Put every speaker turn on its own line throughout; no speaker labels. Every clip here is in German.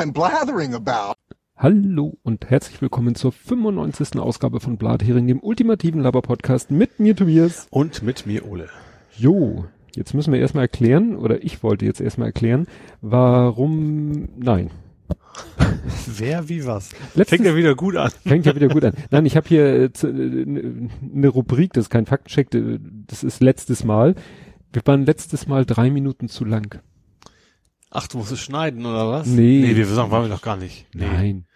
I'm blathering about.
Hallo und herzlich willkommen zur 95. Ausgabe von Blathering, dem ultimativen Laber-Podcast mit mir Tobias.
Und mit mir Ole.
Jo, jetzt müssen wir erstmal erklären, oder ich wollte jetzt erstmal erklären, warum, nein.
Wer wie was?
Letztes,
Fängt ja wieder gut an.
Fängt ja wieder gut an. Nein, ich habe hier äh, äh, eine Rubrik, das ist kein Faktencheck, das ist letztes Mal. Wir waren letztes Mal drei Minuten zu lang.
Ach, du musst es schneiden, oder was?
Nee.
Nee, wir sagen, waren wir doch gar nicht. Nee.
Nein.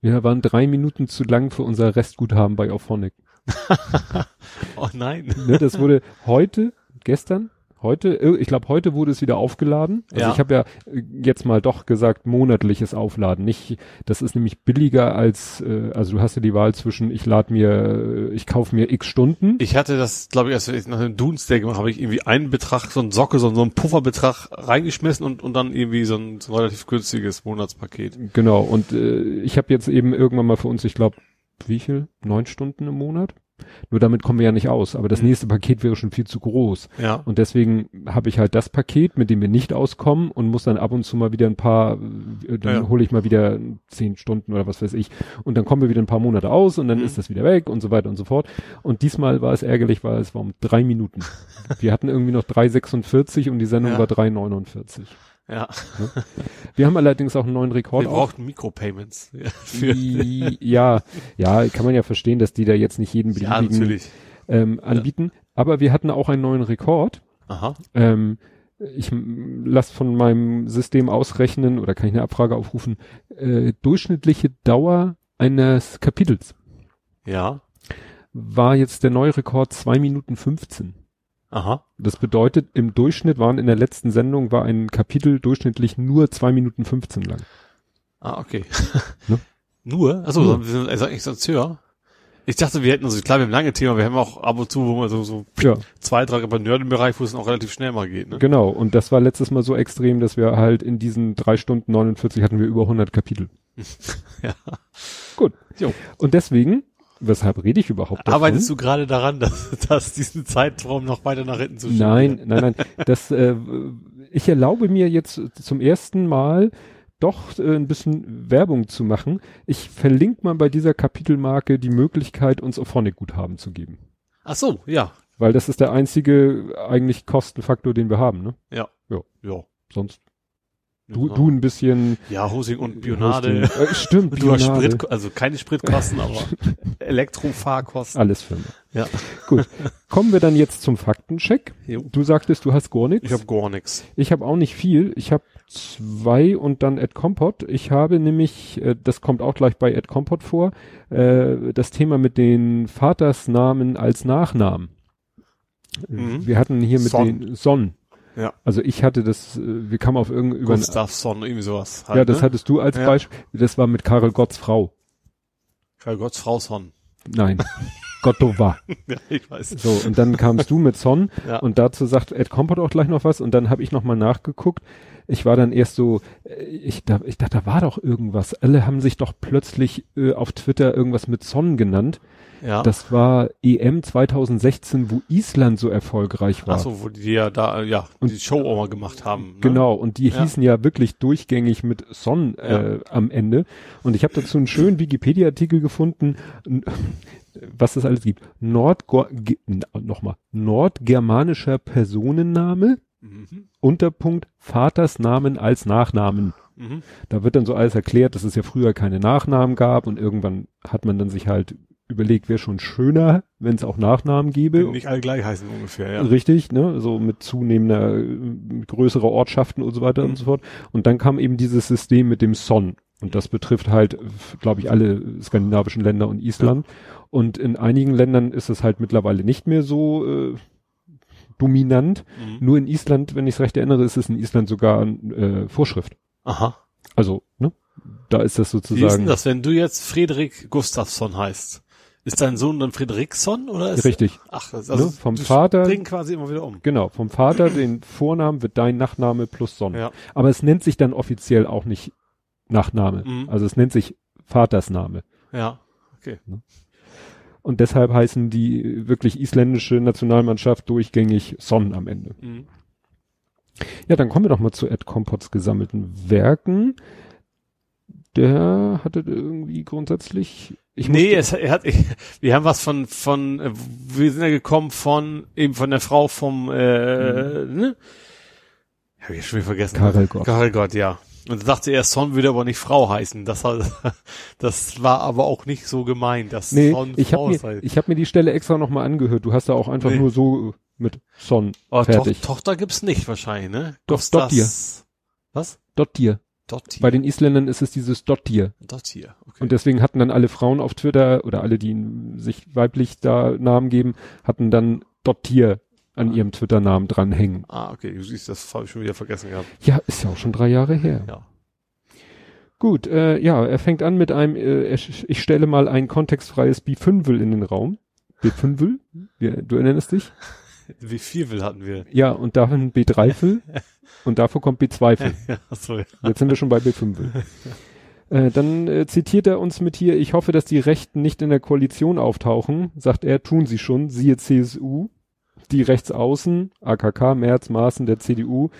Wir waren drei Minuten zu lang für unser Restguthaben bei Auphonic.
Oh nein.
Ne, das wurde heute, gestern, heute, äh, ich glaube, heute wurde es wieder aufgeladen. Also
Ja.
ich habe ja äh, jetzt mal doch gesagt, monatliches Aufladen. Nicht, das ist nämlich billiger als, äh, also du hast ja die Wahl zwischen, ich lade mir, äh, ich kaufe mir x Stunden.
Ich hatte das, glaube ich, als ich nach dem Doomsday gemacht habe, ich irgendwie einen Betrag, so einen Socke, so, so einen Pufferbetrag reingeschmissen und, und dann irgendwie so ein, so ein relativ günstiges Monatspaket.
Genau. Und äh, ich habe jetzt eben irgendwann mal für uns, ich glaube, wie viel? Neun Stunden im Monat? Nur damit kommen wir ja nicht aus. Aber das
Mhm.
nächste Paket wäre schon viel zu groß.
Ja.
Und deswegen habe ich halt das Paket, mit dem wir nicht auskommen und muss dann ab und zu mal wieder ein paar, äh, dann
Ja.
hole ich mal wieder zehn Stunden oder was weiß ich. Und dann kommen wir wieder ein paar Monate aus und dann
Mhm.
ist das wieder weg und so weiter und so fort. Und diesmal war es ärgerlich, weil es war um drei Minuten. wir hatten irgendwie noch 3,46 und die Sendung
Ja.
war 3,49.
Ja.
Wir haben allerdings auch einen neuen Rekord
Wir
auf.
brauchten Mikropayments. Ja, für,
ja, ja, kann man ja verstehen, dass die da jetzt nicht jeden
ja
beliebigen
natürlich.
ähm, anbieten. Aber wir hatten auch einen neuen Rekord.
Aha.
Ähm, ich m- lass von meinem System ausrechnen oder kann ich eine Abfrage aufrufen, äh, durchschnittliche Dauer eines Kapitels
Ja.
war jetzt der neue Rekord zwei Minuten 15.
Aha.
Das bedeutet, im Durchschnitt waren in der letzten Sendung war ein Kapitel durchschnittlich nur zwei Minuten 15 lang.
Ah, okay.
Ne?
Nur? Achso,
Nur.
sind also echt sonst höher. Ich dachte, wir hätten, also klar, wir haben lange Thema, wir haben auch ab und zu, wo man so, so
Ja,
zwei, drei bei Nerd-Bereich, wo es auch relativ schnell mal geht, ne?
genau. Und das war letztes Mal so extrem, dass wir halt in diesen drei Stunden 49 hatten wir über 100 Kapitel.
Ja.
Gut.
Jo.
Und deswegen, weshalb rede ich überhaupt davon?
Arbeitest du gerade daran, dass, dass diesen Zeitraum noch weiter nach hinten zu schieben?
Nein, nein, nein. Das, äh, ich erlaube mir jetzt zum ersten Mal doch äh, ein bisschen Werbung zu machen. Ich verlinke mal bei dieser Kapitelmarke die Möglichkeit, uns Auphonic-Guthaben zu geben.
Ach so, ja.
Weil das ist der einzige eigentlich Kostenfaktor, den wir haben. Ne?
Ja.
Ja.
Ja.
Sonst du, du ein bisschen
Ja, Hosing und Bionade.
Äh, stimmt,
Du hast
Bionade.
Sprit, also keine Spritkosten, aber Elektrofahrkosten.
Alles Firma.
Ja.
Gut. Kommen wir dann jetzt zum Faktencheck.
Jo.
Du sagtest, du hast gar nichts.
Ich habe gar nix.
Ich habe auch nicht viel. Ich habe zwei und dann Ed Compot. Ich habe nämlich, äh, das kommt auch gleich bei Ed Compot vor, äh, das Thema mit den Vatersnamen als Nachnamen.
Mhm.
Wir hatten hier mit
Son.
den Son.
Ja.
Also ich hatte das, äh, wir kamen auf irgendein über
Gustafsson, irgendwie sowas. Halt,
ja, das
ne?
hattest du als
Ja.
Beispiel. Das war mit Karel Gotts Frau.
Karl Gotts Frau Son.
Nein. Gottova.
Ja, ich weiß.
So, und dann kamst du mit Son
Ja.
und dazu sagt Ed Compot auch gleich noch was und dann habe ich nochmal nachgeguckt. Ich war dann erst so, äh, ich, da, ich dachte, da war doch irgendwas. Alle haben sich doch plötzlich äh, auf Twitter irgendwas mit Son genannt.
Ja.
Das war EM 2016, wo Island so erfolgreich war.
Ach so, wo die ja da, ja, die Show auch mal gemacht haben. Ne?
Genau, und die
Ja.
hießen ja wirklich durchgängig mit Son äh, am Ende. Und ich habe dazu einen schönen Wikipedia-Artikel gefunden, was es alles gibt. Nordgor ge- n- nochmal, nordgermanischer Personenname,
Mhm.
Unterpunkt, Vatersnamen als Nachnamen.
Mhm.
Da wird dann so alles erklärt, dass es ja früher keine Nachnamen gab und irgendwann hat man dann sich halt überlegt, wäre schon schöner, wenn es auch Nachnamen gäbe.
Nicht alle gleich heißen ungefähr, ja.
Richtig, ne, so mit zunehmender, mit größerer Ortschaften und so weiter
Mhm.
und so fort. Und dann kam eben dieses System mit dem Son. Und das betrifft halt, glaube ich, alle skandinavischen Länder und Island. Und in einigen Ländern ist es halt mittlerweile nicht mehr so äh, dominant.
Mhm.
Nur in Island, wenn ich es recht erinnere, ist es in Island sogar äh, Vorschrift.
Aha.
Also, ne, da ist das
Wie ist denn
sozusagen
das, wenn du jetzt Friedrich Gustafsson heißt? Ist dein Sohn dann Friedrichsson oder ist
richtig.
Ach, das- also
Ne, vom Vater-
springen quasi immer wieder um.
Genau, vom Vater den Vornamen wird dein Nachname plus Son.
Ja.
Aber es nennt sich dann offiziell auch nicht Nachname.
Mhm.
Also es nennt sich Vatersname.
Ja. Okay.
Und deshalb heißen die wirklich isländische Nationalmannschaft durchgängig Son am Ende.
Mhm.
Ja, dann kommen wir doch mal zu Ed Compots gesammelten Werken. Der hatte irgendwie grundsätzlich. Ich
nee, es, er hat, wir haben was von, von, äh, wir sind ja gekommen von, eben von der Frau vom, äh, ne? Hab ich schon wieder vergessen.
Karel Gott.
Karel Gott, ja. Und da dachte er, Son würde aber nicht Frau heißen. Das, das war aber auch nicht so gemeint, dass
Nee,
Son
ich
Frau
habe
sei.
mir, ich hab mir die Stelle extra nochmal angehört. Du hast da auch einfach
Nee.
nur so mit Son
Aber
fertig.
Toch, Tochter gibt's nicht wahrscheinlich, ne?
Doch,
das- Was?
Dottir.
Dottir.
Bei den Isländern ist es dieses Dottir.
Dottir, okay.
Und deswegen hatten dann alle Frauen auf Twitter oder alle, die sich weiblich da Namen geben, hatten dann Dottir an
Ah.
ihrem Twitter-Namen dranhängen.
ah, okay, du siehst, das habe ich schon wieder vergessen gehabt.
Ja, ist ja auch schon drei Jahre her.
Ja.
Gut, äh, ja, er fängt an mit einem, äh, ich stelle mal ein kontextfreies B5 in den Raum. B5? Ja, du erinnerst dich?
Wie viel will hatten wir?
Ja, und davon B3 und davor kommt B2.
Ja, achso, ja.
Jetzt sind wir schon bei B5. Äh, dann äh, zitiert er uns mit hier, ich hoffe, dass die Rechten nicht in der Koalition auftauchen, sagt er, tun sie schon, siehe CSU, die Rechtsaußen, AKK, Merz, Maaßen, der CDU,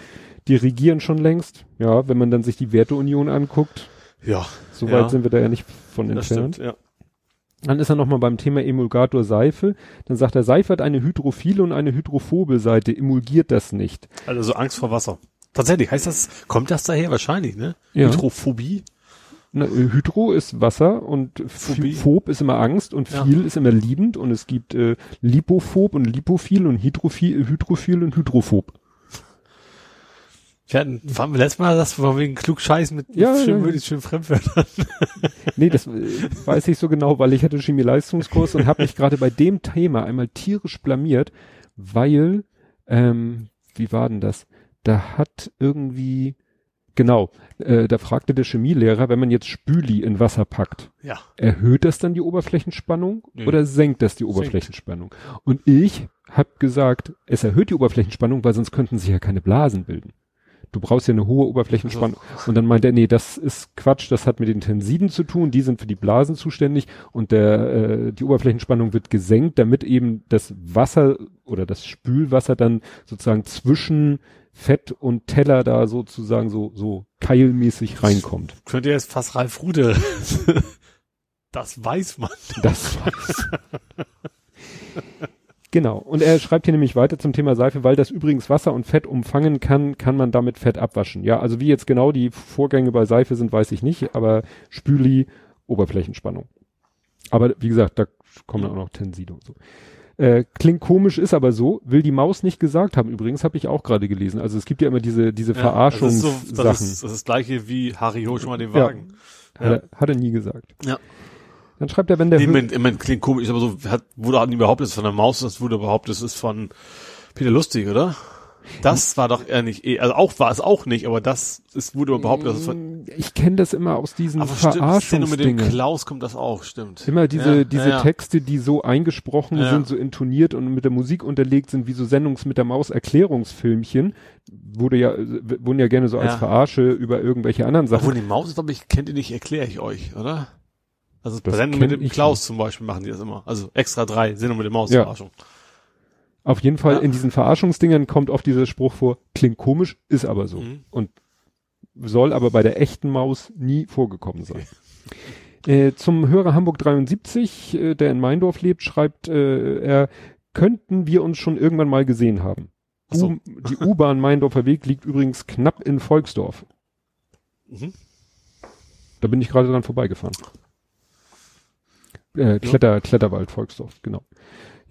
die regieren schon längst. Ja, wenn man dann sich die Werteunion anguckt,
Ja,
so
Ja.
weit sind wir da ja nicht von
das
entfernt.
stimmt, ja.
Dann ist er nochmal beim Thema Emulgator Seife. Dann sagt er, Seife hat eine hydrophile und eine hydrophobe Seite, emulgiert das nicht.
Also so Angst vor Wasser. Tatsächlich, heißt das, kommt das daher? Wahrscheinlich, ne?
Ja.
Hydrophobie?
Na, äh, Hydro ist Wasser und
Phobie.
Ph- Phob ist immer Angst und
Ja.
viel ist immer liebend und es gibt äh, Lipophob und Lipophil und Hydrophil, Hydrophil und Hydrophob.
Wir hatten, waren wir letztes Mal das von wegen Klugscheißen mit
Ja,
schön,
ja,
schön Fremdwörtern.
Nee, das äh, weiß ich so genau, weil ich hatte Chemie-Leistungskurs und habe mich gerade bei dem Thema einmal tierisch blamiert, weil, ähm, wie war denn das? Da hat irgendwie, genau, äh, da fragte der Chemielehrer, wenn man jetzt Spüli in Wasser packt,
Ja.
erhöht das dann die Oberflächenspannung
Nee.
oder senkt das die Oberflächenspannung? Und ich habe gesagt, es erhöht die Oberflächenspannung, weil sonst könnten sich ja keine Blasen bilden. Du brauchst ja eine hohe Oberflächenspannung. Und dann meinte er, nee, das ist Quatsch, das hat mit den Tensiden zu tun, die sind für die Blasen zuständig und der, äh, die Oberflächenspannung wird gesenkt, damit eben das Wasser oder das Spülwasser dann sozusagen zwischen Fett und Teller da sozusagen so, so keilmäßig reinkommt.
Könnte jetzt fast Ralf Rude. das weiß man.
Das weiß. Genau. Und er schreibt hier nämlich weiter zum Thema Seife, weil das übrigens Wasser und Fett umfangen kann, kann man damit Fett abwaschen. Ja, also wie jetzt genau die Vorgänge bei Seife sind, weiß ich nicht, aber Spüli, Oberflächenspannung. Aber wie gesagt, da kommen dann auch noch Tenside und so. Äh, klingt komisch, ist aber so, will die Maus nicht gesagt haben. Übrigens habe ich auch gerade gelesen. Also es gibt ja immer diese, diese
das ist
Verarschungssachen.
so, das ist, das ist das gleiche wie Harry hol schon mal den
Ja.
Wagen.
hat, er, hat er nie gesagt.
Ja.
Dann schreibt er, wenn der
Nee, Moment, Moment, klingt komisch, aber so hat, wurde behauptet, es ist von der Maus, das wurde behauptet, es ist von Peter Lustig, oder? Das war doch eher nicht, eh- also auch war es auch nicht, aber das ist, wurde behauptet, dass es von,
ich kenne das immer aus diesen
aber stimmt, Szene mit dem
Verarschungsdingen.
Klaus kommt das auch, stimmt.
Immer diese,
Ja,
diese
ja, ja.
Texte, die so eingesprochen sind, so intoniert und mit der Musik unterlegt sind, wie so Sendungs mit der Maus Erklärungsfilmchen, wurde ja, wurden ja gerne so als. Verarsche über irgendwelche anderen Sachen.
Obwohl die Maus ist, glaube ich, kennt ihr nicht, erkläre ich euch, oder? Also
Das
Sendung mit dem Klaus zum Beispiel machen die das immer. Also extra drei Sendung mit dem Maus
Ja.
Verarschung.
Auf jeden Fall
Ja.
in diesen Verarschungsdingern kommt oft dieser Spruch vor, klingt komisch, ist aber so.
Mhm.
Und soll aber bei der echten Maus nie vorgekommen sein. Äh, zum Hörer Hamburg 73, äh, der in Meindorf lebt, schreibt äh, er, könnten wir uns schon irgendwann mal gesehen haben.
So.
U die U-Bahn Meindorfer Weg liegt übrigens knapp in Volksdorf.
Mhm.
Da bin ich gerade dran vorbeigefahren. Äh, Kletter, Kletterwald, Volksdorf, genau.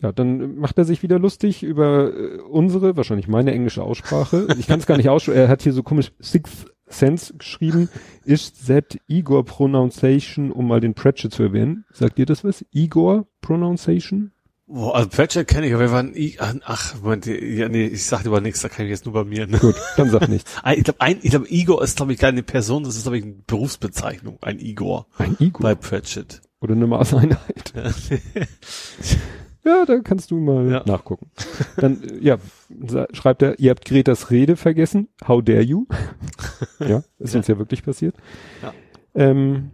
Ja, dann macht er sich wieder lustig über äh, unsere, wahrscheinlich meine englische Aussprache. Ich kann es gar nicht aussprechen. Er hat hier so komisch Sixth Sense geschrieben. Ist that Igor Pronunciation, um mal den Pratchett zu erwähnen. Sagt ihr das was? Igor Pronunciation?
Boah, also Pratchett kenne ich, aber wir waren, I ach, Moment, ja, nee, ich sagte über nichts, da kann ich jetzt nur bei mir. Ne?
Gut, dann sag nichts.
Ich glaube, ein, ich glaube, Igor ist, glaube ich, keine Person, das ist, glaube ich, eine Berufsbezeichnung, ein Igor
Ein Igor
bei Pratchett.
Oder eine Maßeinheit. Ja, da kannst du mal
Ja.
nachgucken. Dann, äh, ja, schreibt er, ihr habt Gretas Rede vergessen. How dare you? ja, ist uns ja wirklich passiert.
Ja.
Ähm,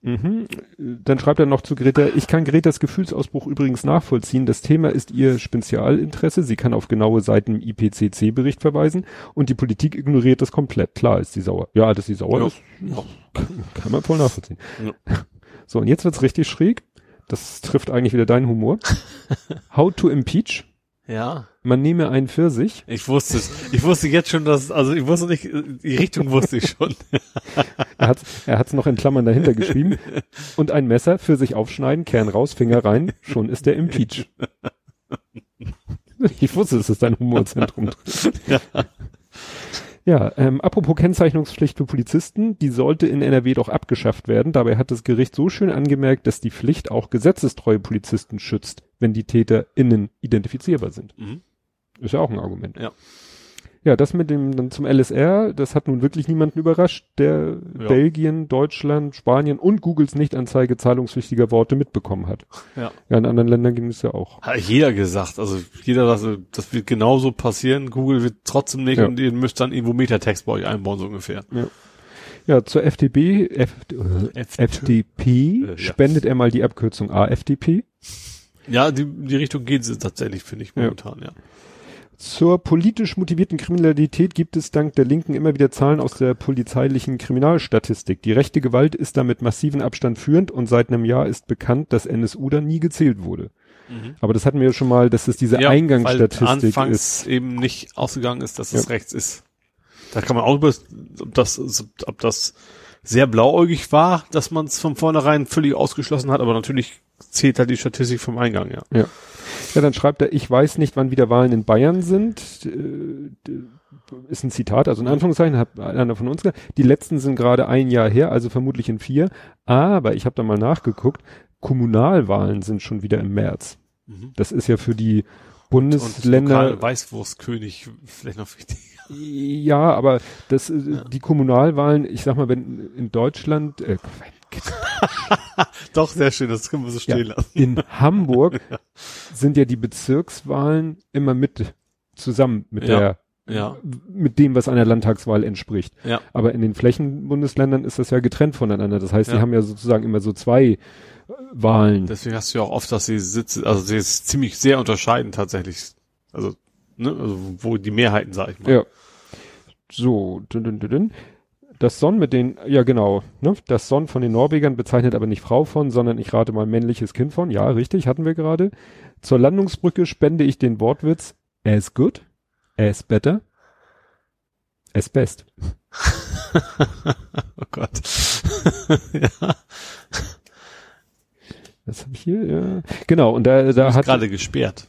Mhm. Dann schreibt er noch zu Greta, ich kann Gretas Gefühlsausbruch übrigens nachvollziehen. Das Thema ist ihr Spezialinteresse. Sie kann auf genaue Seiten im IPCC-Bericht verweisen und die Politik ignoriert das komplett. Klar ist sie sauer. Ja, dass sie sauer
Ja.
ist, kann man voll nachvollziehen.
Ja.
So, und jetzt wird's richtig schräg. Das trifft eigentlich wieder deinen Humor. How to impeach.
Ja.
Man nehme einen Pfirsich.
Ich wusste es. Ich wusste jetzt schon, dass, also ich wusste nicht, die Richtung wusste ich schon.
Er hat's, er hat's noch in Klammern dahinter geschrieben. Und ein Messer, Pfirsich aufschneiden, Kern raus, Finger rein, schon ist der Impeach. Ich wusste, es ist dein Humorzentrum. Ja, ähm, apropos Kennzeichnungspflicht für Polizisten, die sollte in NRW doch abgeschafft werden. Dabei hat das Gericht so schön angemerkt, dass die Pflicht auch gesetzestreue Polizisten schützt, wenn die TäterInnen identifizierbar sind.
Mhm.
Ist ja auch ein Argument.
Ja.
Ja, das mit dem dann zum LSR, das hat nun wirklich niemanden überrascht, der
Ja.
Belgien, Deutschland, Spanien und Googles Nichtanzeige zahlungspflichtiger Worte mitbekommen hat.
Ja.
Ja, in anderen Ländern ging es ja auch.
Hat jeder gesagt. Also jeder sagt, das wird genauso passieren. Google wird trotzdem nicht
Ja.
und ihr müsst dann irgendwo Metatext bei euch einbauen, so ungefähr.
Ja, zur FDP, F, äh, FDP
Äh, ja.
spendet er mal die Abkürzung AFDP.
Ja, die, die Richtung geht es tatsächlich, finde ich
Ja.
momentan, ja.
Zur politisch motivierten Kriminalität gibt es dank der Linken immer wieder Zahlen aus der polizeilichen Kriminalstatistik. Die rechte Gewalt ist da mit massiven Abstand führend und seit einem Jahr ist bekannt, dass NSU da nie gezählt wurde.
Mhm.
Aber das hatten wir ja schon mal, dass es diese
Ja,
Eingangsstatistik
anfangs
ist.
eben nicht ausgegangen ist, dass es
Ja.
rechts ist. Da kann man auch über, ob das, ob das sehr blauäugig war, dass man es von vornherein völlig ausgeschlossen hat, aber natürlich zählt halt die Statistik vom Eingang, ja.
Ja. ja, dann schreibt er, ich weiß nicht, wann wieder Wahlen in Bayern sind. Äh, Ist ein Zitat, also in Anführungszeichen, hat einer von uns gesagt. Die letzten sind gerade ein Jahr her, also vermutlich in vier. Aber ich habe da mal nachgeguckt, Kommunalwahlen sind schon wieder im März.
Mhm.
Das ist ja für die
Und
Bundesländer.
lokal Weißwurstkönig vielleicht noch wichtig.
ja, aber das, äh, die Kommunalwahlen, ich sag mal, wenn in Deutschland, äh,
Doch, sehr schön, das können wir so stehen
Ja.
lassen.
in Hamburg sind ja die Bezirkswahlen immer mit zusammen mit
Ja.
der
Ja.
mit dem, was einer Landtagswahl entspricht.
Ja.
Aber in den Flächenbundesländern ist das ja getrennt voneinander. Das heißt, die haben ja sozusagen immer so zwei äh, Wahlen.
Deswegen hast du ja auch oft, dass sie sitzen, also sie ist ziemlich sehr unterscheiden tatsächlich. Also, ne, also wo die Mehrheiten, sag ich mal.
Ja. So, dün, dün, dün, dün. Das Son mit den, ja genau, ne? das Son von den Norwegern bezeichnet aber nicht Frau von, sondern ich rate mal männliches Kind von. Ja, richtig, hatten wir gerade. Zur Landungsbrücke spende ich den Wortwitz as good, as better, as best.
Oh Gott. ja,
Das habe ich hier, ja. Genau, und da, da hat,
gerade gesperrt.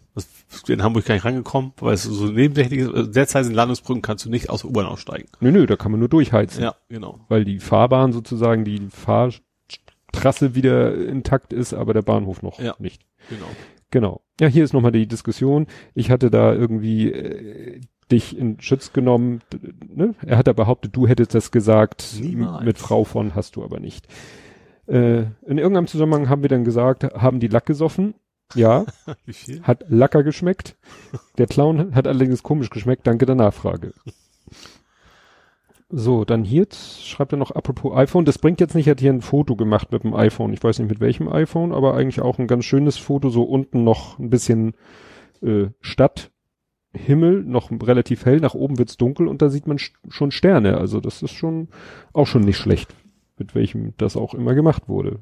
In Hamburg gar nicht rangekommen, weil es so nebensächlich ist. Derzeit in Landungsbrücken kannst du nicht aus der U-Bahn aussteigen.
nö, nö, da kann man nur durchheizen.
Ja, genau.
weil die Fahrbahn sozusagen, die Fahrtrasse wieder intakt ist, aber der Bahnhof noch
Ja.
nicht.
Genau.
Genau. Ja, hier ist nochmal die Diskussion. Ich hatte da irgendwie äh, dich in Schutz genommen. Ne? Er hat da behauptet, du hättest das gesagt.
Niemals.
Mit Frau von hast du aber nicht. Äh, in irgendeinem Zusammenhang haben wir dann gesagt, haben die Lack gesoffen? Ja,
Wie viel?
hat Lacker geschmeckt. Der Clown hat allerdings komisch geschmeckt. Danke der Nachfrage. So, dann hier schreibt er noch apropos iPhone. Das bringt jetzt nicht, er hat hier ein Foto gemacht mit dem iPhone. Ich weiß nicht mit welchem iPhone, aber eigentlich auch ein ganz schönes Foto. So unten noch ein bisschen äh, Stadt, Himmel, noch relativ hell. Nach oben wird's dunkel und da sieht man sch- schon Sterne. Also das ist schon auch schon nicht schlecht, mit welchem das auch immer gemacht wurde.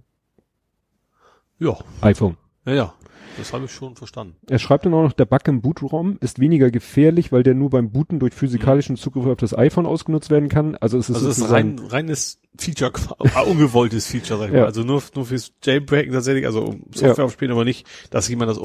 Ja,
iPhone.
ja, ja. Das habe ich schon verstanden.
Er schreibt dann auch noch, der Bug im Bootraum ist weniger gefährlich, weil der nur beim Booten durch physikalischen Zugriff auf das iPhone ausgenutzt werden kann. Also es ist
Also es ist rein, reines Feature, äh, ungewolltes Feature, sag ich
Ja.
mal. Also nur, nur fürs Jailbreaken tatsächlich, also um Software aufspielen, aber nicht, dass jemand das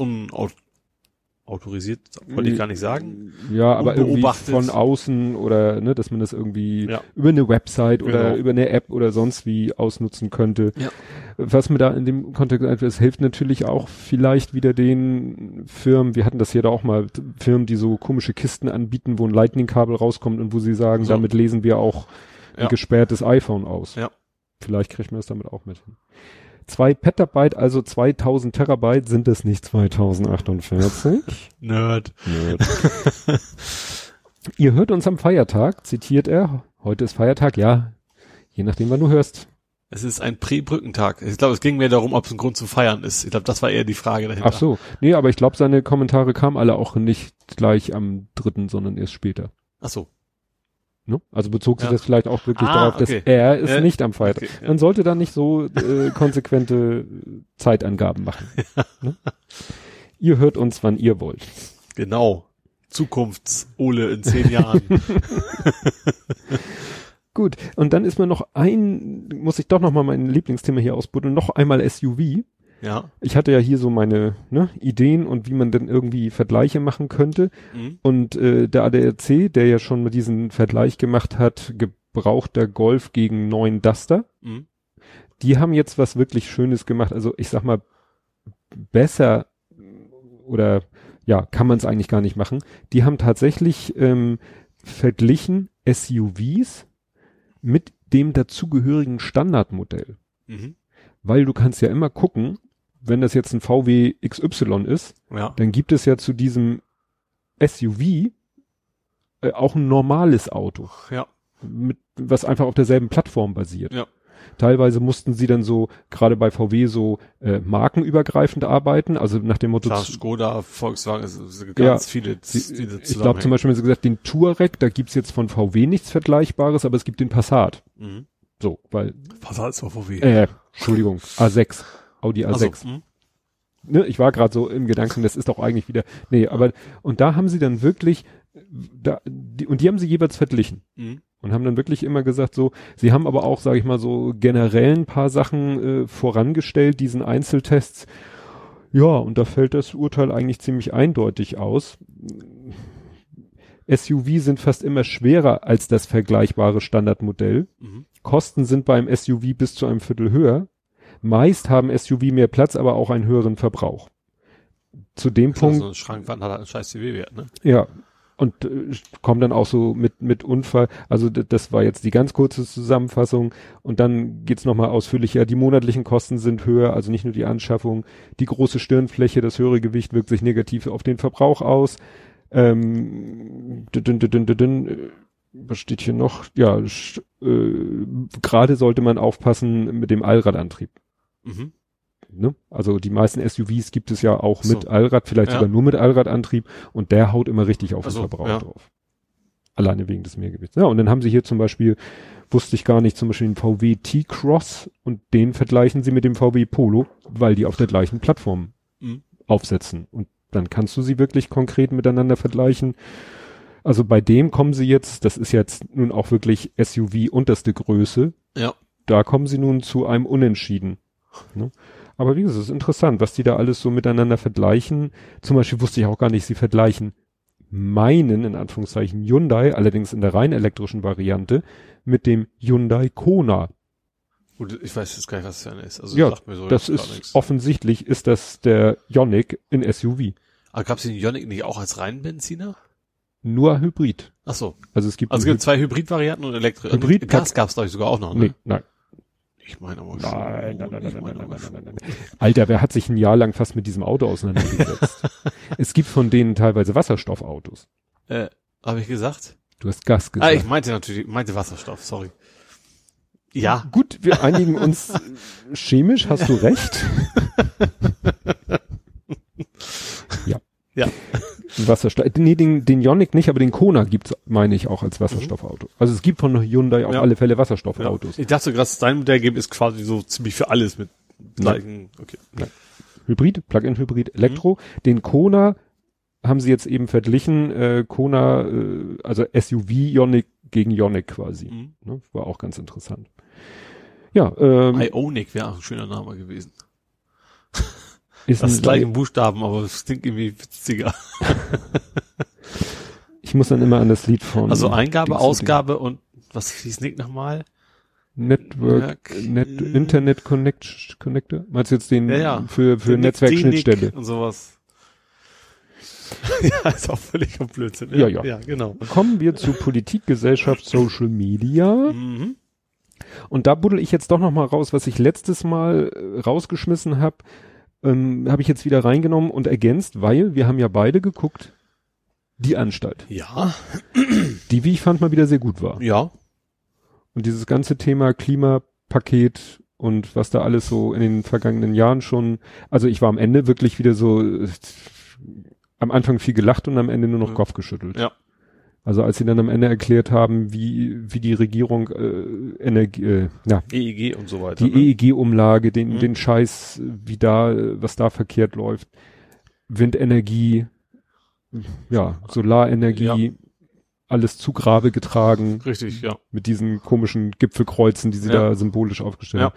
unautorisiert, wollte ich gar nicht sagen.
ja, aber irgendwie von außen oder ne, dass man das irgendwie
Ja.
über eine Website oder
Genau.
über eine App oder sonst wie ausnutzen könnte.
Ja.
Was mir da in dem Kontext einfällt, es hilft natürlich auch vielleicht wieder den Firmen, wir hatten das hier da auch mal, Firmen, die so komische Kisten anbieten, wo ein Lightning-Kabel rauskommt und wo sie sagen,
So.
damit lesen wir auch ein
Ja.
gesperrtes iPhone aus.
Ja.
Vielleicht kriegt man das damit auch mit hin. Zwei Petabyte, also 2000 Terabyte, sind es nicht 2048?
Nerd.
Ihr hört uns am Feiertag, zitiert er. Heute ist Feiertag, ja. Je nachdem, wann du hörst.
Es ist ein Prä-Brückentag. Ich glaube, es ging mehr darum, ob es ein Grund zu feiern ist. Ich glaube, das war eher die Frage dahinter.
Ach so. Nee, aber ich glaube, seine Kommentare kamen alle auch nicht gleich am dritten, sondern erst später.
Ach so.
Ne? Also bezog sich
Ja.
das vielleicht auch wirklich
Ah,
darauf, dass
okay.
er es
Äh,
nicht am Freitag.
okay, ja.
Man sollte da nicht so äh, konsequente Zeitangaben machen. Ne? Ihr hört uns, wann ihr wollt.
Genau. Zukunfts-Ole in zehn Jahren.
Gut, und dann ist mir noch ein, muss ich doch noch mal mein Lieblingsthema hier ausbuddeln, noch einmal SUV.
Ja.
Ich hatte ja hier so meine ne, Ideen und wie man denn irgendwie Vergleiche machen könnte.
Mhm.
Und äh, der ADAC, der ja schon mal diesen Vergleich gemacht hat, gebrauchter Golf gegen neuen Duster,
Mhm.
die haben jetzt was wirklich Schönes gemacht. Also ich sag mal, besser oder ja, kann man es eigentlich gar nicht machen. Die haben tatsächlich ähm, verglichen SUVs mit dem dazugehörigen Standardmodell.
Mhm.
Weil du kannst ja immer gucken, wenn das jetzt ein VW XY ist,
Ja.
dann gibt es ja zu diesem SUV äh, auch ein normales Auto,
Ja.
mit, was einfach auf derselben Plattform basiert.
Ja.
Teilweise mussten sie dann so, gerade bei VW, so äh, markenübergreifend arbeiten, also nach dem Motto,
Klar, Skoda, Volkswagen, es sind
Ja.
ganz viele, diese
ich glaube zum Beispiel, haben sie gesagt, den Touareg, da gibt's jetzt von VW nichts Vergleichbares, aber es gibt den Passat.
Mhm.
So, weil,
Passat ist auf VW.
äh, Entschuldigung, A6, Audi
Ach so,
A6.
mhm.
ne, ich war gerade so im Gedanken, das ist doch eigentlich wieder, nee, aber, und da haben sie dann wirklich, da, die, und die haben sie jeweils verglichen
Mhm.
und haben dann wirklich immer gesagt, so, sie haben aber auch, sage ich mal, so generell ein paar Sachen äh, vorangestellt, diesen Einzeltests. Ja, und da fällt das Urteil eigentlich ziemlich eindeutig aus. SUV sind fast immer schwerer als das vergleichbare Standardmodell.
Mhm.
Kosten sind beim SUV bis zu einem Viertel höher. Meist haben SUV mehr Platz, aber auch einen höheren Verbrauch. Zu dem
Klar,
Punkt,
So ein Schrankwand hat halt einen scheiß CW-Wert, ne?
ja. Und äh, kommen dann auch so mit, mit Unfall. Also das war jetzt die ganz kurze Zusammenfassung. Und dann geht's nochmal ausführlicher. Die monatlichen Kosten sind höher, also nicht nur die Anschaffung. Die große Stirnfläche, das höhere Gewicht wirkt sich negativ auf den Verbrauch aus. Ähm, dün, dün, dün, dün, dün, äh, was steht hier noch? Ja, äh, gerade sollte man aufpassen mit dem Allradantrieb.
Mhm.
Ne? Also die meisten SUVs gibt es ja auch
So.
mit Allrad, vielleicht
Ja.
sogar nur mit Allradantrieb und der haut immer richtig auf den
Also,
Verbrauch
ja.
drauf. Alleine wegen des Mehrgewichts. Ja, und dann haben sie hier zum Beispiel, wusste ich gar nicht, zum Beispiel den VW T-Cross und den vergleichen sie mit dem VW Polo, weil die auf der gleichen Plattform
Mhm.
aufsetzen. Und dann kannst du sie wirklich konkret miteinander vergleichen. Also bei dem kommen sie jetzt, das ist jetzt nun auch wirklich SUV unterste Größe,
Ja.
da kommen sie nun zu einem Unentschieden. Ne? Aber wie gesagt, es ist interessant, was die da alles so miteinander vergleichen. Zum Beispiel wusste ich auch gar nicht, sie vergleichen meinen, in Anführungszeichen, Hyundai, allerdings in der rein elektrischen Variante, mit dem Hyundai Kona.
Gut, ich weiß jetzt gar nicht, was das für eine ist. Also
Ja,
sagt mir so
Das ist
nichts.
offensichtlich ist das der Ioniq in SUV.
Aber gab's den Ioniq nicht auch als reinen Benziner?
Nur Hybrid.
Ach so.
Also es gibt,
Also es gibt zwei Hybrid-Varianten und Elektro.
Hybrid-
Gas gab's glaube ich sogar auch noch, ne?
nee, nein.
Ich meine aber schon.
Nein, nein, nein, nein, nein, nein, nein, nein, nein. Alter, wer hat sich ein Jahr lang fast mit diesem Auto auseinandergesetzt? es gibt von denen teilweise Wasserstoffautos.
Äh, habe ich gesagt?
Du hast Gas gesagt.
Ah, ich meinte natürlich, meinte Wasserstoff, sorry. Ja.
Gut, wir einigen uns chemisch, hast du recht. ja.
Ja.
Wasserstoff. Nee, den, den Ioniq nicht, aber den Kona gibt's, meine ich, auch als Wasserstoffauto. Also es gibt von Hyundai auf
Ja.
alle Fälle
ja.
Wasserstoffautos.
Ich dachte gerade, dein Modell gibt ist quasi so ziemlich für alles mit gleichen, okay.
Hybrid, Plug-in-Hybrid,
Mhm.
Elektro. Den Kona haben sie jetzt eben verglichen, äh, Kona, äh, also SUV Ioniq gegen Ioniq quasi.
Mhm.
Ne? War auch ganz interessant. Ja, ähm,
Ionic wäre auch ein schöner Name gewesen.
Ist
Das
ein,
ist gleich im Buchstaben, aber es klingt irgendwie witziger.
ich muss dann immer an das Lied von
Also Eingabe,
Dings-
Ausgabe und was hieß Nick nochmal?
Network,
Network,
Net, Internet Connect, Connector? Meinst du jetzt den
Ja, ja.
für, für Netzwerkschnittstelle?
Und sowas. ja, ist auch völlig am Blödsinn.
Ja, ja.
Ja, genau.
Kommen wir zu Politik, Gesellschaft, Social Media.
Mhm.
Und da buddel ich jetzt doch noch mal raus, was ich letztes Mal äh, rausgeschmissen habe, ähm, habe ich jetzt wieder reingenommen und ergänzt, weil wir haben ja beide geguckt, die Anstalt,
Ja,
die, wie ich fand, mal wieder sehr gut war.
ja.
Und dieses ganze Thema Klimapaket und was da alles so in den vergangenen Jahren schon, also ich war am Ende wirklich wieder so, äh, am Anfang viel gelacht und am Ende nur noch
Ja.
Kopf geschüttelt.
Ja.
Also als sie dann am Ende erklärt haben, wie, wie die Regierung äh, Energie, äh, ja,
EEG und so weiter.
die
ne?
EEG-Umlage, den,
Mhm.
den Scheiß, wie da, was da verkehrt läuft, Windenergie, ja, Solarenergie,
Ja.
alles zu Grabe getragen
Richtig, ja.
mit diesen komischen Gipfelkreuzen, die sie
Ja.
da symbolisch aufgestellt
Ja.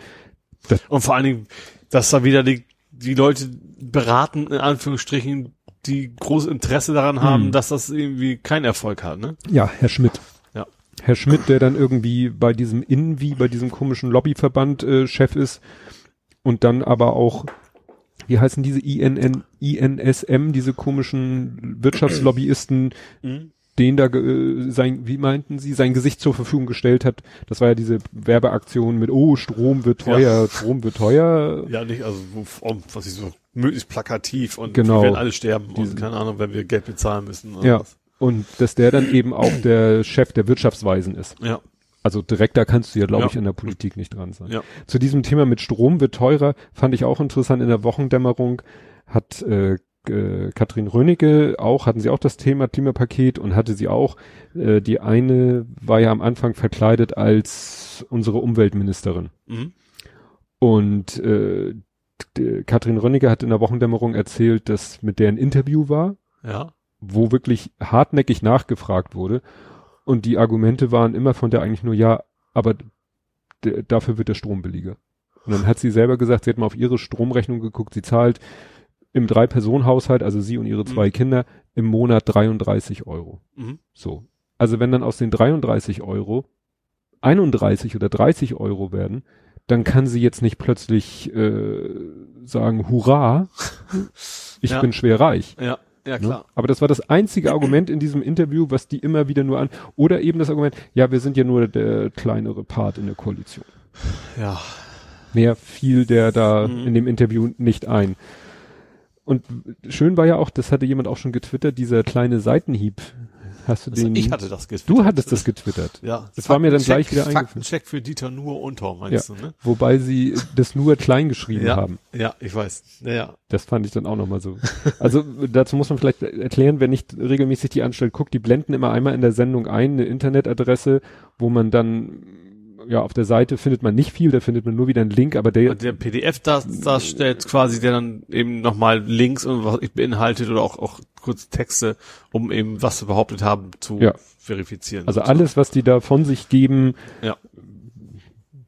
haben.
Und vor allen Dingen, dass da wieder die, die Leute beraten, in Anführungsstrichen, die großes Interesse daran haben,
Mhm.
dass das irgendwie keinen Erfolg hat, ne?
Ja, Herr Schmidt.
Ja.
Herr Schmidt, der dann irgendwie bei diesem Invi, bei diesem komischen Lobbyverband äh, Chef ist und dann aber auch, wie heißen diese INN, INSM, diese komischen Wirtschaftslobbyisten,
Mhm.
den da äh, sein, wie meinten Sie, sein Gesicht zur Verfügung gestellt hat. Das war ja diese Werbeaktion mit, oh, Strom wird teuer, Strom wird teuer.
Ja, nicht, also, was ich so, möglichst plakativ und
Genau.
wir werden alle sterben
Diese-
und keine Ahnung, wenn wir Geld bezahlen müssen. oder
Ja.
was.
Und dass der dann eben auch der Chef der Wirtschaftsweisen ist.
Ja,
Also direkter kannst du ja, glaube
Ja.
ich, in der Politik nicht dran sein.
ja.
Zu diesem Thema mit Strom wird teurer, fand ich auch interessant. In der Wochendämmerung hat äh, äh, Katrin Rönecke auch, hatten sie auch das Thema Klimapaket und hatte sie auch, äh, die eine war ja am Anfang verkleidet als unsere Umweltministerin.
Mhm.
Und äh, Katrin Rönecke hat in der Wochendämmerung erzählt, dass mit der ein Interview war,
Ja.
wo wirklich hartnäckig nachgefragt wurde. Und die Argumente waren immer von der eigentlich nur, ja, aber dafür wird der Strom billiger. Und dann hat sie selber gesagt, sie hat mal auf ihre Stromrechnung geguckt, sie zahlt im Drei-Personen-Haushalt, also sie und ihre zwei
Mhm.
Kinder, im Monat 33 Euro.
Mhm.
So. Also wenn dann aus den 33 Euro 31 oder 30 Euro werden, dann kann sie jetzt nicht plötzlich äh, sagen, hurra, ich
Ja.
bin schwer reich.
Ja, ja,
Ne?
klar.
Aber das war das einzige Argument in diesem Interview, was die immer wieder nur an, oder eben das Argument, ja, wir sind ja nur der kleinere Part in der Koalition.
Ja.
Mehr fiel der da
Mhm.
in dem Interview nicht ein. Und schön war ja auch, das hatte jemand auch schon getwittert, dieser kleine Seitenhieb. Hast du
Also
den?
ich hatte das getwittert.
du hattest das getwittert.
Ja.
Das war mir dann gleich wieder eingefallen.
Faktencheck für Dieter Nuhr Unter, meinst du, ne?
Wobei sie das nur klein geschrieben
Ja.
haben.
Ja, ich weiß. Ja, ja.
Das fand ich dann auch nochmal so. Also dazu muss man vielleicht erklären, wer nicht regelmäßig die anstellt, guckt, die blenden immer einmal in der Sendung ein, eine Internetadresse, wo man dann, ja, auf der Seite findet man nicht viel, da findet man nur wieder einen Link, aber der,
Und der PDF das, das stellt quasi der dann eben nochmal Links und was ich beinhaltet oder auch, auch kurze Texte, um eben was wir behauptet haben zu
Ja.
verifizieren.
also alles, was die da von sich geben,
Ja.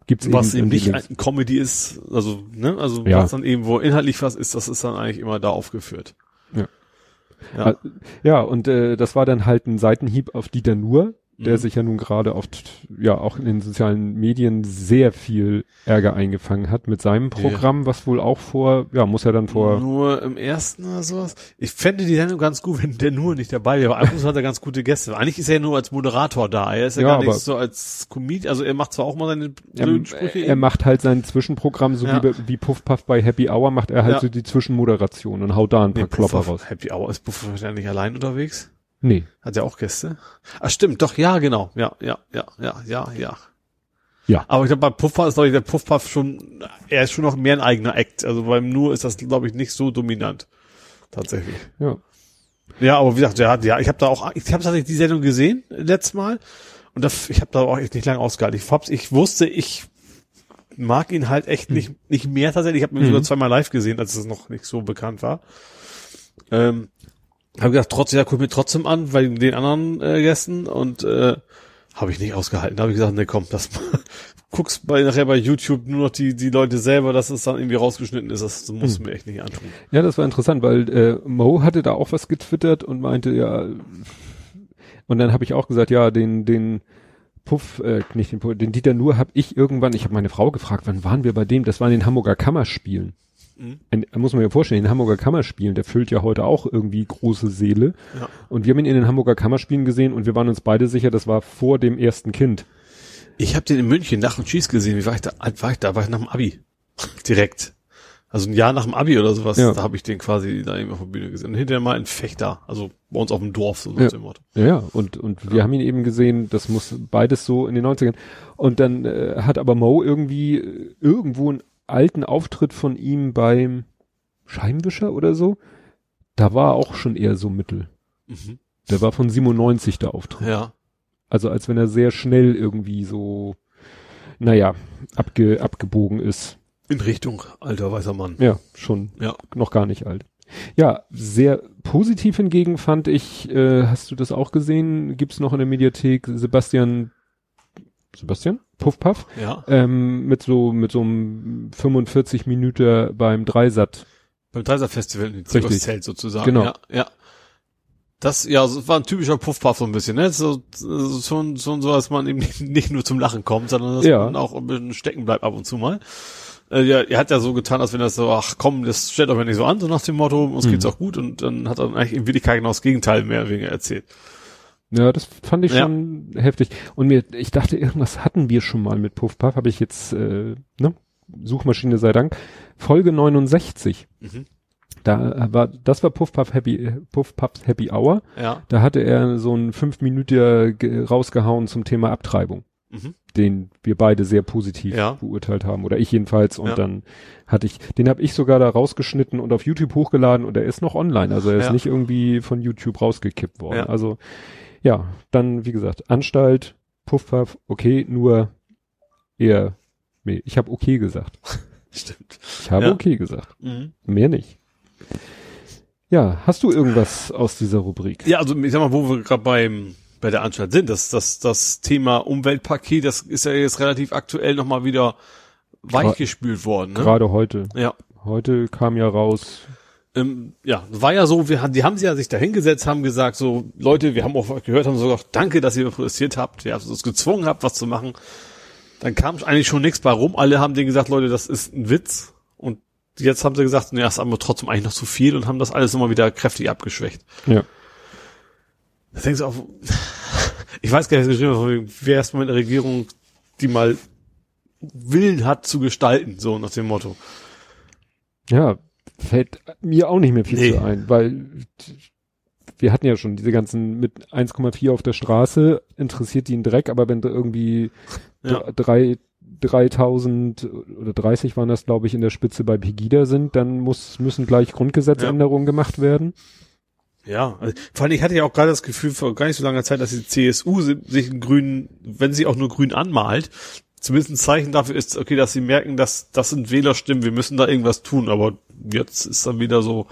gibt's
was
eben
eben nicht
Links.
ein Comedy ist, also, ne, also
Ja.
was dann eben wo inhaltlich was ist, das ist dann eigentlich immer da aufgeführt.
Ja.
Ja.
Ja, und äh, das war dann halt ein Seitenhieb auf Dieter Nuhr, der
Mhm.
sich ja nun gerade oft, ja, auch in den sozialen Medien sehr viel Ärger eingefangen hat mit seinem Programm, was wohl auch vor, ja, muss ja dann vor,
Nur im ersten oder sowas. Ich fände die Sendung ganz gut, wenn der nur nicht dabei wäre. Aber ab und zu hat er ganz gute Gäste. Eigentlich ist er ja nur als Moderator da. Er ist ja,
Ja,
gar nicht so als Comedian. Also er macht zwar auch mal seine
er,
blöden Sprüche.
er macht halt sein Zwischenprogramm, so
Ja.
wie, wie Puff Puff bei Happy Hour, macht er halt
Ja.
so die Zwischenmoderation und haut da ein paar
nee,
Klopper raus.
Happy Hour ist Puffer wahrscheinlich allein unterwegs.
Nee.
Hat er auch Gäste? Ah, stimmt, doch, ja, genau. Ja, ja, ja, ja, ja, ja.
Ja.
Aber ich glaube, bei Puffer ist, glaube ich, der Puffpuff schon, er ist schon noch mehr ein eigener Act. Also beim Nur ist das, glaube ich, nicht so dominant. Tatsächlich.
Ja.
Ja, aber wie gesagt, hat, ja, ich habe da auch, ich habe tatsächlich die Sendung gesehen, letztes Mal. Und das, ich habe da auch echt nicht lange ausgehalten. Ich, hab's, ich wusste, ich mag ihn halt echt nicht, nicht mehr tatsächlich. Ich habe ihn
Mhm.
sogar zweimal live gesehen, als es noch nicht so bekannt war. Ähm, habe gedacht, trotzdem, ja, guck mir trotzdem an, weil den anderen äh, Gästen und äh, habe ich nicht ausgehalten. Da habe ich gesagt, nee, komm, das guckst bei nachher bei YouTube nur noch die die Leute selber, dass es dann irgendwie rausgeschnitten ist. Das musst du mir echt nicht antun.
Ja, das war interessant, weil äh, Mo hatte da auch was getwittert und meinte, ja, und dann habe ich auch gesagt, ja, den, den Puff, äh, nicht den Puff, den Dieter Nuhr habe ich irgendwann, ich habe meine Frau gefragt, wann waren wir bei dem? Das war in den Hamburger Kammerspielen.
Mhm.
Ein, da muss man ja vorstellen, in den Hamburger Kammerspielen, der füllt ja heute auch irgendwie große Seele.
Ja.
Und wir haben ihn in den Hamburger Kammerspielen gesehen und wir waren uns beide sicher, das war vor dem ersten Kind.
Ich habe den in München nach dem Schieß gesehen. Wie war ich da? War ich da? War ich nach dem Abi? Direkt. Also ein Jahr nach dem Abi oder sowas,
Ja.
da habe ich den quasi da eben auf der Bühne gesehen. Und hinterher mal ein Fechter, also bei uns auf dem Dorf, so
Ja.
dem Motto.
Ja, ja, und, und wir haben ihn eben gesehen, das muss beides so in den 90ern. Und dann äh, hat aber Mo irgendwie äh, irgendwo einen alten Auftritt von ihm beim Scheibenwischer oder so. Da war auch schon eher so mittel.
Mhm.
Der war von 97 der Auftritt.
Ja.
Also als wenn er sehr schnell irgendwie so, naja, abge, abgebogen ist.
In Richtung alter weißer Mann.
Ja, schon
Ja.
noch gar nicht alt. Ja, sehr positiv hingegen fand ich, äh, hast du das auch gesehen? Gibt's noch in der Mediathek Sebastian, Sebastian? Puffpuff?
Ja.
Ähm, mit so, mit so einem 45 Minuten beim Dreisat.
Beim Dreiser Festival in. Zelt sozusagen.
Genau.
Ja, ja. Das, ja, das war ein typischer Puffpuff so ein bisschen, ne? So, so, schon, schon so, dass man eben nicht, nur zum Lachen kommt, sondern dass
Ja.
man auch ein bisschen stecken bleibt ab und zu mal. Äh, ja, er hat ja so getan, als wenn das so, ach komm, das stellt euch ja nicht so an, so nach dem Motto, uns
Mhm.
geht's auch gut und dann hat er eigentlich in Wirklichkeit genau das Gegenteil mehr oder weniger erzählt.
Ja, das fand ich
Ja.
schon heftig. Und mir, ich dachte, irgendwas hatten wir schon mal mit Puffpuff, habe ich jetzt, äh, ne? Suchmaschine sei Dank. Folge 69.
Mhm.
Da war, das war Puffpuff Happy, Puffpuffs Happy Hour.
Ja.
Da hatte er so einen fünf Minuten rausgehauen zum Thema Abtreibung,
Mhm.
den wir beide sehr positiv
Ja.
beurteilt haben oder ich jedenfalls. Und
Ja.
dann hatte ich, den habe ich sogar da rausgeschnitten und auf YouTube hochgeladen und er ist noch online. Also er ist
Ja.
nicht irgendwie von YouTube rausgekippt worden.
Ja.
Also ja, dann wie gesagt Anstalt, Puffpuff, okay, nur eher, nee, ich habe okay gesagt.
Stimmt.
Ich habe
Ja.
okay gesagt,
Mhm.
mehr nicht. Ja, hast du irgendwas aus dieser Rubrik?
Ja, also ich sag mal, wo wir gerade beim bei der Anstalt sind, das, das, das Thema Umweltpaket, das ist ja jetzt relativ aktuell nochmal wieder weichgespült worden. Ne?
Gerade heute.
Ja.
Heute kam ja raus,
Ähm, ja, war ja so, wir, haben- die haben sich ja sich da hingesetzt, haben gesagt, so, Leute, wir haben auch gehört, haben sogar, danke, dass ihr protestiert habt, ihr habt uns gezwungen habt, was zu machen. Dann kam eigentlich schon nichts bei rum. Alle haben denen gesagt, Leute, das ist ein Witz. Und jetzt haben sie gesagt, nee, das ist aber trotzdem eigentlich noch zu viel und haben das alles immer wieder kräftig abgeschwächt.
ja.
Da denkst du auch, ich weiß gar nicht, was geschrieben wegen, wer ist mal in der Regierung, die mal Willen hat zu gestalten, so nach dem Motto.
Ja, fällt mir auch nicht mehr viel
Nee.
zu ein, weil wir hatten ja schon diese ganzen mit 1,4 auf der Straße, interessiert die einen Dreck, aber wenn da irgendwie
Ja.
dr- drei 3000 oder 30 waren das, glaube ich, in der Spitze bei Pegida sind, dann muss, müssen gleich Grundgesetzänderungen gemacht werden.
Ja, also, vor allem ich hatte ja auch gerade das Gefühl vor gar nicht so langer Zeit, dass die CSU si- sich einen grünen, wenn sie auch nur grün anmalt, zumindest ein Zeichen dafür ist, okay, dass sie merken, dass das sind Wählerstimmen, wir müssen da irgendwas tun, aber jetzt ist dann wieder so,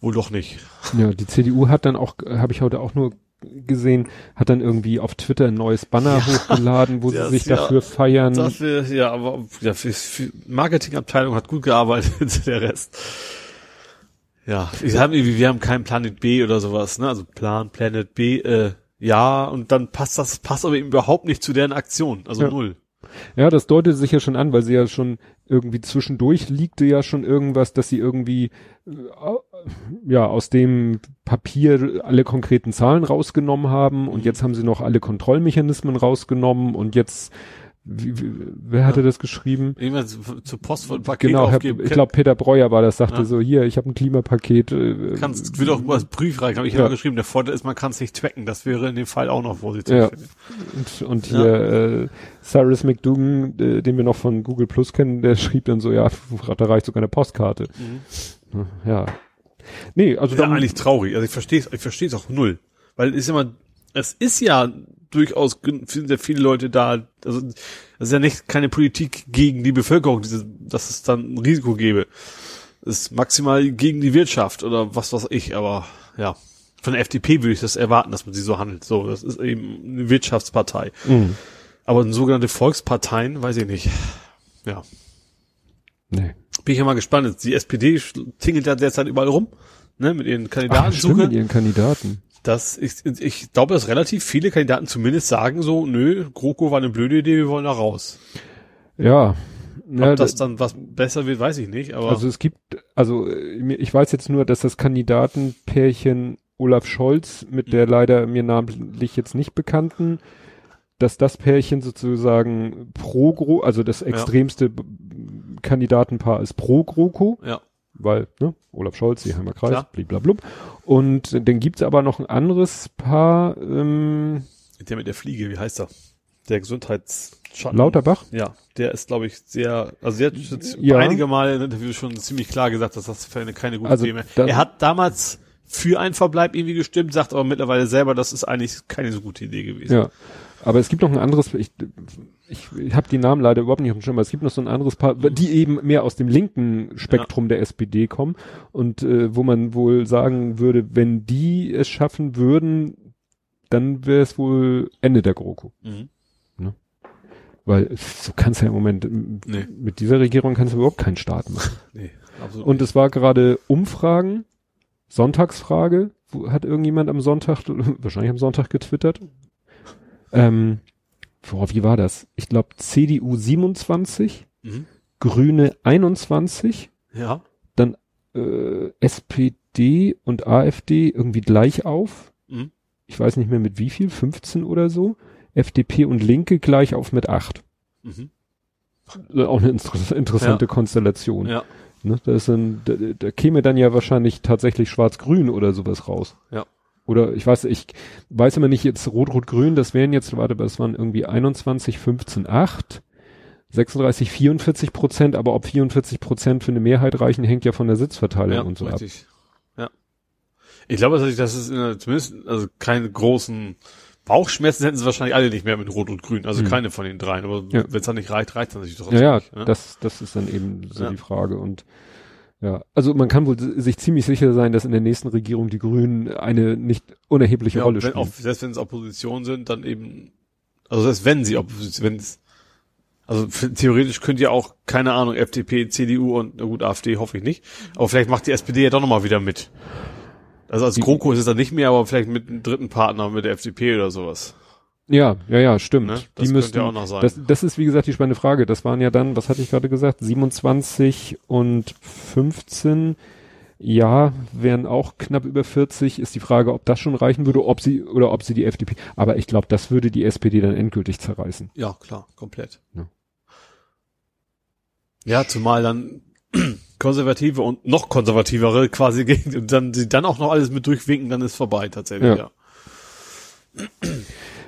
wohl doch nicht.
Ja, die CDU hat dann auch, habe ich heute auch nur gesehen, hat dann irgendwie auf Twitter ein neues Banner hochgeladen, wo sie sich
ja-
dafür feiern.
Dafür, ja, aber ja, für, für Marketingabteilung hat gut gearbeitet, der Rest. Ja, wir haben, irgendwie- wir haben keinen Planet B oder sowas, ne? Also Plan, Planet B, äh, ja, und dann passt das, passt aber eben überhaupt nicht zu deren Aktion, also
Ja.
null.
Ja, das deutet sich ja schon an, weil sie ja schon irgendwie zwischendurch liegte ja schon irgendwas, dass sie irgendwie äh, ja aus dem Papier alle konkreten Zahlen rausgenommen haben und
Mhm.
jetzt haben sie noch alle Kontrollmechanismen rausgenommen und jetzt wie, wie, wer hatte
Ja.
das geschrieben?
Irgendwann zu- zur Post von Paket
Genau,
aufgeben.
ich glaube Peter Breuer war das, sagte
Ja.
so, hier, ich habe ein Klimapaket. Äh,
kannst, wird auch als Brief rein, habe ich
Ja.
immer geschrieben. Der Vorteil ist, man kann es nicht tracken. Das wäre in dem Fall auch noch positiv.
Ja. Und, und hier äh, Cyrus McDougan, äh, den wir noch von Google Plus kennen, der schrieb dann so, ja, da reicht sogar eine Postkarte.
Mhm.
Ja. Nee, also
Ja,
dann,
eigentlich traurig. Also ich verstehe es, ich verstehe es auch null. Weil es ist immer, es ist ja durchaus sind ja viele Leute da, also es ist ja nicht keine Politik gegen die Bevölkerung, diese, dass es dann ein Risiko gäbe. Es ist maximal gegen die Wirtschaft oder was weiß ich, aber ja. Von der FDP würde ich das erwarten, dass man sie so handelt. So, das ist eben eine Wirtschaftspartei.
mh,
Aber sogenannte Volksparteien, weiß ich nicht. Ja.
nee.
Bin ich ja mal gespannt. Die SPD tingelt ja derzeit überall rum, ne, mit ihren
Ach, stimmt, mit ihren Kandidaten.
Das, ich, ich glaube, dass relativ viele Kandidaten zumindest sagen so, nö, GroKo war eine blöde Idee, wir wollen da raus.
Ja.
Ob
ja
das dann was besser wird, weiß ich nicht, aber
also es gibt, also äh, ich weiß jetzt nur, dass das Kandidatenpärchen Olaf Scholz mit der leider mir namentlich jetzt nicht bekannten, dass das Pärchen sozusagen pro Gro, also das extremste B- Kandidatenpaar ist pro GroKo,
Ja.
Weil, ne, Olaf Scholz, Seeheimer Kreis,
Klar.
bliblablub. Und dann gibt's aber noch ein anderes Paar, ähm,
Der mit der Fliege, wie heißt er? Der Gesundheitsschatten.
Lauterbach.
Ja, der ist, glaube ich, sehr, also der hat jetzt
Ja.
einige Mal in Interviews schon ziemlich klar gesagt, dass das für eine keine gute
Also
Idee mehr. Er hat damals für einen Verbleib irgendwie gestimmt, sagt aber mittlerweile selber, das ist eigentlich keine so gute Idee gewesen.
Ja. Aber es gibt noch ein anderes, ich, ich, ich habe die Namen leider überhaupt nicht auf dem Schirm, aber es gibt noch so ein anderes Paar, die eben mehr aus dem linken Spektrum der SPD kommen und äh, wo man wohl sagen würde, wenn die es schaffen würden, dann wäre es wohl Ende der GroKo.
Mhm.
Weil so kannst du ja im Moment,
Nee.
mit dieser Regierung kannst du überhaupt keinen Start machen.
Nee, absolut.
Und es war gerade Umfragen, Sonntagsfrage, wo, hat irgendjemand am Sonntag, wahrscheinlich am Sonntag getwittert. Ähm, boah, wie war das? Ich glaube CDU 27,
mhm.
Grüne 21,
Ja.
äh, SPD und AfD irgendwie gleich auf.
Mhm.
Ich weiß nicht mehr mit wie viel, 15 oder so. FDP und Linke gleich auf mit 8.
Mhm.
Äh, Auch eine inter interessante Konstellation.
Ja.
Ne, da, ein, da, da käme dann ja wahrscheinlich tatsächlich Schwarz-Grün oder sowas raus.
Ja.
Oder ich weiß, ich weiß immer nicht jetzt Rot-Rot-Grün, das wären jetzt, warte, das waren irgendwie 21, 15, 8, 36, 44 Prozent, aber ob 44 Prozent für eine Mehrheit reichen, hängt ja von der Sitzverteilung
Ja,
und so ab.
richtig. Ja. Ich glaube tatsächlich, dass es äh, zumindest, also keine großen Bauchschmerzen hätten sie wahrscheinlich alle nicht mehr mit Rot und Grün, also
Mhm.
keine von den dreien, aber
Ja.
wenn es dann nicht reicht, reicht es natürlich trotzdem
Ja, ja,
nicht. Ne?
das, das ist dann eben so die Frage und ja, also man kann wohl sich ziemlich sicher sein, dass in der nächsten Regierung die Grünen eine nicht unerhebliche
ja,
Rolle
wenn
spielen.
auch, selbst wenn es Opposition sind, dann eben, also selbst wenn sie Opposition, wenn es, also theoretisch könnte ja auch, keine Ahnung, FDP, CDU und, na gut, AfD hoffe ich nicht, aber vielleicht macht die SPD ja doch nochmal wieder mit. Also als GroKo ist es dann nicht mehr, aber vielleicht mit einem dritten Partner, mit der FDP oder sowas.
Ja, ja, ja, stimmt.
Ne?
Die
Das
müssten,
könnte ja auch noch sein.
Das, das ist wie gesagt die spannende Frage. Das waren ja dann, was hatte ich gerade gesagt, 27 und 15. Ja, wären auch knapp über 40. Ist die Frage, ob das schon reichen würde, ob sie oder ob sie die FDP. Aber ich glaube, das würde die SPD dann endgültig zerreißen.
Ja, klar, komplett.
Ja.
Ja, zumal dann Konservative und noch konservativere quasi gegen und dann sie dann auch noch alles mit durchwinken, dann ist vorbei tatsächlich,
Ja.
ja.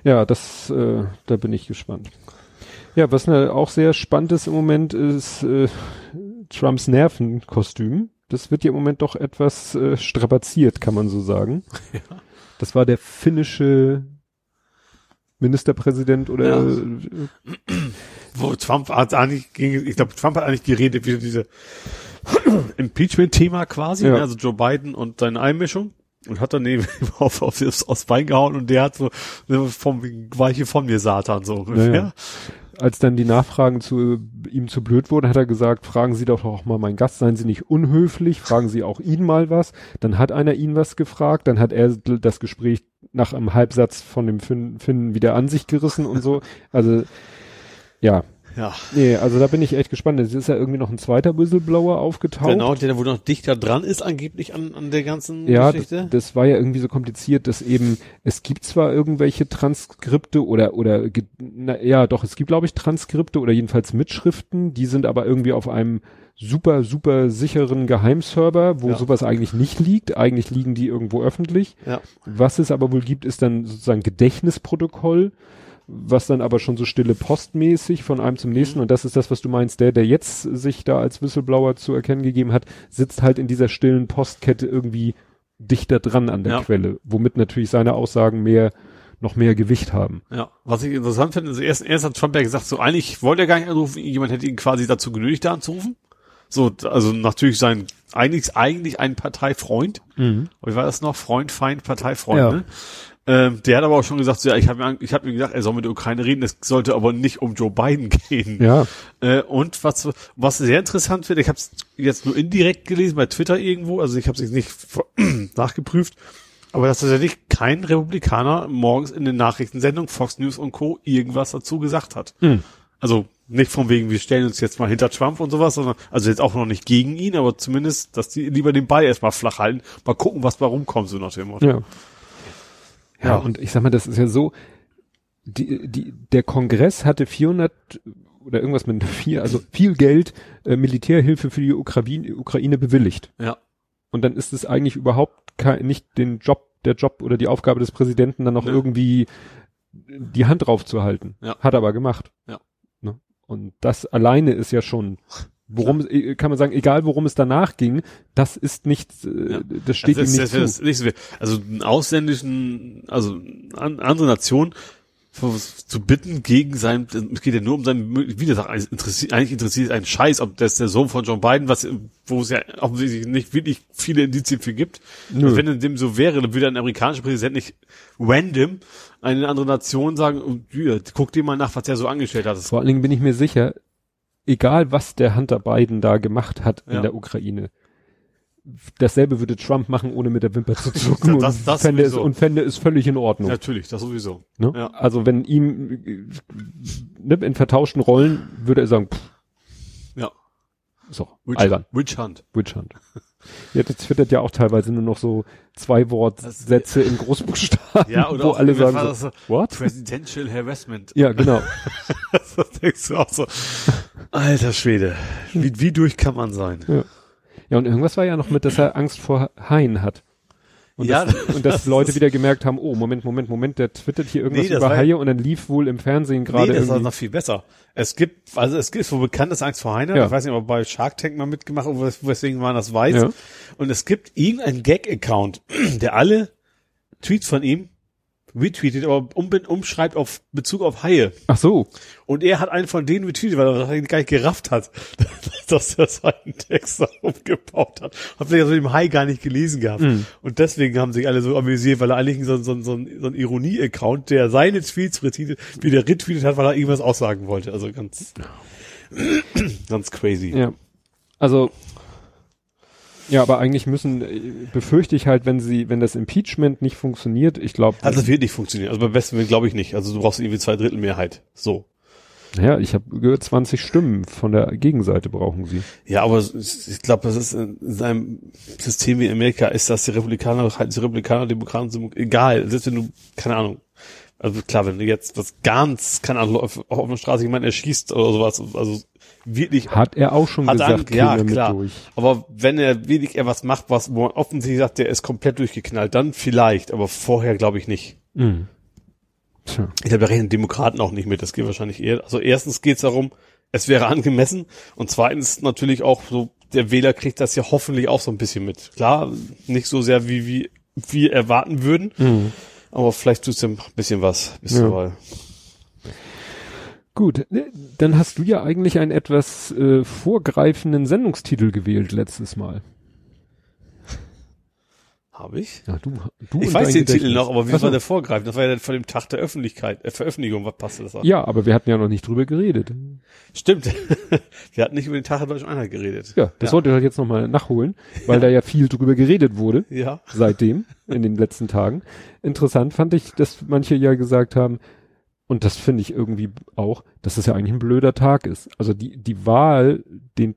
Ja, das, äh, da bin ich gespannt. Ja, was ne, auch sehr spannend ist im Moment, ist äh, Trumps Nervenkostüm. Das wird ja im Moment doch etwas äh, strapaziert, kann man so sagen. Das war der finnische Ministerpräsident oder
Ja.
äh,
Wo Trump hat eigentlich gegen, ich glaube, Trump hat eigentlich geredet wie diese Impeachment-Thema quasi,
Ja.
ne? also Joe Biden und seine Einmischung. Und hat dann eben auf, auf, aufs, aufs Bein gehauen und der hat so vom Weiche von mir Satan so ungefähr.
Ja, als dann die Nachfragen zu ihm zu blöd wurden, hat er gesagt, fragen Sie doch auch mal meinen Gast, seien Sie nicht unhöflich, fragen Sie auch ihn mal was. Dann hat einer ihn was gefragt, dann hat er das Gespräch nach einem Halbsatz von dem Finn, Finn wieder an sich gerissen und so. Also ja,
ja.
nee, also da bin ich echt gespannt. Es ist ja irgendwie noch ein zweiter Whistleblower aufgetaucht.
Genau, der wo noch dichter dran ist angeblich an, an der ganzen
Ja,
Geschichte.
das, das war ja irgendwie so kompliziert, dass eben, es gibt zwar irgendwelche Transkripte oder, oder, na, ja, doch, es gibt, glaube ich, Transkripte oder jedenfalls Mitschriften, die sind aber irgendwie auf einem super, super sicheren Geheimserver, wo
Ja.
sowas eigentlich nicht liegt. Eigentlich liegen die irgendwo öffentlich.
ja.
Was es aber wohl gibt, ist dann sozusagen Gedächtnisprotokoll, was dann aber schon so stille postmäßig von einem zum nächsten, und das ist das, was du meinst, der, der jetzt sich da als Whistleblower zu erkennen gegeben hat, sitzt halt in dieser stillen Postkette irgendwie dichter dran an der
Ja.
Quelle, womit natürlich seine Aussagen mehr, noch mehr Gewicht haben.
Ja, was ich interessant finde, also erst, erst hat Trump ja gesagt, so eigentlich wollte er gar nicht anrufen, jemand hätte ihn quasi dazu genötigt, da anzurufen. So, also natürlich sein, eigentlich, eigentlich ein Parteifreund. Wie war das noch? Freund, Feind, Parteifreund,
Ja.
ne? Ähm, der hat aber auch schon gesagt, so, ja, ich habe mir, ich hab mir gesagt, er soll mit der Ukraine reden, es sollte aber nicht um Joe Biden gehen.
Ja,
Äh, und was, was sehr interessant wird, ich habe es jetzt nur indirekt gelesen bei Twitter irgendwo, also ich habe es jetzt nicht nachgeprüft, aber dass tatsächlich kein Republikaner morgens in den Nachrichtensendungen Fox News und Co. irgendwas dazu gesagt hat.
Hm.
Also nicht von wegen, wir stellen uns jetzt mal hinter Trump und sowas, sondern also jetzt auch noch nicht gegen ihn, aber zumindest, dass die lieber den Ball erstmal flach halten, mal gucken, was bei rumkommt, so nach dem Motto.
ja. Ja,
Ja.
und ich sag mal, das ist ja so, die, die, der Kongress hatte 400 oder irgendwas mit vier, also viel Geld äh, Militärhilfe für die Ukraine, Ukraine bewilligt.
Ja.
Und dann ist es eigentlich überhaupt kein, nicht den Job, der Job oder die Aufgabe des Präsidenten dann noch
Nee.
irgendwie die Hand drauf zu halten.
Ja.
Hat er aber gemacht.
Ja.
Ne? Und das alleine ist ja schon, worum, äh, kann man sagen, egal worum es danach ging, das ist nicht, äh,
Ja.
das steht
Also
ihm
das-
nicht
das-
zu.
nicht so. Also einen ausländischen, also an, andere Nation zu bitten gegen sein, es geht ja nur um sein, wie gesagt, eigentlich interessiert, eigentlich interessiert einen Scheiß, ob das der Sohn von John Biden, was, wo es ja offensichtlich nicht wirklich viele Indizien für gibt. Wenn es dem so wäre, dann würde ein amerikanischer Präsident nicht random eine andere Nation sagen, oh, ja, guck dir mal nach, was er so angestellt hat.
Vor allen Dingen bin ich mir sicher, egal was der Hunter Biden da gemacht hat in
Ja.
der Ukraine, dasselbe würde Trump machen, ohne mit der Wimper zu zucken
Das-
und,
das
fände es, und fände es völlig in Ordnung.
Natürlich, das sowieso.
Ne?
Ja.
Also wenn ihm ne, in vertauschten Rollen würde er sagen, pff,
Ja.
so,
Witch,
albern,
Witch Hunt.
Witch Hunt. Ja, das twittert ja auch teilweise nur noch so zwei Wortsätze in Großbuchstaben,
Ja, oder
wo alle sagen so,
das
what?
Presidential Harassment.
Ja, genau.
das denkst du auch so. Alter Schwede. Wie, wie durch kann man sein?
Ja, und irgendwas war ja noch mit, dass er Angst vor Haien hat. Und,
Ja,
das, und dass
das
Leute
ist-
wieder gemerkt haben, oh, Moment, Moment, Moment, der twittert hier irgendwas
Nee,
über Haie und dann lief wohl im Fernsehen gerade
nee, das
irgendwie.
noch viel besser. Es gibt, also es gibt so bekannt ist Angst vor Heiner.
Ja.
Ich weiß nicht, ob er bei Shark Tank mal mitgemacht hat, wes- weswegen man das weiß.
Ja.
Und es gibt irgendeinen Gag-Account, der alle Tweets von ihm retweetet, aber um, umschreibt auf Bezug auf Haie.
Ach so.
Und er hat einen von denen retweetet, weil er das gar nicht gerafft hat, dass er seinen Text da umgebaut hat. Hat vielleicht also dem Hai gar nicht gelesen gehabt.
Mhm.
Und deswegen haben sich alle so amüsiert, weil er eigentlich so, so, so, so ein Ironie-Account, der seine Tweets retweetet, wieder retweetet hat, weil er irgendwas aussagen wollte. Also ganz, ganz crazy.
Ja. Also, ja, aber eigentlich müssen, äh, befürchte ich halt, wenn sie, wenn das Impeachment nicht funktioniert, ich glaube,
Also das wird nicht funktionieren. Also beim besten Willen glaube ich nicht. Also du brauchst irgendwie zwei Drittel Mehrheit. So.
ja, ich habe gehört, 20 Stimmen von der Gegenseite brauchen sie.
Ja, aber ich glaube, das ist in seinem System wie Amerika ist, dass die Republikaner, halt die Republikaner, Demokraten sind egal. Selbst wenn du, keine Ahnung, also klar, wenn du jetzt was ganz, keine Ahnung, auf, auf der Straße jemanden erschießt oder sowas, also wirklich,
Hat er auch schon gesagt,
er- ja, klar.
durch.
aber wenn er wirklich er was macht, was, wo man offensichtlich sagt, der ist komplett durchgeknallt, dann vielleicht, aber vorher glaube ich nicht.
Mhm. Tja.
Ich glaube, da rechnen Demokraten auch nicht mit. Das geht wahrscheinlich eher. Also erstens geht es darum, es wäre angemessen. Und zweitens natürlich auch so, der Wähler kriegt das ja hoffentlich auch so ein bisschen mit. Klar, nicht so sehr wie, wie wir erwarten würden.
Mhm.
Aber vielleicht tust du ein bisschen was bis
Ja.
zur Wahl.
Gut, äh, dann hast du ja eigentlich einen etwas äh, vorgreifenden Sendungstitel gewählt letztes Mal.
Habe ich?
Ja, du, du
Ich weiß den Titel noch, aber wie war der vorgreifend? Das war ja vor dem Tag der Öffentlichkeit, äh, Veröffentlichung. Was passte das auch?
Ja, aber wir hatten ja noch nicht drüber geredet.
Stimmt. wir hatten nicht über den Tag der Deutschen Einheit geredet.
Ja, das
Ja.
wollte ich halt jetzt nochmal nachholen, weil da ja viel drüber geredet wurde
Ja.
seitdem, in den letzten Tagen. Interessant fand ich, dass manche ja gesagt haben, und das finde ich irgendwie auch, dass es ja eigentlich ein blöder Tag ist. Also die, die Wahl, den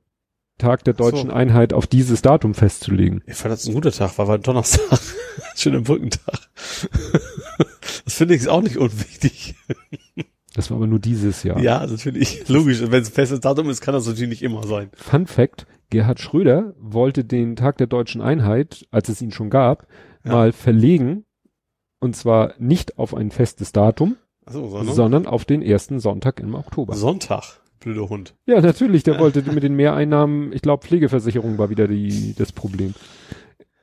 Tag der
Ach so.
deutschen Einheit auf dieses Datum festzulegen.
Ich fand das ein guter Tag, war, war ein Donnerstag. Schöner Brückentag. das finde ich auch nicht unwichtig.
Das war aber nur dieses Jahr.
Ja, natürlich. Logisch. Wenn es ein festes Datum ist, kann das natürlich nicht immer sein.
Fun Fact, Gerhard Schröder wollte den Tag der deutschen Einheit, als es ihn schon gab,
Ja.
mal verlegen. Und zwar nicht auf ein festes Datum,
Achso, sondern
sondern auf den ersten Sonntag im Oktober.
Sonntag. Blöder Hund.
Ja, natürlich, der wollte mit den Mehreinnahmen, ich glaube, Pflegeversicherung war wieder die, das Problem.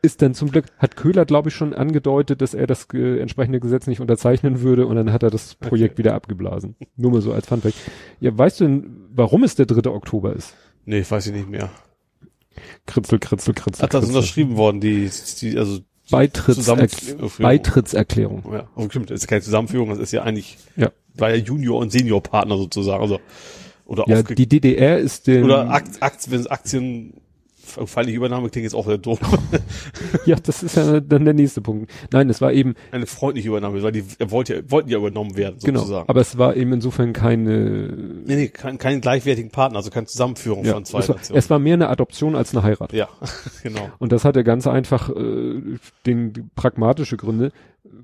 Ist dann zum Glück, hat Köhler, glaube ich, schon angedeutet, dass er das äh, entsprechende Gesetz nicht unterzeichnen würde und dann hat er das Projekt wieder abgeblasen. Nur mal so als Funfact. Ja, weißt du denn, warum es der 3. Oktober ist?
Nee, weiß ich nicht mehr.
Kritzel, kritzel, kritzel.
Ach, das
kritzel.
unterschrieben worden, die, die, also,
Beitritts
Zusammenführung.
Beitrittserklärung.
ja, oh, stimmt, das ist keine Zusammenführung, das ist ja eigentlich,
Ja.
war ja Junior- und Seniorpartner sozusagen, also, oder
Ja, die DDR ist den,
oder Akt, Akt, wenn es feindliche Übernahme klingt jetzt auch sehr doof.
Ja, das ist ja dann der nächste Punkt. Nein, es war eben,
Eine freundliche Übernahme, weil die er wollte ja, wollten ja übernommen werden,
genau,
sozusagen.
aber es war eben insofern keine,
nee, nee, kein, keinen gleichwertigen Partner, also keine Zusammenführung
ja,
von zwei
es, war,
Nationen.
es war mehr eine Adoption als eine Heirat.
ja, genau.
Und das hatte ganz einfach äh, den pragmatische Gründe.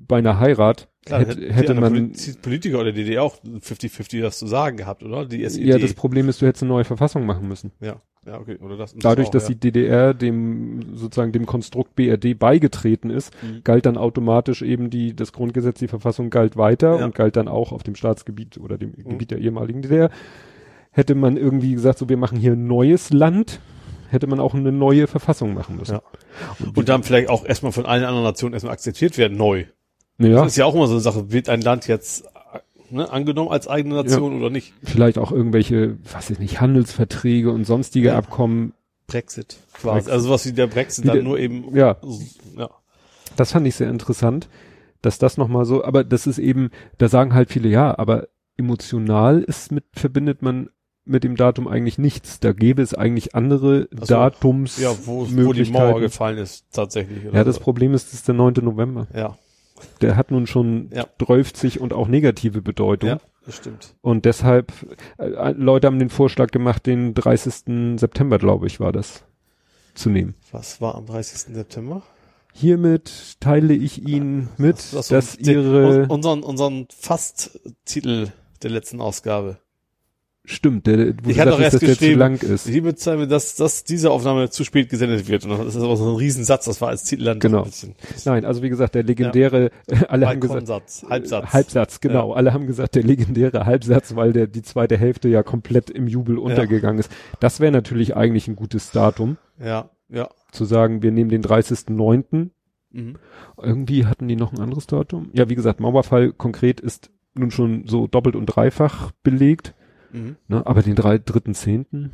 Bei einer Heirat
Klar,
hätte,
hätte,
man
Polit Politiker oder DDR auch 50-50 das zu sagen gehabt, oder? Die SED.
ja das Problem ist, du hättest eine neue Verfassung machen müssen.
ja, ja, okay, oder das. und
Dadurch,
auch,
dass
ja.
die DDR dem sozusagen dem Konstrukt BRD beigetreten ist,
Mhm.
galt dann automatisch eben die das Grundgesetz, die Verfassung galt weiter
Ja.
und galt dann auch auf dem Staatsgebiet oder dem Gebiet der ehemaligen DDR. Hätte man irgendwie gesagt, so wir machen hier ein neues Land, hätte man auch eine neue Verfassung machen müssen.
Ja. Und dann vielleicht auch erstmal von allen anderen Nationen erstmal akzeptiert werden, neu.
Ja,
Das ist ja auch immer so eine Sache, wird ein Land jetzt ne, angenommen als eigene Nation oder nicht?
vielleicht auch irgendwelche, was ich nicht, Handelsverträge und sonstige
Ja.
Abkommen.
Brexit quasi.
Brexit.
Also was wie der Brexit
Wie
dann
der-
nur eben
Ja.
ja.
Das fand ich sehr interessant, dass das nochmal so, aber das ist eben, da sagen halt viele, ja, aber emotional ist mit, verbindet man mit dem Datum eigentlich nichts. Da gäbe es eigentlich andere
so.
Datums.
Ja, wo, wo die. Mauer gefallen ist, tatsächlich. oder
Ja, das
so.
Problem ist, es ist der 9. November.
Ja,
Der hat nun schon
Ja.
12 und auch negative Bedeutung.
ja, das stimmt.
Und deshalb, äh, Leute haben den Vorschlag gemacht, den 30. September, glaube ich, war das, zu nehmen.
Was war am 30. September?
Hiermit teile ich Ihnen mit,
Ach so,
dass Ihre,
un- unseren, unseren Fast-Titel der letzten Ausgabe.
Stimmt, der, wo
Ich hatte doch erst
dass der zu lang ist.
Zeigen wir, dass, dass diese Aufnahme zu spät gesendet wird. Und das ist aber so ein Riesensatz, das war als Titel dann doch
Genau.
ein bisschen.
Nein, also wie gesagt, der legendäre, alle haben gesagt,
Balkonsatz, Halbsatz.
Halbsatz, genau. Alle haben gesagt, der legendäre Halbsatz, weil der die zweite Hälfte ja komplett im Jubel untergegangen ist. Das wäre natürlich eigentlich ein gutes Datum,
Ja, ja.
zu sagen, wir nehmen den 30.09.
Mhm.
Irgendwie hatten die noch ein anderes Datum. Ja, wie gesagt, Mauerfall konkret ist nun schon so doppelt und dreifach belegt,
Mhm.
ne? aber den drei- 3.10.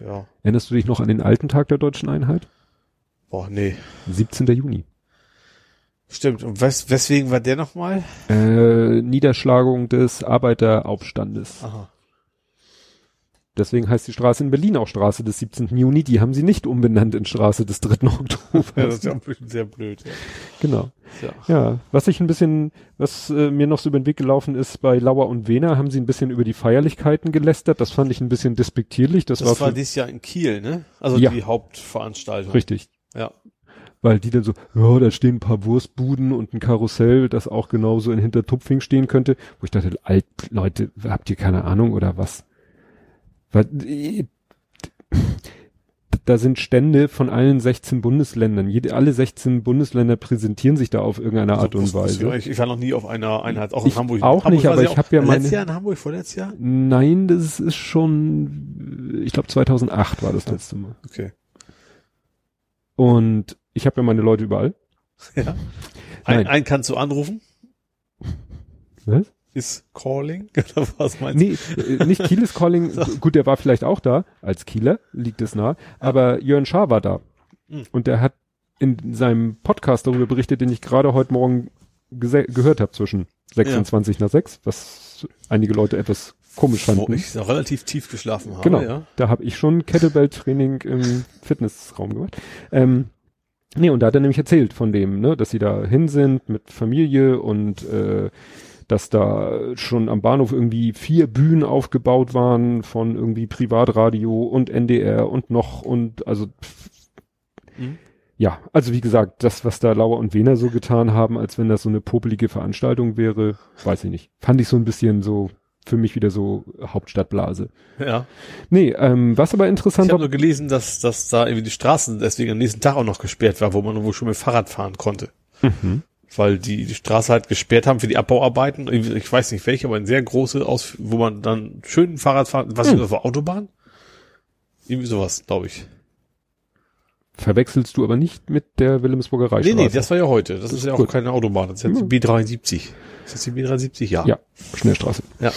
Ja.
Erinnerst du dich noch an den alten Tag der deutschen Einheit?
Boah, nee.
17. Juni.
Stimmt. Und wes weswegen war der nochmal?
Äh, Niederschlagung des Arbeiteraufstandes.
Aha.
Deswegen heißt die Straße in Berlin auch Straße des 17. Juni. Die haben sie nicht umbenannt in Straße des 3. Oktober.
Ja, das ist ja ein bisschen sehr blöd. Ja.
genau.
Ja.
Ja, was ich ein bisschen, was äh, mir noch so über den Weg gelaufen ist, bei Lauer und Wehner haben sie ein bisschen über die Feierlichkeiten gelästert. Das fand ich ein bisschen despektierlich. Das,
Das
war,
war dieses Jahr in Kiel, ne? Also
Ja.
die Hauptveranstaltung.
richtig.
Ja.
Weil die dann so, ja, da stehen ein paar Wurstbuden und ein Karussell, das auch genauso in Hintertupfing stehen könnte. Wo ich dachte, alt, Leute, habt ihr keine Ahnung oder was? Weil, äh, da sind Stände von allen 16 Bundesländern. Jede, alle 16 Bundesländer präsentieren sich da auf irgendeine Art und
Also,
Weise.
Ich, ich war noch nie auf einer Einheit, auch in
Ich
Hamburg.
auch
Hamburg
nicht, aber ich
auch-
hab ja meine-
Letztes Jahr in Hamburg, vorletztes Jahr?
Nein, das ist schon, ich glaube 2008 war das letzte Mal.
Okay.
Und ich habe ja meine Leute überall.
Ja. Ein, einen kannst du anrufen?
Was?
Ist Calling? Oder was meinst du?
Nee, äh, nicht Kiel ist Calling. Gut, der war vielleicht auch da, als Kieler, liegt es nah. Aber Jörn Schaar war da.
Mhm.
Und der hat in seinem Podcast darüber berichtet, den ich gerade heute Morgen gehört habe, zwischen 26 nach 6, was einige Leute etwas komisch
Wo
fanden.
ich noch relativ tief geschlafen habe.
Genau,
Ja.
da habe ich schon Kettlebell-Training im Fitnessraum gemacht. Ähm, nee, und da hat er nämlich erzählt von dem, ne, dass sie da hin sind mit Familie und äh, dass da schon am Bahnhof irgendwie vier Bühnen aufgebaut waren von irgendwie Privatradio und NDR und noch und also
Mhm.
ja, also wie gesagt, das, was da Lauer und Wehner so getan haben, als wenn das so eine popelige Veranstaltung wäre, weiß ich nicht. Fand ich so ein bisschen so für mich wieder so Hauptstadtblase.
ja.
Nee, ähm, was aber
Ich
interessant
habe
war,
nur gelesen, dass, dass da irgendwie die Straßen deswegen am nächsten Tag auch noch gesperrt war, wo man wo schon mit Fahrrad fahren konnte.
Mhm.
Weil die die Straße halt gesperrt haben für die Abbauarbeiten. Ich weiß nicht welche, aber eine sehr große, aus, wo man dann schön Fahrrad fahren, was
Hm.
ist das, war Autobahn? Irgendwie sowas, glaube ich.
verwechselst du aber nicht mit der Wilhelmsburger
Nee,
Reichstraße.
nee, das war ja heute. Das ist ja auch
gut.
keine Autobahn. Das ist jetzt
Hm.
die B73. Ist das die B73? Ja.
Ja, Schnellstraße.
Ja.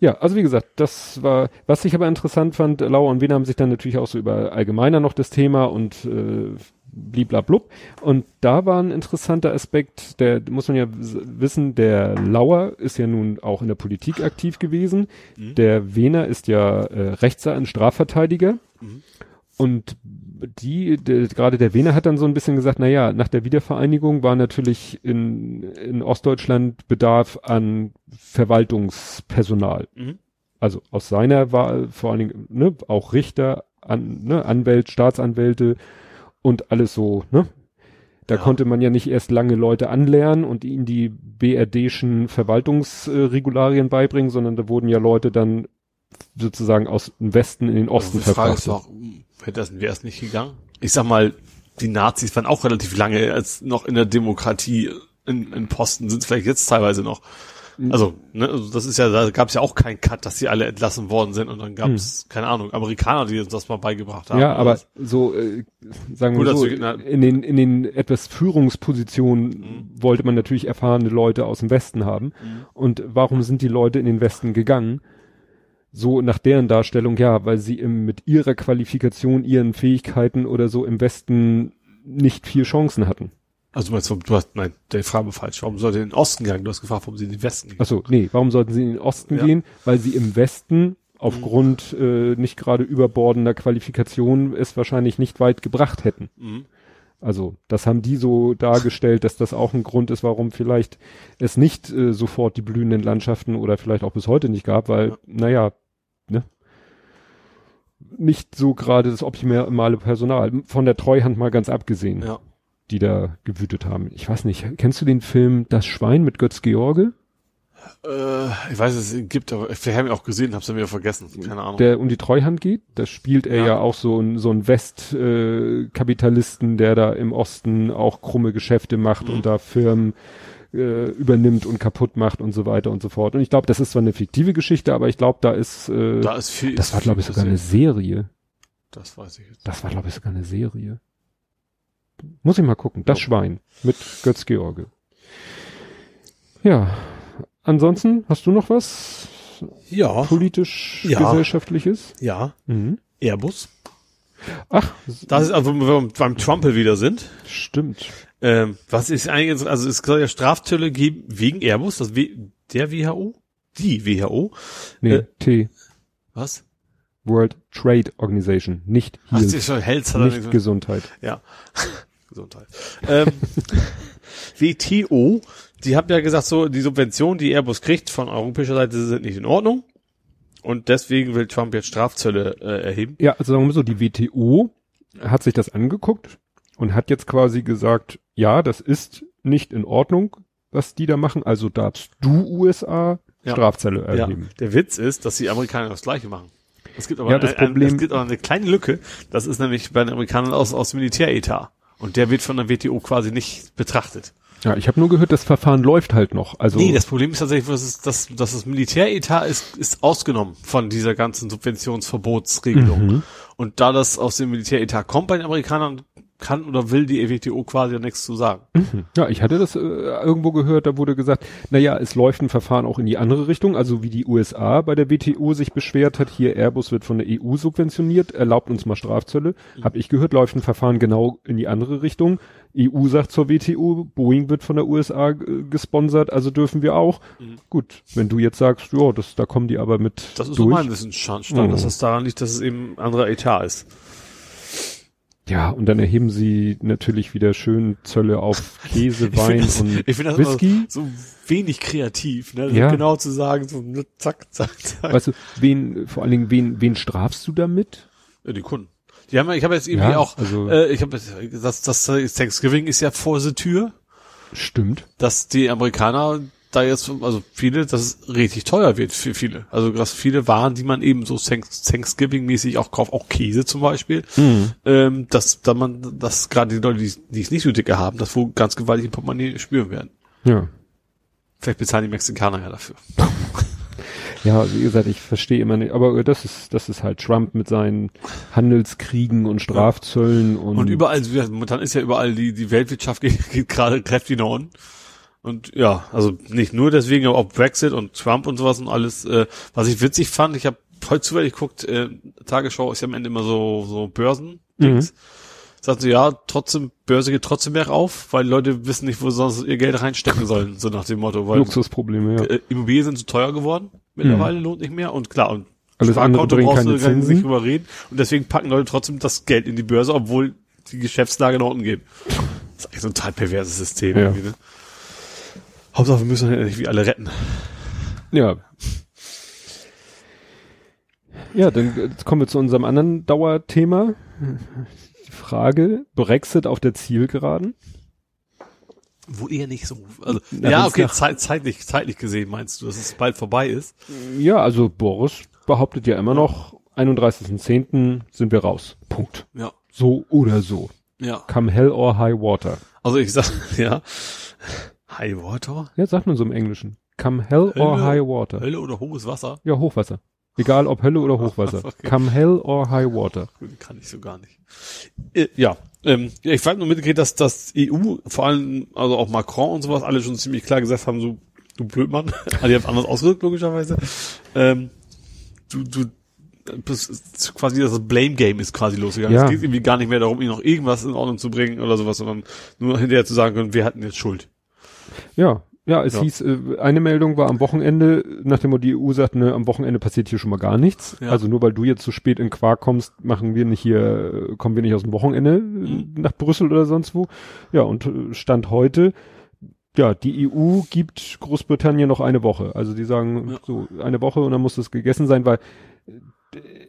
Ja, also wie gesagt, das war, was ich aber interessant fand, Lauer und Wiener haben sich dann natürlich auch so über allgemeiner noch das Thema und äh, bliblablub. Und da war ein interessanter Aspekt, der muss man ja wissen, der Lauer ist ja nun auch in der Politik aktiv gewesen.
Mhm.
Der Wehner ist ja äh, Rechtsanwalt, Strafverteidiger.
Mhm.
und die, der, gerade der Wiener hat dann so ein bisschen gesagt, na ja, nach der Wiedervereinigung war natürlich in, in Ostdeutschland Bedarf an Verwaltungspersonal.
Mhm.
Also aus seiner Wahl vor allen Dingen, ne, auch Richter, an, ne, Anwälte, Staatsanwälte und alles so, ne? Da
Ja.
konnte man ja nicht erst lange Leute anlernen und ihnen die BRDschen Verwaltungsregularien beibringen, sondern da wurden ja Leute dann sozusagen aus dem Westen in den Osten
die Frage ist auch, hätte das wäre es nicht gegangen? Ich sag mal, die Nazis waren auch relativ lange als noch in der Demokratie in, in Posten, sind vielleicht jetzt teilweise noch.
Mhm.
Also, ne, also das ist ja, da gab es ja auch keinen Cut, dass sie alle entlassen worden sind und dann gab es, keine Ahnung, Amerikaner, die uns das mal beigebracht haben.
Mhm. Ja, aber so, äh, sagen
Gut,
wir so,
also, na-
in den, in den etwas Führungspositionen
Mhm.
wollte man natürlich erfahrene Leute aus dem Westen haben. Und warum sind die Leute in den Westen gegangen? So nach deren Darstellung, ja, weil sie im, mit ihrer Qualifikation, ihren Fähigkeiten oder so im Westen nicht viel Chancen hatten.
Also du meinst, du hast, nein, der Frage falsch. Warum sollte in den Osten gegangen? Du hast gefragt, warum sie in den Westen gegangen
Achso, nee, warum sollten sie in den Osten
Ja.
gehen? Weil sie im Westen aufgrund äh, nicht gerade überbordender Qualifikation es wahrscheinlich nicht weit gebracht hätten.
Mhm.
Also das haben die so dargestellt, dass das auch ein Grund ist, warum vielleicht es nicht äh, sofort die blühenden Landschaften oder vielleicht auch bis heute nicht gab, weil,
Ja.
naja, ne? Nicht so gerade das optimale Personal. Von der Treuhand mal ganz abgesehen,
Ja.
Die da gewütet haben. Ich weiß nicht, kennst du den Film Das Schwein mit Götz George?
Äh, ich weiß, es gibt, aber vielleicht habe ich auch gesehen, hab's dann wieder vergessen. Keine Ahnung.
der um die Treuhand geht. Da spielt er ja,
Ja.
auch so ein so ein Westkapitalisten, äh, der da im Osten auch krumme Geschäfte macht
Mhm.
und da Firmen äh, übernimmt und kaputt macht und so weiter und so fort. Und ich glaube, das ist zwar eine fiktive Geschichte, aber ich glaube, da ist äh,
da ist viel.
das war glaube ich sogar eine. Serie.
Das weiß ich jetzt.
Das war glaube ich sogar eine Serie. Muss ich mal gucken. Das. Schwein mit Götz George. Ja. Ansonsten hast du noch was
Ja.
politisch
Ja.
gesellschaftliches?
Ja.
Mhm.
Airbus.
Ach,
Das ist also, wenn wir beim Trumpel wieder sind.
stimmt.
Ähm, was ist eigentlich, also es soll ja Strafzölle geben wegen Airbus, das w der WHO? Die WHO?
Nee,
Äh,
T.
Was?
World Trade Organization, nicht
Ach,
Health,
ist schon Health
nicht Gesundheit.
Ja. Gesundheit. ähm, WTO, die haben ja gesagt, so, die Subventionen, die Airbus kriegt von europäischer Seite sind nicht in Ordnung. Und deswegen will Trump jetzt Strafzölle äh, erheben.
Ja, also sagen wir so, die WTO hat sich das angeguckt und hat jetzt quasi gesagt, ja, das ist nicht in Ordnung, was die da machen, also darfst du USA
Ja.
Strafzelle
Ja,
erheben.
der Witz ist, dass die Amerikaner das Gleiche machen. Es gibt aber,
Ja, das
ein, ein,
Problem-
es gibt aber eine kleine Lücke. Das ist nämlich bei den Amerikanern aus, aus Militäretat. Und der wird von der WTO quasi nicht betrachtet.
Ja, ich habe nur gehört, das Verfahren läuft halt noch. Also
Nee, das Problem ist tatsächlich, dass, es, dass, dass das Militäretat ist, ist ausgenommen von dieser ganzen Subventionsverbotsregelung.
Mhm.
Und da das aus dem Militäretat kommt bei den Amerikanern, kann oder will die WTO quasi ja nichts zu sagen.
Ja, ich hatte das äh, irgendwo gehört, da wurde gesagt, na ja, es läuft ein Verfahren auch in die andere Richtung, also wie die USA bei der WTO sich beschwert hat, hier Airbus wird von der EU subventioniert, erlaubt uns mal Strafzölle. Hab ich gehört, läuft ein Verfahren genau in die andere Richtung. EU sagt zur WTO, Boeing wird von der USA gesponsert, also dürfen wir auch. Gut, wenn du jetzt sagst, ja, das, da kommen die aber mit
Das ist so
durch.
mein Wissensstand,
Mhm.
dass es daran liegt, dass es eben ein anderer Etat ist.
Ja, und dann erheben sie natürlich wieder schön Zölle auf Käse, Wein
das,
und
ich das
Whisky.
so wenig kreativ, ne? So
Ja.
Genau zu sagen, so ne, zack, zack, zack.
Weißt du, wen, vor allen Dingen, wen, wen strafst du damit?
Ja, die Kunden. Die haben, ich habe jetzt irgendwie
Ja,
auch,
also-
äh, ich habe das, das Thanksgiving ist ja vor der Tür,
Stimmt.
dass die Amerikaner da jetzt, also viele, dass es richtig teuer wird für viele. Also dass viele Waren, die man eben so Thanks- Thanksgiving-mäßig auch kauft, auch Käse zum Beispiel, ähm, dass da man, dass gerade die Leute, die die es nicht so dicke haben, das wohl ganz gewaltig im Portemonnaie spüren werden.
Ja.
Vielleicht bezahlen die Mexikaner ja dafür.
Ja, wie gesagt, ich verstehe immer nicht, aber das ist, das ist halt Trump mit seinen Handelskriegen und Strafzöllen und,
Und überall, momentan ist ja überall die, die Weltwirtschaft geht, geht gerade kräftig nach unten. Und ja, also nicht nur deswegen, aber auch Brexit und Trump und sowas und alles. Äh, was ich witzig fand, ich habe heute zufällig geguckt, äh, Tagesschau ist ja am Ende immer so so Börsen.
Mhm.
Sagt sie, ja, trotzdem, Börse geht trotzdem mehr auf, weil Leute wissen nicht, wo sie sonst ihr Geld reinstecken sollen, so nach dem Motto. Weil
Luxusprobleme, ja.
äh, Immobilien sind zu teuer geworden, mittlerweile lohnt nicht mehr. Und klar, und
Alles andere bringt
brauchst
keine
du gar nicht
Zinsen.
drüber reden. Und deswegen packen Leute trotzdem das Geld in die Börse, obwohl die Geschäftslage nach unten geht. Das ist eigentlich so ein total perverses System.
Ja.
irgendwie, Ne? Hauptsache, wir müssen irgendwie alle retten.
Ja. Ja, dann äh, kommen wir zu unserem anderen Dauerthema. Die Frage, Brexit auf der Zielgeraden.
Wo eher nicht so. Also,
Na,
ja, okay, zeit, zeitlich, zeitlich gesehen meinst du, dass es bald vorbei ist?
Ja, also Boris behauptet ja immer noch, 31.10. sind wir raus. Punkt.
Ja.
So oder so.
Ja.
Come hell or high water.
Also ich sag, ja. High Water?
Ja, sagt man so im Englischen. Come hell or
Hölle.
high water.
Hölle oder hohes Wasser?
Ja, Hochwasser. Egal ob Hölle oder Hochwasser.
Okay.
Come hell or high water.
Kann ich so gar nicht. Äh, ja, ähm, ich fand nur mitgekriegt, dass das EU, vor allem, also auch Macron und sowas, alle schon ziemlich klar gesagt haben, so, du Blödmann, also die haben anders ausgedrückt, logischerweise, ähm, du, du, das ist quasi das Blame Game ist quasi losgegangen.
Ja.
Es geht irgendwie gar nicht mehr darum, ihn noch irgendwas in Ordnung zu bringen oder sowas, sondern nur hinterher zu sagen können, wir hatten jetzt Schuld.
Ja, ja, es
Ja.
hieß, äh, eine Meldung war am Wochenende, nach dem Motto, die EU sagt, ne, am Wochenende passiert hier schon mal gar nichts.
Ja.
Also nur weil du jetzt zu spät in Quark kommst, machen wir nicht hier, kommen wir nicht aus dem Wochenende äh,
Mhm.
nach Brüssel oder sonst wo. Ja, und äh, Stand heute, ja, die EU gibt Großbritannien noch eine Woche. Also die sagen
Ja.
so eine Woche und dann muss das gegessen sein, weil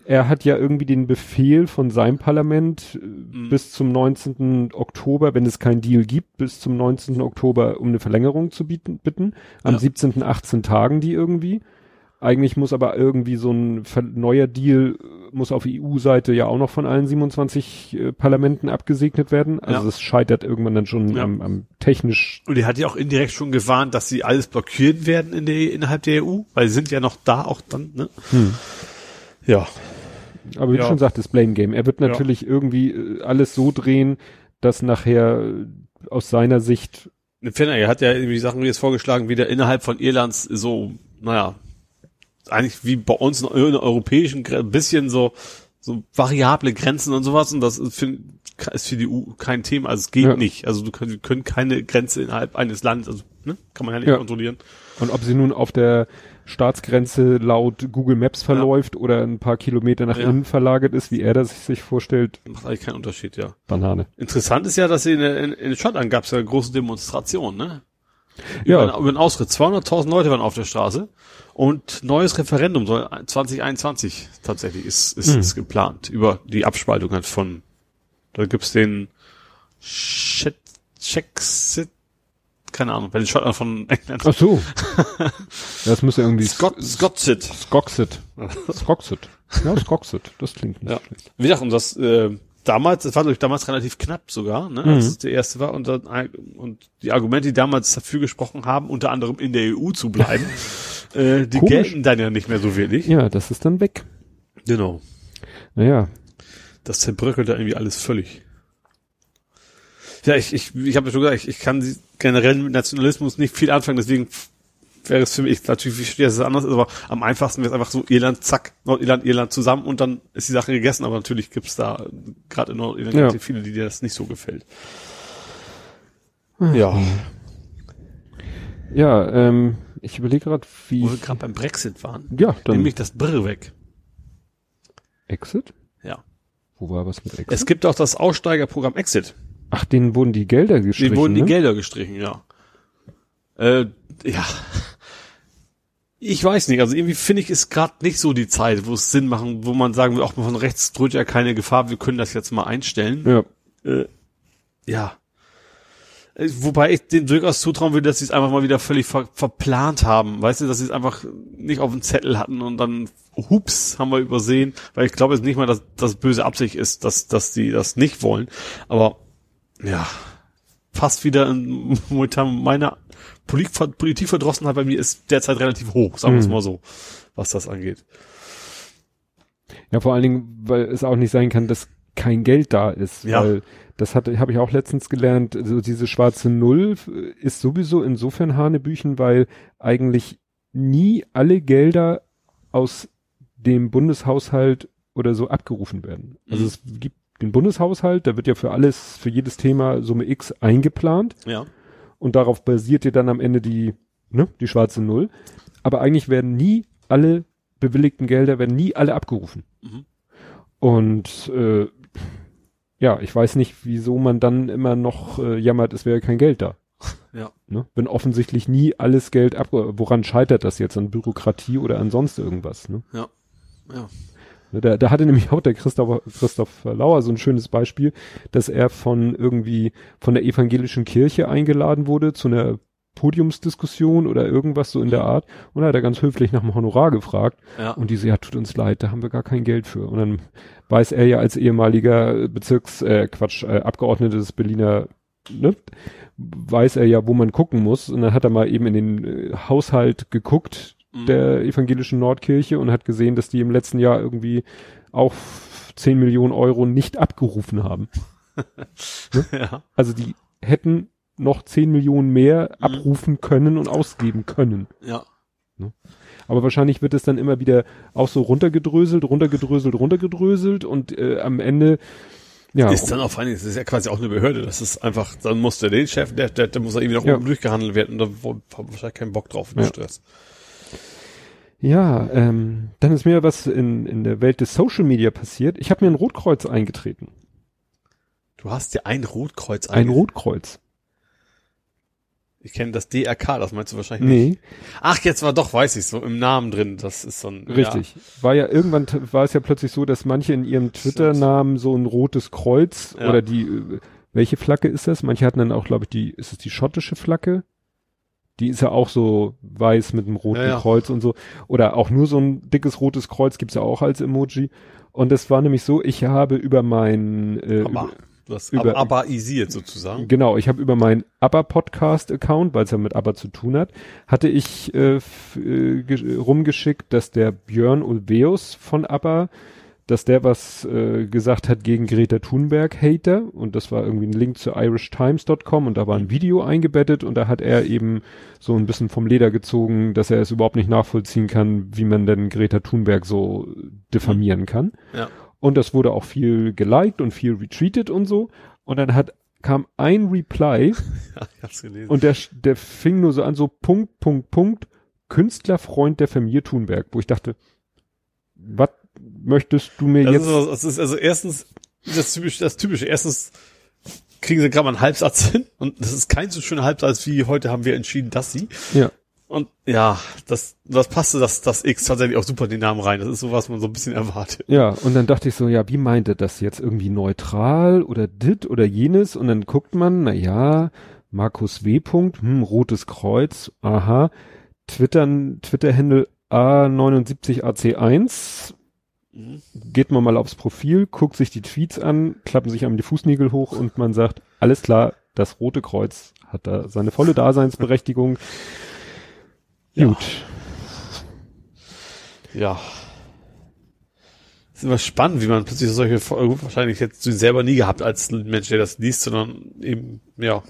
er hat ja irgendwie den Befehl von seinem Parlament äh,
Mhm.
bis zum 19. Oktober, wenn es keinen Deal gibt, bis zum 19. Oktober um eine Verlängerung zu bieten, bitten. Am
Ja.
17. 18 Tagen die irgendwie. Eigentlich muss aber irgendwie so ein neuer Deal äh, muss auf EU-Seite ja auch noch von allen 27 äh, Parlamenten abgesegnet werden. Also
Ja.
es scheitert irgendwann dann schon
Ja.
am, am technisch.
Und er hat ja auch indirekt schon gewarnt, dass sie alles blockieren werden in der, innerhalb der EU, weil sie sind ja noch da auch dann, ne?
Hm.
Ja.
Aber wie
Ja.
du schon sagtest, Blame Game. Er wird natürlich irgendwie äh, alles so drehen, dass nachher äh, aus seiner Sicht
Fenner, er hat ja irgendwie Sachen wie jetzt vorgeschlagen, wieder innerhalb von Irlands so, naja, eigentlich wie bei uns in der europäischen, ein bisschen so, so variable Grenzen und sowas und das ist für, ist für die EU kein Thema, also es geht
Ja.
nicht. Also du können, wir können keine Grenze innerhalb eines Landes, also, ne, kann man ja nicht
Ja.
kontrollieren.
Und ob sie nun auf der Staatsgrenze laut Google Maps verläuft oder ein paar Kilometer nach
Ja.
innen verlagert ist, wie er das sich vorstellt,
Macht eigentlich keinen Unterschied, ja.
Banane.
Interessant ist ja, dass in, in, in Schottland gab es ja große Demonstrationen, ne?
Ja.
Über, über den Austritt. 200.000 Leute waren auf der Straße und neues Referendum soll 2021 tatsächlich ist, ist,
Hm.
ist geplant über die Abspaltung halt von, da gibt's den Czechsit, keine Ahnung, bei den Schottland von England.
Ach so. das müsste irgendwie
Scott, Scottsit.
Skoxit. Skoxit. Ja, Skoxit. Das klingt nicht
Ja.
schlecht.
Wie gesagt, und das äh, damals, das war glaube ich damals relativ knapp sogar, ne, als es der erste war und dann und die Argumente, die damals dafür gesprochen haben, unter anderem in der EU zu bleiben, äh, die
Komisch.
gelten dann ja nicht mehr so wirklich.
Ja, das ist dann weg.
Genau.
Naja.
Das zerbröckelt da irgendwie alles völlig. Ja, ich, ich, ich habe ja schon gesagt, ich, ich kann generell mit Nationalismus nicht viel anfangen, deswegen wäre es für mich natürlich, ich verstehe, dass es anders ist, aber am einfachsten wäre es einfach so Irland, zack, Nordirland, Irland zusammen und dann ist die Sache gegessen, aber natürlich gibt's da gerade in Nordirland
Ja.
viele, die dir das nicht so gefällt. Ja,
Ja, ähm, ich überlege gerade, wie.
wo wir gerade beim Brexit waren,
Ja, dann
nämlich das Brr weg.
Exit?
Ja.
Wo war was mit Exit?
Es gibt auch das Aussteigerprogramm Exit.
Ach, denen wurden die Gelder gestrichen.
Denen wurden die
ne?
Gelder gestrichen, ja. Äh, ja. Ich weiß nicht, also irgendwie finde ich es gerade nicht so die Zeit, wo es Sinn machen, wo man sagen will, auch von rechts droht ja keine Gefahr, wir können das jetzt mal einstellen.
Ja.
Äh, ja. Äh, Wobei ich denen durchaus zutrauen würde, dass sie es einfach mal wieder völlig ver verplant haben. Weißt du, dass sie es einfach nicht auf dem Zettel hatten und dann, hups, haben wir übersehen. Weil ich glaube jetzt nicht mal, dass das böse Absicht ist, dass, dass die das nicht wollen. Aber, ja, fast wieder in momentan meine Polit Politikverdrossenheit bei mir ist derzeit relativ hoch, sagen wir es
Mhm.
mal so, was das angeht.
Ja, vor allen Dingen, weil es auch nicht sein kann, dass kein Geld da ist.
Ja.
Weil das hatte, habe ich auch letztens gelernt, so diese schwarze Null ist sowieso insofern Hanebüchen, weil eigentlich nie alle Gelder aus dem Bundeshaushalt oder so abgerufen werden. Also
Mhm.
es gibt den Bundeshaushalt, da wird ja für alles, für jedes Thema Summe X eingeplant
Ja.
und darauf basiert ja dann am Ende die, ne, die schwarze Null. Aber eigentlich werden nie alle bewilligten Gelder werden nie alle abgerufen.
Mhm.
Und äh, ja, ich weiß nicht, wieso man dann immer noch äh, jammert, es wäre kein Geld da.
Ja.
Ne? Wenn offensichtlich nie alles Geld ab, woran scheitert das jetzt? An Bürokratie oder an sonst irgendwas? Ne?
Ja. Ja.
Ne, Da, da hatte nämlich auch der Christoph, Christoph Lauer so ein schönes Beispiel, dass er von irgendwie von der evangelischen Kirche eingeladen wurde zu einer Podiumsdiskussion oder irgendwas so in der Art und da hat er ganz höflich nach dem Honorar gefragt
Ja.
und die so, ja, tut uns leid, da haben wir gar kein Geld für. Und dann weiß er ja als ehemaliger Bezirks, äh, Quatsch, äh, Abgeordneter des Berliner, ne, weiß er ja, wo man gucken muss. Und dann hat er mal eben in den äh, Haushalt geguckt
Mhm.
der evangelischen Nordkirche und hat gesehen, dass die im letzten Jahr irgendwie auch 10 Millionen Euro nicht abgerufen haben.
ja.
Also die hätten noch 10 Millionen mehr
Mhm.
abrufen können und ausgeben können.
Ja.
Aber wahrscheinlich wird es dann immer wieder auch so runtergedröselt, runtergedröselt, runtergedröselt und äh, am Ende ja,
Ist dann auch vor Dingen, das ist ja quasi auch eine Behörde. Das ist einfach, dann muss der den Chef, der, der, der muss da irgendwie noch
Ja.
oben durchgehandelt werden und da haben wahrscheinlich keinen Bock drauf, den
Ja.
Stress.
Ja ähm, dann ist mir was in, in der Welt des Social Media passiert. Ich habe mir ein Rotkreuz eingetreten.
Du hast ja ein Rotkreuz
Ein
einge-
Rotkreuz.
Ich kenne das DRK, das meinst du wahrscheinlich nicht.
Nee,
Ach, jetzt war doch, weiß ich so, im Namen drin. Das ist so ein.
richtig. War ja irgendwann war es ja plötzlich so, dass manche in ihrem Twitter-Namen so ein rotes Kreuz
Ja.
oder die äh, welche Flagge ist das? Manche hatten dann auch, glaube ich, die ist es die schottische Flagge? Die ist ja auch so weiß mit einem roten
Ja, ja.
Kreuz und so. Oder auch nur so ein dickes rotes Kreuz gibt's ja auch als Emoji. Und das war nämlich so, ich habe über mein äh.
Aber
über,
das
über-
abaisiert sozusagen.
Genau, ich habe über meinen ABBA-Podcast-Account, weil es ja mit ABBA zu tun hat, hatte ich äh, äh, ge- rumgeschickt, dass der Björn Ulveus von ABBA, dass der was äh, gesagt hat gegen Greta Thunberg-Hater und das war irgendwie ein Link zu irishtimes.com und da war ein Video eingebettet und da hat er eben so ein bisschen vom Leder gezogen, dass er es überhaupt nicht nachvollziehen kann, wie man denn Greta Thunberg so diffamieren kann.
Ja.
Und das wurde auch viel geliked und viel retweetet und so. Und dann hat, kam ein Reply
Ja, ich hab's
und der, der fing nur so an, so Punkt, Punkt, Punkt, Künstlerfreund der Familie Thunberg, wo ich dachte, was möchtest du mir
das,
jetzt?
ist, das ist also erstens das typische, das typische. Erstens kriegen sie gerade mal einen Halbsatz hin und das ist kein so schöner Halbsatz wie heute haben wir entschieden, dass sie.
ja,
Und ja, das, das passte das, das X tatsächlich auch super den Namen rein. Das ist so, was man so ein bisschen erwartet.
ja. Und dann dachte ich so, ja, wie meint er das jetzt? Irgendwie neutral oder dit oder jenes? Und dann guckt man, na ja, Markus W. Punkt, hm, rotes Kreuz, aha, Twittern, Twitter-Handle A79AC1,
Mhm.
geht man mal aufs Profil, guckt sich die Tweets an, klappen sich einmal die Fußnägel hoch und man sagt, alles klar, das Rote Kreuz hat da seine volle Daseinsberechtigung.
Ja.
Gut.
Ja. ist immer spannend, wie man plötzlich solche, gut, wahrscheinlich hättest du ihn selber nie gehabt als Mensch, der das liest, sondern eben, ja,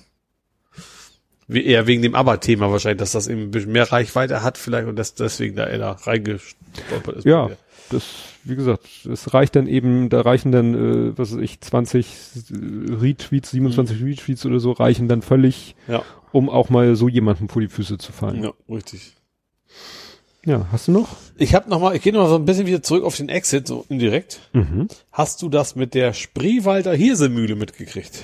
wie eher wegen dem Aber-Thema wahrscheinlich, dass das eben ein bisschen mehr Reichweite hat vielleicht und dass deswegen da er da reingestolpert ist.
Ja, das, wie gesagt, es reicht dann eben, da reichen dann, äh, was weiß ich, 20 Retweets, 27 Retweets oder so, reichen dann völlig,
Ja,
um auch mal so jemandem vor die Füße zu fallen.
ja, richtig.
Ja, hast du noch?
Ich habe noch mal, ich gehe noch mal so ein bisschen wieder zurück auf den Exit, so indirekt.
Mhm.
Hast du das mit der Spreewalder Hirsemühle mitgekriegt?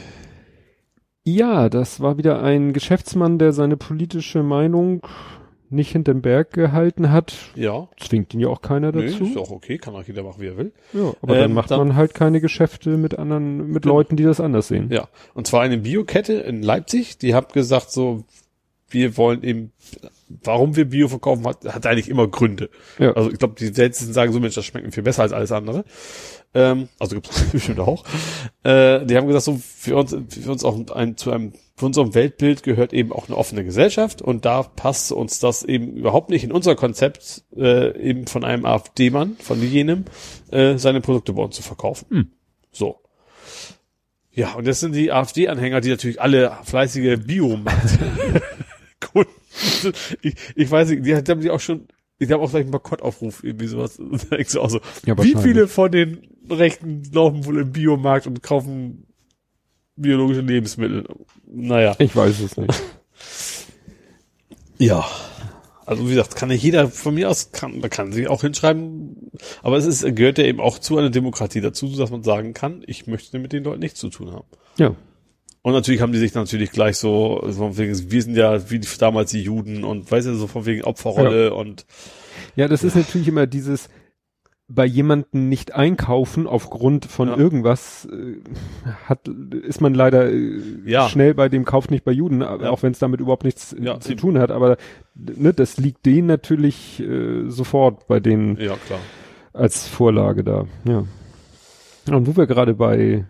Ja, das war wieder ein Geschäftsmann, der seine politische Meinung nicht hinterm Berg gehalten hat.
Ja.
Zwingt ihn ja auch keiner
Nee,
dazu.
ist auch okay, kann auch jeder machen, wie er will.
Ja, aber dann
Ähm,
macht
dann-
man halt keine Geschäfte mit anderen, mit Leuten, die das anders sehen.
Ja, und zwar eine Biokette in Leipzig, die hat gesagt so, wir wollen eben, warum wir Bio verkaufen, hat, hat eigentlich immer Gründe.
Ja.
Also ich glaube, die seltensten sagen so, Mensch, das schmeckt mir viel besser als alles andere. Ähm, also gibt's bestimmt auch. Äh, die haben gesagt, so für uns, für uns auch ein, zu einem, für unserem Weltbild gehört eben auch eine offene Gesellschaft und da passt uns das eben überhaupt nicht in unser Konzept, äh, eben von einem AfD-Mann, von jenem, äh, seine Produkte bei uns zu verkaufen.
Hm.
So. Ja, und das sind die AfD-Anhänger, die natürlich alle fleißige Biomarkt. Kunden ich, ich weiß nicht, die haben die auch schon, ich habe auch gleich einen Boykottaufruf, irgendwie sowas. Denkst du auch so,
Ja,
wie viele von den Rechten laufen wohl im Biomarkt und kaufen biologische Lebensmittel? Naja.
Ich weiß es nicht.
Ja. Also wie gesagt, kann ja jeder von mir aus, kann, da kann sich auch hinschreiben, aber es ist, gehört ja eben auch zu einer Demokratie dazu, dass man sagen kann, ich möchte mit den Leuten nichts zu tun haben.
Ja.
Und natürlich haben die sich natürlich gleich so, von wegen, wir sind ja wie damals die Juden und weißt du, so von wegen Opferrolle
Ja.
und
Ja, das ist natürlich immer dieses bei jemanden nicht einkaufen aufgrund von
Ja.
irgendwas äh, hat ist man leider äh,
Ja.
schnell bei dem Kauf nicht bei Juden, aber
Ja.
auch wenn es damit überhaupt nichts äh, zu tun hat, aber ne, das liegt denen natürlich äh, sofort bei denen als Vorlage da. Ja. Und wo wir gerade bei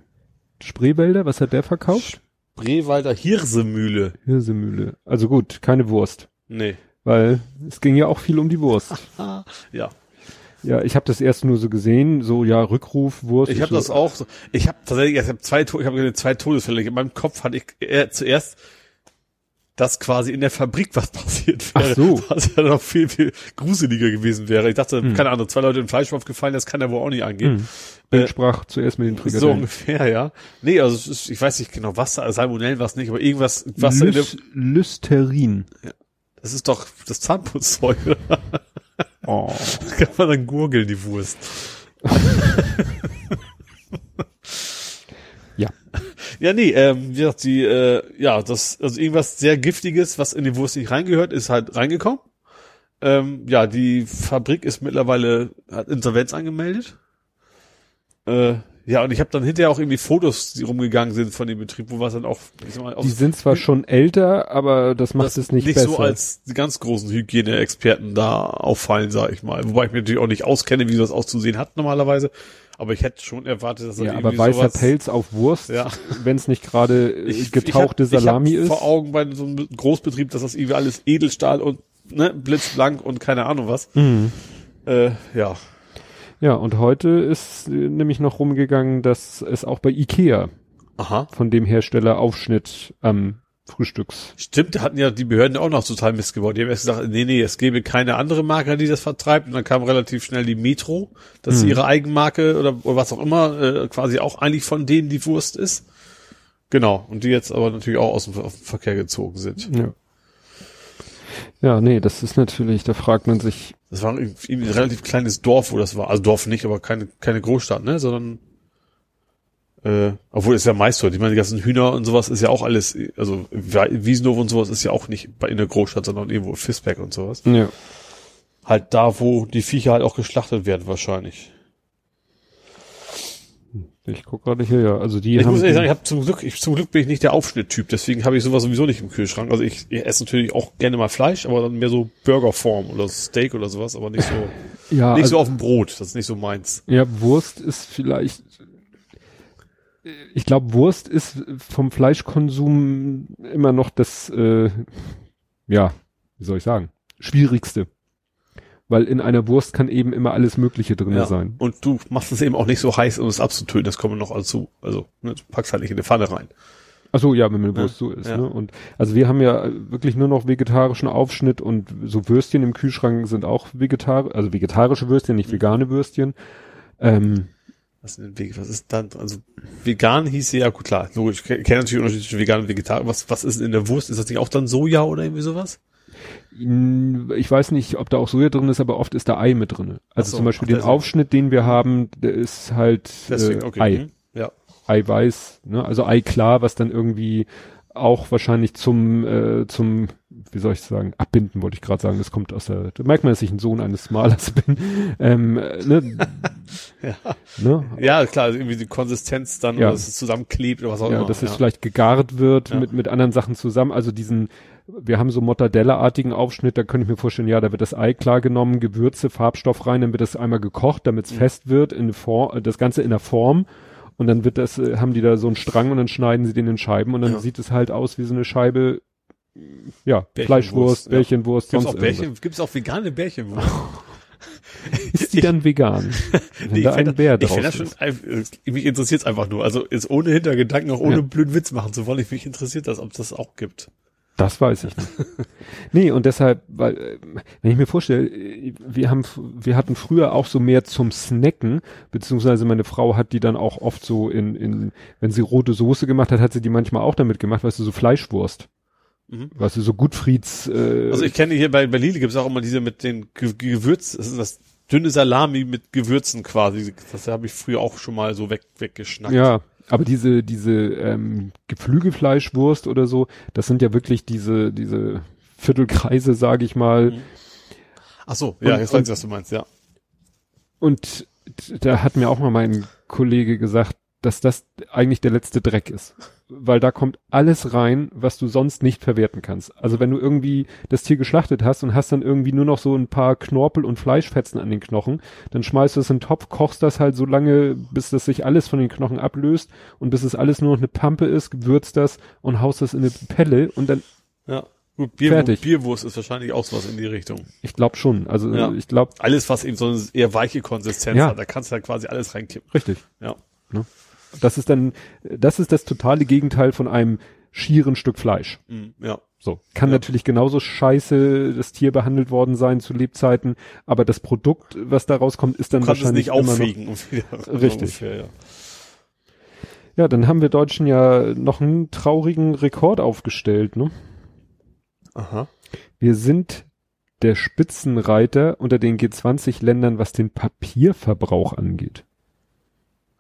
Spreewälder, was hat der verkauft?
Brewalder Hirsemühle.
Hirsemühle. Also gut, keine Wurst,
Nee.
weil es ging ja auch viel um die Wurst.
Ja.
Ja, ich habe das erst nur so gesehen, so ja Rückruf Wurst.
Ich habe
so,
das auch so. Ich habe tatsächlich, ich habe zwei, ich habe zwei Todesfälle. In meinem Kopf hatte ich eher zuerst, dass quasi in der Fabrik was passiert wäre.
Ach so.
Was ja noch viel, viel gruseliger gewesen wäre. Ich dachte,
Hm.
keine Ahnung, zwei Leute in Fleischwurf gefallen, das kann ja wohl auch nicht angehen.
Hm.
Äh,
sprach zuerst mit den
So
Frikadellen.
ungefähr, ja. Nee, also ist, ich weiß nicht genau, was da, Salmonellen was nicht, aber irgendwas, was da in der,
Lys Lysterin.
das ist doch das Zahnputzzeug.
Oh.
Kann man dann gurgeln, die Wurst.
Ja.
Ja, nee, ähm, wie gesagt, die, äh, ja, das, also irgendwas sehr Giftiges, was in die Wurst nicht reingehört, ist halt reingekommen. Ähm, ja, die Fabrik ist mittlerweile, hat Insolvenz angemeldet. Äh, ja, und ich habe dann hinterher auch irgendwie Fotos, die rumgegangen sind von dem Betrieb, wo was dann auch, ich sag mal,
Die sind zwar schon älter, aber das macht es nicht, besser.
so als die ganz großen Hygieneexperten da auffallen, sag ich mal. Wobei ich mich natürlich auch nicht auskenne, wie das auszusehen hat normalerweise. Aber ich hätte schon erwartet, dass das
ja,
irgendwie
aber weißer
sowas,
Pelz auf Wurst,
Ja.
wenn es nicht gerade äh,
ich,
getauchte
ich hab,
Salami
ich hab
ist.
vor Augen bei so einem Großbetrieb, dass das irgendwie alles Edelstahl und ne, blitzblank und keine Ahnung was.
Mhm.
Äh, ja.
Ja, und heute ist äh, nämlich noch rumgegangen, dass es auch bei Ikea
Aha.
von dem Hersteller Aufschnitt am Frühstücks.
Stimmt, da hatten ja die Behörden auch noch total Mist gebaut. Die haben erst gesagt, nee, nee, es gäbe keine andere Marke, die das vertreibt. Und dann kam relativ schnell die Metro, dass
Hm.
ihre Eigenmarke oder, oder was auch immer, äh, quasi auch eigentlich von denen die Wurst ist. Genau. Und die jetzt aber natürlich auch aus dem, aus dem Verkehr gezogen sind.
Ja. Ja, nee, das ist natürlich, da fragt man sich,
Das war irgendwie ein relativ kleines Dorf, wo das war. Also Dorf nicht, aber keine, keine Großstadt, ne, sondern, äh, obwohl es ja meist so. Ich meine, die ganzen Hühner und sowas ist ja auch alles, also Wiesendorf und sowas ist ja auch nicht bei in der Großstadt, sondern irgendwo Fisbeck und sowas.
ja.
Halt da, wo die Viecher halt auch geschlachtet werden, wahrscheinlich.
Ich guck gerade hier, ja. Also die
Ich muss ehrlich sagen, ich hab zum Glück, ich, zum Glück bin ich nicht der Aufschnitttyp, deswegen habe ich sowas sowieso nicht im Kühlschrank. Also ich, ich esse natürlich auch gerne mal Fleisch, aber dann mehr so Burgerform oder Steak oder sowas, aber nicht so,
ja,
nicht
also,
so auf dem Brot. Das ist nicht so meins.
ja, Wurst ist vielleicht, ich glaube, Wurst ist vom Fleischkonsum immer noch das, äh, ja, wie soll ich sagen, schwierigste. Weil in einer Wurst kann eben immer alles Mögliche drin
Ja.
sein.
Und du machst es eben auch nicht so heiß, um es abzutöten. Das kommt noch dazu. Also, ne, du packst halt nicht in die Pfanne rein.
Ach so, ja, wenn eine
Ja,
Wurst so ist.
ja.
Ne? Und also wir haben ja wirklich nur noch vegetarischen Aufschnitt und so Würstchen im Kühlschrank sind auch vegetarisch, also vegetarische Würstchen,
Mhm.
nicht vegane Würstchen. Ähm,
Was, ist denn Weg- was ist dann? Also, vegan hieß ja, gut, klar, logisch. Ich kenne natürlich den Unterschied zwischen vegan und vegetarisch. Was, was ist in der Wurst? Ist das nicht auch dann Soja oder irgendwie sowas?
Ich weiß nicht, ob da auch Soja drin ist, aber oft ist da Ei mit drin. Also
so,
zum Beispiel den. Aufschnitt, den wir haben, der ist halt
Deswegen,
äh,
okay.
Ei.
mhm. Ja.
Eiweiß, ne? also Ei klar, was dann irgendwie auch wahrscheinlich zum, äh, zum, wie soll ich sagen, abbinden wollte ich gerade sagen, das kommt aus der, da merkt man, dass ich ein Sohn eines Malers bin, ähm, äh, ne?
Ja.
ne?
ja, klar, also irgendwie die Konsistenz dann,
Ja.
oder dass es zusammenklebt oder was auch
Ja,
immer.
dass es vielleicht gegart wird
Ja.
mit, mit anderen Sachen zusammen, also diesen, wir haben so Mortadella-artigen Aufschnitt, da könnte ich mir vorstellen, ja, da wird das Ei klar genommen, Gewürze, Farbstoff rein, dann wird das einmal gekocht, damit es
Mhm.
fest wird, in Form, äh, das Ganze in der Form und dann wird das, äh, haben die da so einen Strang und dann schneiden sie den in Scheiben und dann
Ja.
sieht es halt aus wie so eine Scheibe, ja,
Bärchenwurst,
Fleischwurst,
ja.
Bärchenwurst,
Gibt's
sonst
auch Bärchen, gibt's auch vegane Bärchenwurst?
Ist die dann vegan? Wenn
Nee,
da
ich
ein Bär
ich
drauf
find das schon,
ist.
ein- mich interessiert's einfach nur. Also jetzt ohne Hintergedanken, auch ohne
Ja.
blöden Witz machen zu wollen. Ich mich interessiert das, ob es das auch gibt.
Das weiß ich nicht. nee, und deshalb, weil, äh, wenn ich mir vorstelle, äh, wir haben, wir hatten früher auch so mehr zum Snacken, beziehungsweise meine Frau hat die dann auch oft so in, in, wenn sie rote Soße gemacht hat, hat sie die manchmal auch damit gemacht, weißt du, so Fleischwurst.
Mhm.
Weißt du, so Gutfrieds, äh,
Also ich kenne hier bei Berlin gibt's auch immer diese mit den Ge Gewürz, das ist das dünne Salami mit Gewürzen quasi. Das habe ich früher auch schon mal so weg, weggeschnackt.
ja, aber diese, diese ähm, Geflügelfleischwurst oder so, das sind ja wirklich diese, diese Viertelkreise, sage ich mal.
Mhm. Ach so, ja,
Und-
jetzt weiß ich, was du meinst, ja.
Und da hat mir auch mal mein Kollege gesagt, dass das eigentlich der letzte Dreck ist. Weil da kommt alles rein, was du sonst nicht verwerten kannst. Also wenn du irgendwie das Tier geschlachtet hast und hast dann irgendwie nur noch so ein paar Knorpel und Fleischfetzen an den knochen, dann schmeißt du es in den Topf, kochst das halt so lange, bis das sich alles von den Knochen ablöst und bis es alles nur noch eine Pampe ist, gewürzt das und haust das in eine Pelle und dann,
Ja. Gut, Bier,
Fertig.
Bierwurst ist wahrscheinlich auch sowas in die Richtung.
ich glaube schon, also
Ja.
ich glaube,
Alles, was eben so eine eher weiche Konsistenz
Ja.
hat, da kannst du ja quasi alles reinkippen.
richtig.
Ja.
Das ist dann, das ist das totale Gegenteil von einem schieren Stück Fleisch.
Mhm, ja.
So. Kann
Ja.
natürlich genauso scheiße das Tier behandelt worden sein zu Lebzeiten, aber das Produkt, was da rauskommt, ist dann
kannst es
wahrscheinlich
nicht
immer noch.
auffegen. Wieder, so
Richtig.
ungefähr, ja.
Ja, dann haben wir Deutschen ja noch einen traurigen Rekord aufgestellt, ne?
Aha.
Wir sind der Spitzenreiter unter den G20-Ländern, was den Papierverbrauch angeht.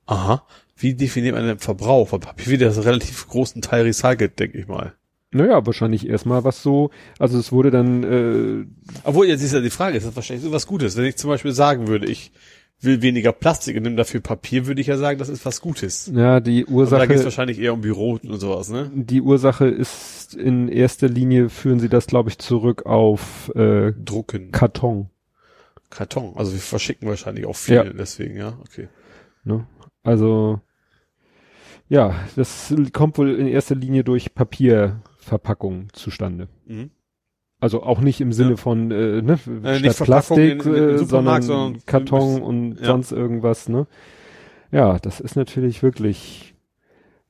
Aha. Wie definiert man den Verbrauch? Weil Papier wird ja einen relativ großen Teil recycelt, denke ich mal.
Naja, wahrscheinlich erstmal was so, also es wurde dann, äh,
Obwohl, jetzt ist ja die Frage, ist das wahrscheinlich so was Gutes. Wenn ich zum Beispiel sagen würde, ich will weniger Plastik und nehme dafür Papier, würde ich ja sagen, das ist was Gutes.
ja, die
Aber da geht es
Ursache,
wahrscheinlich eher um Büro und sowas, ne?
die Ursache ist in erster Linie, führen sie das, glaube ich, zurück auf äh,
Drucken.
Karton.
Karton. Also wir verschicken wahrscheinlich auch viel,
Ja.
deswegen, ja, okay.
Ne? Also ja, das kommt wohl in erster Linie durch Papierverpackung zustande.
Mhm.
Also auch nicht im Sinne
Ja.
von äh, ne,
Äh,
statt Plastik,
in- in-
äh, sondern
sondern
Karton und
ja.
sonst irgendwas. Ne? Ja, das ist natürlich wirklich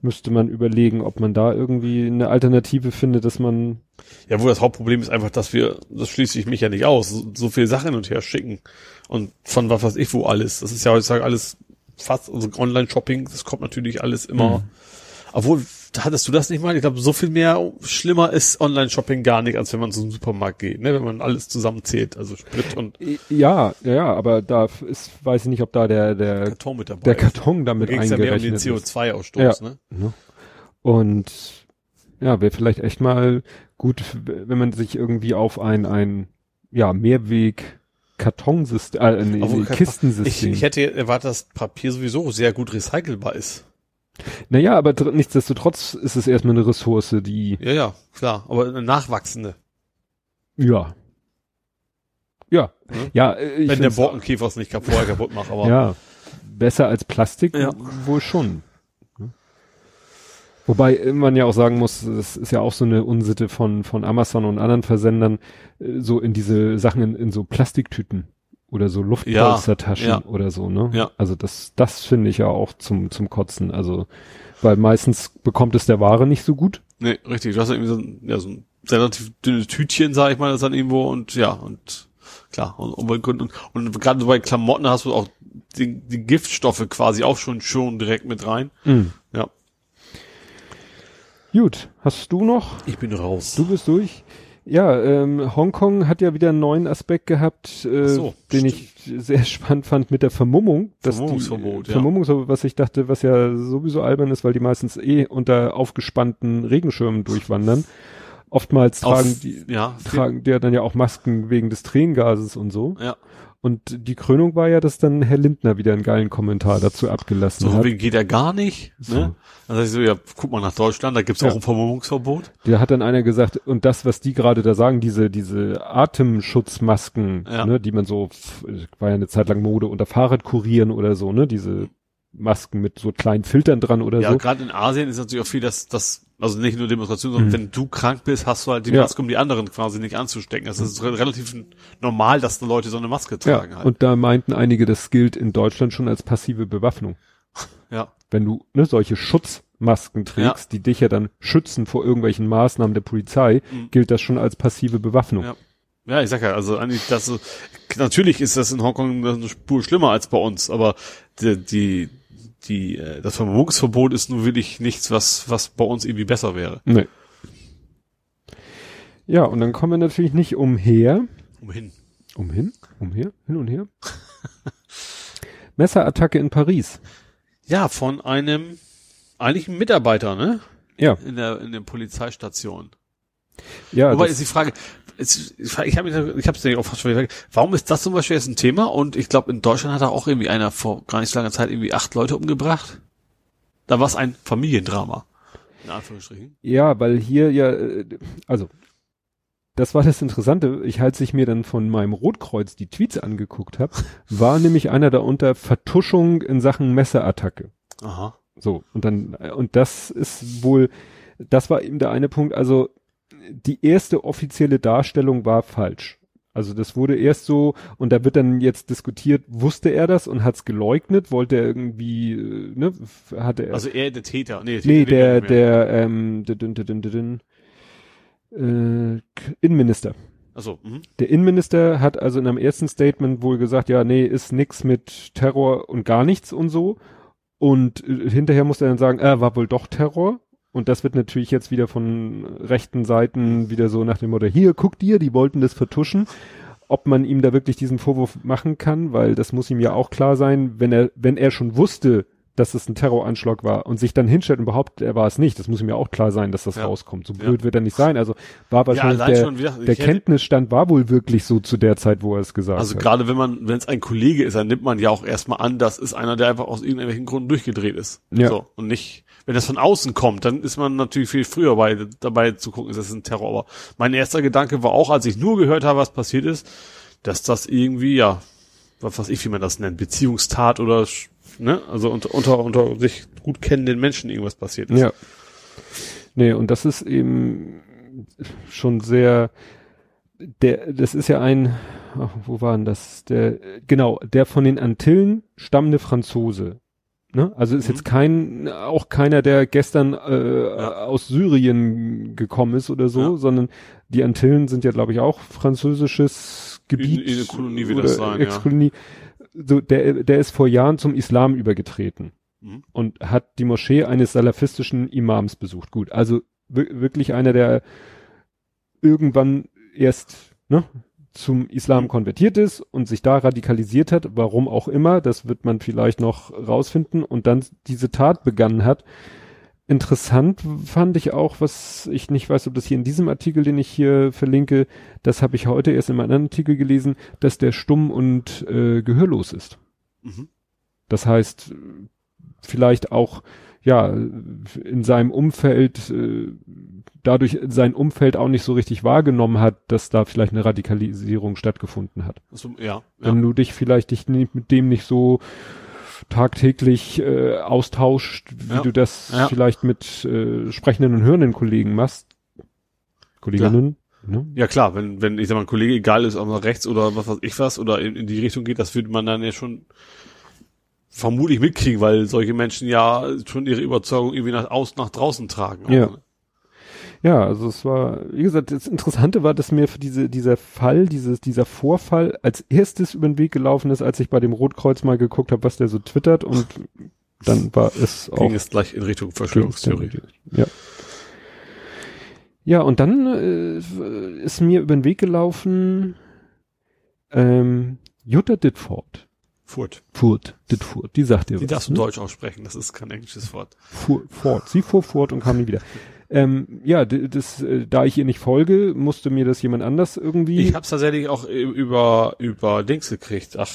müsste man überlegen, ob man da irgendwie eine Alternative findet, dass man
Ja, wo das Hauptproblem ist einfach, dass wir, das schließe ich mich ja nicht aus, so, so viel Sachen hin und her schicken. Und von was weiß ich wo alles. Das ist ja heutzutage alles fast, also Online-Shopping, das kommt natürlich alles immer.
Mhm.
Obwohl, hattest du das nicht mal? Ich glaube, so viel mehr schlimmer ist Online-Shopping gar nicht, als wenn man zum Supermarkt geht, ne? Wenn man alles zusammenzählt, also Sprit und
ja, ja, ja, aber da ist, weiß ich nicht, ob da der der
Karton mit dabei
der
ist.
Karton
Da
damit
ging es ja mehr um den
eingerechnet ist.
CO2-Ausstoß, ne?
Ne? Und ja, wäre vielleicht echt mal gut, wenn man sich irgendwie auf ein, ein ja, Mehrweg Kartonsystem, äh, nee,
Obwohl,
nee,
kein- Ich,
Kistensystem.
ich hätte erwartet, dass Papier sowieso sehr gut recycelbar ist.
naja, aber nichtsdestotrotz ist es erstmal eine Ressource, die,
Ja, ja, klar. Aber eine nachwachsende.
ja. Ja,
Mhm.
ja, äh, ich
wenn der Borkenkäfer es nicht vorher kaputt macht, aber
Ja, besser als Plastik
Ja.
wohl schon. Wobei man ja auch sagen muss, das ist ja auch so eine Unsitte von, von Amazon und anderen Versendern, äh, so in diese Sachen in, in so Plastiktüten oder so Luftpolstertaschen
Ja, ja.
oder so, ne?
Ja.
Also das, das finde ich ja auch zum, zum Kotzen. Also, weil meistens bekommt es der Ware nicht so gut.
nee, richtig. Du hast ja irgendwie so ein, ja, so ein relativ dünnes Tütchen, sag ich mal, das dann irgendwo und ja, und klar, und, und, und, und, gerade bei Klamotten hast du auch die, die Giftstoffe quasi auch schon schon direkt mit rein. Ja.
Gut, hast du noch?
Ich bin raus.
Du bist durch. Ja, ähm, Hongkong hat ja wieder einen neuen Aspekt gehabt, äh,
so,
den ich sehr spannend fand mit der Vermummung. dass die-
Vermummungsverbot, ja.
Vermummungsverbot, was ich dachte, was ja sowieso albern ist, weil die meistens eh unter aufgespannten Regenschirmen durchwandern. Oftmals
Auf-
tragen die,
ja,
tragen die ja dann ja auch Masken wegen des Tränengases und so.
ja.
Und die Krönung war ja, dass dann Herr Lindner wieder einen geilen Kommentar dazu abgelassen
So
hat.
wegen geht er gar nicht.
So.
Ne? Dann sag ich so, ja, guck mal nach Deutschland, da gibt's
Ja.
auch ein Vermummungsverbot.
Da hat dann einer gesagt, und das, was die gerade da sagen, diese, diese Atemschutzmasken,
Ja.
ne, die man so, war ja eine Zeit lang Mode unter Fahrradkurieren oder so, ne, diese Masken mit so kleinen Filtern dran oder
Ja,
so.
gerade in Asien ist natürlich auch viel, dass das, also nicht nur Demonstration, sondern
Mhm.
wenn du krank bist, hast du halt die
Ja.
Maske, um die anderen quasi nicht anzustecken. Das ist re relativ normal, dass die Leute so eine Maske tragen
Ja,
halt.
und da meinten einige, das gilt in Deutschland schon als passive Bewaffnung.
ja.
Wenn du ne, solche Schutzmasken trägst, die dich ja dann schützen vor irgendwelchen Maßnahmen der Polizei,
Mhm.
gilt das schon als passive Bewaffnung.
Ja. Ja, ich sag ja, also eigentlich, das, natürlich ist das in Hongkong eine Spur schlimmer als bei uns, aber die, die, die äh, das Vermummungsverbot ist nun wirklich nichts, was, was bei uns irgendwie besser wäre.
Nee. Ja, und dann kommen wir natürlich nicht umher.
Umhin.
Umhin? Umher? Hin und her? Messerattacke in Paris.
Ja, von einem eigentlich ein Mitarbeiter, ne?
Ja.
In der in der Polizeistation.
Ja,
Wobei ist die Frage, es- ich habe ich habe es auch fast schon wieder. Warum ist das zum Beispiel jetzt ein Thema? Und ich glaube, in Deutschland hat da auch irgendwie einer vor gar nicht so langer Zeit irgendwie acht Leute umgebracht. Da war es ein Familiendrama. In Anführungsstrichen.
Ja, weil hier ja, äh, also das war das Interessante. Ich, als ich mir dann von meinem Rotkreuz die Tweets angeguckt habe, war nämlich einer da unter Vertuschung in Sachen Messerattacke.
Aha.
So und dann äh, und das ist wohl, das war eben der eine Punkt. Also die erste offizielle Darstellung war falsch. Also das wurde erst so und da wird dann jetzt diskutiert, wusste er das und hat's geleugnet, wollte er irgendwie, äh, ne, hatte er
Also er der Täter. Nee,
Nee,
Täter
der,
nicht mehr.
der, ähm, dün, dün, dün, dün, dün, äh, Innenminister.
Also.
Der Innenminister hat also in einem ersten Statement wohl gesagt, ja, nee, ist nix mit Terror und gar nichts und so. Und äh, hinterher musste er dann sagen, äh, war wohl doch Terror. Und das wird natürlich jetzt wieder von rechten Seiten wieder so nach dem Motto, hier, guck dir, die wollten das vertuschen. Ob man ihm da wirklich diesen Vorwurf machen kann, weil das muss ihm ja auch klar sein, wenn er, wenn er schon wusste, dass es ein Terroranschlag war und sich dann hinstellt und behauptet, er war es nicht, das muss ihm ja auch klar sein, dass das
Ja.
rauskommt. So
Ja.
blöd wird er nicht sein. Also war wahrscheinlich
allein
der,
wieder-
der Kenntnisstand war wohl wirklich so zu der Zeit, wo er es gesagt
Also
hat.
gerade wenn man, wenn es ein Kollege ist, dann nimmt man ja auch erstmal an, das ist einer, der einfach aus irgendwelchen Gründen durchgedreht ist.
Ja.
So. Und nicht, wenn das von außen kommt, dann ist man natürlich viel früher bei, dabei zu gucken, ist das ein Terror. Aber mein erster Gedanke war auch, als ich nur gehört habe, was passiert ist, dass das irgendwie, ja, was weiß ich, wie man das nennt, Beziehungstat oder, ne, also unter, unter, unter sich gut kennenden Menschen irgendwas passiert ist.
Ja. Nee, und das ist eben schon sehr, der, das ist ja ein, ach, wo war denn das? Der, genau, der von den Antillen stammende Franzose. Ne? Also ist
Mhm.
jetzt kein, auch keiner, der gestern äh,
Ja.
aus Syrien gekommen ist oder so,
Ja.
sondern die Antillen sind ja, glaube ich, auch französisches Gebiet.
In- in eine Kolonie wird das sein, ja.
Ex-Kolonie. So, der, der ist vor Jahren zum Islam übergetreten
Mhm.
und hat die Moschee eines salafistischen Imams besucht. Gut, also wir- wirklich einer, der irgendwann erst ne, zum Islam konvertiert ist und sich da radikalisiert hat, warum auch immer, das wird man vielleicht noch rausfinden und dann diese Tat begangen hat. Interessant fand ich auch, was ich nicht weiß, ob das hier in diesem Artikel, den ich hier verlinke, das habe ich heute erst in meinem anderen Artikel gelesen, dass der stumm und äh, gehörlos ist.
Mhm.
Das heißt, vielleicht auch, ja, in seinem Umfeld, äh, dadurch sein Umfeld auch nicht so richtig wahrgenommen hat, dass da vielleicht eine Radikalisierung stattgefunden hat.
Also, ja, ja.
Wenn du dich vielleicht dich nicht, mit dem nicht so tagtäglich äh, austauscht, wie
Ja.
du das
Ja.
vielleicht mit äh, sprechenden und hörenden Kollegen machst. Kolleginnen, ne?
Ja klar, wenn, wenn ich sag mal, ein Kollege egal ist, ob er rechts oder was weiß ich was oder in, in die Richtung geht, das würde man dann ja schon vermutlich mitkriegen, weil solche Menschen ja schon ihre Überzeugung irgendwie nach außen, nach draußen tragen.
Ja.
ne?
Ja, also es war, wie gesagt, das Interessante war, dass mir für diese, dieser Fall, dieses, dieser Vorfall als erstes über den Weg gelaufen ist, als ich bei dem Rotkreuz mal geguckt habe, was der so twittert und dann war es auch
Ging es gleich in Richtung Verschwörungstheorie.
Ja. Ja, und dann äh, ist mir über den Weg gelaufen ähm, Jutta Ditford.
Furt.
Furt, Ditford, die sagt dir
Die
was.
darfst du
ne?
Deutsch aussprechen, das ist kein englisches Wort.
fuhr fort. Sie fuhr fort und kam nie wieder. Ähm, ja, das, äh, da ich ihr nicht folge, musste mir das jemand anders irgendwie.
Ich hab's tatsächlich auch über, über Dings gekriegt, ach.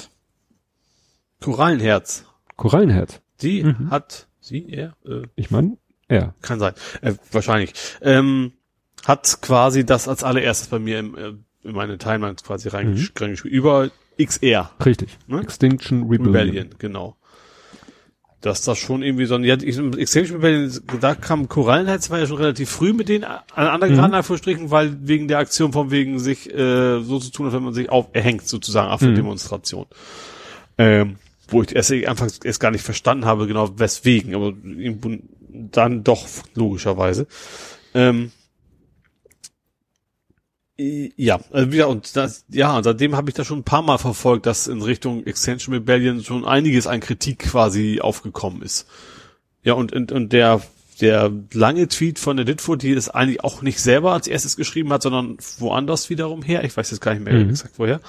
Korallenherz.
Korallenherz.
Die
Mhm.
hat, sie, er, äh,
Ich meine, ja.
Kann sein. Äh, wahrscheinlich. Ähm, hat quasi das als allererstes bei mir im, äh, in meine Timeline quasi reingesch
Mhm.
reingeschrieben. Über XR.
Richtig.
Ne?
Extinction Rebellion.
Rebellion, genau. Dass das schon irgendwie so ein, ja, ich, Extinction Rebellion, da kam Korallenherz, war ja schon relativ früh mit denen aneinander
Mhm.
geraten, Anführungsstrichen, weil wegen der Aktion von wegen sich äh, so zu tun, als wenn man sich auf, erhängt sozusagen auf der
Mhm.
Demonstration. Ähm, wo ich erst anfangs erst gar nicht verstanden habe, genau weswegen, aber dann doch logischerweise. Ähm, ja, wieder und das, ja, und seitdem habe ich das schon ein paar Mal verfolgt, dass in Richtung Extension Rebellion schon einiges an Kritik quasi aufgekommen ist. Ja, und, und, und der der lange Tweet von der Ditfo, die es eigentlich auch nicht selber als erstes geschrieben hat, sondern woanders wiederum her. Ich weiß jetzt gar nicht mehr
Mhm.
exakt woher.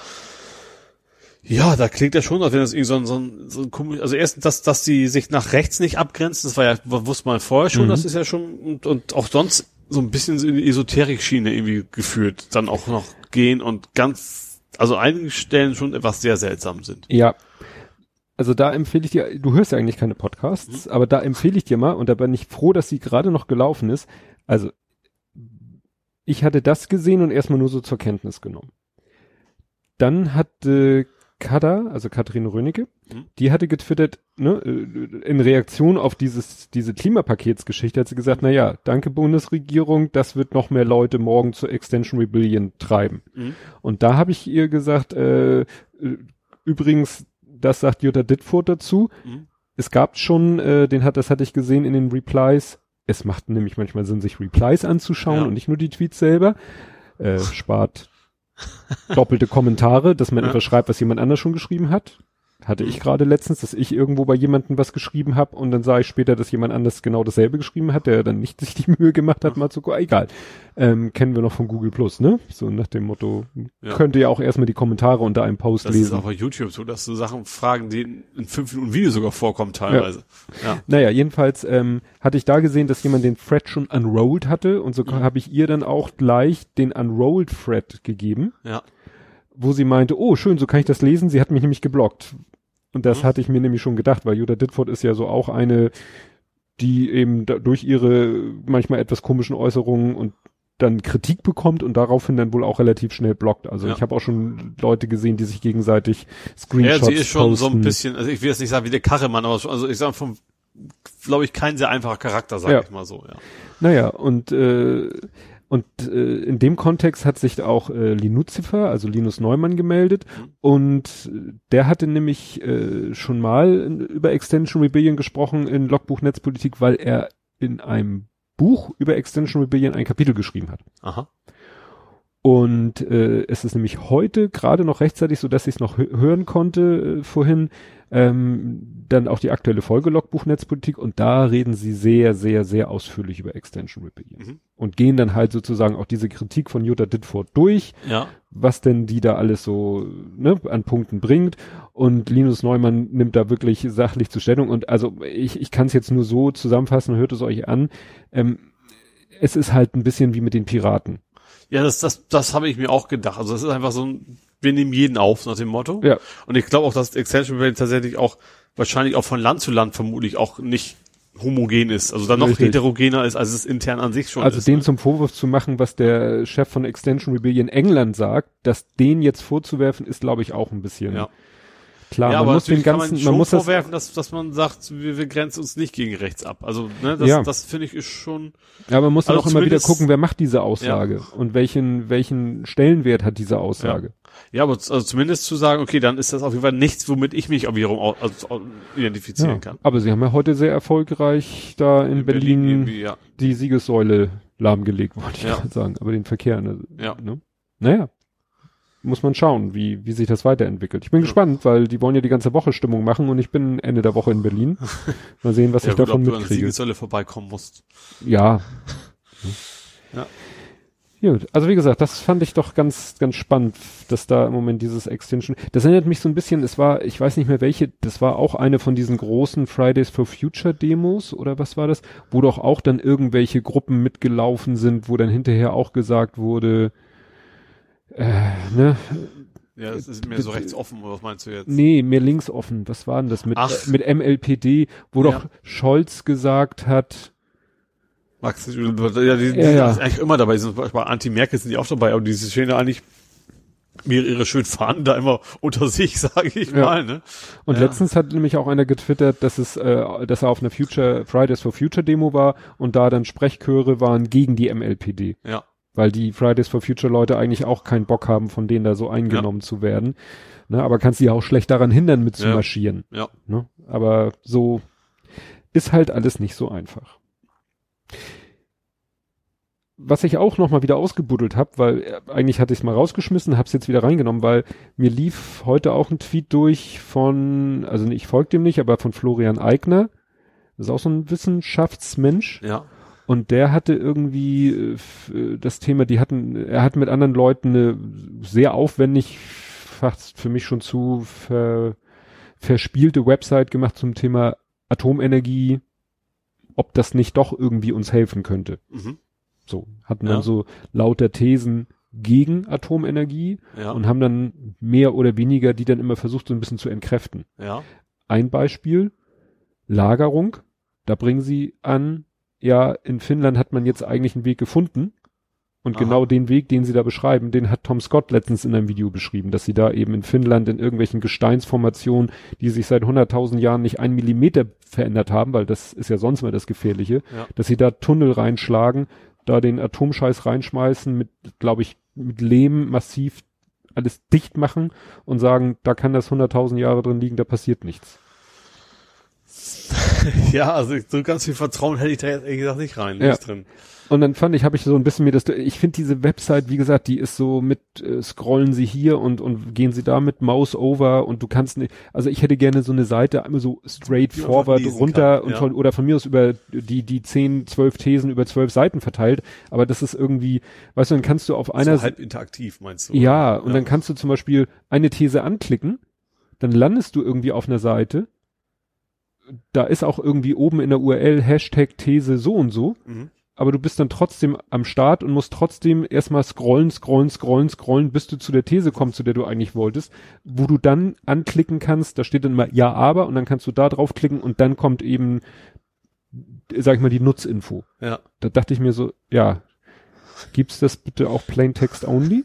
Ja, da klingt ja schon, als wenn das irgendwie so ein, so ein, so ein komisch, also erstens, dass, dass die sich nach rechts nicht abgrenzen, das war ja, wusste man vorher schon,
Mhm.
das ist ja schon, und, und auch sonst so ein bisschen so in die Esoterik-Schiene irgendwie geführt, dann auch noch gehen und ganz, also einigen Stellen schon etwas sehr seltsam sind.
Ja. Also da empfehle ich dir, du hörst ja eigentlich keine Podcasts, aber da empfehle ich dir mal, und da bin ich froh, dass sie gerade noch gelaufen ist. Also, ich hatte das gesehen und erstmal nur so zur Kenntnis genommen. Dann hatte Kada, also Katrin Rönecke,
Mhm.
die hatte getwittert, ne, äh, in Reaktion auf dieses, diese Klimapaketsgeschichte hat sie gesagt, na ja, danke Bundesregierung, das wird noch mehr Leute morgen zur Extension Rebellion treiben.
Mhm.
Und da habe ich ihr gesagt, äh, äh, übrigens, das sagt Jutta Dittfurt dazu.
Mhm.
Es gab schon, äh, den hat, das hatte ich gesehen in den Replies. Es macht nämlich manchmal Sinn, sich Replies anzuschauen
Ja.
und nicht nur die Tweets selber. Äh, spart doppelte Kommentare, dass man
Ja.
etwas schreibt, was jemand anders schon geschrieben hat. Hatte ich gerade letztens, dass ich irgendwo bei jemandem was geschrieben habe und dann sah ich später, dass jemand anders genau dasselbe geschrieben hat, der dann nicht sich die Mühe gemacht hat, mal zu gucken. Egal. Ähm, kennen wir noch von Google Plus, ne? So nach dem Motto,
Ja.
könnte ja auch erstmal die Kommentare unter einem Post
Das ist
lesen.
auch bei YouTube so, dass du Sachen fragen, die in fünf Minuten Video sogar vorkommen teilweise. Ja.
Naja, jedenfalls ähm, hatte ich da gesehen, dass jemand den Thread schon unrolled hatte und so
Mhm.
habe ich ihr dann auch gleich den unrolled Thread gegeben,
Ja.
Wo sie meinte, oh schön, so kann ich das lesen. Sie hat mich nämlich geblockt. Und das
Mhm.
hatte ich mir nämlich schon gedacht, weil Jutta Ditford ist ja so auch eine, die eben da, durch ihre manchmal etwas komischen Äußerungen und dann Kritik bekommt und daraufhin dann wohl auch relativ schnell blockt. Also
Ja.
ich habe auch schon Leute gesehen, die sich gegenseitig
Ja,
Screenshots
sie ist schon so ein
posten.
bisschen, also ich will jetzt nicht sagen wie der Karremann, aber also ich sag vom, glaube ich, kein sehr einfacher Charakter, sag
Ja.
ich mal so, ja.
Naja, und, äh, und äh, in dem Kontext hat sich auch äh, Linuzifer, also Linus Neumann, gemeldet. Und der hatte nämlich äh, schon mal in, über Extension Rebellion gesprochen in Logbuch Netzpolitik, weil er in einem Buch über Extension Rebellion ein Kapitel geschrieben hat.
Aha.
Und äh, es ist nämlich heute gerade noch rechtzeitig, so dass ich es noch hö hören konnte äh, vorhin, ähm, dann auch die aktuelle Folge Logbuch Netzpolitik und da reden sie sehr, sehr, sehr ausführlich über Extension Rebellion
Mhm.
und gehen dann halt sozusagen auch diese Kritik von Jutta Ditford durch,
Ja.
was denn die da alles so ne, an Punkten bringt und Linus Neumann nimmt da wirklich sachlich zur Stellung und also ich, ich kann es jetzt nur so zusammenfassen, hört es euch an, ähm, es ist halt ein bisschen wie mit den Piraten.
Ja, das, das, das habe ich mir auch gedacht. Also das ist einfach so ein, wir nehmen jeden auf, nach dem Motto.
Ja.
Und ich glaube auch, dass Extension Rebellion tatsächlich auch, wahrscheinlich auch von Land zu Land vermutlich auch nicht homogen ist. Also dann noch
Richtig.
heterogener ist, als es intern an sich schon
Also
ist.
den
ne?
zum Vorwurf zu machen, was der Chef von Extension Rebellion England sagt, dass den jetzt vorzuwerfen, ist glaube ich auch ein bisschen
Ja.
Klar.
ja,
man
aber
muss den ganzen,
man
man,
schon
muss das,
vorwerfen, dass, dass man sagt, wir, wir grenzen uns nicht gegen rechts ab. Also, ne, das,
Ja.
das finde ich ist schon,
ja, man muss
also
auch immer wieder gucken, wer macht diese Aussage und welchen, welchen Stellenwert hat diese Aussage.
ja, aber z- also zumindest zu sagen, okay, dann ist das auf jeden Fall nichts, womit ich mich wiederum also, identifizieren
Ja.
kann.
Aber sie haben ja heute sehr erfolgreich da in, Berlin,
irgendwie, ja.
die Siegessäule lahmgelegt, wollte ich
Ja.
gerade sagen, aber den Verkehr, ne,
Ja.
ne? Naja. Muss man schauen, wie, wie sich das weiterentwickelt. Ich bin gespannt, weil die wollen ja die ganze Woche Stimmung machen und ich bin Ende der Woche in Berlin. Mal sehen, was
ja
ich
gut,
davon
ob du an der
mitkriege.
Siegessäule vorbeikommen musst.
Ja.
Ja.
Gut, also wie gesagt, das fand ich doch ganz, ganz spannend, dass da im Moment dieses Extension, das erinnert mich so ein bisschen, es war, ich weiß nicht mehr welche, das war auch eine von diesen großen Fridays for Future Demos oder was war das, wo doch auch dann irgendwelche Gruppen mitgelaufen sind, wo dann hinterher auch gesagt wurde, äh, ne,
Ja, das ist mir so rechts offen, oder was meinst du jetzt?
nee, mehr links offen, was war denn das mit,
Ach.
mit MLPD, wo
Ja.
doch Scholz gesagt hat,
Max, ja, die, die
Ja, ja.
sind eigentlich immer dabei. Sind, bei Anti-Merkel sind die auch dabei, aber diese Szene eigentlich mir ihre schön fahren da immer unter sich, sage ich
Ja.
mal, ne?
Und
Ja.
letztens hat nämlich auch einer getwittert, dass es, äh, dass er auf einer Future Fridays for Future Demo war und da dann Sprechchöre waren gegen die MLPD,
Ja.
Weil die Fridays for Future Leute eigentlich auch keinen Bock haben, von denen da so eingenommen zu werden. Ne, aber kannst sie ja auch schlecht daran hindern, mit zu
Ja. Ja.
Ne? Aber so ist halt alles nicht so einfach. Was ich auch noch mal wieder ausgebuddelt habe, weil äh, eigentlich hatte ich es mal rausgeschmissen, habe es jetzt wieder reingenommen, weil mir lief heute auch ein Tweet durch von, also ich folge dem nicht, aber von Florian Eigner, Das ist auch so ein Wissenschaftsmensch.
Ja.
Und der hatte irgendwie äh, äh, das Thema, die hatten, er hat mit anderen Leuten eine sehr aufwendig, fast für mich schon zu ver, verspielte Website gemacht zum Thema Atomenergie, ob das nicht doch irgendwie uns helfen könnte.
Mhm.
So, hatten
Ja.
dann so lauter Thesen gegen Atomenergie
Ja.
und haben dann mehr oder weniger die dann immer versucht, so ein bisschen zu entkräften.
ja.
Ein Beispiel, Lagerung. Da bringen sie an, ja, in Finnland hat man jetzt eigentlich einen Weg gefunden. Und
Aha.
genau den Weg, den sie da beschreiben, den hat Tom Scott letztens in einem Video beschrieben, dass sie da eben in Finnland in irgendwelchen Gesteinsformationen, die sich seit 100.000 Jahren nicht einen Millimeter verändert haben, weil das ist ja sonst mal das Gefährliche,
Ja.
dass sie da Tunnel reinschlagen, da den Atomscheiß reinschmeißen, mit, glaube ich, mit Lehm massiv alles dicht machen und sagen, da kann das 100.000 Jahre drin liegen, da passiert nichts.
Ja, also so ganz viel Vertrauen hätte ich da jetzt ehrlich gesagt nicht rein,
Ja.
nicht drin.
Und dann fand ich, habe ich so ein bisschen mir das, ich finde diese Website, wie gesagt, die ist so mit, äh, scrollen Sie hier und, und gehen Sie da mit Mouse over und du kannst nicht, also ich hätte gerne so eine Seite einmal so straight
Die
forward runter
kann,
und
ja.
von, oder von mir aus über die, die zehn, zwölf Thesen über zwölf Seiten verteilt, aber das ist irgendwie, weißt du, dann kannst du auf einer,
so halb interaktiv, meinst du?
ja, und dann kannst du zum Beispiel eine These anklicken, dann landest du irgendwie auf einer Seite, da ist auch irgendwie oben in der URL Hashtag These so und so,
Mhm.
aber du bist dann trotzdem am Start und musst trotzdem erstmal scrollen, scrollen, scrollen, scrollen, bis du zu der These kommst, zu der du eigentlich wolltest, wo du dann anklicken kannst, da steht dann immer ja, aber und dann kannst du da draufklicken und dann kommt eben, sag ich mal, die Nutzinfo.
Ja.
Da dachte ich mir so, ja, gibt's das bitte auch Plain Text Only?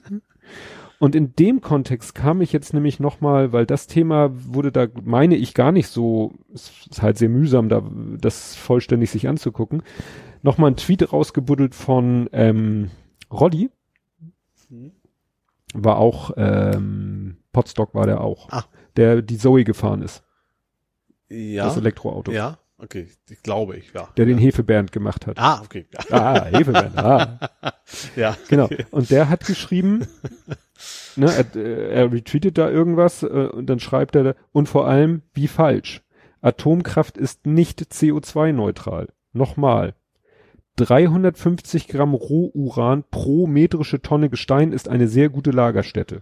Und in dem Kontext kam ich jetzt nämlich nochmal, weil das Thema wurde da, meine ich, gar nicht so, es ist halt sehr mühsam, da das vollständig sich anzugucken, nochmal ein Tweet rausgebuddelt von ähm, Roddy, war auch, ähm, Potstock war der auch,
Ah.
der die Zoe gefahren ist,
Ja.
das Elektroauto,
Ja. Okay. Ich glaube ich, ja.
der den
ja.
Hefeband gemacht hat.
Ah, okay. Ja.
Ah, Hefeband, ah.
ja.
Genau. Und der hat geschrieben, ne, er, äh, er retweetet da irgendwas äh, und dann schreibt er, da, und vor allem, wie falsch. Atomkraft ist nicht CO2-neutral. Nochmal. 350 Gramm Rohuran pro metrische Tonne Gestein ist eine sehr gute Lagerstätte.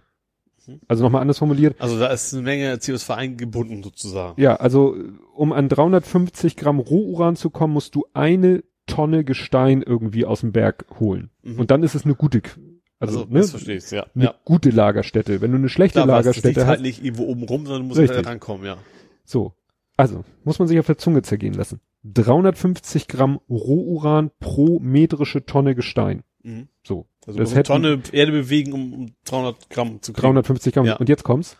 Mhm.
Also nochmal anders formuliert.
Also da ist eine Menge CO2 eingebunden sozusagen.
Ja, also um an 350 Gramm Rohuran zu kommen, musst du eine Tonne Gestein irgendwie aus dem Berg holen.
Mhm.
Und dann ist es eine gute, also,
Also,
ne,
das verstehst ja.
eine
Ja.
gute Lagerstätte. Wenn du eine schlechte
Klar, weil es
Lagerstätte
liegt
hast,
halt nicht irgendwo oben rum, sondern du musst
Richtig.
halt rankommen, ja.
so. Also, muss man sich auf der Zunge zergehen lassen. 350 Gramm Rohuran pro metrische Tonne Gestein.
Mhm.
So.
Also
Das
das eine Tonne Erde bewegen, um, um 300 Gramm zu kriegen.
350 Gramm.
Ja.
Und jetzt kommt's.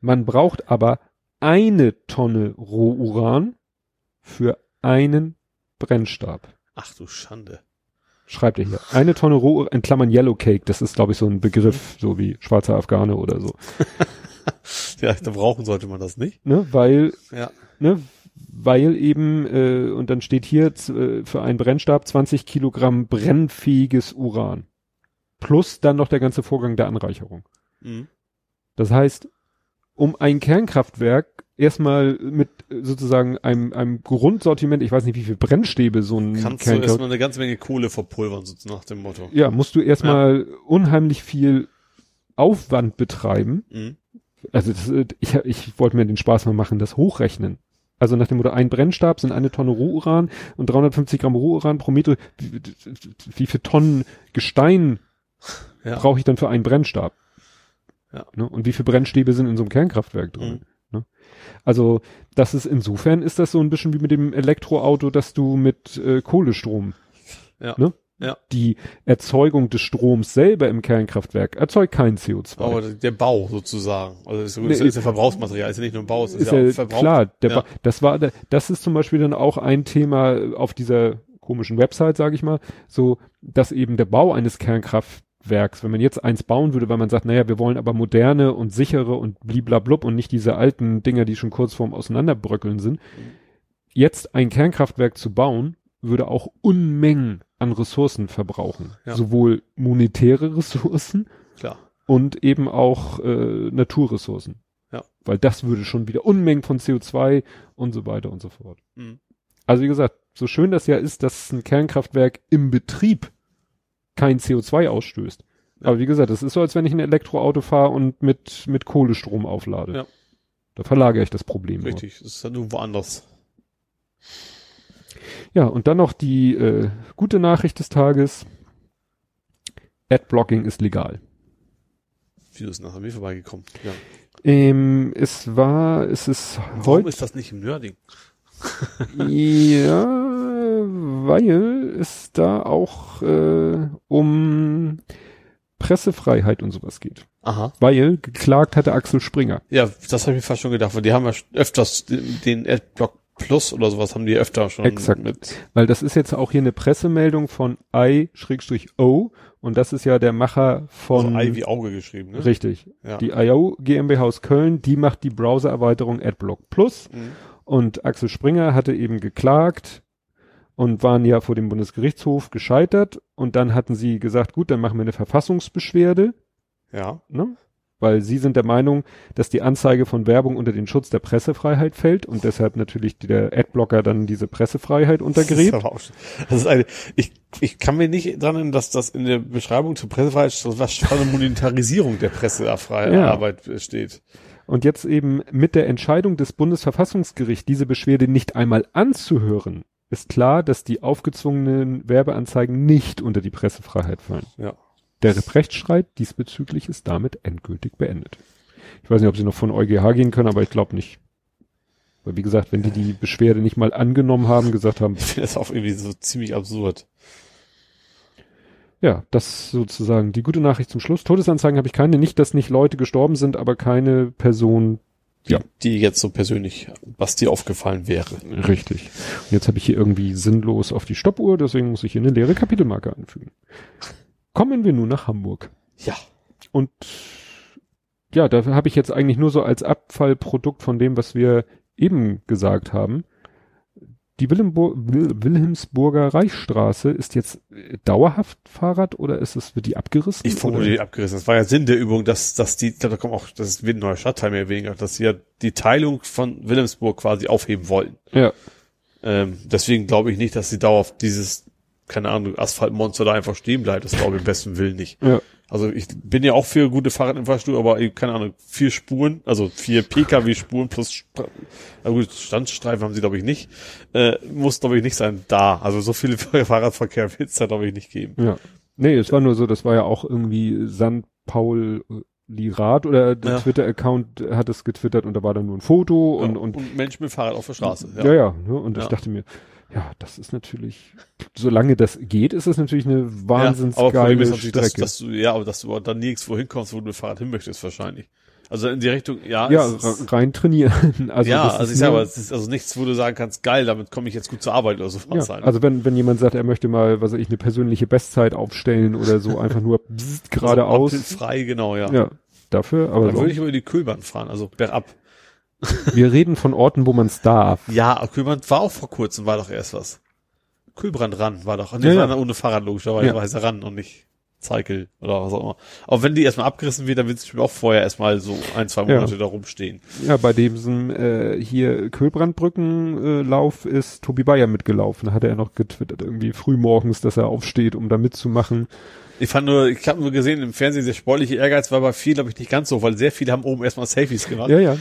Man braucht aber eine Tonne Rohuran für einen Brennstab.
Ach du Schande.
Schreibt er hier. Eine Tonne Roh, in Klammern Yellow Cake, das ist, glaube ich, so ein Begriff, so wie schwarzer Afghane oder so.
Ja, da brauchen sollte man das nicht.
Ne? Weil,
Ja.
ne, weil eben, äh, und dann steht hier äh, für einen Brennstab 20 Kilogramm brennfähiges Uran. Plus dann noch der ganze Vorgang der Anreicherung.
Mhm.
Das heißt, um ein Kernkraftwerk erstmal mit äh, sozusagen einem, einem Grundsortiment, ich weiß nicht, wie viel Brennstäbe so ein
Kannst du
Kernkraft,
erstmal eine ganze Menge Kohle verpulvern, so nach dem Motto.
ja, musst du erstmal unheimlich viel Aufwand betreiben.
Mhm.
Also das, äh, ich, ich wollte mir den Spaß mal machen, das hochrechnen. Also nach dem Motto, ein Brennstab sind eine Tonne Rohuran und 350 Gramm Rohuran pro Meter. Wie, wie viel Tonnen Gestein
Ja.
brauche ich dann für einen Brennstab?
Ja.
Ne? Und wie viele Brennstäbe sind in so einem Kernkraftwerk drin? Ne? Also das ist insofern ist das so ein bisschen wie mit dem Elektroauto, dass du mit äh, Kohlestrom
Ja.
Ne?
Ja.
die Erzeugung des Stroms selber im Kernkraftwerk erzeugt kein CO2.
Aber der Bau sozusagen. Also ist,
Nee,
ist ja Verbrauchsmaterial, ist ja nicht nur ein Bau, es ist,
ist
ja
ja klar, der
Ja.
Das war das ist zum Beispiel dann auch ein Thema auf dieser komischen Website, sage ich mal, so dass eben der Bau eines Kernkraftwerks, wenn man jetzt eins bauen würde, weil man sagt, naja, wir wollen aber moderne und sichere und bliblablub und nicht diese alten Dinger, die schon kurz vorm Auseinanderbröckeln sind. Jetzt ein Kernkraftwerk zu bauen, würde auch Unmengen an Ressourcen verbrauchen.
Ja.
Sowohl monetäre Ressourcen
Klar.
und eben auch äh, Naturressourcen.
Ja.
Weil das würde schon wieder Unmengen von CO2 und so weiter und so fort.
Mhm.
Also wie gesagt, so schön das ja ist, dass ein Kernkraftwerk im Betrieb kein CO2 ausstößt. Aber wie gesagt, das ist so, als wenn ich ein Elektroauto fahre und mit, mit Kohlestrom auflade.
Ja.
Da verlagere ich das Problem.
Richtig, das ist ja nur woanders.
Ja, und dann noch die äh, gute Nachricht des Tages. Adblocking ist legal.
Wie ist nach mir vorbeigekommen? Ja.
Ähm, es war, es ist
Warum
heute,
ist das nicht im Nerding?
ja, weil es da auch äh, um Pressefreiheit und sowas geht.
Aha.
Weil geklagt hatte Axel Springer.
Ja, das habe ich mir fast schon gedacht, weil die haben ja öfters den Adblock Plus oder sowas haben die öfter schon
Exakt.
mit.
Weil das ist jetzt auch hier eine Pressemeldung von I-O und das ist ja der Macher von
Also I wie Auge geschrieben, ne?
Richtig.
Ja.
Die IO GmbH aus Köln, die macht die Browser-Erweiterung AdBlock Plus
Mhm.
und Axel Springer hatte eben geklagt und waren ja vor dem Bundesgerichtshof gescheitert und dann hatten sie gesagt, gut, dann machen wir eine Verfassungsbeschwerde,
Ja.
ne? Weil sie sind der Meinung, dass die Anzeige von Werbung unter den Schutz der Pressefreiheit fällt und deshalb natürlich der Adblocker dann diese Pressefreiheit
Das
untergräbt.
ist, auch, schon- das ist eine, ich, ich kann mir nicht dran erinnern, dass das in der Beschreibung zur Pressefreiheit was von der Monetarisierung der Pressefreiheit
Ja.
Steht.
Und jetzt eben mit der Entscheidung des Bundesverfassungsgerichts, diese Beschwerde nicht einmal anzuhören, ist klar, dass die aufgezwungenen Werbeanzeigen nicht unter die Pressefreiheit fallen.
Ja.
Der Rechtsstreit diesbezüglich ist damit endgültig beendet. Ich weiß nicht, ob sie noch von EuGH gehen können, aber ich glaube nicht. Weil wie gesagt, wenn die die Beschwerde nicht mal angenommen haben, gesagt haben,
Ich finde das auch irgendwie so ziemlich absurd.
ja, das sozusagen die gute Nachricht zum Schluss. Todesanzeigen habe ich keine, nicht, dass nicht Leute gestorben sind, aber keine Person
Die,
Ja.
die jetzt so persönlich, was dir aufgefallen wäre.
Richtig. Und jetzt habe ich hier irgendwie sinnlos auf die Stoppuhr, deswegen muss ich hier eine leere Kapitelmarke anfügen. Kommen wir nun nach Hamburg.
Ja.
Und ja, da habe ich jetzt eigentlich nur so als Abfallprodukt von dem, was wir eben gesagt haben. Die Wilhelmbur Wil Wilhelmsburger Reichsstraße ist jetzt äh, dauerhaft Fahrrad oder ist es, wird die abgerissen?
Ich vermute, die abgerissen. Das war ja Sinn der Übung, dass, dass die, da kommt auch, das wird ein neuer Stadtteil mehr oder weniger, dass sie ja die Teilung von Wilhelmsburg quasi aufheben wollten.
Ja,
Ähm, deswegen glaube ich nicht, dass sie dauerhaft dieses, keine Ahnung, Asphaltmonster da einfach stehen bleibt. Das glaube ich im besten Willen nicht.
ja.
Also ich bin ja auch für gute Fahrradinfrastruktur, aber keine Ahnung, vier Spuren, also vier Pkw-Spuren plus, gut, Standstreifen haben sie glaube ich nicht, äh, muss glaube ich nicht sein da. Also so viele Fahrradverkehr wird es da glaube ich nicht geben.
Ja. Nee, es war nur so, das war ja auch irgendwie San Paul Lirat oder der
Ja.
Twitter-Account hat es getwittert und da war dann nur ein Foto und,
Ja,
und,
und Menschen mit Fahrrad auf der Straße.
ja, ja, ne? und ich
Ja.
dachte mir, ja, das ist natürlich, solange das geht, ist es natürlich eine wahnsinns
aber Problem
geile
ist natürlich, dass,
Strecke.
dass du, ja, aber dass du dann nirgendwo hinkommst, wo du mit Fahrrad hin möchtest wahrscheinlich. Also in die Richtung, ja,
ja, rein trainieren. Also
ja,
das
also ich sag
nur-
aber, es ist also nichts, wo du sagen kannst, geil, damit komme ich jetzt gut zur Arbeit oder sowas
ja,
sein.
also wenn, wenn jemand sagt, er möchte mal, was weiß ich, eine persönliche Bestzeit aufstellen oder so, einfach nur bzzzt, geradeaus.
Also frei, genau, ja.
ja, dafür, aber
Dann
so,
würde ich über die Kühlbahn fahren, also bergab.
Wir reden von Orten, wo man es darf.
Ja, Kühlbahn war auch vor kurzem, war doch erst was. Kühlbrand ran war doch, nee,
Ja,
war
ja.
ohne Fahrrad logischerweise,
Ja.
ran und nicht Cycle oder was auch immer. Aber wenn die erstmal abgerissen wird, dann wird es auch vorher erstmal so ein, zwei
Ja.
Monate da rumstehen.
Ja, bei diesem äh, hier Köhlbrandbrückenlauf äh, Lauf ist Tobi Bayer mitgelaufen. Da hat er noch getwittert, irgendwie frühmorgens, dass er aufsteht, um da mitzumachen.
Ich fand nur, ich habe nur gesehen im Fernsehen, der sportliche Ehrgeiz war bei vielen, glaube ich, nicht ganz so, weil sehr viele haben oben erstmal Selfies gemacht.
Ja, ja.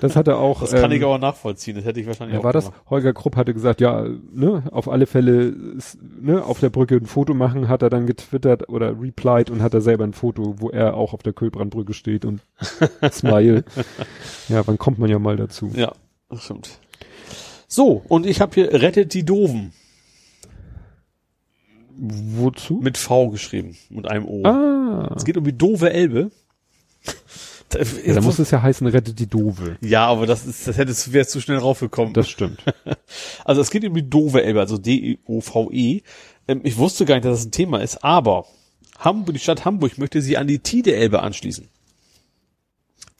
Das hat er auch.
Das kann
ähm,
ich aber nachvollziehen, das hätte ich wahrscheinlich
Ja,
auch
war das?
gemacht.
Holger Krupp hatte gesagt, ja, ne, auf alle Fälle, ne, auf der Brücke ein Foto machen, hat er dann getwittert oder replied und hat er selber ein Foto, wo er auch auf der Köhlbrandbrücke steht und smile. ja, wann kommt man ja mal dazu?
Ja, das stimmt. So, und ich habe hier Rettet die Doofen
Wozu?
mit V geschrieben, mit einem O.
Ah.
Es geht um die doofe Elbe. Da,
Ja, da muss es ja heißen, rettet die Dove.
ja, aber das ist, das hättest, wärst zu schnell raufgekommen.
Das stimmt.
Also es geht um die doofe Elbe, also D-E-O-V-E. Ähm, ich wusste gar nicht, dass das ein Thema ist, aber Hamburg, die Stadt Hamburg möchte sie an die Tide-Elbe anschließen.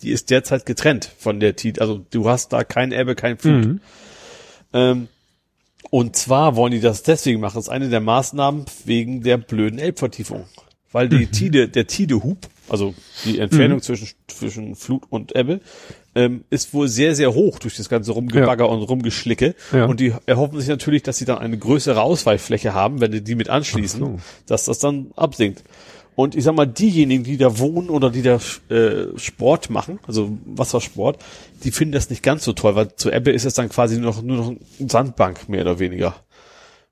Die ist derzeit getrennt von der Tide, also du hast da kein Elbe, kein Flut.
Mhm.
Ähm, und zwar wollen die das deswegen machen. Das ist eine der Maßnahmen wegen der blöden Elbvertiefung. Weil die Tide, der Tidehub, also die Entfernung zwischen, zwischen Flut und Ebbe, ähm, ist wohl sehr, sehr hoch durch das ganze Rumgebagger und Rumgeschlicke.
Ja.
Und die erhoffen sich natürlich, dass sie dann eine größere Ausweichfläche haben, wenn die die mit anschließen,
so.
dass das dann absinkt. Und ich sag mal, diejenigen, die da wohnen oder die da äh, Sport machen, also Wassersport, die finden das nicht ganz so toll, weil zur Ebbe ist es dann quasi nur noch, nur noch eine Sandbank, mehr oder weniger.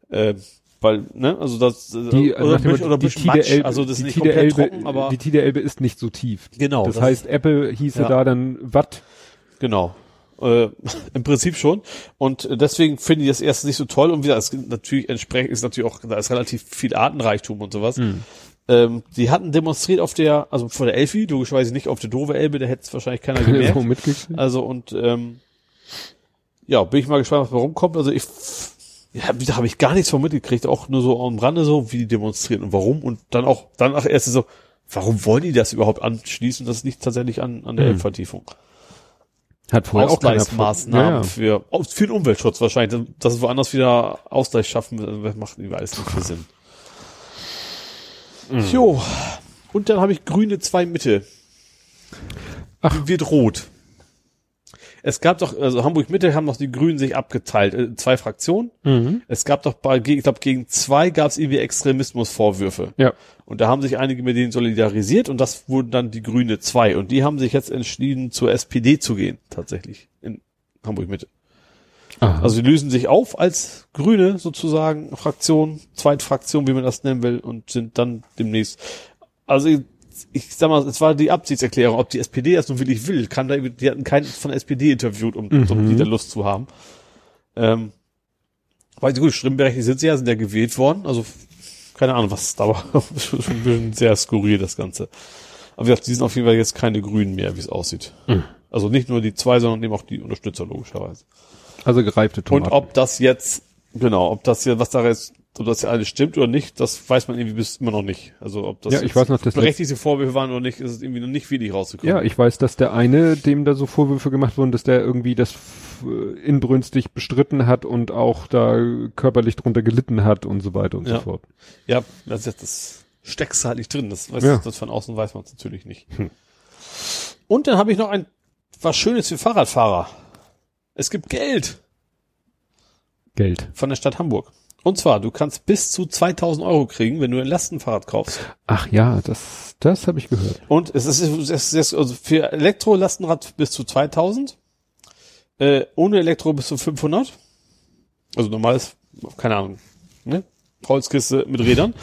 Äh, weil, ne, also das
Die,
oder,
nach dem
Misch-
Motto,
oder
die
Matsch,
Elbe,
also das ist
die
nicht
Tide
komplett
Elbe,
trocken, aber
die Tide Elbe ist nicht so tief.
Genau,
Das,
das-
heißt, Apple hieße
Ja.
da dann Watt.
Genau. Äh, Im Prinzip schon. Und äh, deswegen finde ich das erst nicht so toll. Und wieder, es gibt natürlich entsprechend ist natürlich auch, da ist relativ viel Artenreichtum und sowas. Ähm, die hatten demonstriert auf der, also vor der Elfi, logischerweise nicht auf der Dove Elbe, da hätte es wahrscheinlich keiner gemerkt. Also und ähm, ja, bin ich mal gespannt, was da rumkommt. Also ich ja, da habe ich gar nichts von mitgekriegt, auch nur so am Rande so, wie die demonstrieren und warum. Und dann auch, dann auch erst so, warum wollen die das überhaupt anschließen? Das liegt tatsächlich an, an der
Hm.
Elbvertiefung.
Hat vorher auch
Ausgleichsmaßnahmen
Ja,
für, für den Umweltschutz wahrscheinlich. Dass es woanders wieder Ausgleich schaffen, das macht irgendwie alles nicht viel Sinn.
Mhm.
Jo. Und dann habe ich grüne zwei Mitte.
Ach.
Wird rot. Es gab doch, also Hamburg Mitte haben noch die Grünen sich abgeteilt, äh, zwei Fraktionen.
Mhm.
Es gab doch bei, ich glaube, gegen zwei gab es irgendwie Extremismusvorwürfe.
Ja.
Und da haben sich einige mit denen solidarisiert und das wurden dann die Grüne zwei. Und die haben sich jetzt entschieden, zur SPD zu gehen, tatsächlich, in Hamburg Mitte.
Aha.
Also die lösen sich auf als Grüne sozusagen Fraktion, Zweitfraktion, wie man das nennen will, und sind dann demnächst. Also ich, ich sag mal, es war die Absichtserklärung, ob die SPD das nun wirklich will, kann da, die hatten keinen von der SPD interviewt, um, um die da Lust zu haben. Ähm, weil gut, stimmberechtigt sind sie ja, sind ja gewählt worden, also keine Ahnung, was da war, schon ein bisschen sehr skurril das Ganze. Aber wie gesagt, die sind auf jeden Fall jetzt keine Grünen mehr, wie es aussieht. Also nicht nur die zwei, sondern eben auch die Unterstützer logischerweise.
Also gereifte Tomaten.
Und ob das jetzt, genau, ob das hier, was da jetzt, ob das hier alles stimmt oder nicht, das weiß man irgendwie bis immer noch nicht. Also ob das
Ja, ich weiß noch, das
berechtigte Vorwürfe waren oder nicht, ist es irgendwie noch nicht wirklich rausgekommen.
Ja, ich weiß, dass der eine, dem da so Vorwürfe gemacht wurden, dass der irgendwie das äh, inbrünstig bestritten hat und auch da körperlich drunter gelitten hat und so weiter und
Ja.
so fort.
ja das, ist jetzt- das steckst du halt nicht drin. Das, weiß,
Ja.
das von außen weiß man es natürlich nicht. Und dann habe ich noch ein was Schönes für Fahrradfahrer. Es gibt Geld
Geld.
von der Stadt Hamburg. Und zwar, du kannst bis zu 2000 Euro kriegen, wenn du ein Lastenfahrrad kaufst.
Ach ja, das, das habe ich gehört.
Und es ist, es ist also für Elektro-Lastenrad bis zu 2000, äh, ohne Elektro bis zu 500. Also normales, keine Ahnung, ne? Holzkiste mit Rädern.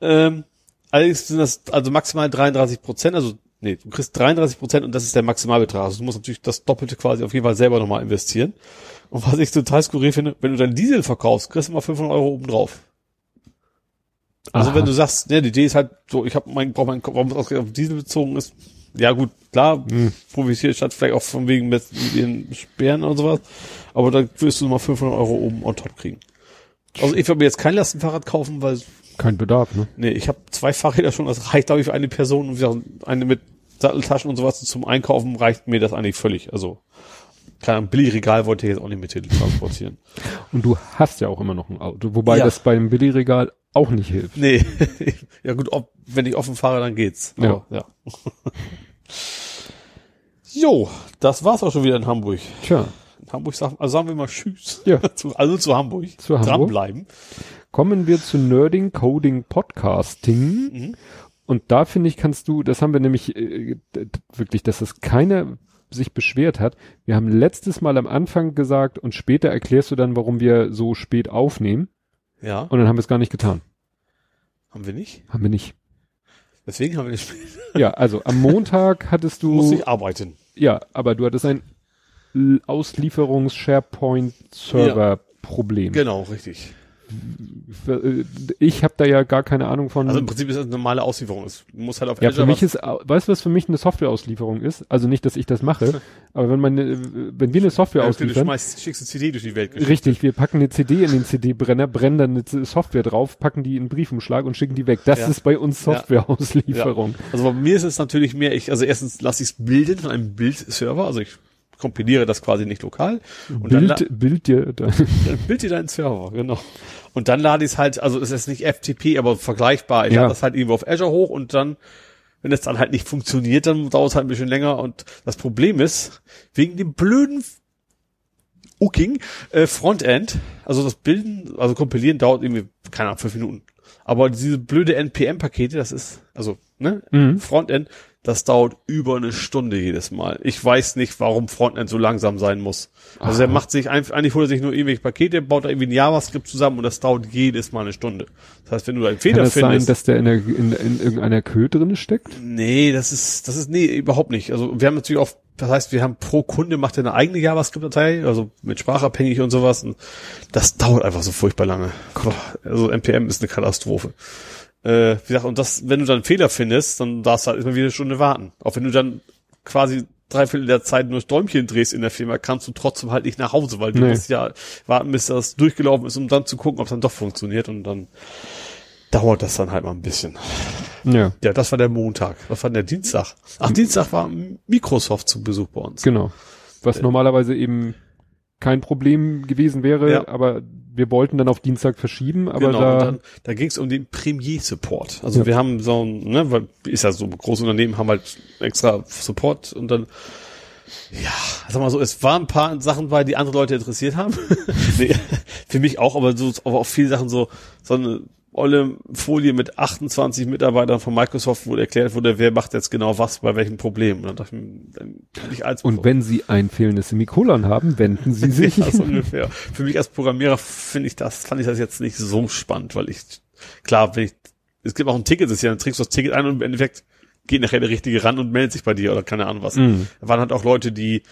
ähm, allerdings sind das also maximal 33 Prozent, also nee, du kriegst 33 Prozent und das ist der Maximalbetrag. Also du musst natürlich das Doppelte quasi auf jeden Fall selber nochmal investieren. Und was ich total skurril finde, wenn du dein Diesel verkaufst, kriegst du mal 500 Euro oben drauf. Also
Aha.
wenn du sagst, ne, die Idee ist halt so, ich habe mein, brauch mein, warum es auf Diesel bezogen ist, ja gut, klar,
Hm.
profitiert statt vielleicht auch von wegen mit den Sperren und sowas, aber da wirst du mal 500 Euro oben on top kriegen. Also ich würde mir jetzt kein Lastenfahrrad kaufen, weil,
Kein Bedarf, ne?
nee, ich habe zwei Fahrräder schon, das reicht glaube ich für eine Person und wie gesagt, eine mit Satteltaschen und sowas zum Einkaufen reicht mir das eigentlich völlig, also kein Billigregal wollte ich jetzt auch nicht mit hin transportieren.
Und du hast ja auch immer noch ein Auto, wobei
Ja.
das beim Billigregal auch nicht hilft.
Nee, ja gut, ob, wenn ich offen fahre, dann geht's.
Ja.
Aber, ja. jo, das war's auch schon wieder in Hamburg.
Tja,
In Hamburg sagen, also sagen wir mal Tschüss.
Ja.
also zu Hamburg.
Zu Hamburg.
Dranbleiben.
Kommen wir zu Nerding Coding Podcasting.
Mhm.
Und da finde ich, kannst du, das haben wir nämlich äh, wirklich, dass es keiner sich beschwert hat. Wir haben letztes Mal am Anfang gesagt und später erklärst du dann, warum wir so spät aufnehmen.
Ja,
Und dann haben wir es gar nicht getan.
haben wir nicht.
Haben wir nicht.
Deswegen haben wir nicht.
Ja, also am Montag hattest du,
Muss ich arbeiten.
ja, aber du hattest ein Auslieferungs-SharePoint-Server-Problem.
Genau, richtig.
Ich habe da ja gar keine Ahnung von.
Also im Prinzip ist das eine normale Auslieferung. Es muss halt auf
Ja,
Azure
für mich ist, weißt du, was für mich eine Softwareauslieferung ist? Also nicht, dass ich das mache, aber wenn man, äh, wenn wir eine Software
Ja, du
ausliefern,
schmeißt, schickst eine CD durch die Welt.
richtig, wir packen eine CD in den CD-Brenner, brennen dann eine Software drauf, packen die in einen Briefumschlag und schicken die weg. Das
Ja.
ist bei uns
Ja.
Softwareauslieferung.
Also bei mir ist es natürlich mehr, ich, also erstens lasse ich es bilden von einem Bildserver, also ich kompiliere das quasi nicht lokal. Und dann, la-
Bild, Bild dir, da-
dann bild dir deinen Server, genau. Und dann lade ich es halt, also es ist nicht FTP, aber vergleichbar. Ich
Ja.
lade das halt irgendwo auf Azure hoch und dann Wenn es dann halt nicht funktioniert, dann dauert es halt ein bisschen länger und das Problem ist, wegen dem blöden Uking äh, Frontend, also das Bilden, also kompilieren dauert irgendwie, keine Ahnung, fünf Minuten. Aber diese blöde NPM-Pakete, das ist, also, ne,
Mhm.
Frontend, das dauert über eine Stunde jedes Mal. Ich weiß nicht, warum Frontend so langsam sein muss. Also er
Aha.
macht sich einfach, eigentlich holt er sich nur irgendwelche Pakete, baut da irgendwie ein JavaScript zusammen und das dauert jedes Mal eine Stunde. Das heißt, wenn du einen
Kann
Fehler
das sein,
findest.
dass der in, der, in, in irgendeiner Queue drin steckt?
nee, das ist, das ist, nee, überhaupt nicht. Also wir haben natürlich auch, das heißt, wir haben pro Kunde macht er eine eigene JavaScript-Datei, also mit sprachabhängig und sowas. Und das dauert einfach so furchtbar lange. Also NPM ist eine Katastrophe. Äh, wie gesagt, und das, wenn du dann Fehler findest, dann darfst du halt immer wieder eine Stunde warten. Auch wenn du dann quasi drei Viertel der Zeit nur das Däumchen drehst in der Firma, kannst du trotzdem halt nicht nach Hause, weil du
Nee.
musst ja warten, bis das durchgelaufen ist, um dann zu gucken, ob es dann doch funktioniert und dann dauert das dann halt mal ein bisschen.
Ja,
Ja, das war der Montag. Was war denn der Dienstag? Ach, Dienstag war Microsoft zu Besuch bei uns.
genau. Was normalerweise eben kein Problem gewesen wäre,
Ja.
aber wir wollten dann auf Dienstag verschieben, aber
genau,
da,
dann, da ging es um den Premier Support. Also
Ja.
wir haben so ein, ne, weil ist ja so große Unternehmen haben halt extra Support und dann ja, sag mal so, es waren ein paar Sachen bei, die andere Leute interessiert haben. nee, für mich auch, aber so aber auch viele Sachen so so eine olle Folie mit 28 Mitarbeitern von Microsoft, wo erklärt wurde, wer macht jetzt genau was bei welchem Problem. Und ich,
und wenn Sie ein fehlendes Semikolon haben, wenden Sie sich.
ja, so ungefähr. Für mich als Programmierer finde ich das, fand ich das jetzt nicht so spannend, weil ich, klar, wenn ich, es gibt auch ein Ticket, das ist ja, dann trägst du das Ticket ein und im Endeffekt geht nachher der Richtige ran und meldet sich bei dir oder keine Ahnung was.
Mhm.
Da waren halt auch Leute, die,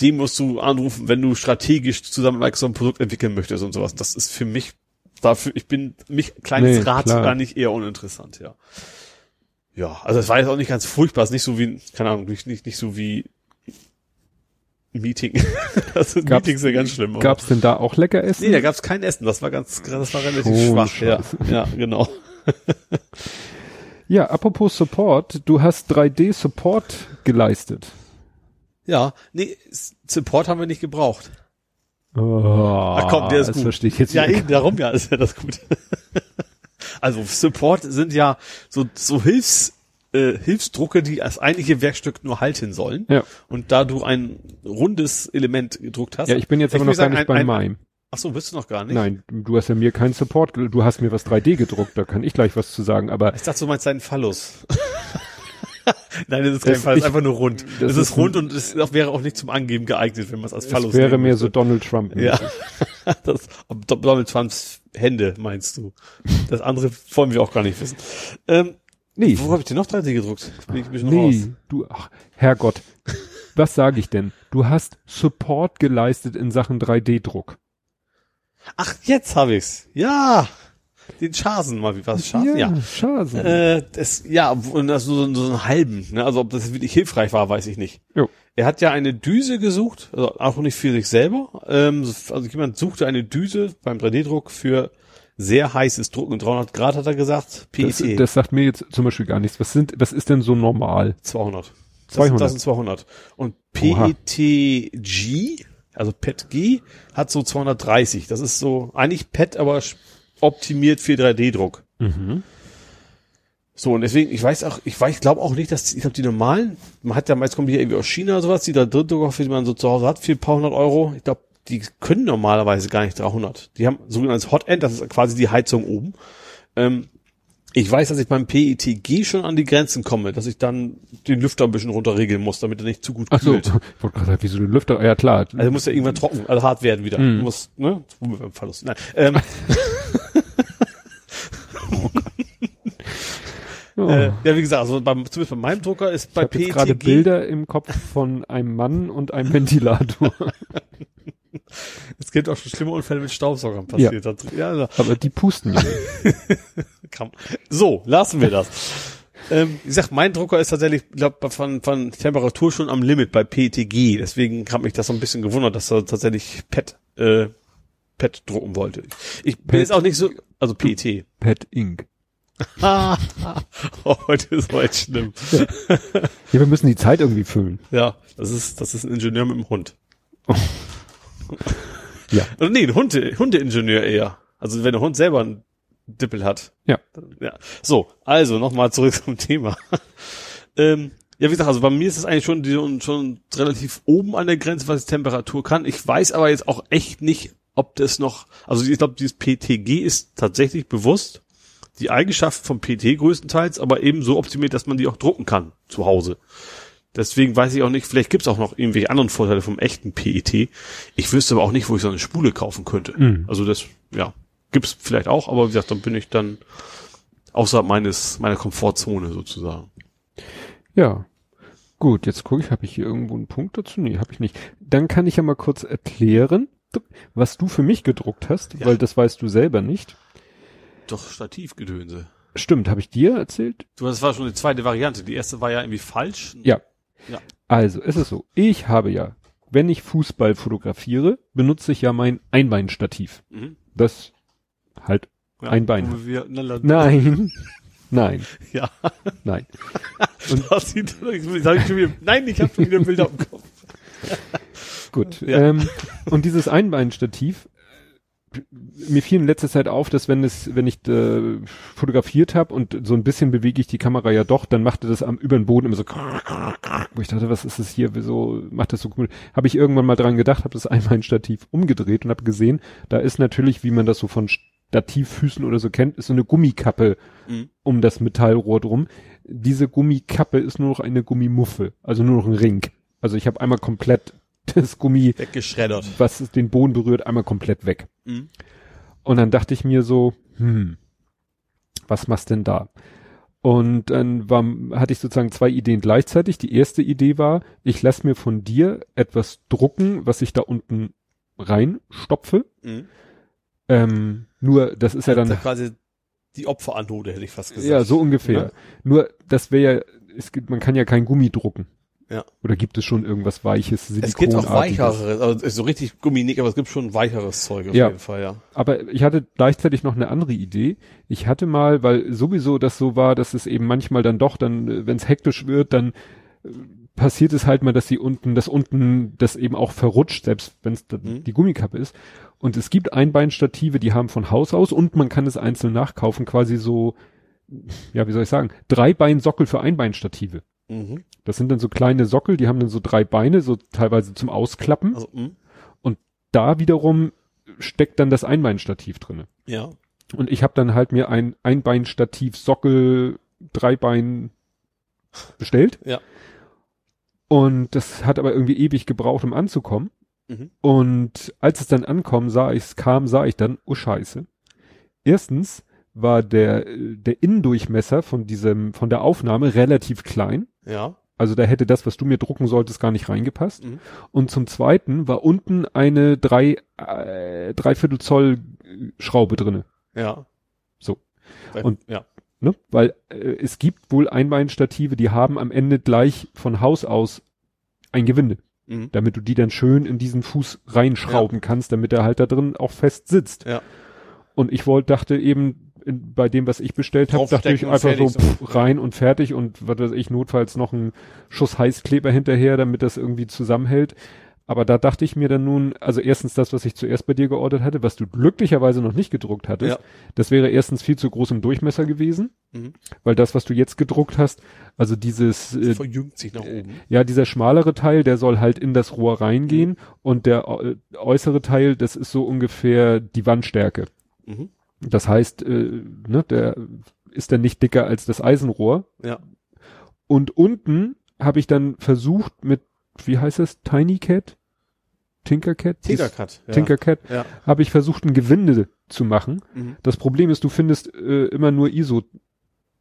die musst du anrufen, wenn du strategisch zusammen mit Microsoft ein Produkt entwickeln möchtest und sowas. Das ist für mich, dafür, ich bin, mich, kleines
Nee,
Rad
klar.
eigentlich eher uninteressant, ja. Ja, also es war jetzt auch nicht ganz furchtbar, es ist nicht so wie, keine Ahnung, nicht, nicht, nicht so wie Meeting. das ist,
Gab's-
Meetings sind ganz schlimm. aber-
Gab's denn da auch lecker Essen?
Nee, da gab's kein Essen. Das war ganz, das war relativ
Schon
schwach. Ja,
scheiße.
ja, genau.
Ja, apropos Support, du hast 3D-Support geleistet.
Ja, nee, Support haben wir nicht gebraucht.
Oh,
Ach komm, der ist
das
gut.
verstehe ich jetzt
Ja,
nicht.
eben, darum ja, ist ja das gut. also Support sind ja so, so Hilfs, äh, Hilfsdrucke, die das eigentliche Werkstück nur halten sollen.
Ja.
Und da du ein rundes Element gedruckt hast.
Ja, ich bin jetzt aber noch gar nicht bei
ein-
meinem.
Ach so, bist du noch gar nicht?
Nein, du hast ja mir keinen Support, du hast mir was 3D gedruckt, da kann ich gleich was zu sagen, aber
Ich dachte, du meinst deinen Phallus. Nein, das ist kein Fall, das ist einfach nur rund.
das
Es
ist
ist rund und es wäre auch nicht zum Angeben geeignet, wenn man es als Phallus
es wäre mehr so. Donald Trump.
Ja, das, Donald Trumps Hände meinst du. Das andere wollen wir auch gar nicht wissen. Ähm,
Nee,
wo habe ich denn noch 3D gedruckt? Bin ich ein bisschen raus.
nee, du, ach, Herrgott, was sage ich denn? Du hast Support geleistet in Sachen 3D-Druck.
Ach, jetzt habe ich's. Ja, den Schasen mal, wie was Schasen? Ja.
schade.
Äh, das, ja, und das so, so einen halben. Ne? Also ob das wirklich hilfreich war, weiß ich nicht.
Jo.
Er hat ja eine Düse gesucht, also auch nicht für sich selber. Ähm, also jemand suchte eine Düse beim 3D-Druck für sehr heißes Drucken. 300 Grad hat er gesagt.
das,
PET.
das sagt mir jetzt zum Beispiel gar nichts. Was sind, was ist denn so normal?
200. Das,
200.
Das sind 200. Und. PETG, also PETG, hat so 230. Das ist so eigentlich PET, aber optimiert für 3D-Druck.
Mhm.
So, und deswegen, ich weiß auch, ich weiß, ich glaube auch nicht, dass, ich glaube, die normalen, man hat ja meist kommen die irgendwie aus China oder sowas, die da Drittdrucker, die man so zu Hause hat, für ein paar hundert Euro. Ich glaube, die können normalerweise gar nicht 300. Die haben sogenanntes Hot End, das ist quasi die Heizung oben. Ähm, ich weiß, dass ich beim PETG schon an die Grenzen komme, dass ich dann den Lüfter ein bisschen runterregeln muss, damit er nicht zu gut
Ach so,
kühlt.
ich wollte gerade sagen, wieso den Lüfter? Ja klar.
Also muss ja irgendwann trocken, also hart werden wieder.
Mhm.
Muss, ne? Verlust. Nein. Ähm,
Oh.
äh, ja, wie gesagt, also beim, zumindest bei meinem Drucker ist
ich
bei
habe jetzt gerade
PETG
Bilder im Kopf von einem Mann und einem Ventilator.
Es gibt auch schon schlimme Unfälle mit Staubsaugern passiert. Ja. Ja, also,
Aber die pusten ja nicht.
so, lassen wir das. ähm, wie gesagt, mein Drucker ist tatsächlich, glaube von, von Temperatur schon am Limit bei PETG. Deswegen hat mich das so ein bisschen gewundert, dass er tatsächlich PET, äh, PET drucken wollte. Ich bin
PET.
jetzt auch nicht so, also PET.
Pet Inc.
oh, heute ist heute schlimm.
Ja, wir müssen die Zeit irgendwie füllen.
Ja, das ist, das ist ein Ingenieur mit einem Hund.
Ja.
Also nee, ein Hunde, Hundeingenieur eher. Also wenn der Hund selber ein Dippel hat.
Ja.
ja. So, also nochmal zurück zum Thema. ähm, ja, wie gesagt, also bei mir ist es eigentlich schon, die, schon relativ oben an der Grenze, was die Temperatur kann. Ich weiß aber jetzt auch echt nicht, ob das noch, also ich glaube, dieses PTG ist tatsächlich bewusst die Eigenschaft vom PT größtenteils, aber eben so optimiert, dass man die auch drucken kann zu Hause. Deswegen weiß ich auch nicht, vielleicht gibt's auch noch irgendwelche anderen Vorteile vom echten PET. Ich wüsste aber auch nicht, wo ich so eine Spule kaufen könnte.
Mhm.
Also das, ja, gibt's vielleicht auch, aber wie gesagt, dann bin ich dann außerhalb meines, meiner Komfortzone sozusagen.
Ja. Gut, jetzt gucke ich, habe ich hier irgendwo einen Punkt dazu? Nee, habe ich nicht. Dann kann ich ja mal kurz erklären, was du für mich gedruckt hast,
Ja.
weil das weißt du selber nicht.
Doch Stativgedönse.
Stimmt, habe ich dir erzählt?
Du, das war schon die zweite Variante. Die erste war ja irgendwie falsch.
Ja.
Ja.
Also, es ist so, ich habe ja, wenn ich Fußball fotografiere, benutze ich ja mein Einbeinstativ.
Mhm.
Das halt
Ja,
Ein Bein.
wo Wir, na, na,
Nein. Nein,
Ja.
nein.
Und das sieht, sag ich schon wieder, nein, ich habe schon wieder Bilder im Kopf.
Gut.
Ja.
Ähm, und dieses Einbeinstativ, mir fiel in letzter Zeit auf, dass wenn es, wenn ich äh, fotografiert habe und so ein bisschen bewege ich die Kamera ja doch, dann machte das am über den Boden immer so, wo ich dachte, was ist das hier, wieso macht das so cool? Habe ich irgendwann mal dran gedacht, habe das Einbeinstativ umgedreht und habe gesehen, da ist natürlich, wie man das so von Stativfüßen oder so kennt, ist so eine Gummikappe
Mhm.
um das Metallrohr drum. Diese Gummikappe ist nur noch eine Gummimuffe, also nur noch ein Ring. Also ich habe einmal komplett das Gummi,
Weggeschreddert.
was den Boden berührt, einmal komplett weg.
Mhm.
Und dann dachte ich mir so, hm, was machst denn da? Und dann war, hatte ich sozusagen zwei Ideen gleichzeitig. Die erste Idee war, ich lasse mir von dir etwas drucken, was ich da unten reinstopfe.
Mhm.
Ähm, nur, das ist ja dann,
quasi die Opferanode, hätte ich fast gesagt.
ja, so ungefähr.
Ja.
Nur, das wäre ja, es gibt, man kann ja kein Gummi drucken.
Ja.
Oder gibt es schon irgendwas weiches,
Es gibt auch
Silikonartiges?
weicheres, also ist so richtig Gummi nicht, aber es gibt schon weicheres Zeug auf
Ja.
jeden Fall, ja.
Aber ich hatte gleichzeitig noch eine andere Idee. Ich hatte mal, weil sowieso das so war, dass es eben manchmal dann doch, dann, wenn es hektisch wird, dann äh, passiert es halt mal, dass sie unten, dass unten das eben auch verrutscht, selbst wenn es
Mhm.
die Gummikappe ist. Und es gibt Einbeinstative, die haben von Haus aus und man kann es einzeln nachkaufen, quasi so, ja, wie soll ich sagen, Dreibeinsockel für Einbeinstative.
Mhm.
Das sind dann so kleine Sockel, die haben dann so drei Beine, so teilweise zum Ausklappen.
Also, mh.
Da wiederum steckt dann das Einbeinstativ drinne.
ja.
Und ich habe dann halt mir ein Einbeinstativ Sockel Dreibein bestellt.
Ja.
Und das hat aber irgendwie ewig gebraucht, um anzukommen.
Mhm.
Und als es dann ankommen, sah ich, kam, sah ich dann, oh Scheiße. Erstens war der, äh, der Innendurchmesser von diesem, von der Aufnahme relativ klein.
Ja.
Also da hätte das, was du mir drucken solltest, gar nicht reingepasst.
Mhm.
Und zum zweiten war unten eine drei, äh, dreiviertel Zoll Schraube drinne.
Ja.
So.
Weil-
Und-
ja.
Ne? Weil äh, es gibt wohl Einbeinstative, die haben am Ende gleich von Haus aus ein Gewinde,
Mhm.
damit du die dann schön in diesen Fuß reinschrauben kannst, damit er halt da drin auch fest sitzt.
Ja.
Und ich wollte, dachte eben, in, bei dem, was ich bestellt habe, dachte ich einfach so pff, rein und fertig und was weiß ich, notfalls noch ein Schuss Heißkleber hinterher, damit das irgendwie zusammenhält. Aber da dachte ich mir dann nun, also erstens das, was ich zuerst bei dir geordert hatte, was du glücklicherweise noch nicht gedruckt hattest,
Ja.
das wäre erstens viel zu groß im Durchmesser gewesen,
Mhm.
weil das, was du jetzt gedruckt hast, also dieses, äh,
Verjüngt sich nach oben.
ja, dieser schmalere Teil, der soll halt in das Rohr reingehen und der äh, äußere Teil, das ist so ungefähr die Wandstärke.
Mhm.
Das heißt, äh, ne, der ist dann nicht dicker als das Eisenrohr.
Ja.
Und unten habe ich dann versucht mit, wie heißt es, Tiny Cat? Tinkercat?
Tinkercut. Ja.
Tinkercat
Ja.
habe ich versucht, ein Gewinde zu machen.
Mhm.
Das Problem ist, du findest äh, immer nur ISO,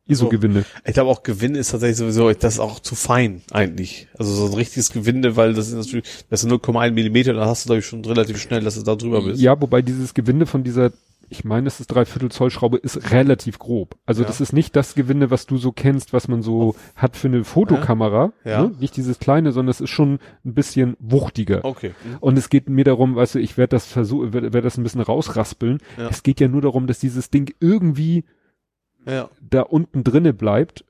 ISO-Gewinde.
Ich glaube auch Gewinde ist tatsächlich sowieso, das ist auch zu fein eigentlich. Also so ein richtiges Gewinde, weil das ist natürlich, das ist 0,1 Millimeter, da hast du glaube ich schon relativ schnell, dass du da drüber bist.
Ja, wobei dieses Gewinde von dieser, ich meine, es ist Dreiviertel Zoll Schraube, ist relativ grob. Also
Ja.
das ist nicht das Gewinde, was du so kennst, was man so hat für eine Fotokamera.
Ja.
Ne? Nicht dieses kleine, sondern es ist schon ein bisschen wuchtiger.
Okay. Mhm.
Und es geht mir darum, weißt du, ich werde das versuchen, werde werd das ein bisschen rausraspeln.
Ja.
Es geht ja nur darum, dass dieses Ding irgendwie
Ja.
da unten drinne bleibt.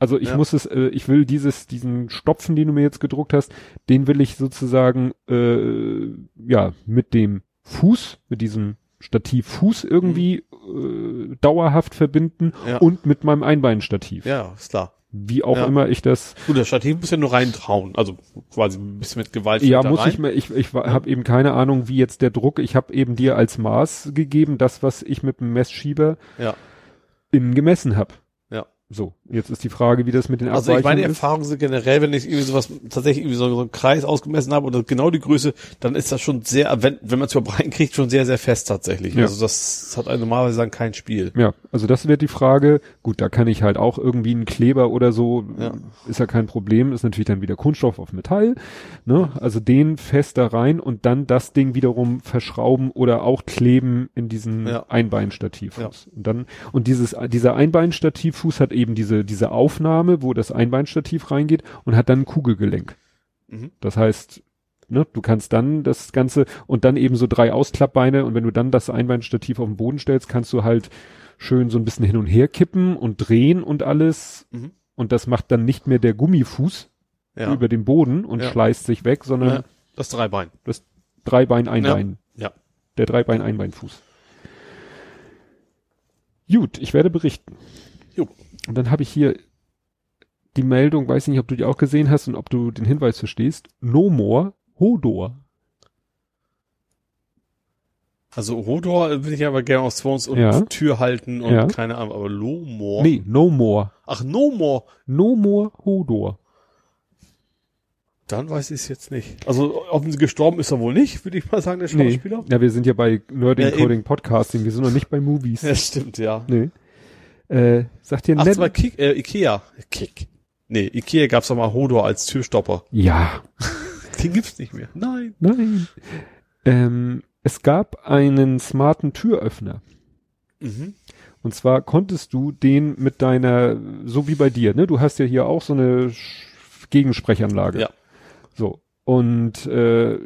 Also ich
Ja.
muss es, äh, ich will dieses, diesen Stopfen, den du mir jetzt gedruckt hast, den will ich sozusagen, äh, ja, mit dem Fuß, mit diesem Stativfuß irgendwie äh, dauerhaft verbinden
Ja.
und mit meinem Einbeinstativ.
Ja, ist klar.
Wie auch
Ja.
immer ich das
Gut, das Stativ muss ja nur reintrauen, also quasi ein bisschen mit Gewalt.
Ja, muss
rein.
ich mir, ich, ich habe eben keine Ahnung, wie jetzt der Druck, ich habe eben dir als Maß gegeben, das, was ich mit dem Messschieber
Ja.
innen gemessen habe.
Ja.
So, jetzt ist die Frage, wie das mit den
Also ich meine
Abweichungen.
Erfahrungen sind generell, wenn ich irgendwie sowas tatsächlich irgendwie so, so einen Kreis ausgemessen habe oder genau die Größe, dann ist das schon sehr, wenn, wenn man es überhaupt reinkriegt, schon sehr, sehr fest tatsächlich.
Ja.
Also das hat normalerweise dann kein Spiel.
Ja, also das wird die Frage. Gut, da kann ich halt auch irgendwie einen Kleber oder so,
Ja.
ist ja kein Problem, ist natürlich dann wieder Kunststoff auf Metall, ne? Also den fest da rein und dann das Ding wiederum verschrauben oder auch kleben in diesen
Ja.
Einbeinstativfuß. Und dann, und dieses, dieser Einbeinstativfuß hat eben diese, diese Aufnahme, wo das Einbeinstativ reingeht und hat dann ein Kugelgelenk.
Mhm.
Das heißt, ne, du kannst dann das Ganze und dann eben so drei Ausklappbeine und wenn du dann das Einbeinstativ auf den Boden stellst, kannst du halt schön so ein bisschen hin und her kippen und drehen und alles.
Mhm.
Und das macht dann nicht mehr der Gummifuß
Ja.
über den Boden und
Ja.
schleißt sich weg, sondern
ja. Das Dreibein.
Dreibein, Einbein.
Ja.
Der Dreibein, Einbeinfuß. Gut, ich werde berichten.
Jo.
Und dann habe ich hier die Meldung, weiß nicht, ob du die auch gesehen hast und ob du den Hinweis verstehst. No more Hodor.
Also Hodor bin ich aber gerne aus Thrones und
Ja.
Tür halten und
Ja.
keine Ahnung, aber Lomor.
Nee, no more.
Ach, No More.
No more Hodor.
Dann weiß ich es jetzt nicht. Also offensichtlich gestorben ist er wohl nicht, würde ich mal sagen, der
Nee.
Schauspieler.
Ja, wir sind ja bei Nerding
Ja.
Coding Podcasting, wir sind noch nicht bei Movies.
Ja, stimmt, ja.
Nee. Äh, sagt dir
Ach, das war Kick, äh, Ikea. Kick. Nee, Ikea gab's doch mal Hodor als Türstopper.
Ja.
Den gibt's nicht mehr. Nein.
Nein. Ähm, es gab einen smarten Türöffner.
Mhm.
Und zwar konntest du den mit deiner, so wie bei dir, ne? Du hast ja hier auch so eine Gegensprechanlage.
Ja.
So. Und äh,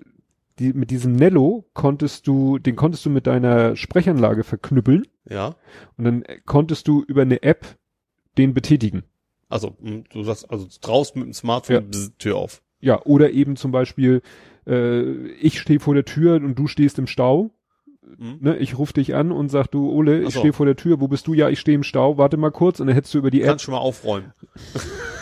die, mit diesem Nello konntest du, den konntest du mit deiner Sprechanlage verknüppeln
Ja.
und dann konntest du über eine App den betätigen.
Also, du sagst, also draußen mit dem Smartphone
Ja.
bzz, Tür auf.
Ja, oder eben zum Beispiel, äh, ich stehe vor der Tür und du stehst im Stau.
Mhm.
Ne, ich rufe dich an und sag du, Ole, ich
so.
stehe vor der Tür, wo bist du? Ja, ich stehe im Stau, warte mal kurz und dann hättest du über die App
kannst schon mal aufräumen.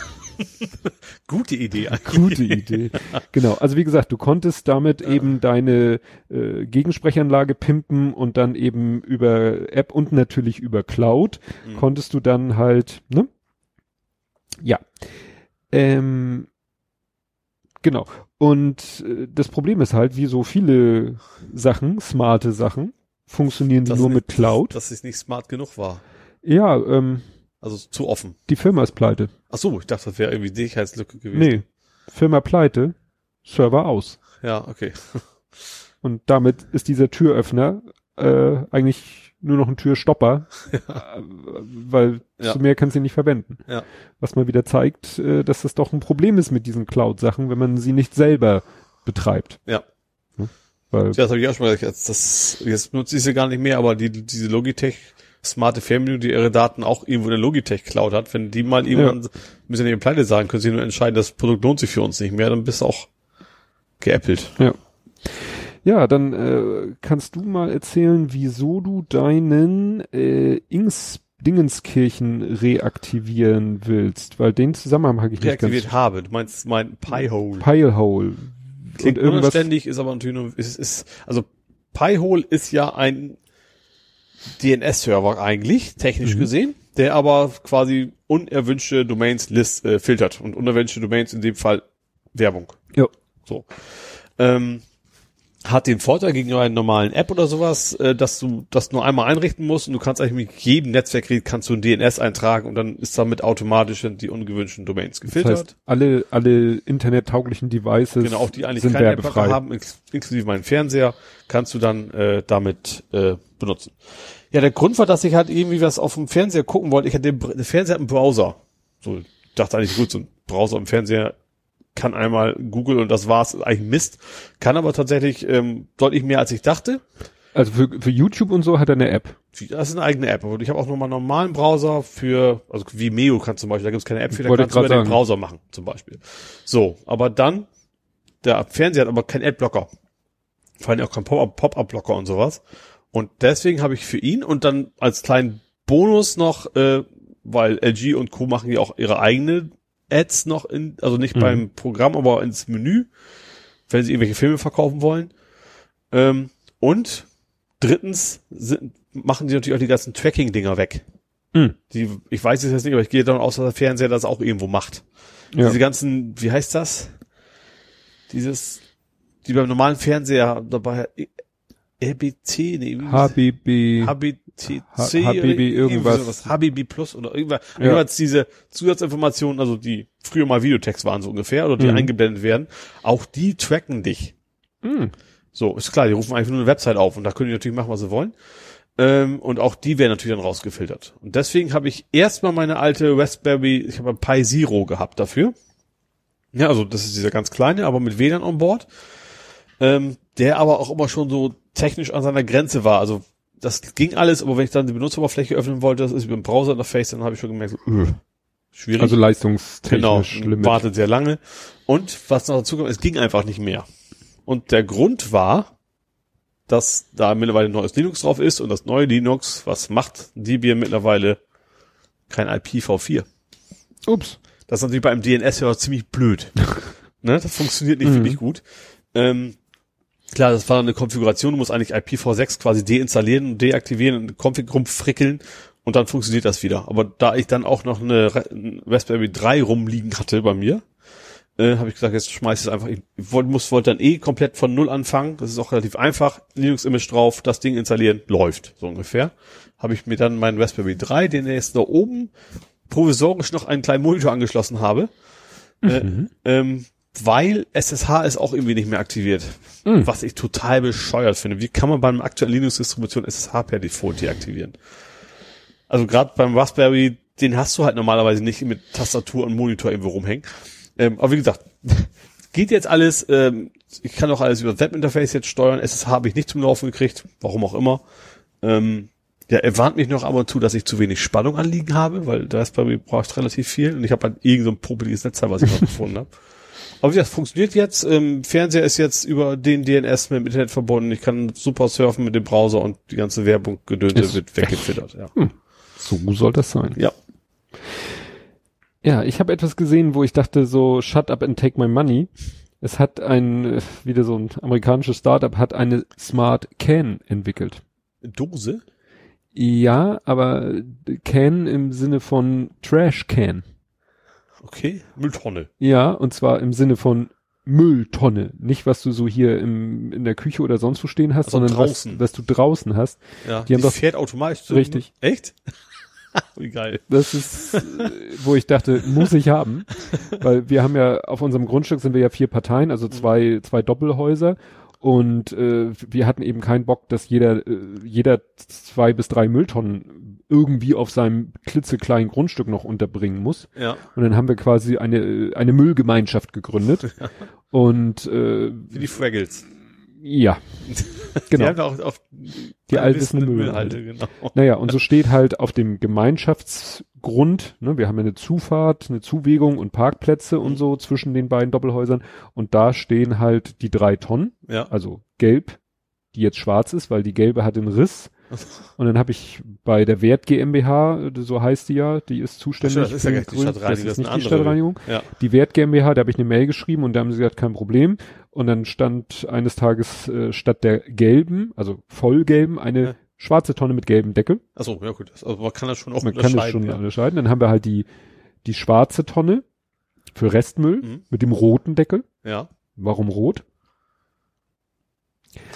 Gute Idee eigentlich.
Gute Idee. Genau. Also wie gesagt, du konntest damit eben deine äh, Gegensprechanlage pimpen und dann eben über App und natürlich über Cloud
Mhm.
konntest du dann halt, ne? Ja. Ähm, genau. Und äh, das Problem ist halt, wie so viele Sachen, smarte Sachen, funktionieren die nur
es
mit
nicht-
Cloud.
Dass es nicht smart genug war.
Ja, ähm,
Also zu offen.
die Firma ist pleite.
Ach so, ich dachte, das wäre irgendwie Sicherheitslücke gewesen.
Nee. Firma pleite, Server aus.
Ja, okay.
Und damit ist dieser Türöffner äh, eigentlich nur noch ein Türstopper, äh, weil
Ja.
zu mehr kannst du ihn nicht verwenden.
Ja.
Was mal wieder zeigt, äh, dass das doch ein Problem ist mit diesen Cloud-Sachen, wenn man sie nicht selber betreibt.
Ja.
Hm? Weil,
Ja, das habe ich auch schon mal gesagt. Jetzt, das, jetzt nutze ich sie gar nicht mehr, aber die, diese Logitech smarte Fernbedienung, die ihre Daten auch irgendwo in der Logitech Cloud hat, wenn die mal irgendwann, müssen ja nicht pleite sagen, können sie nur entscheiden, das Produkt lohnt sich für uns nicht mehr, dann bist du auch geäppelt.
ja, dann äh, kannst du mal erzählen, wieso du deinen äh, Ings Dingenskirchen reaktivieren willst, weil den Zusammenhang habe ich nicht
Reaktiviert
ganz.
habe. Du meinst mein Pi-Hole.
Pilehole.
Klingt unanständig, ist aber natürlich nur, ist, ist, also Pi-Hole ist ja ein DNS-Server eigentlich, technisch
Mhm.
gesehen, der aber quasi unerwünschte Domains list, äh, filtert und unerwünschte Domains in dem Fall Werbung.
Ja.
So. Ähm, hat den Vorteil gegenüber einer normalen App oder sowas, äh, dass du das nur einmal einrichten musst und du kannst eigentlich mit jedem Netzwerkgerät kannst du ein DNS eintragen und dann ist damit automatisch die ungewünschten Domains
Das
gefiltert.
heißt, alle, alle internettauglichen Devices
Genau, auch die eigentlich
sind
keine
werbefrei.
haben, inklusive meinen Fernseher, kannst du dann äh, damit äh, benutzen. Ja, der Grund war, dass ich halt irgendwie was auf dem Fernseher gucken wollte. Ich hatte den, der Fernseher hat einen Browser. So, ich dachte eigentlich, gut, so ein Browser im Fernseher kann einmal Google und das war's, eigentlich Mist. Kann aber tatsächlich ähm, deutlich mehr, als ich dachte.
Also für, für YouTube und so hat er eine App.
Das ist eine eigene App. Ich habe auch nochmal einen normalen Browser für, also Vimeo kannst zum Beispiel, da gibt's keine App für, da
Wollte
kannst du über
grad
den
sagen.
Browser machen, zum Beispiel. So, aber dann, der Fernseher hat aber keinen Adblocker. Vor allem auch keinen Pop-Up- Pop-Up-Blocker und sowas. Und deswegen habe ich für ihn und dann als kleinen Bonus noch, äh, weil LG und Co. machen ja auch ihre eigene Ads noch in, also nicht
Mhm.
beim Programm, aber ins Menü, wenn sie irgendwelche Filme verkaufen wollen. Ähm, und drittens sind, machen die natürlich auch die ganzen Tracking-Dinger weg.
Mhm.
Die, ich weiß es jetzt nicht, aber ich gehe davon aus, dass der Fernseher das auch irgendwo macht.
Ja.
Diese ganzen, wie heißt das? Dieses, die beim normalen Fernseher dabei, RBC, nee, wie
HBB.
HBTC
H-
oder
HBB
irgendwie
irgendwas.
sowas. HBB Plus oder irgendwas.
Ja.
Jedenfalls diese Zusatzinformationen, also die früher mal Videotext waren so ungefähr oder die
Mhm.
eingeblendet werden, auch die tracken dich.
Hm.
So, ist klar, die rufen einfach nur eine Website auf und da können die natürlich machen, was sie wollen. Ähm, und auch die werden natürlich dann rausgefiltert. Und deswegen habe ich erstmal meine alte Raspberry, ich habe ein Pi Zero gehabt dafür. Ja, also das ist dieser ganz kleine, aber mit WLAN on Board. Ähm, der aber auch immer schon so technisch an seiner Grenze war. Also das ging alles, aber wenn ich dann die Benutzeroberfläche öffnen wollte, das ist über den Browser-Interface, dann habe ich schon gemerkt, so, öh, schwierig.
Also
genau,
leistungstechnisch Limit.
wartet sehr lange. Und was noch dazu kommt, es ging einfach nicht mehr. Und der Grund war, dass da mittlerweile ein neues Linux drauf ist und das neue Linux, was macht Debian mittlerweile kein IPv4.
Ups.
Das ist natürlich bei einem DNS-Server ziemlich blöd. ne? Das funktioniert nicht
Mhm.
wirklich gut. Ähm, klar, das war eine Konfiguration, du musst eigentlich IPv6 quasi deinstallieren und deaktivieren und Config rumfrickeln und dann funktioniert das wieder. Aber da ich dann auch noch eine Ra- ein Raspberry 3 rumliegen hatte bei mir, äh, habe ich gesagt, jetzt schmeiß ich es einfach. Ich wollte muss, wollte dann eh komplett von Null anfangen. Das ist auch relativ einfach. Linux-Image drauf, das Ding installieren, läuft, so ungefähr. Habe ich mir dann meinen Raspberry 3, den jetzt da oben provisorisch noch einen kleinen Monitor angeschlossen habe. Äh, ähm, weil SSH ist auch irgendwie nicht mehr aktiviert.
Mhm.
Was ich total bescheuert finde. Wie kann man beim aktuellen Linux-Distribution SSH per Default deaktivieren? Also gerade beim Raspberry, den hast du halt normalerweise nicht mit Tastatur und Monitor irgendwo rumhängen. Ähm, aber wie gesagt, geht jetzt alles. Ähm, ich kann auch alles über das Webinterface jetzt steuern. SSH habe ich nicht zum Laufen gekriegt, warum auch immer. Ähm, ja, er warnt mich noch ab und zu, dass ich zu wenig Spannung anliegen habe, weil der Raspberry braucht relativ viel und ich habe halt irgend so ein popeliges Netzteil, was ich noch gefunden habe. Aber wie gesagt, funktioniert jetzt. Ähm, Fernseher ist jetzt über den DNS mit dem Internet verbunden. Ich kann super surfen mit dem Browser und die ganze Werbung gedönte wird weggefiltert. Ja.
So soll das sein.
ja.
Ja, ich habe etwas gesehen, wo ich dachte so, shut up and take my money. Es hat ein, äh, wieder so ein amerikanisches Startup, hat eine Smart Can entwickelt.
Dose?
Ja, aber Can im Sinne von Trash Can.
Okay. Mülltonne.
Ja, und zwar im Sinne von Mülltonne. Nicht, was du so hier im, in der Küche oder sonst wo stehen hast,
Also
sondern
draußen.
Was, was du draußen hast.
Ja.
Die haben doch-
fährt automatisch. zu-
Richtig.
Echt? Wie geil.
Das ist, äh, wo ich dachte, muss ich haben. Weil wir haben ja, auf unserem Grundstück sind wir ja vier Parteien, also zwei, zwei Doppelhäuser. Und äh, wir hatten eben keinen Bock, dass jeder, äh, jeder zwei bis drei Mülltonnen irgendwie auf seinem klitzekleinen Grundstück noch unterbringen muss.
Ja.
Und dann haben wir quasi eine, eine Müllgemeinschaft gegründet. Und äh,
Wie die Fraggles.
ja,
Die
genau.
haben da auch auf
Die allwissende
Müllhalde, genau.
Naja, und so steht halt auf dem Gemeinschaftsgrund, ne, wir haben ja eine Zufahrt, eine Zuwegung und Parkplätze und so zwischen den beiden Doppelhäusern und da stehen halt die drei Tonnen,
Ja.
also gelb, die jetzt schwarz ist, weil die gelbe hat den Riss. Und dann habe ich bei der Wert GmbH, so heißt die ja, die ist zuständig
Ach das ist ja
für
die
Grün-
Stadtreinigung,
das ist nicht die. Stadtreinigung.
Ja.
Die Wert GmbH, da habe ich eine Mail geschrieben und da haben sie gesagt, kein Problem. Und dann stand eines Tages äh, statt der gelben, also vollgelben, eine
Ja.
schwarze Tonne mit gelbem Deckel.
Achso, ja gut. Also man kann das schon auch
Man kann das schon
ja.
unterscheiden. Dann haben wir halt die, die schwarze Tonne für Restmüll
Mhm.
mit dem roten Deckel.
ja.
Warum rot?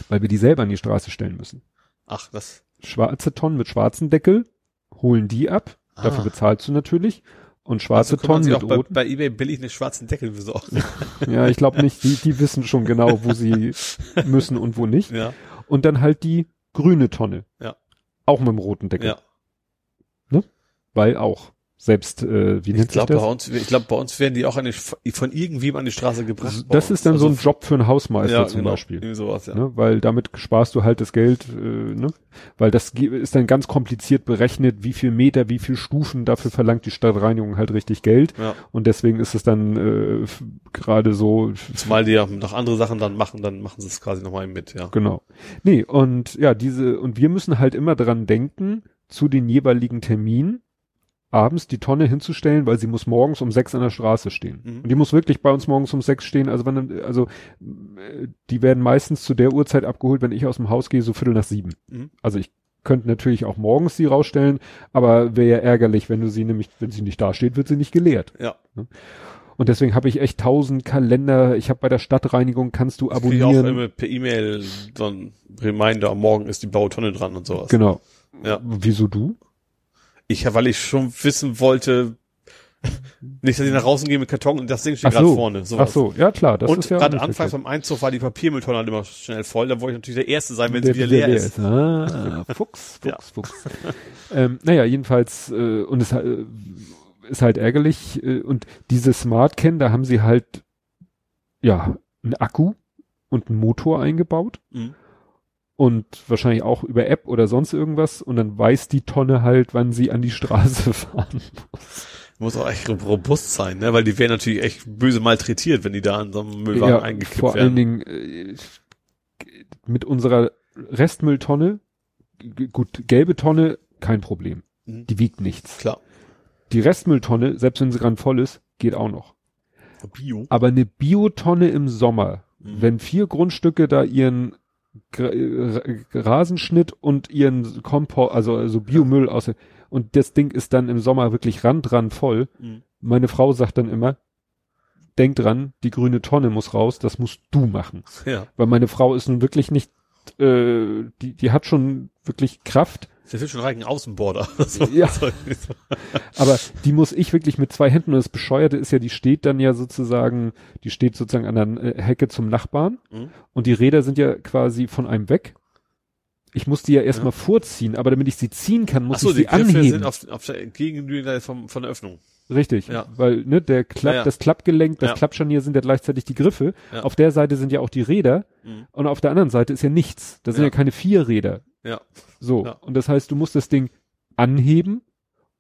Weil wir die selber an die Straße stellen müssen.
Ach, das.
Schwarze Tonnen mit schwarzen Deckel holen die ab. Dafür
Ah.
bezahlst du natürlich. Und schwarze
also
Tonnen mit
auch bei,
roten.
bei eBay billig einen schwarzen Deckel besorgen.
Ja, ich glaube nicht. Die, die wissen schon genau, wo sie müssen und wo nicht.
ja.
Und dann halt die grüne Tonne.
Ja.
Auch mit dem roten Deckel.
Ja.
Weil auch. Selbst, äh, wie
Ich
nennt sich
glaube,
das?
bei uns, ich glaube, bei uns werden die auch die, von irgendwem an die Straße gebracht. bei
Das ist dann so ein
Also,
Job für einen Hausmeister
ja,
zum
genau,
Beispiel.
Sowas, ja.
Ne? Weil damit sparst du halt das Geld, äh, ne? Weil das ist dann ganz kompliziert berechnet, wie viel Meter, wie viel Stufen, dafür verlangt die Stadtreinigung halt richtig Geld.
ja.
Und deswegen ist es dann äh, gerade so,
Zumal die ja noch andere Sachen dann machen, dann machen sie es quasi nochmal mit, ja.
genau. Nee, und ja, diese, und wir müssen halt immer dran denken, zu den jeweiligen Terminen abends die Tonne hinzustellen, weil sie muss morgens um sechs an der Straße stehen.
Mhm.
Und die muss wirklich bei uns morgens um sechs stehen. Also wenn, also äh, die werden meistens zu der Uhrzeit abgeholt, wenn ich aus dem Haus gehe, so viertel nach sieben.
Mhm.
Also ich könnte natürlich auch morgens sie rausstellen, aber wäre ja ärgerlich, wenn du sie nämlich, wenn sie nicht da steht, wird sie nicht geleert.
Ja.
Und deswegen habe ich echt tausend Kalender. Ich habe bei der Stadtreinigung kannst du
Kriege ich auch
abonnieren.
immer per E-Mail so ein Reminder, morgen ist die Bautonne dran und sowas.
Genau.
Ja.
Wieso du?
Ich, weil ich schon wissen wollte, nicht, dass ich nach draußen gehe mit Karton und das Ding steht
Ach
gerade
so.
vorne.
Ach
Sowas.
so, ja klar, das
und
ist ja
gerade anfangs beim Einzug war die Papiermülltonne halt immer schnell voll. Da wollte ich natürlich der Erste sein, wenn sie wieder leer ist.
Ah, Fuchs, Fuchs,
Ja.
Fuchs. ähm, naja, jedenfalls, äh, und es äh, ist halt ärgerlich. Äh, und diese Smart Can, da haben sie halt, ja, einen Akku und einen Motor eingebaut.
Mhm.
Und wahrscheinlich auch über App oder sonst irgendwas. Und dann weiß die Tonne halt, wann sie an die Straße fahren muss.
Muss auch echt robust sein, ne? Weil die werden natürlich echt böse malträtiert, wenn die da an so einem Müllwagen eingekippt
vor
werden.
allen Dingen äh, mit unserer Restmülltonne, gut, gelbe Tonne, kein Problem.
Mhm.
Die wiegt nichts.
Klar.
Die Restmülltonne, selbst wenn sie gerade voll ist, geht auch noch.
Bio.
Aber eine Biotonne im Sommer,
Mhm.
wenn vier Grundstücke da ihren Rasenschnitt und ihren Kompost, also, also Biomüll aus, und das Ding ist dann im Sommer wirklich randran voll.
Mhm.
Meine Frau sagt dann immer, denk dran, die grüne Tonne muss raus, das musst du machen.
Ja.
Weil meine Frau ist nun wirklich nicht, äh, die, die hat schon wirklich Kraft,
Das wird schon reichen Außenborder. So,
Ja. aber die muss ich wirklich mit zwei Händen, und das Bescheuerte ist ja, die steht dann ja sozusagen, die steht sozusagen an der äh, Hecke zum Nachbarn
Mhm.
und die Räder sind ja quasi von einem weg. Ich muss die ja erstmal
Ja.
vorziehen, aber damit ich sie ziehen kann, muss
so,
ich
die
sie
Griffe
anheben.
sind auf, auf der Gegenlinie vom, von der Öffnung.
Richtig,
Ja.
weil ne, der Klapp,
Ja, ja.
das Klappgelenk, das
Ja.
Klappscharnier sind ja gleichzeitig die Griffe. Auf der Seite sind ja auch die Räder
Mhm.
und auf der anderen Seite ist ja nichts. Da sind Ja. keine vier Räder.
Ja.
So,
Ja.
und das heißt, du musst das Ding anheben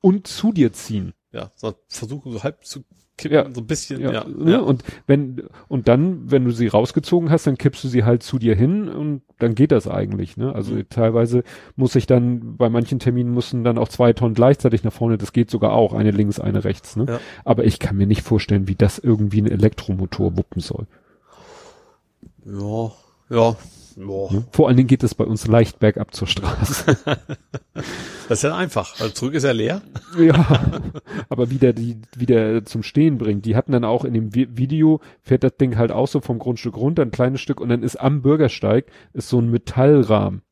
und zu dir ziehen.
Ja. So, versuchen so halb zu kippen,
Ja.
so ein bisschen.
Ja,
Ja.
ne?
ja.
Und wenn und dann, wenn du sie rausgezogen hast, dann kippst du sie halt zu dir hin und dann geht das eigentlich. Ne? Also
Mhm.
teilweise muss ich dann bei manchen Terminen müssen dann auch zwei Tonnen gleichzeitig nach vorne. Das geht sogar auch, eine links, eine rechts. Ne?
Ja.
Aber ich kann mir nicht vorstellen, wie das irgendwie ein Elektromotor wuppen soll.
Ja. Ja. Ja.
Ne? Vor allen Dingen geht es bei uns leicht bergab zur Straße.
Das ist ja einfach. Also zurück ist er leer.
ja, aber wie der die wieder zum Stehen bringt. Die hatten dann auch in dem Vi Video fährt das Ding halt auch so vom Grundstück runter, ein kleines Stück und dann ist am Bürgersteig ist so ein Metallrahmen,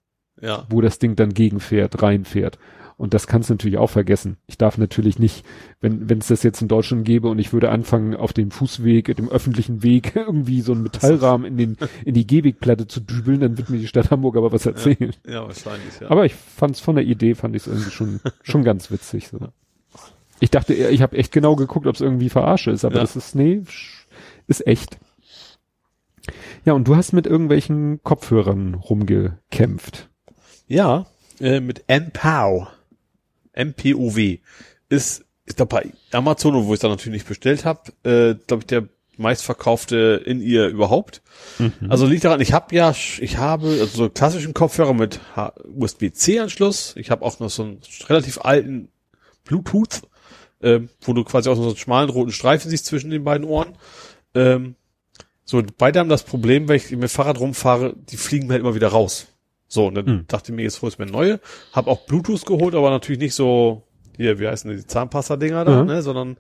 Ja.
wo das Ding dann gegenfährt, reinfährt. Und das kannst du natürlich auch vergessen. Ich darf natürlich nicht, wenn wenn es das jetzt in Deutschland gäbe und ich würde anfangen, auf dem Fußweg, dem öffentlichen Weg irgendwie so einen Metallrahmen in den in die Gehwegplatte zu dübeln, dann wird mir die Stadt Hamburg aber was erzählen.
Ja, wahrscheinlich, ja.
Aber ich fand's von der Idee, fand ich es irgendwie schon, schon ganz witzig. So. Ich dachte, ich habe echt genau geguckt, ob es irgendwie verarsche ist, aber
Ja.
das ist, nee, ist echt. Ja, und du hast mit irgendwelchen Kopfhörern rumgekämpft.
Ja, äh, mit MPOW. MPOW. Ist, ist glaube bei Amazon, wo ich es dann natürlich nicht bestellt habe, äh, glaube ich, der meistverkaufte in ihr überhaupt. Also liegt daran, ich habe ja, ich habe also so klassischen Kopfhörer mit USB-C-Anschluss. Ich habe auch noch so einen relativ alten Bluetooth, ähm, wo du quasi auch so einen schmalen roten Streifen siehst zwischen den beiden Ohren. Ähm, so, beide haben das Problem, wenn ich mit dem Fahrrad rumfahre, die fliegen mir halt immer wieder raus. So, und dann
Hm.
dachte ich mir, jetzt holst du mir neue. Hab auch Bluetooth geholt, aber natürlich nicht so, hier, wie heißen die Zahnpasta-Dinger da,
Mhm.
ne, sondern,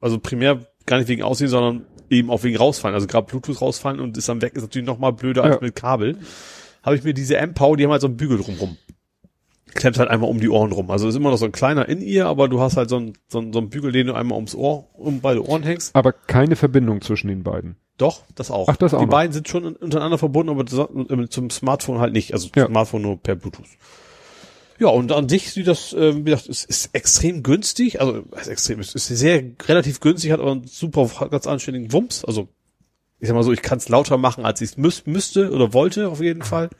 also primär gar nicht wegen Aussehen, sondern eben auch wegen rausfallen. Also gerade Bluetooth rausfallen und ist dann weg, ist natürlich noch mal blöder als
Ja.
mit Kabel. Habe ich mir diese M-Power, die haben halt so einen Bügel drumrum. Klemmt halt einmal um die Ohren rum. Also ist immer noch so ein kleiner in ihr, aber du hast halt so einen, so einen, so einen Bügel, den du einmal ums Ohr, um beide Ohren hängst.
Aber keine Verbindung zwischen den beiden.
Doch, das auch.
Ach, das auch
Die
noch.
beiden sind schon untereinander verbunden, aber so- zum Smartphone halt nicht. Also
Ja.
Smartphone nur per Bluetooth. Ja, und an sich sieht das, ähm, wie gesagt, es ist extrem günstig, also es ist extrem, es ist sehr relativ günstig, hat aber einen super ganz anständigen Wumms. Also ich sag mal so, ich kann es lauter machen, als ich es müß, müsste oder wollte, auf jeden Fall.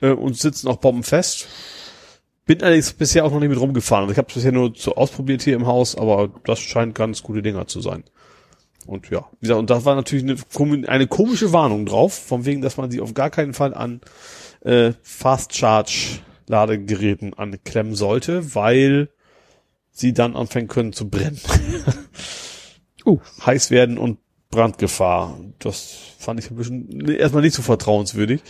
Äh, und sitzen auch bombenfest. Bin allerdings bisher auch noch nicht mit rumgefahren. Also ich habe es bisher nur so ausprobiert hier im Haus, aber das scheint ganz gute Dinger zu sein. Und ja, wie gesagt, und da war natürlich eine, eine komische Warnung drauf, von wegen, dass man sie auf gar keinen Fall an äh, Fast Charge Ladegeräten anklemmen sollte, weil sie dann anfangen können zu brennen.
Oh.
Heiß werden und Brandgefahr. Das fand ich ein bisschen erstmal nicht so vertrauenswürdig.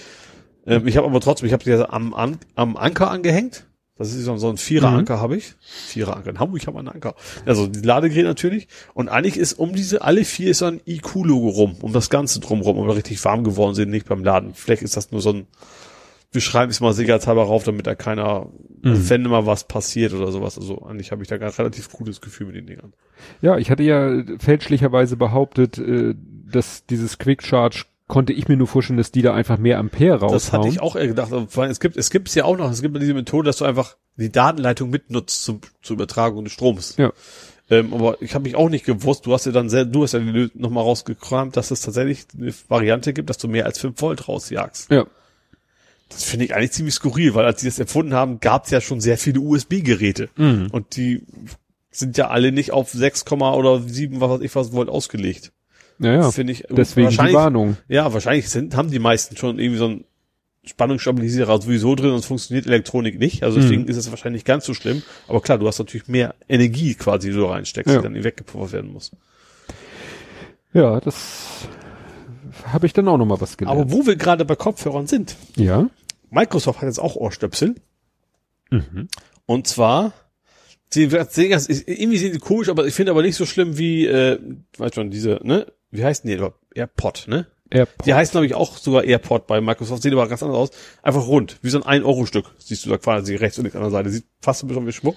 Ähm, ich habe aber trotzdem, ich habe sie am, an, am Anker angehängt. Das ist so, ein Vierer-Anker habe ich. Vierer-Anker. In Hamburg haben wir einen Anker. Also die Ladegerät natürlich. Und eigentlich ist um diese, alle vier ist so ein IQ-Logo rum, um das Ganze drumrum, um wir richtig warm geworden sind, nicht beim Laden. Vielleicht ist das nur so ein, wir schreiben es mal sicherheitshalber rauf, damit da keiner,
Mhm.
wenn mal was passiert oder sowas. Also eigentlich habe ich da gar relativ gutes Gefühl mit den Dingern.
Ja, ich hatte ja fälschlicherweise behauptet, äh, dass dieses Quick Charge konnte ich mir nur vorstellen, dass die da einfach mehr Ampere raushauen.
Das hatte ich auch gedacht. aber vor allem, Es gibt, es gibt's ja auch noch, es gibt diese Methode, dass du einfach die Datenleitung mitnutzt zum, zur Übertragung des Stroms.
Ja.
Ähm, aber ich habe mich auch nicht gewusst, du hast ja dann sehr, du hast ja nochmal rausgekramt, dass es tatsächlich eine Variante gibt, dass du mehr als 5 Volt rausjagst.
Ja.
Das finde ich eigentlich ziemlich skurril, weil als sie das erfunden haben, gab es ja schon sehr viele USB-Geräte.
Mhm.
Und die sind ja alle nicht auf 6, oder 7, was weiß ich was Volt ausgelegt.
Ja, ja.
Finde ich
Deswegen die
wahrscheinlich,
Warnung.
ja, wahrscheinlich sind, haben die meisten schon irgendwie so ein Spannungsstabilisierer sowieso drin, sonst funktioniert Elektronik nicht. Also deswegen
Mhm.
ist es wahrscheinlich nicht ganz so schlimm. Aber klar, du hast natürlich mehr Energie quasi, die du reinsteckst,
Ja.
die dann weggepuffert werden muss.
Ja, das habe ich dann auch noch mal was gelernt.
Aber wo wir gerade bei Kopfhörern sind,
ja.
Microsoft hat jetzt auch Ohrstöpsel.
Mhm.
Und zwar, sie, irgendwie sind die komisch, aber ich finde aber nicht so schlimm wie, äh, weißt schon, diese, ne? Wie heißt denn die überhaupt? AirPod, ne?
AirPod.
Die heißen, glaube ich, auch sogar AirPod bei Microsoft, sehen aber ganz anders aus. Einfach rund, wie so ein 1-Euro-Stück. Siehst du da quasi rechts und links an der Seite. Sieht fast ein bisschen wie Schmuck.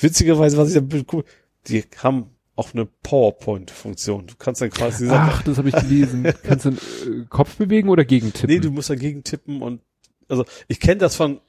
Witzigerweise, was ich da ein bisschen cool, die haben auch eine PowerPoint-Funktion. Du kannst dann quasi diese
Ach, das habe ich gelesen. Kannst du den äh, Kopf bewegen oder gegentippen?
Nee, du musst dagegen tippen und also ich kenne das von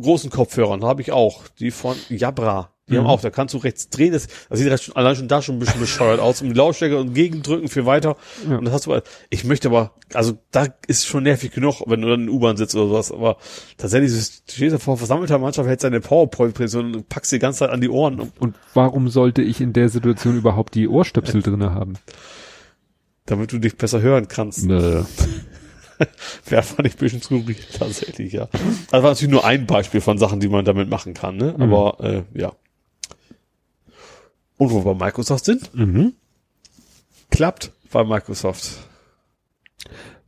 großen Kopfhörern, habe ich auch. Die von Jabra. Die
Mhm.
haben auch, da kannst du rechts drehen, das, das sieht halt schon, allein schon da schon ein bisschen bescheuert aus. Und die Lautstärke und gegendrücken für weiter.
Ja.
Und das hast du, ich möchte aber, also da ist schon nervig genug, wenn du dann in der U-Bahn sitzt oder sowas, aber tatsächlich, du stehst da vor versammelter Mannschaft, hältst deine PowerPoint-Präsentation und packst die ganze Zeit an die Ohren. Und,
Und warum sollte ich in der Situation überhaupt die Ohrstöpsel drinne haben?
damit du dich besser hören kannst.
Nö.
Wäre fand ich ein bisschen skurril, tatsächlich, ja. Das war natürlich nur ein Beispiel von Sachen, die man damit machen kann, ne?
Mhm.
Aber äh, ja. Und wo wir bei Microsoft sind,
Mhm.
klappt bei Microsoft.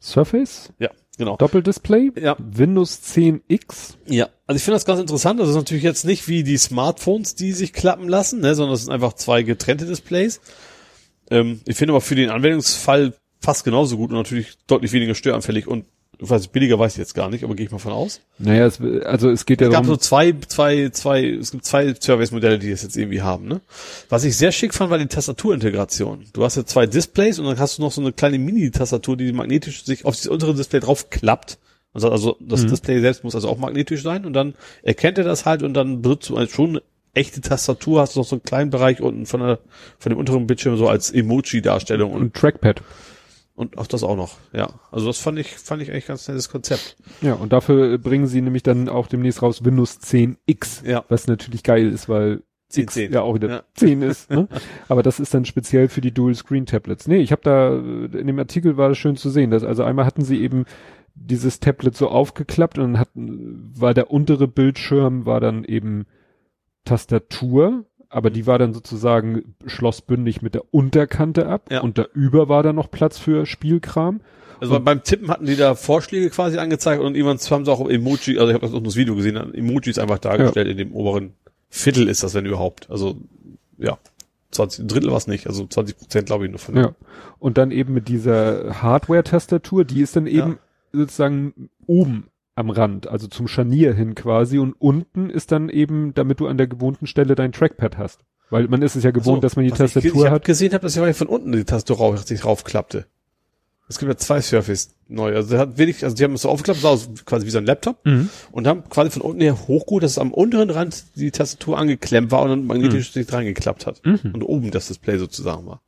Surface,
Ja, genau.
Doppeldisplay,
Ja.
Windows 10X.
Ja, also ich finde das ganz interessant. Das ist natürlich jetzt nicht wie die Smartphones, die sich klappen lassen, ne, sondern es sind einfach zwei getrennte Displays. Ähm, ich finde aber für den Anwendungsfall fast genauso gut und natürlich deutlich weniger störanfällig und ich weiß, nicht, billiger weiß ich jetzt gar nicht, aber gehe ich mal von aus.
Naja, es, also es geht ja
Es gab so
darum,
zwei, zwei, zwei, es gibt zwei Service-Modelle, die das jetzt irgendwie haben, ne? Was ich sehr schick fand, war die Tastaturintegration. Du hast ja zwei Displays und dann hast du noch so eine kleine Mini-Tastatur, die magnetisch sich auf das untere Display draufklappt. Also, das
Mhm.
Display selbst muss also auch magnetisch sein und dann erkennt er das halt und dann benutzt du als schon eine echte Tastatur, hast du noch so einen kleinen Bereich unten von der, von dem unteren Bildschirm so als Emoji-Darstellung und,
ein Trackpad.
Und auch das auch noch, ja. Also das fand ich, fand ich eigentlich ganz nettes Konzept.
Ja, und dafür bringen sie nämlich dann auch demnächst raus Windows 10X,
Ja.
was natürlich geil ist, weil
10,
X
10.
ja auch wieder
Ja.
10 ist. Ne? Aber das ist dann speziell für die Dual-Screen-Tablets. Nee, ich habe da, in dem Artikel war das schön zu sehen, dass also einmal hatten sie eben dieses Tablet so aufgeklappt und dann hatten, war der untere Bildschirm war dann eben Tastatur, aber die war dann sozusagen schlossbündig mit der Unterkante ab
Ja.
und da über war dann noch Platz für Spielkram.
Also beim Tippen hatten die da Vorschläge quasi angezeigt und irgendwann haben sie auch Emoji, also ich habe das auch das Video gesehen, Emojis einfach dargestellt in dem oberen Viertel ist das, wenn überhaupt. Also ja, 20 ein Drittel was nicht, also 20 Prozent glaube ich nur von.
Ja. Und dann eben mit dieser Hardware-Tastatur, die ist dann eben sozusagen oben am Rand, also zum Scharnier hin quasi und unten ist dann eben, damit du an der gewohnten Stelle dein Trackpad hast. Weil man ist es ja gewohnt,
So,
dass man die
was ich,
Tastatur
ich hab
hat.
gesehen habe, dass ja von unten die Tastatur rauf, sich raufklappte. Es gibt ja zwei Surface neu. Also hat wenig, also die haben es so aufgeklappt, sah aus quasi wie so ein Laptop und haben quasi von unten her hochgeholt, dass es am unteren Rand die Tastatur angeklemmt war und dann magnetisch sich dran geklappt hat.
Mhm.
Und oben das Display sozusagen war.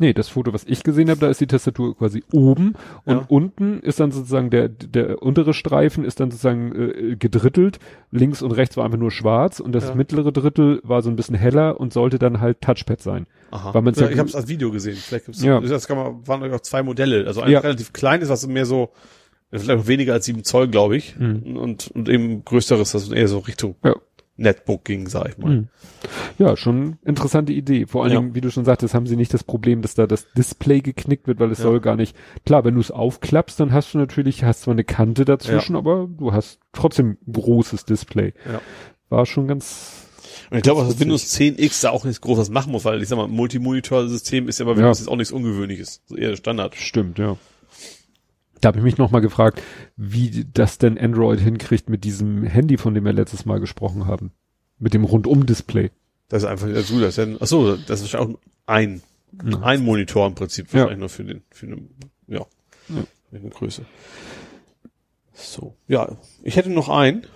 Nee, das Foto, was ich gesehen habe, da ist die Tastatur quasi oben und
Ja.
unten ist dann sozusagen der, der untere Streifen ist dann sozusagen äh, gedrittelt. Links und rechts war einfach nur schwarz und das
Ja.
mittlere Drittel war so ein bisschen heller und sollte dann halt Touchpad sein.
Aha.
Weil man's
ja,
ja-
ich habe es als Video gesehen. Vielleicht gibt's
Ja.
das kann man, waren auch zwei Modelle. Also ein
Ja.
relativ kleines, was mehr so, vielleicht weniger als sieben Zoll, glaube ich.
Mhm.
Und, und eben größeres, das eher so Richtung
Ja.
Netbook ging, sag ich mal.
Mhm. Ja, schon interessante Idee. Vor allen
Ja.
Dingen, wie du schon sagtest, haben sie nicht das Problem, dass da das Display geknickt wird, weil es
Ja.
soll gar nicht. Klar, wenn du es aufklappst, dann hast du natürlich, hast zwar eine Kante dazwischen, aber du hast trotzdem großes Display.
Ja.
War schon ganz.
Und ich glaube,
Das
dass Windows 10X da auch nichts groß was machen muss, weil ich sag mal, Multimonitor-System ist ja bei Windows
Ja.
jetzt auch nichts Ungewöhnliches. Eher Standard.
Stimmt, ja. Da habe ich mich noch mal gefragt, wie das denn Android hinkriegt mit diesem Handy, von dem wir letztes Mal gesprochen haben. Mit dem Rundum-Display.
Das ist einfach, also das ist ja, ach so, das ist auch ein,
Ja.
ein Monitor im Prinzip,
Ja.
wahrscheinlich nur für den, für eine, ja,
Ja.
eine Größe. So, ja, ich hätte noch einen.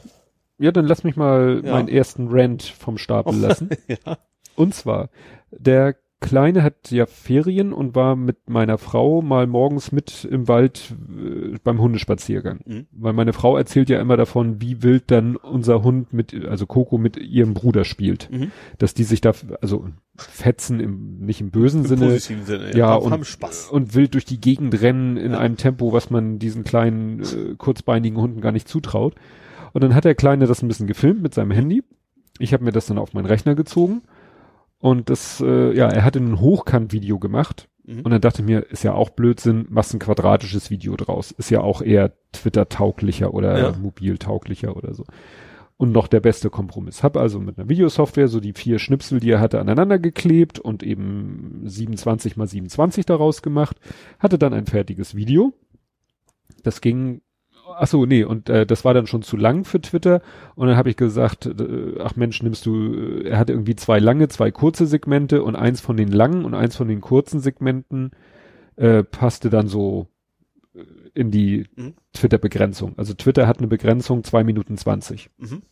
Ja, dann lass mich mal
Ja.
meinen ersten Rant vom Stapel lassen.
ja.
Und zwar, der Kleine hat ja Ferien und war mit meiner Frau mal morgens mit im Wald äh, beim Hundespaziergang.
Mhm.
Weil meine Frau erzählt ja immer davon, wie wild dann unser Hund mit, also Coco mit ihrem Bruder spielt.
Mhm.
Dass die sich da, also fetzen im, nicht im bösen
Im
Sinne,
positiven Sinne,
ja,
haben,
und,
haben Spaß.
und wild durch die Gegend rennen in
Ja.
einem Tempo, was man diesen kleinen, äh, kurzbeinigen Hunden gar nicht zutraut. Und dann hat der Kleine das ein bisschen gefilmt mit seinem Handy. Ich habe mir das dann auf meinen Rechner gezogen. Und das, äh, ja, er hatte ein Hochkant-Video gemacht.
Mhm.
Und dann dachte ich mir, ist ja auch Blödsinn, machst ein quadratisches Video draus. Ist ja auch eher Twitter-tauglicher oder
Ja.
mobil-tauglicher oder so. Und noch der beste Kompromiss. Hab also mit einer Videosoftware so die vier Schnipsel, die er hatte, aneinander geklebt und eben 27 mal 27 daraus gemacht. Hatte dann ein fertiges Video. Das ging, ach so, nee, und äh, das war dann schon zu lang für Twitter. Und dann habe ich gesagt, äh, ach Mensch, nimmst du, äh, er hatte irgendwie zwei lange, zwei kurze Segmente und eins von den langen und eins von den kurzen Segmenten äh, passte dann so äh, in die
Mhm.
Twitter-Begrenzung. Also Twitter hat eine Begrenzung zwei Minuten zwanzig.
Mhm.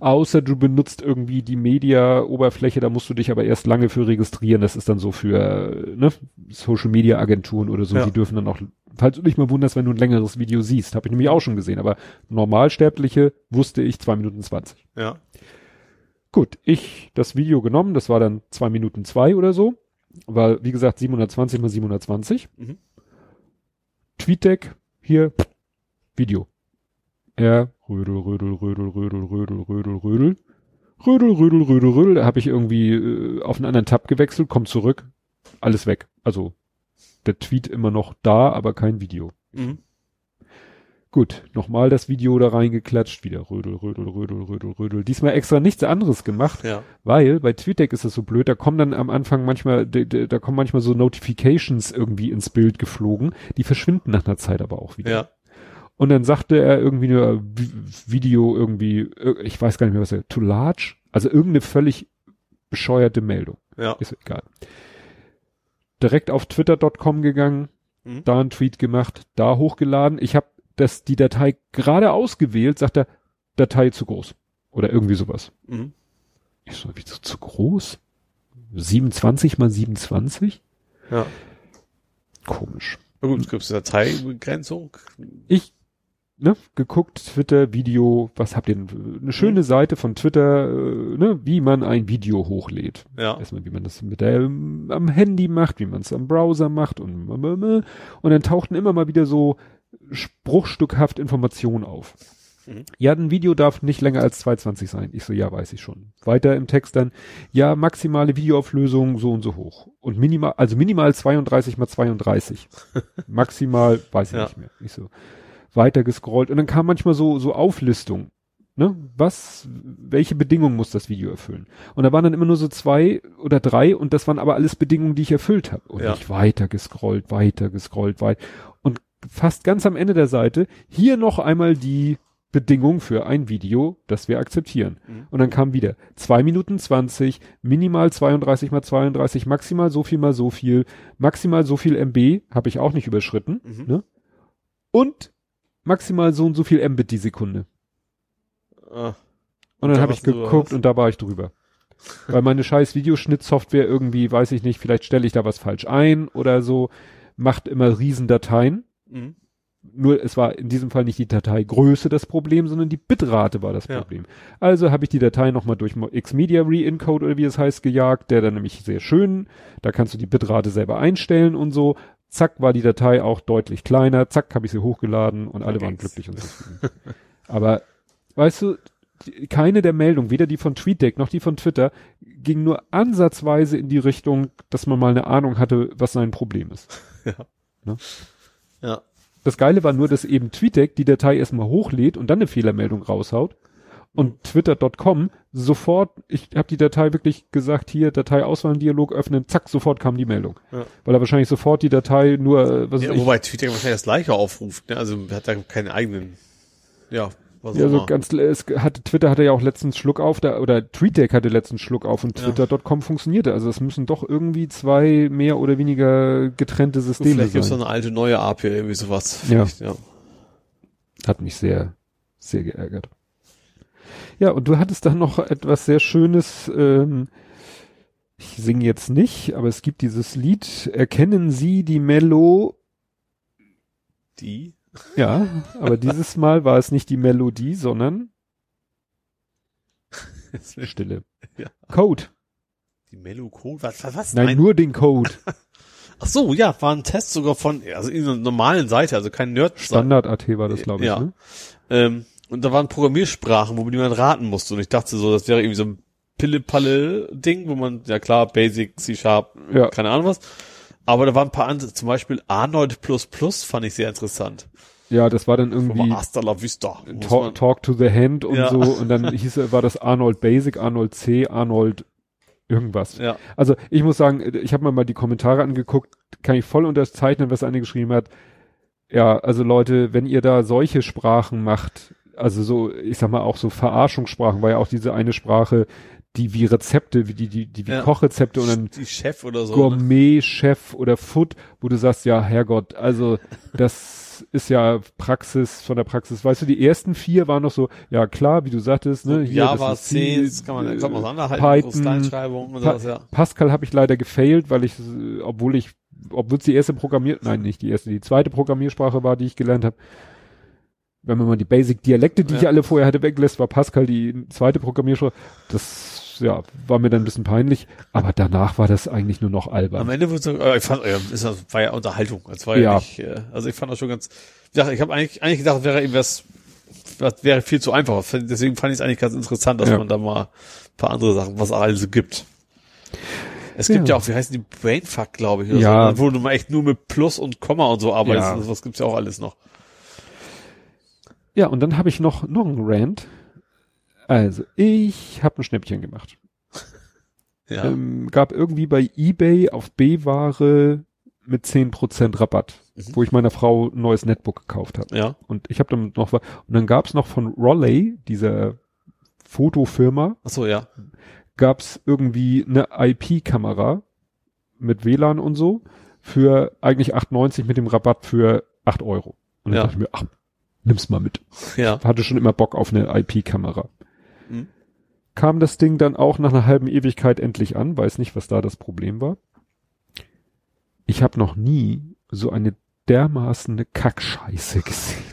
Außer du benutzt irgendwie die Media-Oberfläche, da musst du dich aber erst lange für registrieren. Das ist dann so für äh, ne, Social-Media-Agenturen oder so.
Ja.
Die dürfen dann auch, falls du dich mal wunderst, wenn du ein längeres Video siehst, habe ich nämlich auch schon gesehen. Aber Normalsterbliche wusste ich zwei Minuten zwanzig.
Ja.
Gut, ich das Video genommen, das war dann zwei Minuten zwei oder so. War, wie gesagt, 720 mal 720.
Mhm.
TweetDeck, hier, Video. Er, Rödel, Rödel, Rödel, Rödel, Rödel, Rödel, Rödel. Rödel, Rödel, Rödel, Rödel. Da habe ich irgendwie äh, auf einen anderen Tab gewechselt, kommt zurück, alles weg. Also der Tweet immer noch da, aber kein Video.
Mhm.
Gut, nochmal das Video da reingeklatscht, wieder Rödel, Rödel, Rödel, Rödel, Rödel. Diesmal extra nichts anderes gemacht,
Ja.
weil bei TweetDeck ist es so blöd, da kommen dann am Anfang manchmal, da, kommen manchmal so Notifications irgendwie ins Bild geflogen, die verschwinden nach einer Zeit aber auch wieder.
Ja.
Und dann sagte er irgendwie nur Vi- Video irgendwie, ir- ich weiß gar nicht mehr was er, too large? Also irgendeine völlig bescheuerte Meldung.
Ja.
Ist egal. Direkt auf twitter.com gegangen,
Mhm.
da einen Tweet gemacht, da hochgeladen. Ich habe das die Datei gerade ausgewählt, sagt er, Datei zu groß. Oder irgendwie sowas.
Mhm.
Ich so, wieso zu groß? 27 mal 27?
Ja.
Komisch.
Na gut, es gibt eine Dateibegrenzung.
ich ne, geguckt, Twitter, Video, was habt ihr denn? Eine schöne Seite von Twitter, äh, ne, wie man ein Video hochlädt.
Ja.
Erstmal, wie man das mit der, ähm, am Handy macht, wie man es am Browser macht und und dann tauchten immer mal wieder so spruchstückhaft Informationen auf.
Mhm.
Ja, ein Video darf nicht länger als 220 sein. Ich so, ja, weiß ich schon. Weiter im Text dann, ja, maximale Videoauflösung so und so hoch. Und minimal, also minimal 32 mal 32. Maximal, weiß ich
Ja.
nicht mehr. Ich so, weiter gescrollt. Und dann kam manchmal so, so Auflistung. Ne? Was, welche Bedingungen muss das Video erfüllen? Und da waren dann immer nur so zwei oder drei und das waren aber alles Bedingungen, die ich erfüllt habe. Und
Ja.
ich weiter gescrollt, weiter gescrollt, weit. Und fast ganz am Ende der Seite, hier noch einmal die Bedingung für ein Video, das wir akzeptieren.
Mhm.
Und dann kam wieder zwei Minuten zwanzig, minimal 32 mal 32, maximal so viel mal so viel, maximal so viel MB, habe ich auch nicht überschritten,
Mhm.
ne? Und maximal so und so viel Mbit die Sekunde.
Ah,
Und dann
da
habe ich geguckt und da war ich drüber. Weil meine scheiß Videoschnittsoftware irgendwie, weiß ich nicht, vielleicht stelle ich da was falsch ein oder so, macht immer Riesendateien.
mhm.
Nur es war in diesem Fall nicht die Dateigröße das Problem, sondern die Bitrate war das
Ja.
Problem. Also habe ich die Datei nochmal durch Xmedia Re-Encode oder wie es heißt gejagt, der dann nämlich sehr schön, da kannst du die Bitrate selber einstellen und so. Zack, war die Datei auch deutlich kleiner. Zack, habe ich sie hochgeladen und alle waren
ging's.
glücklich und zufrieden. Aber weißt du, die- keine der Meldungen, weder die von TweetDeck noch die von Twitter, ging nur ansatzweise in die Richtung, dass man mal eine Ahnung hatte, was sein Problem ist.
Ja.
Das Geile war nur, dass eben TweetDeck die Datei erstmal hochlädt und dann eine Fehlermeldung raushaut. Und Twitter.com sofort, ich habe die Datei wirklich gesagt, hier Datei Auswahl Dialog öffnen, zack, sofort kam die Meldung.
Ja.
Weil er wahrscheinlich sofort die Datei nur, äh, was
ja
weiß ich,
wobei Twitter wahrscheinlich das gleiche aufruft, ne? Also hat da keinen eigenen, ja, was
ja, so ganz, es hatte, Twitter hatte ja auch letztens Schluck auf, da, oder TweetDeck hatte letztens Schluck auf und
Ja.
Twitter.com funktionierte. Also es müssen doch irgendwie zwei mehr oder weniger getrennte Systeme
Vielleicht gibt's
sein.
so eine alte neue API, irgendwie sowas.
Ja.
Vielleicht, ja.
Hat mich sehr, sehr geärgert. Ja, und du hattest da noch etwas sehr Schönes, ähm, ich singe jetzt nicht, aber es gibt dieses Lied, erkennen Sie die Melo,
Die?
ja, aber dieses Mal war es nicht die Melodie, sondern Stille.
Ja.
Code.
Die Melo-Code? Was, was, was?
Nein, nur den Code.
Ach so, ja, war ein Test sogar von, also in einer normalen Seite, also kein Nerd.
Standard.at war das, glaube ich.
Ja.
Ne?
Ähm, und da waren Programmiersprachen, wo man raten musste. Und ich dachte so, das wäre irgendwie so ein Pille-Palle-Ding, wo man, ja klar, Basic, C-Sharp,
Ja.
keine Ahnung was. Aber da waren ein paar andere, zum Beispiel Arnold fand ich sehr interessant.
Ja, das war dann irgendwie
Hasta la Vista.
Talk, Talk to the Hand und
Ja.
so. Und dann hieß, er- war das Arnold Basic, Arnold C, Arnold irgendwas.
Ja,
Also ich muss sagen, ich habe mir mal die Kommentare angeguckt, kann ich voll unterzeichnen, was eine geschrieben hat. Ja, also Leute, wenn ihr da solche Sprachen macht, also so, ich sag mal auch so Verarschungssprachen, war ja auch diese eine Sprache, die wie Rezepte, wie die, die, die wie
Ja.
Kochrezepte und dann
die Chef oder so. ne?
Gourmet-Chef oder Food, wo du sagst, ja, Herrgott, also das ist ja Praxis von der Praxis. Weißt du, die ersten vier waren noch so, ja klar, wie du sagtest, ne? hier,
Java, C, das kann man, kann man
äh,
auseinanderhalten, Kleinschreibung und
Pa-
sowas, ja.
Pascal habe ich leider gefailt, weil ich, obwohl ich, obwohl es die erste Programmier, nein, nicht die erste, die zweite Programmiersprache war, die ich gelernt habe. Wenn man mal die Basic-Dialekte, die
Ja.
ich alle vorher hatte, weglässt, war Pascal die zweite Programmiersprache. Das, ja, war mir dann ein bisschen peinlich. Aber danach war das eigentlich nur noch albern.
Am Ende wird so, äh, ich fand, äh, ist das war ja Unterhaltung. Das war ja,
Ja.
nicht, äh, also ich fand das schon ganz, ja, ich habe eigentlich, eigentlich gedacht, wäre irgendwas, das wäre viel zu einfach. Deswegen fand ich es eigentlich ganz interessant, dass
Ja.
man da mal ein paar andere Sachen, was alles gibt. Es
Ja.
gibt ja auch, wie heißen die, Brainfuck, glaube ich, oder
Ja.
so, wo du mal echt nur mit Plus und Komma und so arbeitest.
Ja.
Also, was gibt's ja auch alles noch.
Ja, und dann habe ich noch, noch einen Rant. Also, ich habe ein Schnäppchen gemacht.
Ja.
Ähm, gab irgendwie bei eBay auf B-Ware mit 10% Rabatt,
Mhm.
wo ich meiner Frau ein neues Netbook gekauft habe.
ja.
Und ich habe damit noch was. Und dann gab's noch von Rolley, dieser Fotofirma,
Ach so, ja.
gab's irgendwie eine IP-Kamera mit WLAN und so für eigentlich 8,90 mit dem Rabatt für 8 Euro. Und dann
Ja.
dachte ich mir, ach, nimm's mal mit.
Ja.
Hatte schon immer Bock auf eine IP-Kamera.
Mhm.
Kam das Ding dann auch nach einer halben Ewigkeit endlich an, weiß nicht, was da das Problem war. Ich habe noch nie so eine dermaßen Kackscheiße gesehen.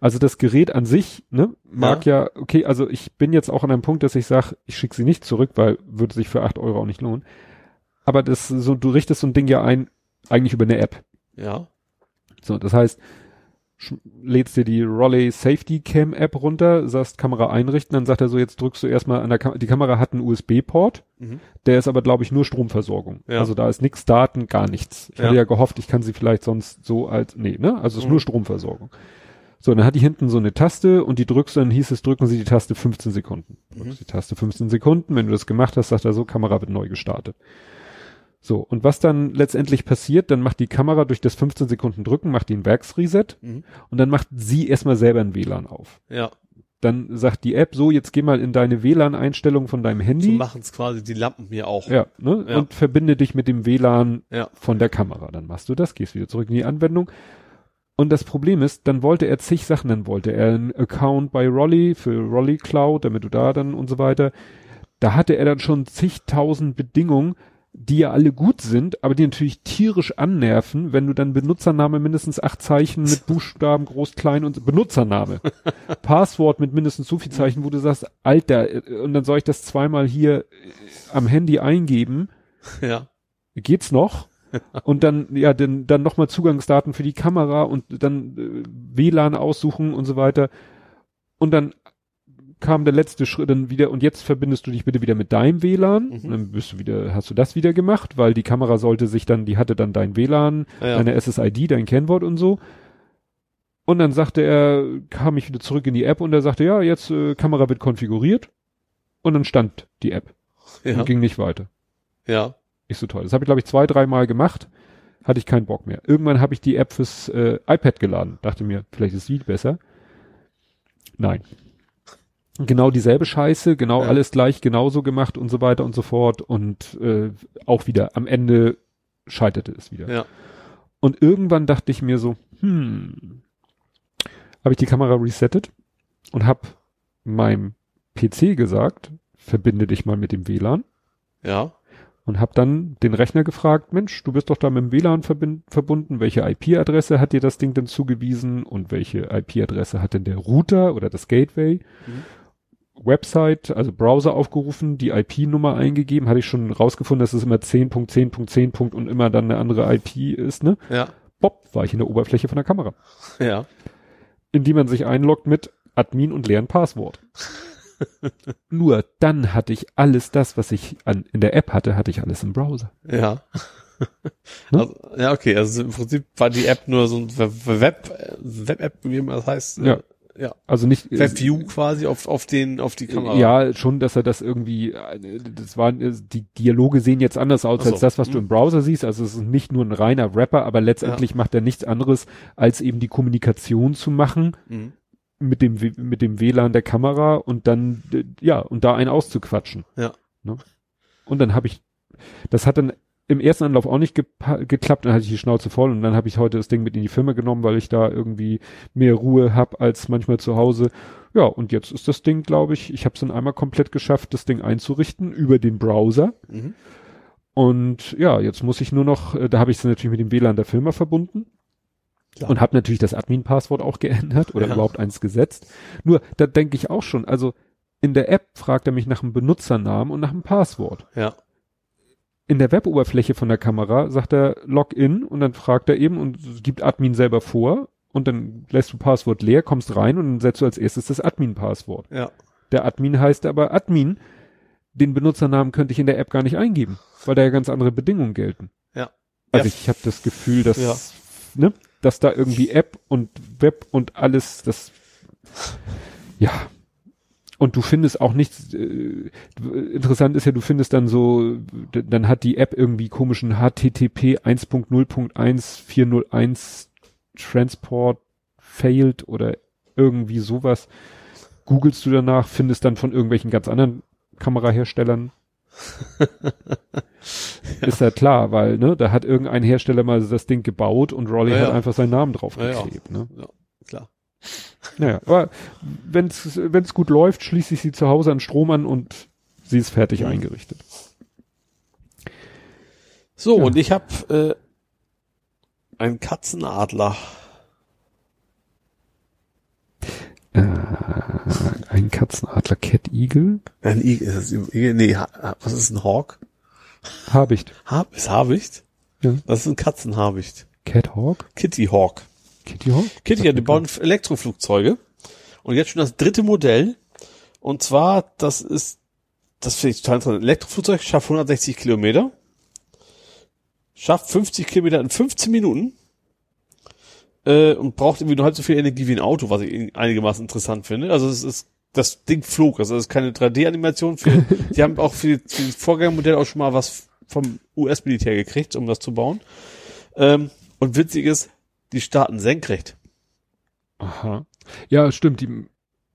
Also das Gerät an sich, ne, mag ja. okay, also ich bin jetzt auch an einem Punkt, dass ich sage, ich schicke sie nicht zurück, weil würde sich für 8 Euro auch nicht lohnen. Aber das so, du richtest so ein Ding ja ein, eigentlich über eine App.
Ja.
So, das heißt, lädst dir die Rolly Safety Cam App runter, sagst Kamera einrichten, dann sagt er so, jetzt drückst du erstmal an der Kamera, die Kamera hat einen USB-Port,
Mhm.
der ist aber, glaube ich, nur Stromversorgung.
Ja.
Also da ist nix Daten, gar nichts. Ich
Ja.
hatte ja gehofft, ich kann sie vielleicht sonst so als, nee, ne? Also es ist
Mhm.
nur Stromversorgung. So, dann hat die hinten so eine Taste und die drückst du, dann hieß es, drücken Sie die Taste 15 Sekunden.
Mhm.
Drückst die Taste 15 Sekunden, wenn du das gemacht hast, sagt er so, Kamera wird neu gestartet. So, und was dann letztendlich passiert, dann macht die Kamera durch das 15 Sekunden drücken, macht die ein Werksreset
Mhm.
und dann macht sie erstmal selber ein WLAN auf.
Ja.
dann sagt die App so, jetzt geh mal in deine WLAN-Einstellung von deinem
So
Handy.
machen es quasi die Lampen mir auch.
ja, ne?
Ja.
Und verbinde dich mit dem WLAN
Ja.
von der Kamera. Dann machst du das, gehst wieder zurück in die Anwendung. Und das Problem ist, dann wollte er zig Sachen, dann wollte er einen Account bei Rolly für Rolly Cloud, damit du da dann und so weiter. Da hatte er dann schon zigtausend Bedingungen, die ja alle gut sind, aber die natürlich tierisch annerven, wenn du dann Benutzername mindestens acht Zeichen mit Buchstaben, groß, klein und Benutzername. Passwort mit mindestens so viel Zeichen, wo du sagst, Alter, äh, und dann soll ich das zweimal hier äh, am Handy eingeben
Ja.
geht's noch? und dann, ja, dann, dann nochmal Zugangsdaten für die Kamera und dann äh, WLAN aussuchen und so weiter. Und dann kam der letzte Schritt dann wieder und jetzt verbindest du dich bitte wieder mit deinem WLAN.
Mhm.
Und dann bist du wieder, hast du das wieder gemacht, weil die Kamera sollte sich dann, die hatte dann dein WLAN,
Ja.
deine SSID, dein Kennwort und so. Und dann sagte er, kam ich wieder zurück in die App und er sagte, ja, jetzt äh, Kamera wird konfiguriert. Und dann stand die App
Ja.
und ging nicht weiter.
ja.
Nicht so toll. Das habe ich, glaube ich, zwei, dreimal gemacht. Hatte ich keinen Bock mehr. Irgendwann habe ich die App fürs äh, iPad geladen. Dachte mir, vielleicht ist die besser. Nein. Genau dieselbe Scheiße, genau
Ja.
alles gleich genauso gemacht und so weiter und so fort. Und äh, auch wieder am Ende scheiterte es wieder.
Ja.
Und irgendwann dachte ich mir so, hm, habe ich die Kamera resettet und habe meinem PC gesagt, verbinde dich mal mit dem WLAN
Ja.
und habe dann den Rechner gefragt, Mensch, du bist doch da mit dem WLAN verbunden, welche IP-Adresse hat dir das Ding denn zugewiesen und welche IP-Adresse hat denn der Router oder das Gateway?
Mhm.
Website, also Browser aufgerufen, die IP-Nummer eingegeben, hatte ich schon rausgefunden, dass es immer 10.10.10. und immer dann eine andere IP ist, ne?
Ja.
Bob, war ich in der Oberfläche von der Kamera,
Ja.
in die man sich einloggt mit Admin und leeren Passwort. Nur dann hatte ich alles das, was ich an, in der App hatte, hatte ich alles im Browser.
Ja.
Ne?
Also, ja, okay. Also im Prinzip war die App nur so ein Web, Web-App, wie immer das heißt.
Ja.
Ja.
Also nicht äh,
Webview quasi auf, auf den, auf die Kamera.
Ja, schon, dass er das irgendwie, äh, das waren, äh, die Dialoge sehen jetzt anders aus
so.
als das, was du
Mhm.
im Browser siehst. Also es ist nicht nur ein reiner Rapper, aber letztendlich macht er nichts anderes, als eben die Kommunikation zu machen
Mhm.
mit dem, mit dem WLAN der Kamera und dann, ja, und da einen auszuquatschen.
Ja.
Ne? Und dann habe ich, das hat dann im ersten Anlauf auch nicht gepa- geklappt, dann hatte ich die Schnauze voll und dann habe ich heute das Ding mit in die Firma genommen, weil ich da irgendwie mehr Ruhe hab als manchmal zu Hause. Ja, und jetzt ist das Ding, glaube ich, ich habe es dann einmal komplett geschafft, das Ding einzurichten über den Browser.
Mhm.
Und ja, jetzt muss ich nur noch, äh, da habe ich es natürlich mit dem WLAN der Firma verbunden
Klar.
und habe natürlich das Admin-Passwort auch geändert oder
Ja.
überhaupt eins gesetzt. Nur, da denke ich auch schon, also in der App fragt er mich nach einem Benutzernamen und nach einem Passwort.
Ja.
In der Weboberfläche von der Kamera sagt er Login und dann fragt er eben und gibt Admin selber vor und dann lässt du Passwort leer, kommst rein und dann setzt du als erstes das Admin-Passwort.
Ja.
Der Admin heißt aber Admin. Den Benutzernamen könnte ich in der App gar nicht eingeben, weil da ja ganz andere Bedingungen gelten.
Ja.
Also
Ja.
ich habe das Gefühl, dass,
Ja.
ne, dass da irgendwie App und Web und alles, das, ja. Und du findest auch nichts, äh, interessant ist ja, du findest dann so, dann hat die App irgendwie komischen HTTP 1.0.1.401 Transport failed oder irgendwie sowas. Googlest du danach, findest dann von irgendwelchen ganz anderen Kameraherstellern. Ist ja klar, weil, ne, da hat irgendein Hersteller mal das Ding gebaut und Rolly
Ja,
hat
ja.
einfach seinen Namen drauf
Ja, ja.
ne?
Klar.
Naja, aber wenn's, wenn's gut läuft, schließe ich sie zu Hause an Strom an und sie ist fertig
Mhm.
eingerichtet.
So,
Ja.
und ich habe äh, einen Katzenadler.
Äh, ein Katzenadler Cat Eagle?
Ein Igel, ist das Igel? Nee, was ist ein Hawk?
Habicht.
Hab, ist Habicht?
Ja.
Das ist ein Katzenhabicht.
Cat Hawk?
Kitty Hawk.
Kitty Hawk?
Kitty, ja, die bauen Elektroflugzeuge. Und jetzt schon das dritte Modell. Und zwar, das ist, das finde ich total interessant. Elektroflugzeug schafft 160 Kilometer. Schafft 50 Kilometer in 15 Minuten. Äh, und braucht irgendwie nur halb so viel Energie wie ein Auto, was ich einigermaßen interessant finde. Also es ist, das Ding flog. Also es ist keine 3D-Animation. Für, die haben auch für, für das Vorgängermodell auch schon mal was vom US-Militär gekriegt, um das zu bauen. Ähm, und witzig ist, die starten senkrecht.
Aha. Ja, stimmt. Die,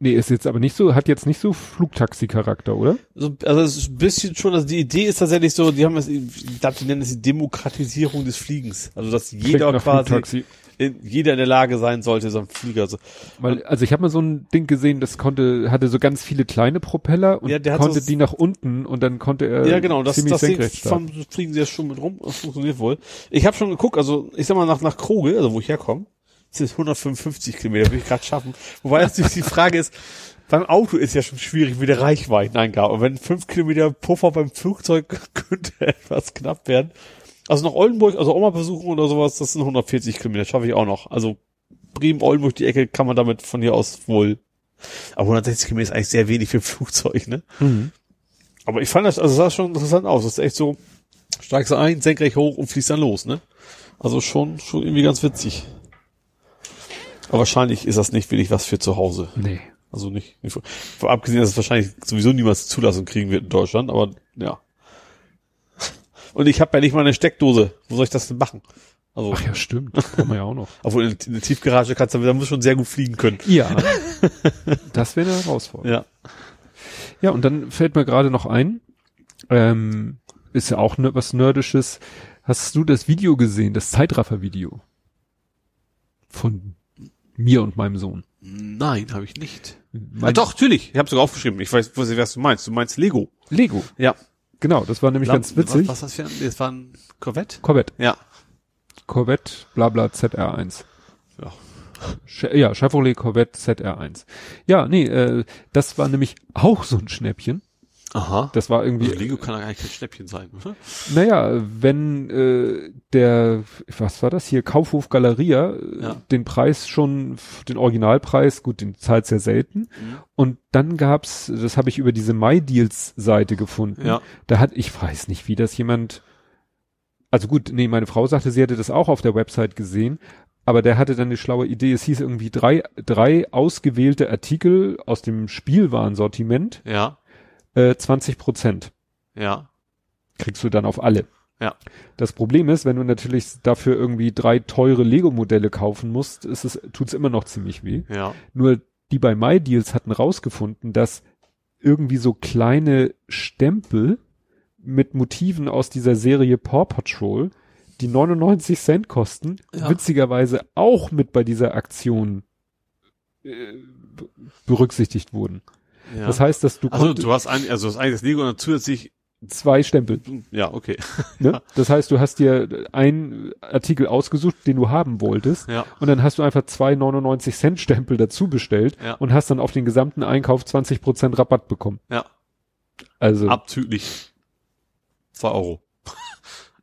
Nee, ist jetzt aber nicht so, hat jetzt nicht so Flugtaxi-Charakter, oder?
So, also es ist ein bisschen schon, also die Idee ist tatsächlich so, die haben es, ich glaube, die nennen es die Demokratisierung des Fliegens. Also dass jeder quasi,
Flugtaxi.
Jeder in der Lage sein sollte, so ein Flieger. So.
Weil, also ich habe mal so ein Ding gesehen, das konnte, hatte so ganz viele kleine Propeller und
Ja,
konnte
so-
die nach unten und dann konnte er
ja, genau, das,
ziemlich
das Ding vom, fliegen sie ja schon mit rum, das funktioniert wohl. Ich habe schon geguckt, also ich sag mal nach, nach Kroge, also wo ich herkomme, sind es 155 Kilometer, will ich gerade schaffen. Wobei natürlich die Frage ist, beim Auto ist ja schon schwierig mit der Reichweiteneingabe. Und wenn fünf Kilometer Puffer beim Flugzeug könnte etwas knapp werden. Also nach Oldenburg, also auch mal besuchen oder sowas, das sind 140 Kilometer, schaffe ich auch noch. Also Bremen, Oldenburg, die Ecke kann man damit von hier aus wohl. Aber 160 Kilometer ist eigentlich sehr wenig für ein Flugzeug, ne?
Mhm.
Aber ich fand das, also das sah schon interessant aus. Das ist echt so, steigst du ein, senkrecht hoch und fließt dann los, ne? Also schon, schon irgendwie ganz witzig. Aber wahrscheinlich ist das nicht wirklich was für zu Hause.
Nee.
Also nicht, nicht abgesehen, dass es wahrscheinlich sowieso niemals Zulassung kriegen wird in Deutschland, aber ja. Und ich habe ja nicht mal eine Steckdose. Wo soll ich das denn machen? Also,
Ach ja, stimmt. Das brauchen wir ja auch noch.
obwohl in, in der Tiefgarage kannst du, da muss schon sehr gut fliegen können.
Ja. das wäre eine Herausforderung.
Ja.
Ja, und dann fällt mir gerade noch ein, ähm, ist ja auch ne, was Nerdisches. Hast du das Video gesehen, das Zeitraffer-Video? Von mir und meinem Sohn.
Nein, habe ich nicht.
Mein
ah, doch, natürlich. Ich habe sogar aufgeschrieben. Ich weiß, was, was du meinst. Du meinst Lego.
Lego.
Ja.
Genau, das war nämlich ganz witzig.
Was, was das für ein, das war ein Corvette?
Corvette.
Ja.
Corvette, bla bla ZR1.
Ja.
Che- Ja, Chevrolet Corvette ZR1. Ja, nee, äh, das war nämlich auch so ein Schnäppchen.
Aha.
Das war irgendwie,
Also Lego kann ja eigentlich kein Schnäppchen sein, oder?
naja, wenn äh, der, was war das hier, Kaufhof Galeria, äh,
Ja.
den Preis schon, den Originalpreis, gut, den zahlt sehr selten.
Mhm.
Und dann gab's, das habe ich über diese MyDeals-Seite gefunden.
Ja.
Da hat, ich weiß nicht, wie das jemand, also gut, nee, meine Frau sagte, sie hätte das auch auf der Website gesehen, aber der hatte dann eine schlaue Idee. Es hieß irgendwie drei, drei ausgewählte Artikel aus dem Spielwarensortiment,
Ja.
Äh, 20 Prozent
Ja.
kriegst du dann auf alle.
Ja.
Das Problem ist, wenn du natürlich dafür irgendwie drei teure Lego-Modelle kaufen musst, ist es, tut's immer noch ziemlich weh.
Ja.
Nur die bei MyDeals hatten rausgefunden, dass irgendwie so kleine Stempel mit Motiven aus dieser Serie Paw Patrol, die 99 Cent kosten,
Ja.
witzigerweise auch mit bei dieser Aktion äh, berücksichtigt wurden.
Ja.
Das heißt, dass du,
also du hast ein, also das eine das Lego und zusätzlich,
zwei Stempel.
ja, okay.
Ne? Das heißt, du hast dir einen Artikel ausgesucht, den du haben wolltest,
Ja.
und dann hast du einfach zwei 99 Cent Stempel dazu bestellt
Ja.
und hast dann auf den gesamten Einkauf 20 Prozent Rabatt bekommen.
Ja.
Also
Abzüglich zwei Euro.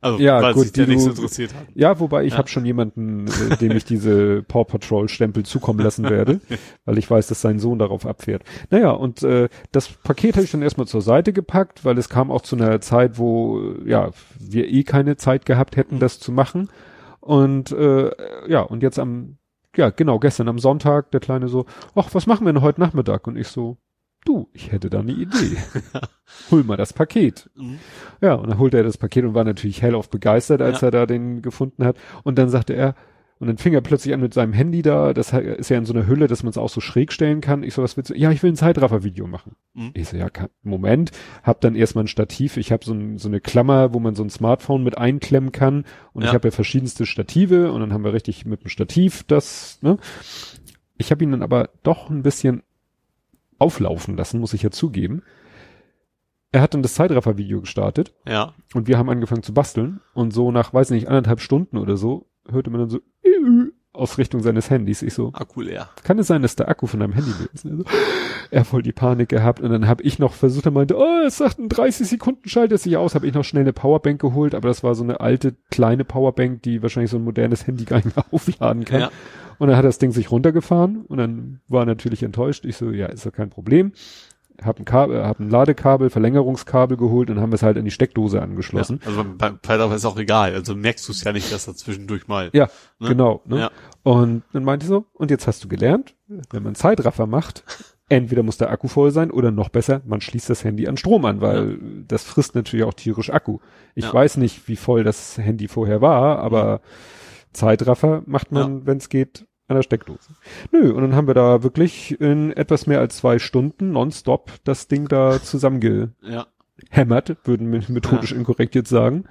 Also,
Ja,
weil
gut,
sich der
die
nicht so interessiert hat.
ja, wobei ich
Ja.
habe schon jemanden, äh, dem ich diese Paw Patrol Stempel zukommen lassen werde, weil ich weiß, dass sein Sohn darauf abfährt. Naja, und äh, das Paket habe ich dann erstmal zur Seite gepackt, weil es kam auch zu einer Zeit, wo äh, ja wir eh keine Zeit gehabt hätten, das zu machen. Und äh, ja, und jetzt am, ja genau, gestern am Sonntag, der Kleine so, ach, was machen wir denn heute Nachmittag? Und ich so, du, ich hätte da eine Idee. Hol mal das Paket.
Mhm.
Ja, und dann holte er das Paket und war natürlich hellauf begeistert, als
Ja.
er da den gefunden hat. Und dann sagte er, und dann fing er plötzlich an mit seinem Handy da, das ist ja in so einer Hülle, dass man es auch so schräg stellen kann. Ich so, was willst du? Ja, ich will ein Zeitraffer-Video machen.
Mhm.
Ich so, ja, Moment, hab dann erstmal ein Stativ. Ich habe so, ein, so eine Klammer, wo man so ein Smartphone mit einklemmen kann. Und
Ja.
ich habe ja verschiedenste Stative und dann haben wir richtig mit dem Stativ das, ne? Ich habe ihn dann aber doch ein bisschen auflaufen lassen, muss ich ja zugeben. Er hat dann das Zeitraffer-Video gestartet
Ja.
und wir haben angefangen zu basteln und so nach, weiß nicht, anderthalb Stunden oder so, hörte man dann so aus Richtung seines Handys. Ich so,
Akku leer.
kann es sein, dass der Akku von deinem Handy ist? Und Er, er voll die Panik gehabt und dann habe ich noch versucht, er meinte, oh, es sagt in 30 Sekunden schaltet es sich aus, habe ich noch schnell eine Powerbank geholt, aber das war so eine alte, kleine Powerbank, die wahrscheinlich so ein modernes Handy gar nicht mehr aufladen kann.
Ja.
Und dann hat das Ding sich runtergefahren und dann war er natürlich enttäuscht. Ich so, ja, ist doch kein Problem. Hab ein Kabel, hab ein Ladekabel, Verlängerungskabel geholt und haben wir es halt in die Steckdose angeschlossen.
Ja. Also bei Python ist auch egal. Also merkst du es ja nicht, dass da zwischendurch mal.
Ja,
Ne?
genau. Ne?
Ja.
Und dann meinte ich so, und jetzt hast du gelernt, wenn man Zeitraffer macht, entweder muss der Akku voll sein oder noch besser, man schließt das Handy an Strom an, weil das frisst natürlich auch tierisch Akku. Ich
Ja.
weiß nicht, wie voll das Handy vorher war, aber Zeitraffer macht man, wenn es geht, an der Steckdose. Nö, und dann haben wir da wirklich in etwas mehr als zwei Stunden nonstop das Ding da zusammengehämmert,
Ja.
würden wir methodisch
Ja.
inkorrekt jetzt sagen.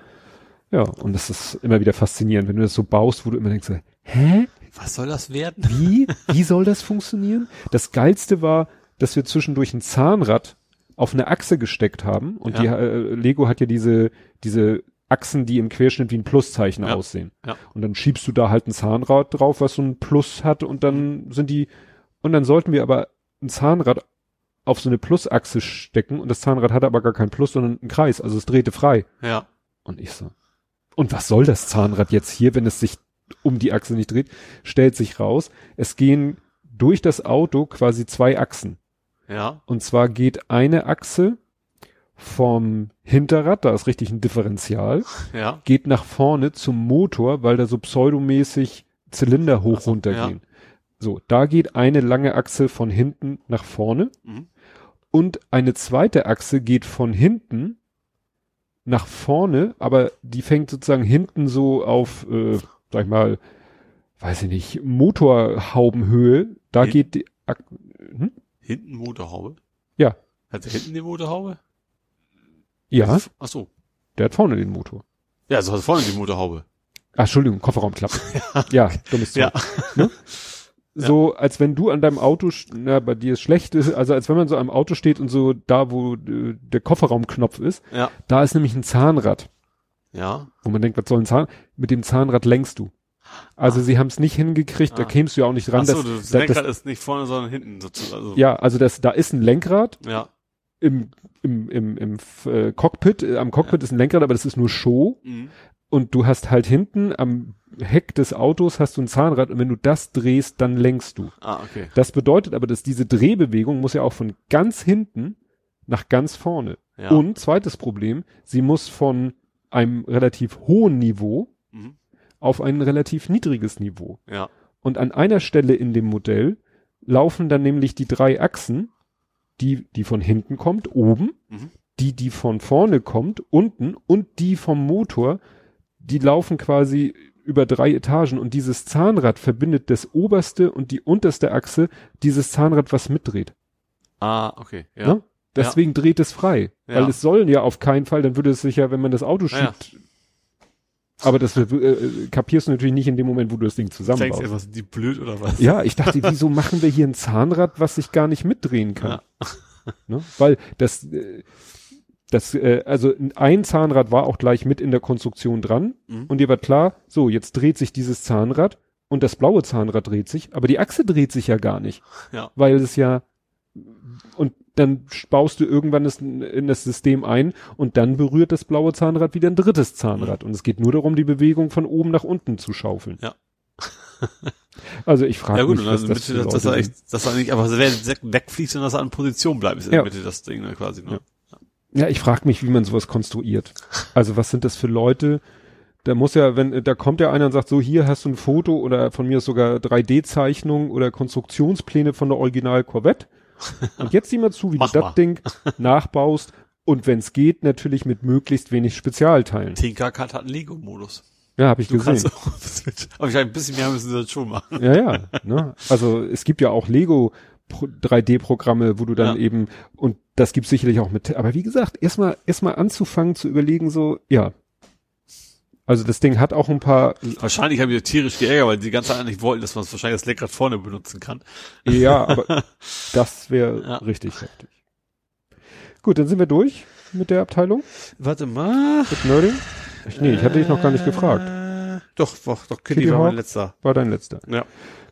Ja, und das ist immer wieder faszinierend, wenn du das so baust, wo du immer denkst, hä?
Was soll das werden?
Wie? Wie soll das funktionieren? Das geilste war, dass wir zwischendurch ein Zahnrad auf eine Achse gesteckt haben und
Ja.
die äh, Lego hat ja diese diese Achsen, die im Querschnitt wie ein Pluszeichen
Ja.
aussehen.
Ja.
Und dann schiebst du da halt ein Zahnrad drauf, was so ein Plus hat und dann sind die und dann sollten wir aber ein Zahnrad auf so eine Plusachse stecken und das Zahnrad hatte aber gar keinen Plus, sondern einen Kreis, also es drehte frei.
Ja.
Und ich so, und was soll das Zahnrad jetzt hier, wenn es sich um die Achse nicht dreht? Stellt sich raus, es gehen durch das Auto quasi zwei Achsen.
Ja.
Und zwar geht eine Achse vom Hinterrad, da ist richtig ein Differential,
Ja.
geht nach vorne zum Motor, weil da so pseudomäßig Zylinder hoch
Ach so,
runtergehen. So, da geht eine lange Achse von hinten nach vorne
Mhm.
und eine zweite Achse geht von hinten nach vorne, aber die fängt sozusagen hinten so auf, äh, sag ich mal, weiß ich nicht, Motorhaubenhöhe. Da
Hin-
geht die, Ach hm?
Hinten Motorhaube?
Ja.
Hat er hinten die Motorhaube?
Ja,
Ach so.
der hat vorne den Motor.
Ja, so hat vorne die Motorhaube.
Ach, Entschuldigung, Kofferraumklappe. ja, dummes Zeug.
Ja.
So, als wenn du an deinem Auto, na, bei dir ist schlecht, also als wenn man so am Auto steht und so da, wo äh, der Kofferraumknopf ist,
Ja.
da ist nämlich ein Zahnrad.
Ja.
wo man denkt, was soll ein Zahn? Mit dem Zahnrad lenkst du. Also sie haben es nicht hingekriegt, da
Ah.
kämst du ja auch nicht dran.
Ach so,
dass-
das
da-
Lenkrad ist nicht vorne, sondern hinten sozusagen. Also,
ja, also das, da ist ein Lenkrad
Ja.
Im, im, im, im äh, Cockpit, äh, am Cockpit ist ein Lenkrad, aber das ist nur Show
Mhm.
und du hast halt hinten am Heck des Autos hast du ein Zahnrad und wenn du das drehst, dann lenkst du.
Ah, okay.
Das bedeutet aber, dass diese Drehbewegung muss ja auch von ganz hinten nach ganz vorne.
Ja.
Und zweites Problem, sie muss von einem relativ hohen Niveau
Mhm.
auf ein relativ niedriges Niveau.
Ja.
Und an einer Stelle in dem Modell laufen dann nämlich die drei Achsen, die, die von hinten kommt, oben,
Mhm.
die, die von vorne kommt, unten und die vom Motor, die laufen quasi über drei Etagen und dieses Zahnrad verbindet das oberste und die unterste Achse, dieses Zahnrad, was mitdreht.
Ah, okay. Ja.
Ne? Deswegen dreht es frei.
Ja.
Weil es soll ja auf keinen Fall, dann würde es sich ja, wenn man das Auto
Ja, ja.
Aber das äh, äh, kapierst du natürlich nicht in dem Moment, wo du das Ding
Denkst
zusammenbaust.
du, was die blöd oder was?
Ja, ich dachte, wieso machen wir hier ein Zahnrad, was sich gar nicht mitdrehen kann? Ne? Weil das, äh, das, äh, also ein Zahnrad war auch gleich mit in der Konstruktion dran
Mhm.
und dir war klar, so, jetzt dreht sich dieses Zahnrad und das blaue Zahnrad dreht sich, aber die Achse dreht sich ja gar nicht,
Ja.
weil es ja, und dann baust du irgendwann das, in das System ein und dann berührt das blaue Zahnrad wieder ein drittes Zahnrad und es geht nur darum, die Bewegung von oben nach unten zu schaufeln.
Ja.
Also ich frage
Ja gut,
mich, was
dann
das
Mitte,
für
dass, er echt, dass er nicht einfach weg- wegfließt und dass er an Position bleibt, ist in
Ja.
der Mitte das Ding ne, quasi. Ne?
Ja. Ja, ich frage mich, wie man sowas konstruiert. Also was sind das für Leute? Da muss ja, wenn, da kommt ja einer und sagt, so hier hast du ein Foto oder von mir ist sogar 3D-Zeichnung oder Konstruktionspläne von der Original Corvette. Und jetzt sieh mal zu, wie
Mach
du das Ding nachbaust und wenn es geht, natürlich mit möglichst wenig Spezialteilen.
Tinkercad hat einen Lego-Modus.
Ja, habe ich
Du
gesehen.
kannst auch mit, aber ich ein bisschen mehr müssen sie das schon machen.
Ja, ja. Ne? Also es gibt ja auch Lego Pro- 3D-Programme, wo du dann
Ja.
eben, und das gibt sicherlich auch mit, aber wie gesagt, erstmal erstmal anzufangen zu überlegen, so, ja. Also das Ding hat auch ein paar,
Wahrscheinlich haben wir tierisch geärgert, weil die ganze Zeit nicht wollten, dass man es wahrscheinlich das Lenkrad vorne benutzen kann.
ja, aber das wäre
Ja.
richtig heftig. Gut, dann sind wir durch mit der Abteilung,
Warte mal.
mit Nerding. Ich, nee, ich hatte dich noch gar nicht gefragt.
Äh, Doch, doch, doch,
Kitty
Kitty war
Hawk?
mein letzter.
War dein letzter.
Ja.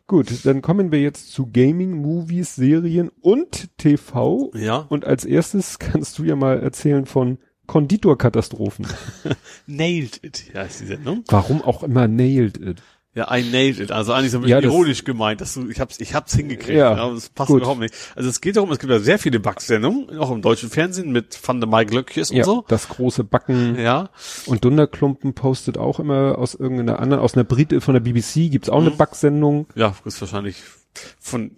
Gut, dann kommen wir jetzt zu Gaming, Movies, Serien und TV.
Ja.
Und als erstes kannst du ja mal erzählen von Konditorkatastrophen.
Nailed it, ja, ist die Sendung.
Warum auch immer nailed it.
Ja, I nailed it. Also eigentlich so ein bisschen
Ja,
ironisch gemeint, dass du, ich hab's, ich hab's hingekriegt.
Ja,
aber das passt
gut.
überhaupt nicht. Also es geht darum, es gibt ja sehr viele Bugs-Sendungen, auch im deutschen Fernsehen mit Van der Mike Glöckjes und
Ja,
so.
das große Backen
Ja.
und Dunderklumpen postet auch immer aus irgendeiner anderen, aus einer Brit von der BBC gibt's auch eine
Mhm.
Backsendung.
Ja, ist wahrscheinlich von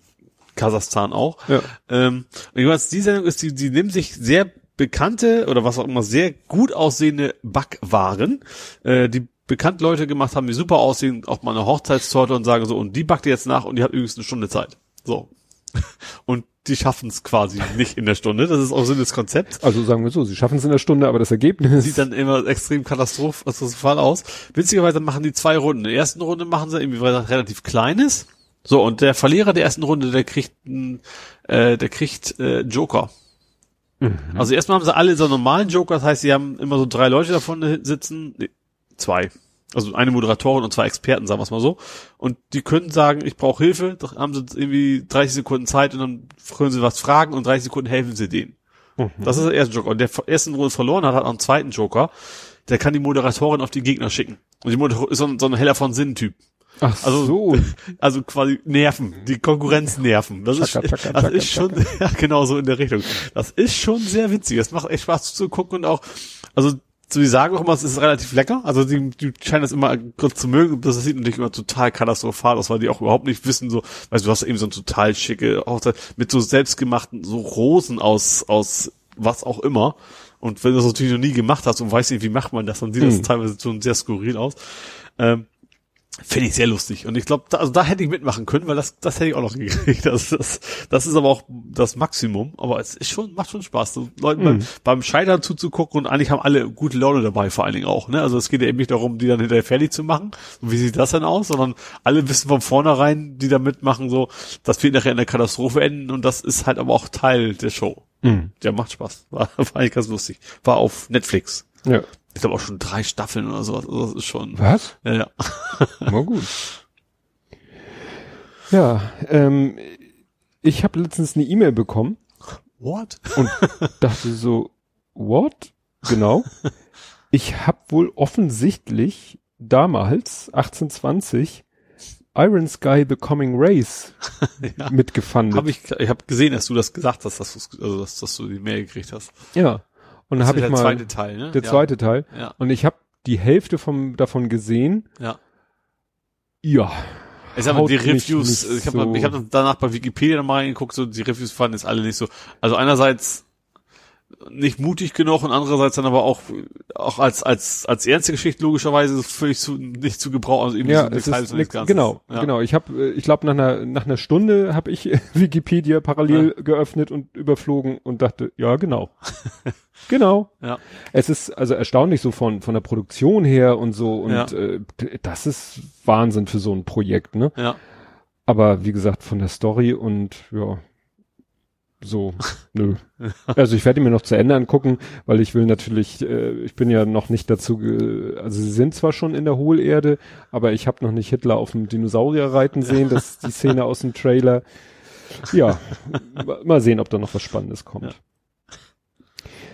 Kasachstan auch.
Ja.
Ähm, und jeweils die Sendung ist, die, die nimmt sich sehr bekannte oder was auch immer sehr gut aussehende Backwaren, äh, die bekannt Leute gemacht haben, die super aussehen, auch mal eine Hochzeitstorte und sagen so, und die backt ihr jetzt nach und die hat übrigens eine Stunde Zeit. So. Und die schaffen es quasi nicht in der Stunde. Das ist auch Sinn des Konzepts.
Also sagen wir so, sie schaffen es in der Stunde, aber das Ergebnis
Sieht dann immer extrem katastrophal aus. Witzigerweise machen die zwei Runden. In der ersten Runde machen sie irgendwie relativ Kleines. So, und der Verlierer der ersten Runde, der kriegt äh, der kriegt äh, Joker.
Mhm.
Also erstmal haben sie alle so normalen Joker, das heißt, sie haben immer so drei Leute davon sitzen, nee, zwei. Also eine Moderatorin und zwei Experten, sagen wir es mal so. Und die können sagen, ich brauche Hilfe, doch haben sie irgendwie 30 Sekunden Zeit und dann können sie was fragen und 30 Sekunden helfen sie denen.
Mhm.
Das ist der erste Joker. Und der ersten Runde verloren hat, hat auch einen zweiten Joker. Der kann die Moderatorin auf die Gegner schicken. Und die Moderatorin ist so ein, so ein heller von Sinn-Typ.
Ach
Also-
so.
Also quasi nerven, die Konkurrenz nerven. Das ist,
Tschakka, tschakka,
das ist schon, ja, genau so in der Richtung. Das ist schon sehr witzig. Das macht echt Spaß zu gucken und auch, also, so die sagen auch immer, es ist relativ lecker. Also die, die scheinen das immer kurz zu mögen. Das sieht natürlich immer total katastrophal aus, weil die auch überhaupt nicht wissen, so, weißt du, du hast eben so ein total schicke Hochzeit mit so selbstgemachten, so Rosen aus, aus was auch immer. Und wenn du das natürlich noch nie gemacht hast und weißt nicht, wie macht man das, dann sieht das
Mhm.
teilweise schon sehr skurril aus. Ähm, Finde ich sehr lustig. Und ich glaube, da, also da hätte ich mitmachen können, weil das, das hätte ich auch noch gekriegt. Das, das, das ist aber auch das Maximum. Aber es ist schon, macht schon Spaß, so Leuten beim, beim Scheitern zuzugucken und eigentlich haben alle gute Laune dabei, vor allen Dingen auch. Ne? Also es geht ja eben nicht darum, die dann hinterher fertig zu machen. Und wie sieht das denn aus? Sondern alle wissen von vornherein, die da mitmachen, so, das wird nachher in der Katastrophe enden und das ist halt aber auch Teil der Show.
Mhm.
Ja, macht Spaß. War, war eigentlich ganz lustig. War auf Netflix.
Ja.
Ich glaube auch schon drei Staffeln oder sowas. Also das ist schon.
Was?
Ja, ja.
Na gut. Ja, ähm, ich habe letztens eine E-Mail bekommen
What?
und dachte so, what? Genau. Ich habe wohl offensichtlich damals, 1820, Iron Sky The Coming Race
Ja.
mitgefandet.
Hab ich ich habe gesehen, dass du das gesagt hast, dass, also, dass, dass du die Mail gekriegt hast.
ja. Und dann habe ich
der
mal
zweite Teil, ne?
der
ja.
zweite Teil
Ja,
und ich habe die Hälfte vom davon gesehen.
ja.
Ja.
Ich sag mal, die Reviews, ich habe
so-
hab danach bei Wikipedia nochmal reingeguckt, so die Reviews fanden jetzt alle nicht so. Also einerseits nicht mutig genug und andererseits dann aber auch auch als als als ernste Geschichte logischerweise völlig zu nicht zu gebrauchen, also eben
Ja,
diese
es ist
und
nix, genau,
ja.
genau. Ich habe, ich glaube nach einer nach einer Stunde habe ich Wikipedia parallel geöffnet und überflogen und dachte, ja genau, genau.
Ja.
Es ist also erstaunlich so von von der Produktion her und so und
Ja.
äh, das ist Wahnsinn für so ein Projekt, ne?
Ja,
Aber wie gesagt von der Story und ja so nö. Also ich werde ihn mir noch zu Ende angucken, weil ich will natürlich, äh, ich bin ja noch nicht dazu, also sie sind zwar schon in der Hohlerde, aber ich habe noch nicht Hitler auf dem Dinosaurier reiten sehen, das ist die Szene aus dem Trailer. Ja, ma- mal sehen, ob da noch was Spannendes kommt.
Ja.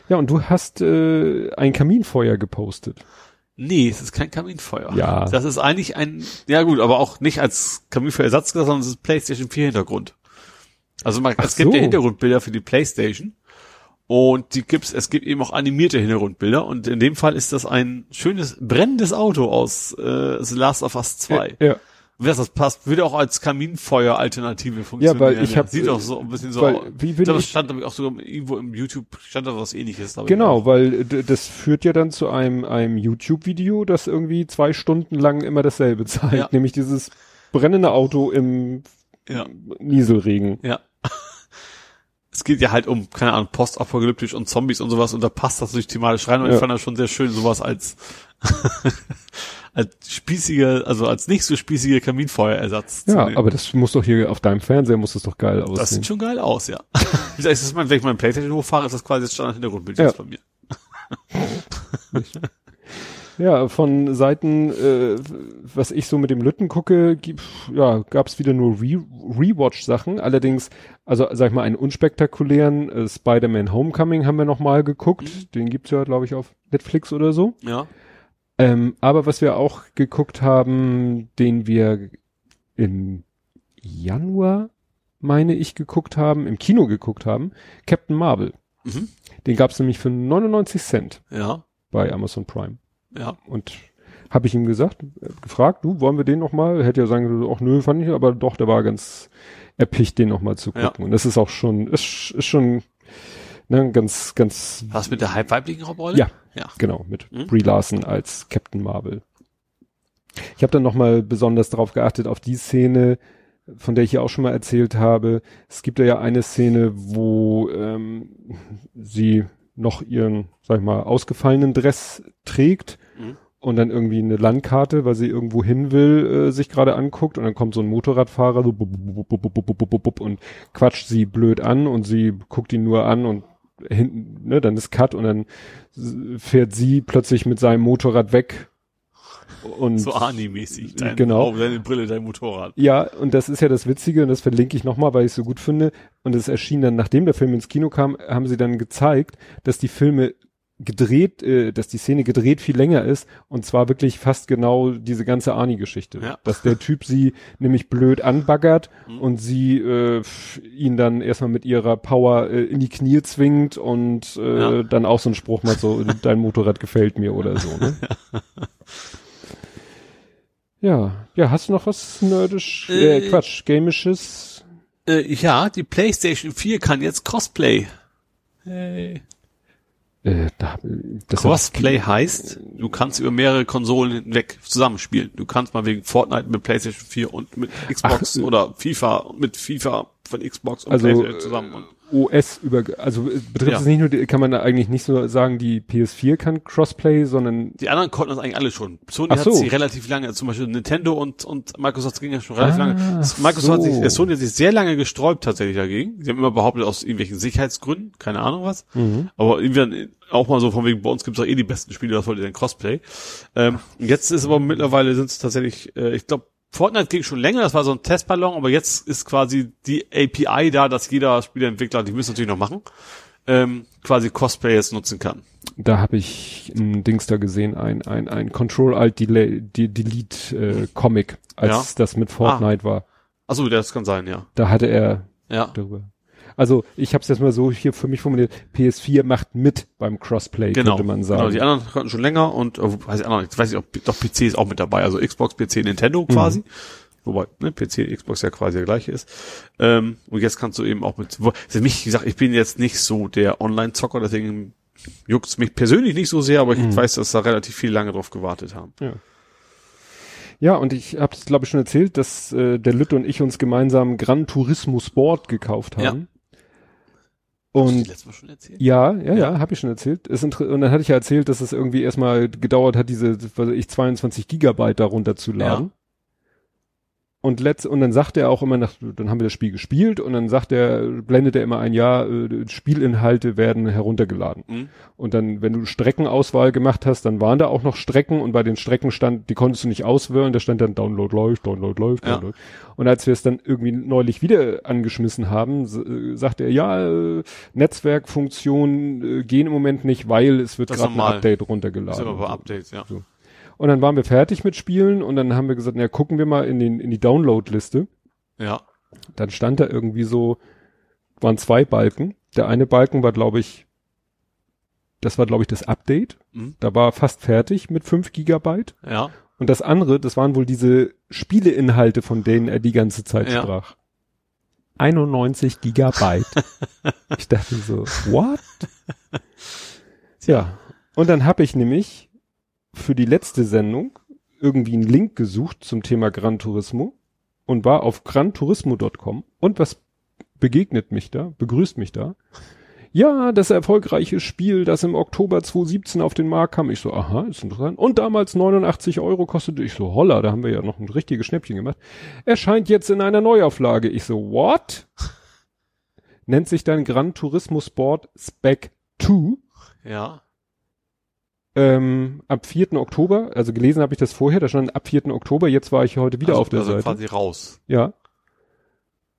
Ja, und du hast äh, ein Kaminfeuer gepostet.
Nee, es ist kein Kaminfeuer.
Ja.
Das ist eigentlich ein, ja gut, aber auch nicht als Kaminfeuerersatz, sondern es ist PlayStation 4 Hintergrund. Also man,
Ach
es gibt
so.
ja Hintergrundbilder für die PlayStation. Und die gibt's, es gibt eben auch animierte Hintergrundbilder. Und in dem Fall ist das ein schönes brennendes Auto aus äh, The Last of Us 2.
Ja,
Wer das passt, würde auch als Kaminfeuer-Alternative funktionieren.
weil ich hab-
Sieht auch so ein bisschen so
weil, wie
Ich
will
es
ich,
stand nämlich auch sogar irgendwo im YouTube, stand da was ähnliches. ich,
Genau,
auch.
weil das führt ja dann zu einem, einem YouTube-Video, das irgendwie zwei Stunden lang immer dasselbe zeigt,
Ja.
nämlich dieses brennende Auto im
Ja.
Nieselregen.
Ja. Es geht ja halt um, keine Ahnung, postapokalyptisch und Zombies und sowas und da passt das durch thematisch rein und
Ja.
ich fand das schon sehr schön, sowas als, als spießiger, also als nicht so spießiger Kaminfeuerersatz zu
Ja, aber das muss doch hier auf deinem Fernseher muss das doch geil
das
aussehen.
sieht schon geil aus, ja. Wie gesagt, ist das mein, wenn ich meinen Playstation hochfahre, ist das quasi das Standard-Hintergrundbild
Ja.
jetzt bei mir.
Ja, von Seiten, äh, was ich so mit dem Lütten gucke, ja, gab's wieder nur Re Rewatch-Sachen. Allerdings, also sag ich mal, einen unspektakulären äh, Spider-Man Homecoming haben wir noch mal geguckt.
Mhm.
Den gibt's ja, glaube ich, auf Netflix oder so.
Ja.
Ähm, aber was wir auch geguckt haben, den wir im Januar, meine ich, geguckt haben, im Kino geguckt haben, Captain Marvel.
Mhm.
Den gab's nämlich für 99 Cent
Ja.
bei Amazon Prime.
Ja.
Und habe ich ihm gesagt, äh, gefragt, du, wollen wir den noch mal? Er hätte ja sagen können, ach nö, fand ich, aber doch, der war ganz erpicht, den noch mal zu
Ja.
gucken. Und das ist auch schon, ist, ist schon, ne, ganz, ganz,
Was mit der halbweiblichen Rolle?
Ja.
Ja.
genau, mit
Mhm.
Brie Larson als Captain Marvel. Ich habe dann nochmal besonders darauf geachtet, auf die Szene, von der ich ja auch schon mal erzählt habe. Es gibt ja eine Szene, wo ähm, sie noch ihren, sag ich mal, ausgefallenen Dress trägt und dann irgendwie eine Landkarte, weil sie irgendwo hin will, äh, sich gerade anguckt und dann kommt so ein Motorradfahrer so und quatscht sie blöd an und sie guckt ihn nur an und hinten, ne, dann ist Cut und dann fährt sie plötzlich mit seinem Motorrad weg. Und
so Arnie-mäßig,
Genau.
Oh, deine Brille, dein Motorrad.
Ja, und das ist ja das Witzige und das verlinke ich nochmal, weil ich es so gut finde. Und es erschien dann, nachdem der Film ins Kino kam, haben sie dann gezeigt, dass die Filme gedreht, äh, dass die Szene gedreht viel länger ist und zwar wirklich fast genau diese ganze Arnie-Geschichte.
Ja.
Dass der Typ sie nämlich blöd anbaggert
Mhm.
und sie äh, ihn dann erstmal mit ihrer Power äh, in die Knie zwingt und äh,
Ja.
dann auch so ein Spruch mal so, dein Motorrad gefällt mir oder so. Ne? Ja, ja, hast du noch was nerdisch, äh,
Äh,
Quatsch, gamisches?
Äh, ja, die PlayStation 4 kann jetzt Crossplay. Hey.
Äh, da,
Crossplay heißt, du kannst über mehrere Konsolen hinweg zusammenspielen. Du kannst mal wegen Fortnite mit PlayStation 4 und mit Xbox
Ach, äh,
oder FIFA mit FIFA von Xbox und
also
PlayStation zusammen.
OS über, also äh, betrifft
Ja.
es nicht nur, kann man da eigentlich nicht so sagen, die PS4 kann Crossplay, sondern
die anderen konnten das eigentlich alle schon. Sony
Ach
hat
so.
sie relativ lange, zum Beispiel Nintendo und, und Microsoft ging ja schon relativ
Ah,
lange. Microsoft hat sich,
so.
Sony hat sich sehr lange gesträubt tatsächlich dagegen. Sie haben immer behauptet, aus irgendwelchen Sicherheitsgründen, keine Ahnung was.
Mhm.
Aber irgendwie dann auch mal so von wegen, bei uns gibt's doch eh die besten Spiele, was wollt ihr denn Crossplay? Ähm, jetzt ist aber mittlerweile sind es tatsächlich, äh, ich glaube, Fortnite ging schon länger, das war so ein Testballon, aber jetzt ist quasi die API da, dass jeder Spieleentwickler, die müssen natürlich noch machen, ähm, quasi Crossplay jetzt nutzen kann.
da habe ich ein Dings da gesehen, ein, ein, ein Control Alt Delay, De- Delete äh, Comic, als
Ja.
das mit Fortnite war.
Achso, das kann sein, ja.
Da hatte er
Ja.
darüber. Also ich habe es jetzt mal so hier für mich formuliert, PS4 macht mit beim Crossplay,
Genau.
könnte man sagen.
Genau, die anderen konnten schon länger und äh, weiß ich, auch nicht, weiß ich auch, doch PC ist auch mit dabei, also Xbox, PC, Nintendo quasi. Wobei, ne, PC, Xbox ja quasi der gleiche ist. Ähm, und jetzt kannst du eben auch mit, für mich, wie gesagt, ich bin jetzt nicht so der Online-Zocker, deswegen juckt's mich persönlich nicht so sehr, aber ich weiß, dass da relativ viel lange drauf gewartet haben.
Ja. Ja, und ich habe es, glaube ich, schon erzählt, dass äh, der Lütte und ich uns gemeinsam Gran Turismo Sport gekauft haben.
Hast du
Und
Mal schon erzählt?
ja, ja, ja, habe ich schon erzählt. Inter- und dann hatte ich ja erzählt, dass es irgendwie erstmal gedauert hat, diese, was weiß ich, 22 Gigabyte da runterzuladen. Und letzt, und dann sagt er auch immer nach, dann haben wir das Spiel gespielt und dann sagt er, blendet er immer ein Jahr, äh, Spielinhalte werden heruntergeladen.
Mhm.
Und dann, wenn du Streckenauswahl gemacht hast, dann waren da auch noch Strecken und bei den Strecken stand, die konntest du nicht auswählen, da stand dann Download läuft, Download läuft,
Ja.
Download. Und als wir es dann irgendwie neulich wieder angeschmissen haben, äh, sagt er, ja, äh, Netzwerkfunktionen gehen im Moment nicht, weil es wird
Das
gerade ein. Update
Das
runtergeladen.
sind aber. Updates, ja.
So. Und dann waren wir fertig mit Spielen und dann haben wir gesagt, na gucken wir mal in den in die Download-Liste.
Ja.
Dann stand da irgendwie so, waren zwei Balken. Der eine Balken war, glaube ich, das war, glaube ich, das Update.
Mhm.
Da war fast fertig mit 5 Gigabyte.
Ja.
Und das andere, das waren wohl diese Spieleinhalte, von denen er die ganze Zeit
Ja.
sprach. 91 Gigabyte. ich dachte so, what? Ja. Und dann habe ich nämlich für die letzte Sendung irgendwie einen Link gesucht zum Thema Gran Turismo und war auf granturismo.com und was begegnet mich da, begrüßt mich da? Ja, das erfolgreiche Spiel, das im Oktober 2017 auf den Markt kam. Ich so, aha, ist interessant. Und damals 89 Euro kostete. Ich so, holla, da haben wir ja noch ein richtiges Schnäppchen gemacht. Erscheint jetzt in einer Neuauflage. Ich so, what? Nennt sich dann Gran Turismo Sport Spec 2
Ja.
Ähm, ab 4. Oktober, also gelesen habe ich das vorher, da stand ab 4. Oktober, jetzt war ich heute wieder
also,
auf der
also
Seite.
quasi raus.
Ja.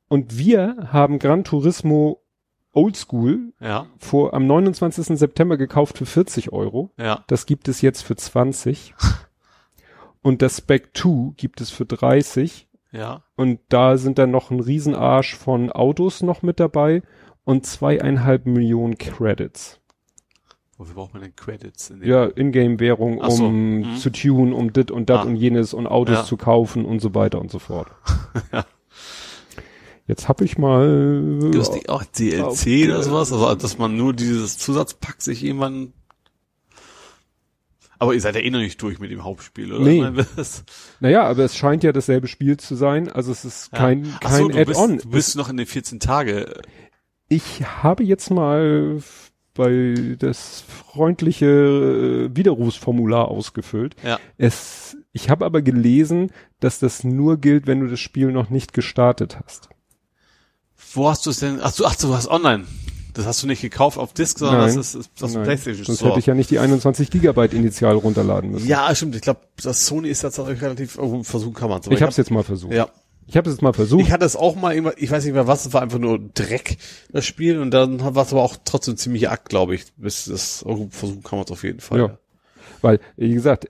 Und wir haben Gran Turismo Oldschool
Ja.
vor, am 29. September gekauft für 40 Euro.
Ja.
Das gibt es jetzt für 20. Und das Spec 2 gibt es für 30.
Ja.
Und da sind dann noch ein Riesenarsch von Autos noch mit dabei und zweieinhalb Millionen Credits.
Wofür braucht man denn Credits? In
Ja, Ingame-Währung,
Ach so,
um
mhm.
zu tunen, um dit und dat
Ah.
und jenes und Autos
Ja.
zu kaufen und so weiter und so fort.
Ja.
Jetzt hab ich mal.
Gibt es nicht auch DLC
Okay.
oder sowas? Also, dass man nur dieses Zusatzpack sich irgendwann Aber ihr seid ja eh noch nicht durch mit dem Hauptspiel, oder?
Nee. Naja, aber es scheint ja dasselbe Spiel zu sein. Also es ist
Ja.
kein,
so,
kein
bist,
Add-on.
du bist noch in den 14 Tage.
Ich habe jetzt mal bei das freundliche äh, Widerrufsformular ausgefüllt.
Ja.
Es, ich habe aber gelesen, dass das nur gilt, wenn du das Spiel noch nicht gestartet hast.
Wo hast du es denn? Ach so, ach du hast online. Das hast du nicht gekauft auf Disc, sondern
Nein.
das ist, ist das
Nein,
PlayStation
Sonst
Store.
hätte ich ja nicht die 21 Gigabyte initial runterladen müssen.
ja, stimmt. Ich glaube, das Sony ist jetzt tatsächlich relativ, oh, versuchen kann man
ich habe es jetzt mal versucht.
Ja.
Ich habe es jetzt mal versucht.
Ich hatte es auch mal, ich weiß nicht mehr was, es war einfach nur Dreck, das Spiel, und dann war es aber auch trotzdem ziemlich Akt, glaube ich. Bis das versuchen kann man es auf jeden Fall.
Ja. Weil, wie gesagt,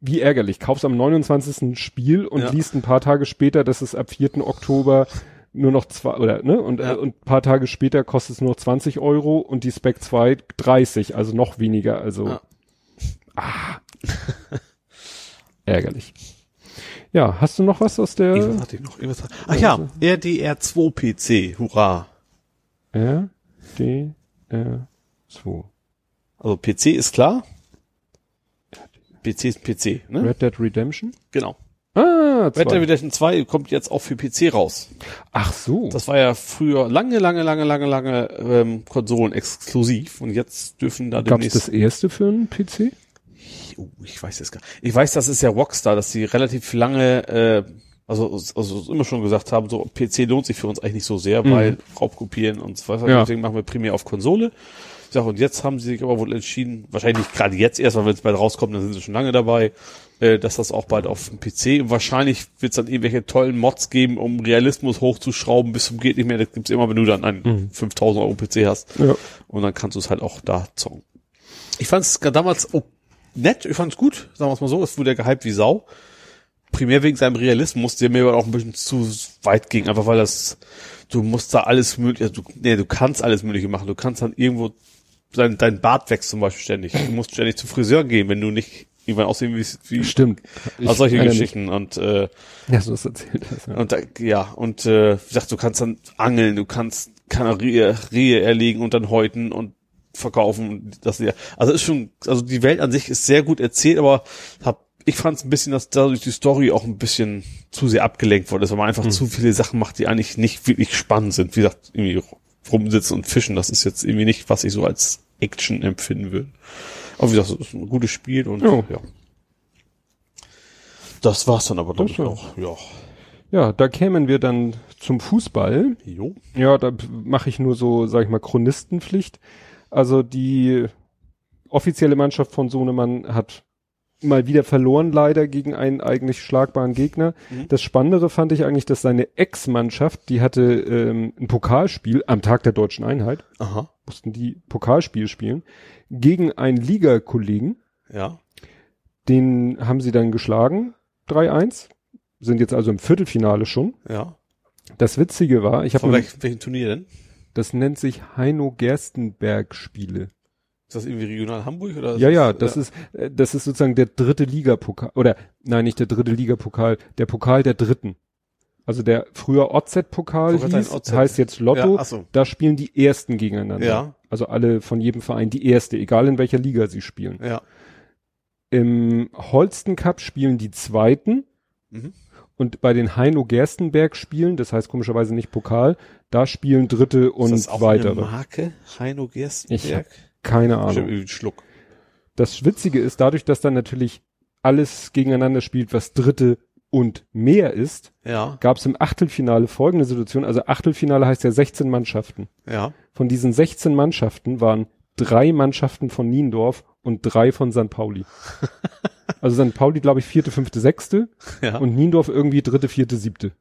wie ärgerlich. Kaufst am 29. ein Spiel und
Ja.
liest ein paar Tage später, dass es ab 4. Oktober nur noch zwei, oder, ne? Und,
Ja.
äh, und paar Tage später kostet es nur noch 20 Euro und die Spec 2 30, also noch weniger, also.
Ja.
Ah. ärgerlich. Ja, hast du noch was aus der
Irgendwas hatte ich noch. Irgendwas hatte- Ach ja, RDR2 PC, hurra.
R, D, R, 2.
Also PC ist klar. PC ist PC, ne?
Red Dead Redemption?
Genau.
Ah,
Red Dead
zwei.
Redemption 2 kommt jetzt auch für PC raus.
Ach so.
Das war ja früher lange, lange, lange, lange, lange ähm, Konsolen exklusiv und jetzt dürfen da
Gab's
demnächst.
das erste für einen PC?
Oh, ich weiß es gar Ich weiß, das ist ja Rockstar, dass die relativ lange, äh, also, also immer schon gesagt haben, so PC lohnt sich für uns eigentlich nicht so sehr,
Mhm.
weil Raubkopieren und so weiter.
Ja.
Deswegen machen wir primär auf Konsole. Ich sag, und jetzt haben sie sich aber wohl entschieden, wahrscheinlich nicht gerade jetzt erst, weil wenn es bald rauskommt, dann sind sie schon lange dabei, äh, dass das auch bald auf dem PC und wahrscheinlich wird es dann irgendwelche tollen Mods geben, um Realismus hochzuschrauben bis zum geht nicht mehr. Das gibt's immer, wenn du dann einen 5000 Euro PC hast.
Ja.
Und dann kannst du es halt auch da zocken. Ich fand es damals oh, nett, ich fand es gut, sagen wir es mal so, es wurde ja gehypt wie Sau. Primär wegen seinem Realismus, der mir aber auch ein bisschen zu weit ging, einfach weil das, du musst da alles mögliche, also du, nee, du kannst alles mögliche machen, du kannst dann irgendwo, dein, dein Bart wächst zum Beispiel ständig, du musst ständig zum Friseur gehen, wenn du nicht irgendwann aussehen wie, wie
Stimmt.
also solche Geschichten und äh.
Ja, so ist erzählt das. Ja.
und ja, und äh, wie gesagt, du kannst dann angeln, du kannst keine Rehe, Rehe erlegen und dann häuten und verkaufen. Das ja, also ist schon, also die Welt an sich ist sehr gut erzählt, aber hab, ich fand es ein bisschen, dass dadurch die Story auch ein bisschen zu sehr abgelenkt wurde, dass man einfach zu viele Sachen macht, die eigentlich nicht wirklich spannend sind. Wie gesagt, irgendwie rumsitzen und fischen, das ist jetzt irgendwie nicht, was ich so als Action empfinden würde. Aber wie gesagt, es ist ein gutes Spiel und
Ja.
ja. Das war's dann aber, glaube ich, auch. Ja.
ja, da kämen wir dann zum Fußball.
Jo.
Ja, da mache ich nur so, sag ich mal, Chronistenpflicht. Also die offizielle Mannschaft von Sohnemann hat mal wieder verloren, leider gegen einen eigentlich schlagbaren Gegner.
Mhm.
Das Spannendere fand ich eigentlich, dass seine Ex-Mannschaft, die hatte ähm, ein Pokalspiel am Tag der deutschen Einheit,
Aha.
mussten die Pokalspiel spielen, gegen einen Ligakollegen.
Ja.
Den haben sie dann geschlagen, 3-1. Sind jetzt also im Viertelfinale schon.
Ja.
Das Witzige war, ich
Von
habe,
welch, welchem Turnier denn?
Das nennt sich Heino Gerstenberg Spiele.
Ist das irgendwie regional Hamburg oder?
Ja, ja, das ist, äh, das ist sozusagen der dritte Ligapokal, oder, nein, nicht der dritte Ligapokal, der Pokal der dritten. Also der früher OZ-Pokal hieß,
OZ.
heißt jetzt Lotto.
Ja, so.
Da spielen die Ersten gegeneinander.
Ja.
Also alle von jedem Verein die Erste, egal in welcher Liga sie spielen.
Ja.
Im Holsten Cup spielen die Zweiten.
Mhm.
Und bei den Heino Gerstenberg Spielen, das heißt komischerweise nicht Pokal, da spielen Dritte und
ist das auch
weitere.
eine Marke? Heino Gerstenberg?
Ich keine
Ich
Ahnung.
einen Schluck.
Das Witzige ist, dadurch, dass dann natürlich alles gegeneinander spielt, was Dritte und mehr ist,
Ja.
gab es im Achtelfinale folgende Situation. Also Achtelfinale heißt ja 16 Mannschaften.
Ja.
Von diesen 16 Mannschaften waren drei Mannschaften von Niendorf und drei von St. Pauli. also St. Pauli, glaube ich, vierte, fünfte, sechste
Ja.
und Niendorf irgendwie dritte, vierte, siebte.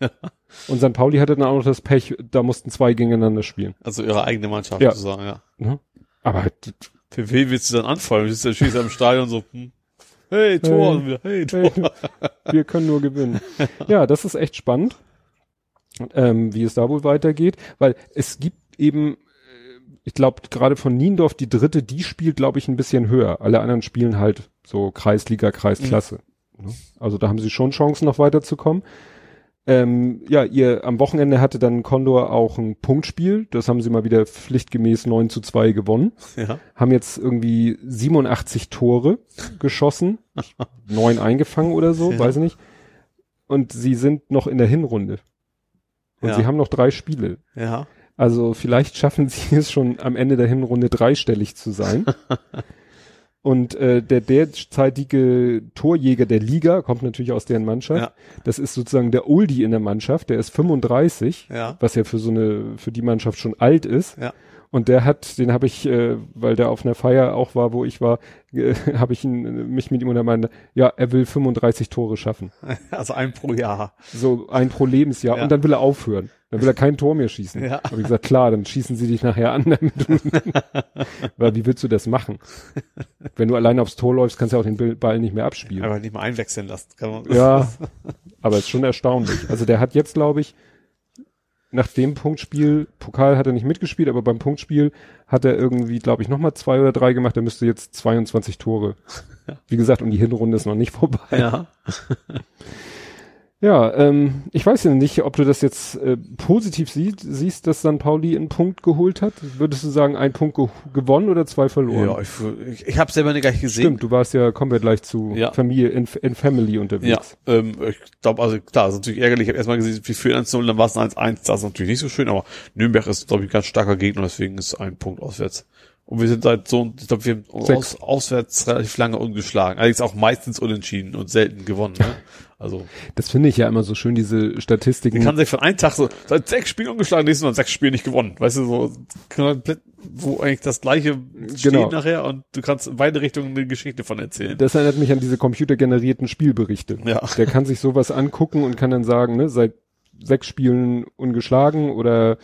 Und St. Pauli hatte dann auch noch das Pech, da mussten zwei gegeneinander spielen.
also ihre eigene Mannschaft
Ja.
sozusagen, ja.
Ne? Aber d-
Für wen willst du dann anfallen? Du bist ja am Stadion so, hm. hey, Tor,
Hey.
und wieder, hey, Tor.
Hey, wir können nur gewinnen. Ja, das ist echt spannend, ähm, wie es da wohl weitergeht, weil es gibt eben, äh, ich glaube, gerade von Niendorf die dritte, die spielt, glaube ich, ein bisschen höher. Alle anderen spielen halt so Kreisliga, Kreisklasse. Ne? Also da haben sie schon Chancen, noch weiterzukommen. Ähm, ja, ihr am Wochenende hatte dann Condor auch ein Punktspiel. Das haben sie mal wieder pflichtgemäß 9 zu 2 gewonnen.
Ja.
Haben jetzt irgendwie 87 Tore geschossen, neun eingefangen oder so,
Ja.
weiß ich nicht. Und sie sind noch in der Hinrunde. Und
Ja.
sie haben noch drei Spiele.
Ja.
Also vielleicht schaffen sie es schon am Ende der Hinrunde dreistellig zu sein. Und äh, der derzeitige Torjäger der Liga kommt natürlich aus deren Mannschaft.
Ja.
Das ist sozusagen der Oldie in der Mannschaft. Der ist 35,
Ja.
was ja für so eine für die Mannschaft schon alt ist.
Ja.
Und der hat, den habe ich, äh, weil der auf einer Feier auch war, wo ich war, äh, habe ich ihn, mich mit ihm untermeint, ja, er will 35 Tore schaffen.
Also ein pro Jahr.
So ein pro Lebensjahr.
Ja.
Und dann will er aufhören. Dann will er kein Tor mehr schießen.
Ja.
Habe ich gesagt, klar, dann schießen sie dich nachher an, weil wie willst du das machen? Wenn du alleine aufs Tor läufst, kannst du ja auch den Ball nicht mehr abspielen.
Aber nicht mal einwechseln lassen. Kann man,
Ja, aber ist schon erstaunlich. Also der hat jetzt, glaube ich, nach dem Punktspiel, Pokal hat er nicht mitgespielt, aber beim Punktspiel hat er irgendwie, glaube ich, nochmal zwei oder drei gemacht. Er müsste jetzt 22 Tore. Wie gesagt, und die Hinrunde ist noch nicht vorbei.
Ja.
Ja, ähm, ich weiß ja nicht, ob du das jetzt äh, positiv siehst, siehst, dass San Pauli einen Punkt geholt hat. Würdest du sagen, ein Punkt ge gewonnen oder zwei verloren?
Ja, ich, ich, ich habe selber nicht gleich gesehen.
Stimmt, du warst ja, kommen wir gleich zu
Ja.
Familie, in, in Family
Ja,
unterwegs.
ähm, ich glaube, also klar, das ist natürlich ärgerlich. Ich habe erstmal gesehen, wie viel 1-0, dann war es ein 1-1. Das ist natürlich nicht so schön, aber Nürnberg ist, glaube ich, ein ganz starker Gegner, deswegen ist ein Punkt auswärts. Und wir sind seit so, ich glaube, wir haben
Sechs.
aus, auswärts relativ lange ungeschlagen. Allerdings auch meistens unentschieden und selten gewonnen. Ne? Also,
Das finde ich ja immer so schön, diese Statistiken.
die kann sich von einem Tag so, seit sechs Spielen ungeschlagen, nächstes Mal sechs Spiele nicht gewonnen. Weißt du, so, komplett, wo eigentlich das gleiche steht
Genau.
nachher und du kannst in beide Richtungen eine Geschichte von erzählen.
Das erinnert mich an diese computergenerierten Spielberichte.
Ja.
Der kann sich sowas angucken und kann dann sagen, ne, seit sechs Spielen ungeschlagen oder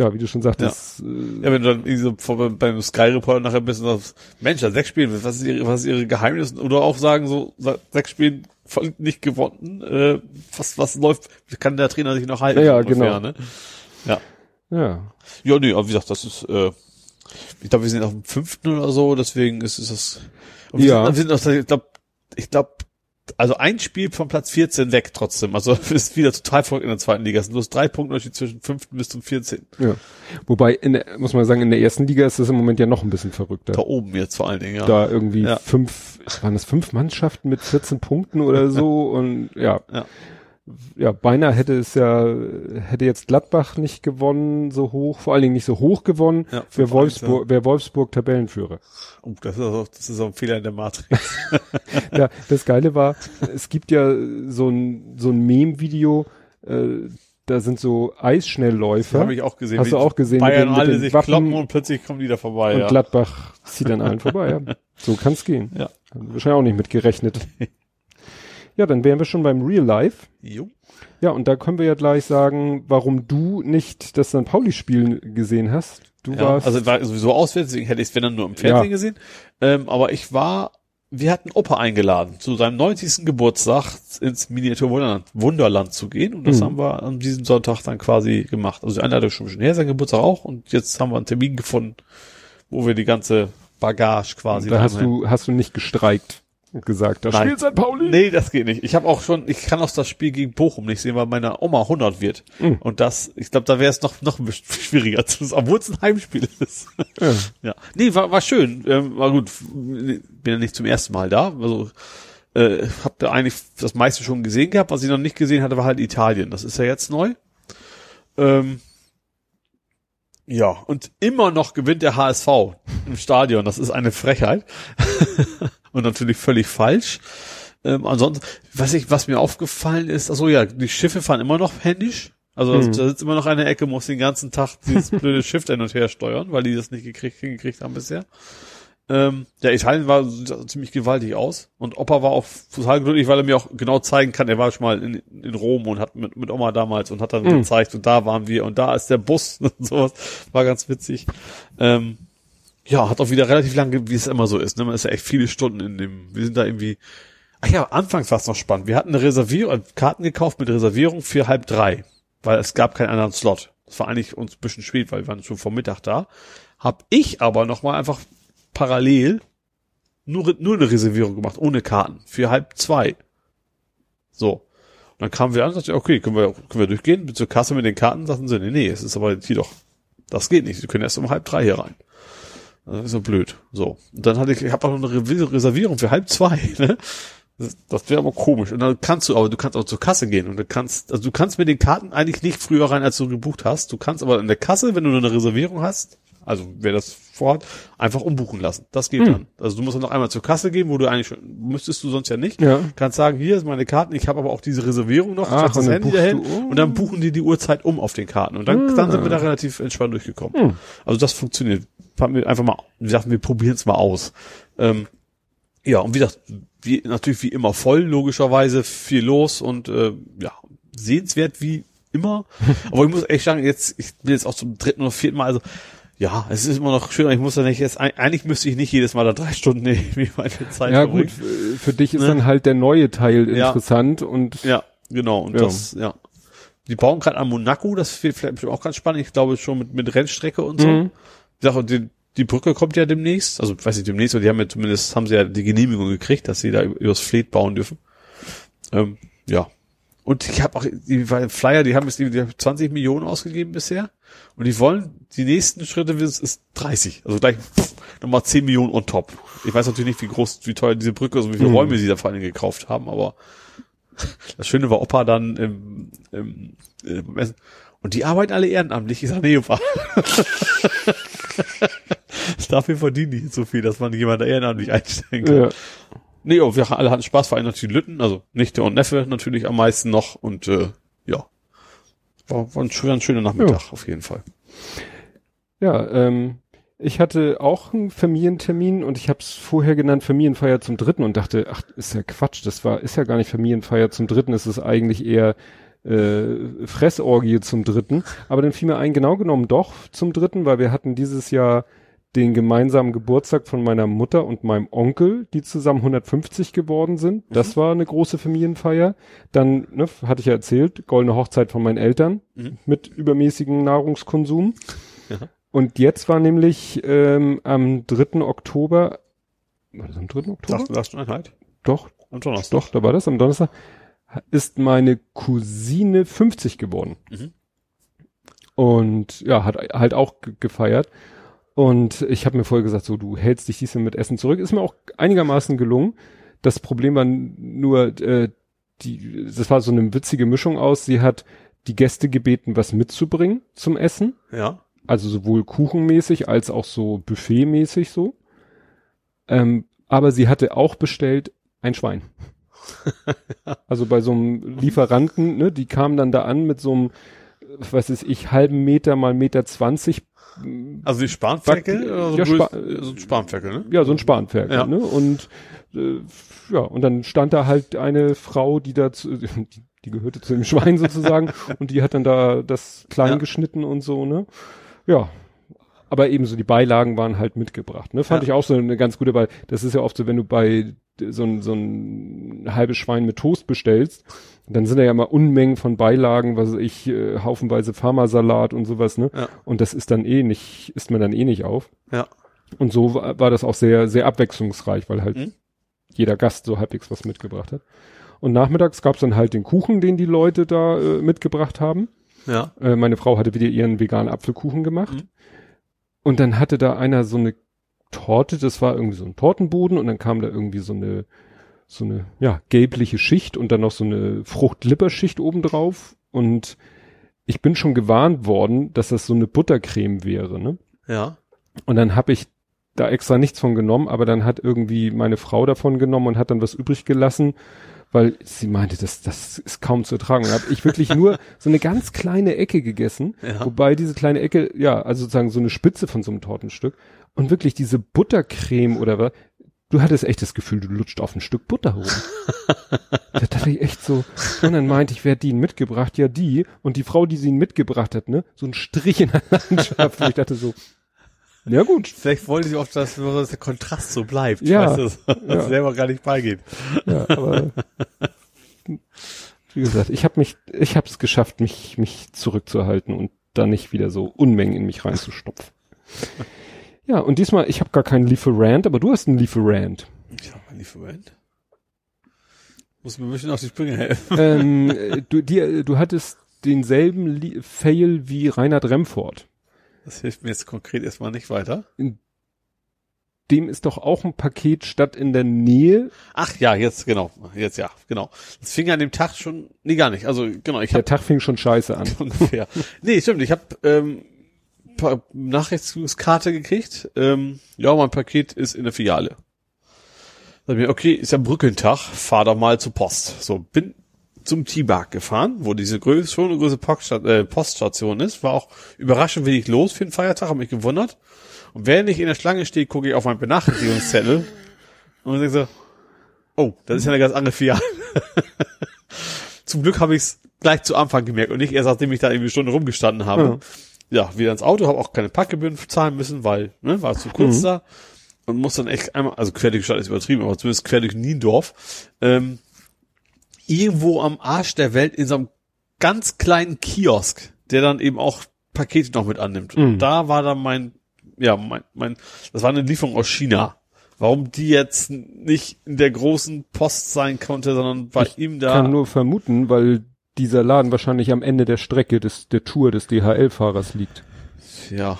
ja, wie du schon sagtest, äh,
Ja, wenn du dann irgendwie so vor, beim Sky Report nachher bist und sagst, Mensch, sechs Spielen, was ist ihre, was ist ihre Geheimnis? Oder auch sagen so, sechs Spielen voll nicht gewonnen, äh, was, was läuft, kann der Trainer sich noch halten?
Ja,
ungefähr,
genau.
Ne? Ja.
ja.
Ja, nee, aber wie gesagt, das ist, äh, ich glaube, wir sind auf dem fünften oder so, deswegen ist, ist das, und wir
Ja.
sind, wir sind auf, ich glaube, ich glaube, also ein Spiel von Platz 14 weg trotzdem. Also ist wieder total verrückt in der zweiten Liga. Es sind bloß drei Punkte Unterschied zwischen fünften bis zum 14.
Ja. Wobei, in der, muss man sagen, in der ersten Liga ist das im Moment ja noch ein bisschen verrückter.
Da oben jetzt vor allen Dingen, ja.
Da irgendwie
Ja.
fünf, waren das fünf Mannschaften mit 14 Punkten oder so und ja.
Ja.
Ja, beinahe hätte es ja, hätte jetzt Gladbach nicht gewonnen, so hoch, vor allen Dingen nicht so hoch gewonnen,
Ja,
wäre
5-1,
Wolfsburg, wäre Wolfsburg Tabellenführer.
Oh, das ist, auch, das ist auch ein Fehler in der Matrix.
Ja, das Geile war, es gibt ja so ein, so ein Meme-Video, äh, da sind so Eisschnellläufer.
Habe ich auch gesehen.
Hast du auch gesehen, mit
Bayern
den- mit
alle
den
sich
Waffen
kloppen und plötzlich kommen die da vorbei.
und
ja.
Gladbach zieht dann allen vorbei. Ja. So kann's gehen.
Ja.
Wahrscheinlich auch nicht mit gerechnet. Ja, dann wären wir schon beim Real Life.
Jo.
Ja, und da können wir ja gleich sagen, warum du nicht das St. Pauli-Spiel gesehen hast. Du
Ja,
warst,
also war sowieso auswärts, deswegen hätte ich es wenn dann nur im Fernsehen
Ja.
gesehen. Ähm, aber ich war, wir hatten Opa eingeladen, zu seinem 90. Geburtstag ins Miniatur Wunderland, Wunderland zu gehen. Und das
Mhm.
haben wir an diesem Sonntag dann quasi gemacht. Also die Einladung schon ein bisschen her, sein Geburtstag auch. Und jetzt haben wir einen Termin gefunden, wo wir die ganze Bagage quasi
da hast du, hast du nicht gestreikt und gesagt, da
Nein.
spielt St. Pauli.
Nee, das geht nicht. Ich habe auch schon, ich kann auch das Spiel gegen Bochum nicht sehen, weil meine Oma 100 wird.
Mhm.
Und das, ich glaube, da wäre es noch noch ein bisschen schwieriger, obwohl es ein Heimspiel ist.
Ja.
ja, nee, war war schön. Ähm, war gut. Bin ja nicht zum ersten Mal da. Also äh, habe da eigentlich das meiste schon gesehen gehabt. Was ich noch nicht gesehen hatte, war halt Italien. Das ist ja jetzt neu. Ähm, ja, und immer noch gewinnt der HSV im Stadion. Das ist eine Frechheit. und natürlich völlig falsch. Ähm, ansonsten, was ich, was mir aufgefallen ist, also ja, die Schiffe fahren immer noch händisch. Also
Mhm.
da sitzt immer noch eine Ecke, muss den ganzen Tag dieses blöde Schiff hin und her steuern, weil die das nicht gekriegt, hingekriegt haben bisher. Ähm, ja, Italien war ziemlich gewaltig aus. Und Opa war auch total glücklich, weil er mir auch genau zeigen kann, er war schon mal in, in Rom und hat mit, mit Oma damals und hat dann
Mhm.
gezeigt und da waren wir und da ist der Bus und sowas. War ganz witzig. Ähm, ja, hat auch wieder relativ lange, wie es immer so ist. Ne? Man ist ja echt viele Stunden in dem, wir sind da irgendwie, ach ja, anfangs war es noch spannend. Wir hatten eine Reservierung, äh, Karten gekauft mit Reservierung für halb drei, weil es gab keinen anderen Slot. Das war eigentlich uns ein bisschen spät, weil wir waren schon vor Mittag da. Hab ich aber noch mal einfach parallel nur, nur eine Reservierung gemacht, ohne Karten, für halb zwei. So. dann kamen wir an und sagten, okay, können wir, können wir durchgehen, mit zur Kasse mit den Karten, sagten sie, nee, nee, es ist aber hier doch, das geht nicht, sie können erst um halb drei hier rein. Das ist so blöd. So. Und dann hatte ich, ich habe auch noch eine Reservierung für halb zwei, ne? Das, das wäre aber komisch. Und dann kannst du, aber du kannst auch zur Kasse gehen und du kannst, also du kannst mit den Karten eigentlich nicht früher rein, als du gebucht hast. Du kannst aber in der Kasse, wenn du eine Reservierung hast, also wer das vorhat, einfach umbuchen lassen. Das geht
Hm.
dann. Also du musst dann noch einmal zur Kasse gehen, wo du eigentlich schon, müsstest du sonst ja nicht.
Ja.
Kannst sagen, hier ist meine Karten, ich habe aber auch diese Reservierung noch,
Ach,
das Handy dahin
um.
und dann buchen die die Uhrzeit um auf den Karten. Und dann,
Ah.
dann sind wir da relativ entspannt durchgekommen.
Hm.
Also das funktioniert. Haben wir einfach mal, wir sagten, wir probieren es mal aus. Ähm, ja, und wie gesagt, wie, natürlich wie immer voll, logischerweise viel los und äh, ja, sehenswert wie immer. Aber ich muss echt sagen, jetzt, ich bin jetzt auch zum dritten oder vierten Mal, also ja, es ist immer noch schön, ich muss da nicht jetzt, eigentlich müsste ich nicht jedes Mal da drei Stunden irgendwie meine Zeit
Ja
verbringen.
gut, f- für dich ist
Ne?
dann halt der neue Teil
Ja.
interessant und
Ja, genau. Und
Ja.
das, ja. Die bauen gerade an Monaco, das wird vielleicht auch ganz spannend. Ich glaube schon mit, mit Rennstrecke und so.
Mhm.
Ich sag, und die, die Brücke kommt ja demnächst. Also, weiß nicht, demnächst, aber die haben ja zumindest, haben sie ja die Genehmigung gekriegt, dass sie da übers Fleet bauen dürfen. Ähm, ja. Und ich habe auch, die Flyer, die haben jetzt die, die haben 20 Millionen ausgegeben bisher. Und die wollen, die nächsten Schritte ist, ist 30. Also gleich pff, nochmal 10 Millionen on top. Ich weiß natürlich nicht, wie groß, wie teuer diese Brücke ist und wie viele
Mhm.
Räume sie da vor allem gekauft haben, aber das Schöne war Opa dann im, im, im. Und die arbeiten alle ehrenamtlich. Ich sag, nee, Opa. Dafür verdienen die nicht so viel, dass man jemanden ehrenamtlich einstellen kann.
ja.
Nee, aber wir alle hatten Spaß, vor allem natürlich die Lütten, also Nichte und Neffe natürlich am meisten noch und äh, ja. War, war, ein, schöner- ein schöner Nachmittag auf jeden Fall.
Ja, ähm, ich hatte auch einen Familientermin und ich habe es vorher genannt Familienfeier zum Dritten und dachte, ach, ist ja Quatsch, das war ist ja gar nicht Familienfeier zum Dritten, es ist eigentlich eher äh, Fressorgie zum Dritten. Aber dann fiel mir ein, genau genommen doch zum Dritten, weil wir hatten dieses Jahr den gemeinsamen Geburtstag von meiner Mutter und meinem Onkel, die zusammen 150 geworden sind. Das war eine große Familienfeier. Dann, ne, hatte ich ja erzählt, goldene Hochzeit von meinen Eltern
Mhm.
mit übermäßigem Nahrungskonsum.
Ja.
Und jetzt war nämlich ähm, am 3. Oktober, war das am 3. Oktober?
Halt?
Doch,
Am Donnerstag.
doch, da war das am Donnerstag. Ist meine Cousine 50 geworden.
Mhm.
Und ja, hat halt auch ge- gefeiert. Und ich habe mir vorher gesagt, so, du hältst dich diesmal mit Essen zurück. Ist mir auch einigermaßen gelungen. Das Problem war nur, äh, die, das war so eine witzige Mischung aus. Sie hat die Gäste gebeten, was mitzubringen zum Essen.
Ja.
Also sowohl kuchenmäßig als auch so buffetmäßig so. Ähm, aber sie hatte auch bestellt ein Schwein. also bei so einem Lieferanten, ne, die kamen dann da an mit so einem, was weiß ich, halben Meter mal Meter zwanzig,
Also die Spanferkel?
Back-
so,
ja,
ein
Spa-
so ein Spanferkel, ne?
ja, so ein Spanferkel,
Ja.
ne? Und äh, ja, und dann stand da halt eine Frau, die da zu, die, die gehörte zu dem Schwein sozusagen, und die hat dann da das klein
Ja.
geschnitten und so, ne? Ja. Aber ebenso die Beilagen waren halt mitgebracht, ne? Fand
Ja.
ich auch so eine ganz gute, weil das ist ja oft so, wenn du bei so ein, so ein halbes Schwein mit Toast bestellst, dann sind da ja immer Unmengen von Beilagen, was ich, äh, haufenweise Farmersalat und sowas, ne?
Ja.
Und das ist dann eh nicht, isst man dann eh nicht auf.
Ja.
Und so war, war das auch sehr, sehr abwechslungsreich, weil halt
Mhm.
jeder Gast so halbwegs was mitgebracht hat. Und nachmittags gab's dann halt den Kuchen, den die Leute da äh, mitgebracht haben.
Ja.
Äh, meine Frau hatte wieder ihren veganen Apfelkuchen gemacht.
Mhm.
Und dann hatte da einer so eine Torte, das war irgendwie so ein Tortenboden und dann kam da irgendwie so eine, so eine, ja, gelbliche Schicht und dann noch so eine Fruchtlipperschicht obendrauf. Und ich bin schon gewarnt worden, dass das so eine Buttercreme wäre, ne?
Ja.
Und dann habe ich da extra nichts von genommen, aber dann hat irgendwie meine Frau davon genommen und hat dann was übrig gelassen, weil sie meinte, das, das ist kaum zu ertragen. Und habe ich wirklich nur so eine ganz kleine Ecke gegessen,
Ja.
wobei diese kleine Ecke, ja, also sozusagen so eine Spitze von so einem Tortenstück und wirklich diese Buttercreme oder was, du hattest echt das Gefühl, du lutscht auf ein Stück Butter rum. da dachte ich echt so, und dann meinte ich, wer hat die mitgebracht? Ja, die. Und die Frau, die sie ihn mitgebracht hat, ne, so ein Strich in der Landschaft. Und ich dachte so, ja gut,
Vielleicht wollte ich auch, dass, dass der Kontrast so bleibt.
Ja.
Weißt du, dass
Ja.
selber gar nicht beigeht.
Ja, aber wie gesagt, ich habe mich, ich habe es geschafft, mich mich zurückzuhalten und da nicht wieder so Unmengen in mich reinzustopfen. Ja, und diesmal, ich habe gar keinen Lieferant, aber du hast einen Lieferant.
Ich habe einen Lieferant. Muss mir ein bisschen auf die Sprünge helfen.
ähm, äh, du, dir, du hattest denselben Li Fail wie Reinhard Remford.
Das hilft mir jetzt konkret erstmal nicht weiter.
Dem ist doch auch ein Paket statt in der Nähe.
Ach ja, jetzt genau. Jetzt ja, genau. Das fing an dem Tag schon, nee, gar nicht. Also genau, ich
Der
habe
Tag fing schon scheiße an.
ungefähr. nee, stimmt, ich habe ähm, Nachrichtskarte gekriegt. Ähm, ja, mein Paket ist in der Filiale. Sag mir, okay, ist ja Brückentag, fahr doch mal zur Post. So, bin zum T-Bag gefahren, wo diese größte, schon eine große Poststation, äh, Poststation ist. War auch überraschend wenig los für den Feiertag, habe mich gewundert. Und während ich in der Schlange stehe, gucke ich auf meinen Benachrichtigungszettel und denke so, oh, das ist ja eine ganz andere Filiale. Zum Glück habe ich es gleich zu Anfang gemerkt und nicht erst, nachdem ich da irgendwie eine Stunde rumgestanden habe. Ja, wieder ins Auto, habe auch keine Packgebühren zahlen müssen, weil, ne, war zu kurz
Mhm.
da. Und muss dann echt einmal, also quer durch die Stadt ist übertrieben, aber zumindest quer durch Niendorf, ähm, irgendwo am Arsch der Welt in so einem ganz kleinen Kiosk, der dann eben auch Pakete noch mit annimmt.
Mhm.
Und da war dann mein, ja, mein, mein, das war eine Lieferung aus China. Warum die jetzt nicht in der großen Post sein konnte, sondern bei ihm da.
Kann nur vermuten, weil dieser Laden wahrscheinlich am Ende der Strecke des, der Tour des DHL-Fahrers liegt.
Ja.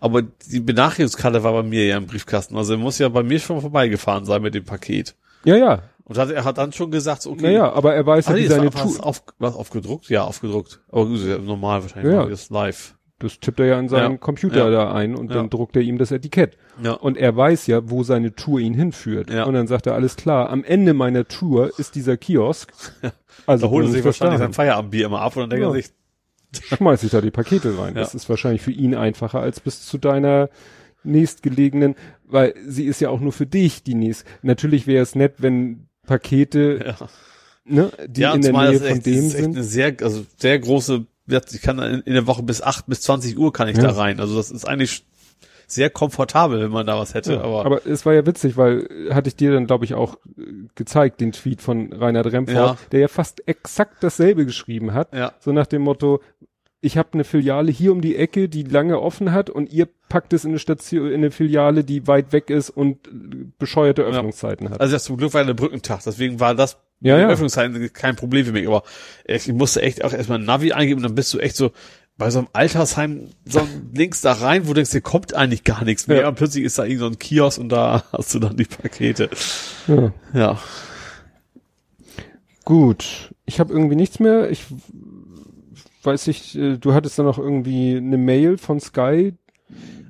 Aber die Benachrichtigungskarte war bei mir ja im Briefkasten. Also er muss ja bei mir schon vorbeigefahren sein mit dem Paket.
Ja, ja.
Und hat, er hat dann schon gesagt, okay.
Naja, aber er weiß
Ah,
ja,
nee,
wie seine Tour.
auf, was aufgedruckt? Ja, aufgedruckt. Aber gut, normal wahrscheinlich.
Ja.
Das live.
Das tippt er ja in seinen
Ja.
Computer
Ja.
da ein und
Ja.
dann druckt er ihm das Etikett.
Ja.
Und er weiß ja, wo seine Tour ihn hinführt.
Ja.
Und dann sagt er, alles klar, am Ende meiner Tour ist dieser Kiosk. Also
Da holt er
bring
sich wahrscheinlich sein. Feierabendbier immer ab und dann denkt
Ja.
er sich,
Schmeiß ich da die Pakete rein. Das ist wahrscheinlich für ihn einfacher als bis zu deiner nächstgelegenen, weil sie ist ja auch nur für dich die nächst. Natürlich wäre es nett, wenn Pakete,
ja.
ne, die in der Nähe von dem sind.
eine sehr, also sehr große, ich kann in, in der Woche bis 8 bis 20 Uhr kann ich
Ja.
da rein. Also das ist eigentlich sehr komfortabel, wenn man da was hätte,
Ja,
aber,
aber es war ja witzig, weil äh, hatte ich dir dann, glaube ich, auch äh, gezeigt, den Tweet von Reinhard Remford,
Ja.
der ja fast exakt dasselbe geschrieben hat.
ja.
So nach dem Motto, ich habe eine Filiale hier um die Ecke, die lange offen hat und ihr packt es in eine Station, in eine Filiale, die weit weg ist und äh, bescheuerte Öffnungszeiten hat.
Also das zum Glück war ja der Brückentag, deswegen war das
Ja, ja.
Öffnungszeiten kein Problem für mich, aber ich musste echt auch erstmal ein Navi eingeben und dann bist du echt so bei so einem Altersheim so links da rein, wo du denkst, hier kommt eigentlich gar nichts mehr
Ja.
und plötzlich ist da irgend so ein Kiosk und da hast du dann die Pakete.
Ja.
Ja.
Gut, ich habe irgendwie nichts mehr. Ich weiß nicht, äh, du hattest dann noch irgendwie eine Mail von Sky.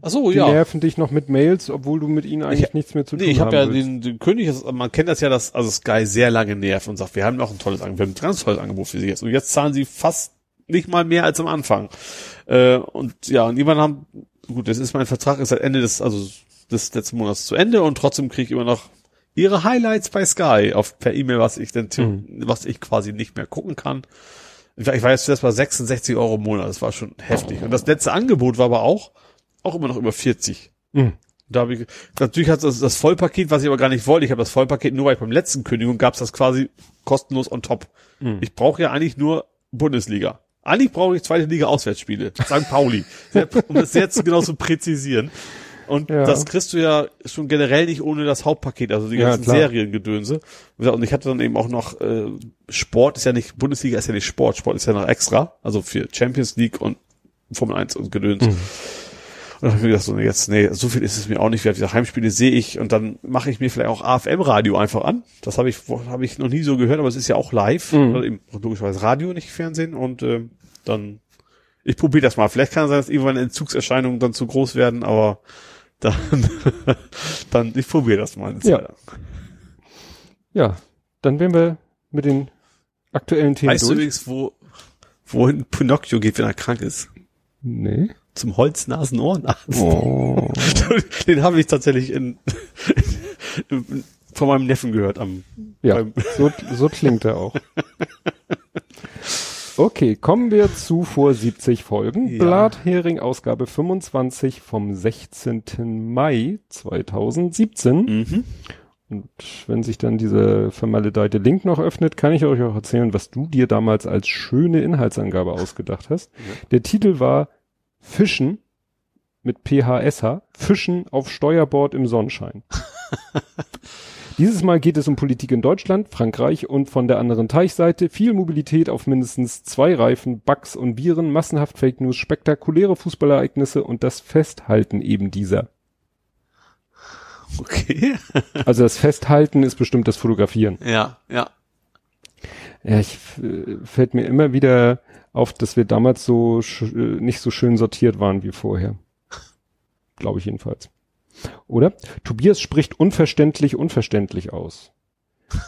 Ach so,
Die
ja.
nerven dich noch mit Mails, obwohl du mit ihnen eigentlich nichts mehr zu tun
Nee, ich habe ja
willst.
den, den König, das, man kennt das ja, dass also Sky sehr lange nervt und sagt, wir haben noch ein tolles Angebot, wir haben ein ganz tolles Angebot für Sie jetzt. Und jetzt zahlen sie fast nicht mal mehr als am Anfang. Äh, und ja, und jemand haben, gut, das ist mein Vertrag, ist seit Ende des, also des letzten Monats zu Ende und trotzdem kriege ich immer noch ihre Highlights bei Sky auf per E-Mail, was ich denn,
Mhm.
was ich quasi nicht mehr gucken kann. Ich war ich war jetzt zuerst bei 66 Euro im Monat, das war schon heftig. Und das letzte Angebot war aber auch, auch immer noch über 40.
Mhm.
Da habe ich, natürlich hat das, das Vollpaket, was ich aber gar nicht wollte. Ich habe das Vollpaket nur, weil ich beim letzten Kündigung gab es das quasi kostenlos on top.
Mhm.
Ich brauche ja eigentlich nur Bundesliga. Eigentlich brauche ich zweite Liga Auswärtsspiele. St. Pauli. Um das jetzt genau zu präzisieren. Und
Ja.
das kriegst du ja schon generell nicht ohne das Hauptpaket, also die
Ja,
ganzen
klar.
Seriengedönse. Und ich hatte dann eben auch noch, äh, Sport ist ja nicht, Bundesliga ist ja nicht Sport, Sport ist ja noch extra, also für Champions League und Formel 1 und Gedöns.
Mhm.
Und dann habe ich mir gedacht, so, nee, jetzt, nee, so viel ist es mir auch nicht wert. Diese Heimspiele sehe ich und dann mache ich mir vielleicht auch AFM-Radio einfach an. Das habe ich, habe ich noch nie so gehört, aber es ist ja auch live.
Mhm.
Logischerweise Radio, nicht Fernsehen. Und äh, dann, ich probiere das mal. Vielleicht kann es sein, dass irgendwann Entzugserscheinungen dann zu groß werden, aber dann, dann ich probiere das mal. eine
Ja.
Zeit lang.
Ja, dann wären wir mit den aktuellen Themen
Weißt du
durch.
übrigens, wo, wohin Pinocchio geht, wenn er krank ist?
nee.
Zum Holznasen-Ohrenarzt.
Oh.
Den habe ich tatsächlich in, von meinem Neffen gehört am
Ja, so, so klingt er auch. Okay, kommen wir zu vor 70 Folgen.
Ja.
Blathering Ausgabe 25 vom 16. Mai 2017.
mhm.
Und wenn sich dann dieser vermaledeite Link noch öffnet, kann ich euch auch erzählen, was du dir damals als schöne Inhaltsangabe ausgedacht hast. Der Titel war Fischen mit PHSH, Fischen auf Steuerbord im Sonnenschein. Dieses Mal geht es um Politik in Deutschland, Frankreich und von der anderen Teichseite viel Mobilität auf mindestens zwei Reifen, Bugs und Viren, massenhaft Fake News, spektakuläre Fußballereignisse und das Festhalten eben dieser.
Okay.
Also das Festhalten ist bestimmt das Fotografieren.
ja, ja.
Ja, ich äh, fällt mir immer wieder auf, dass wir damals so äh, nicht so schön sortiert waren wie vorher. Glaube ich jedenfalls. Oder? Tobias spricht unverständlich unverständlich aus.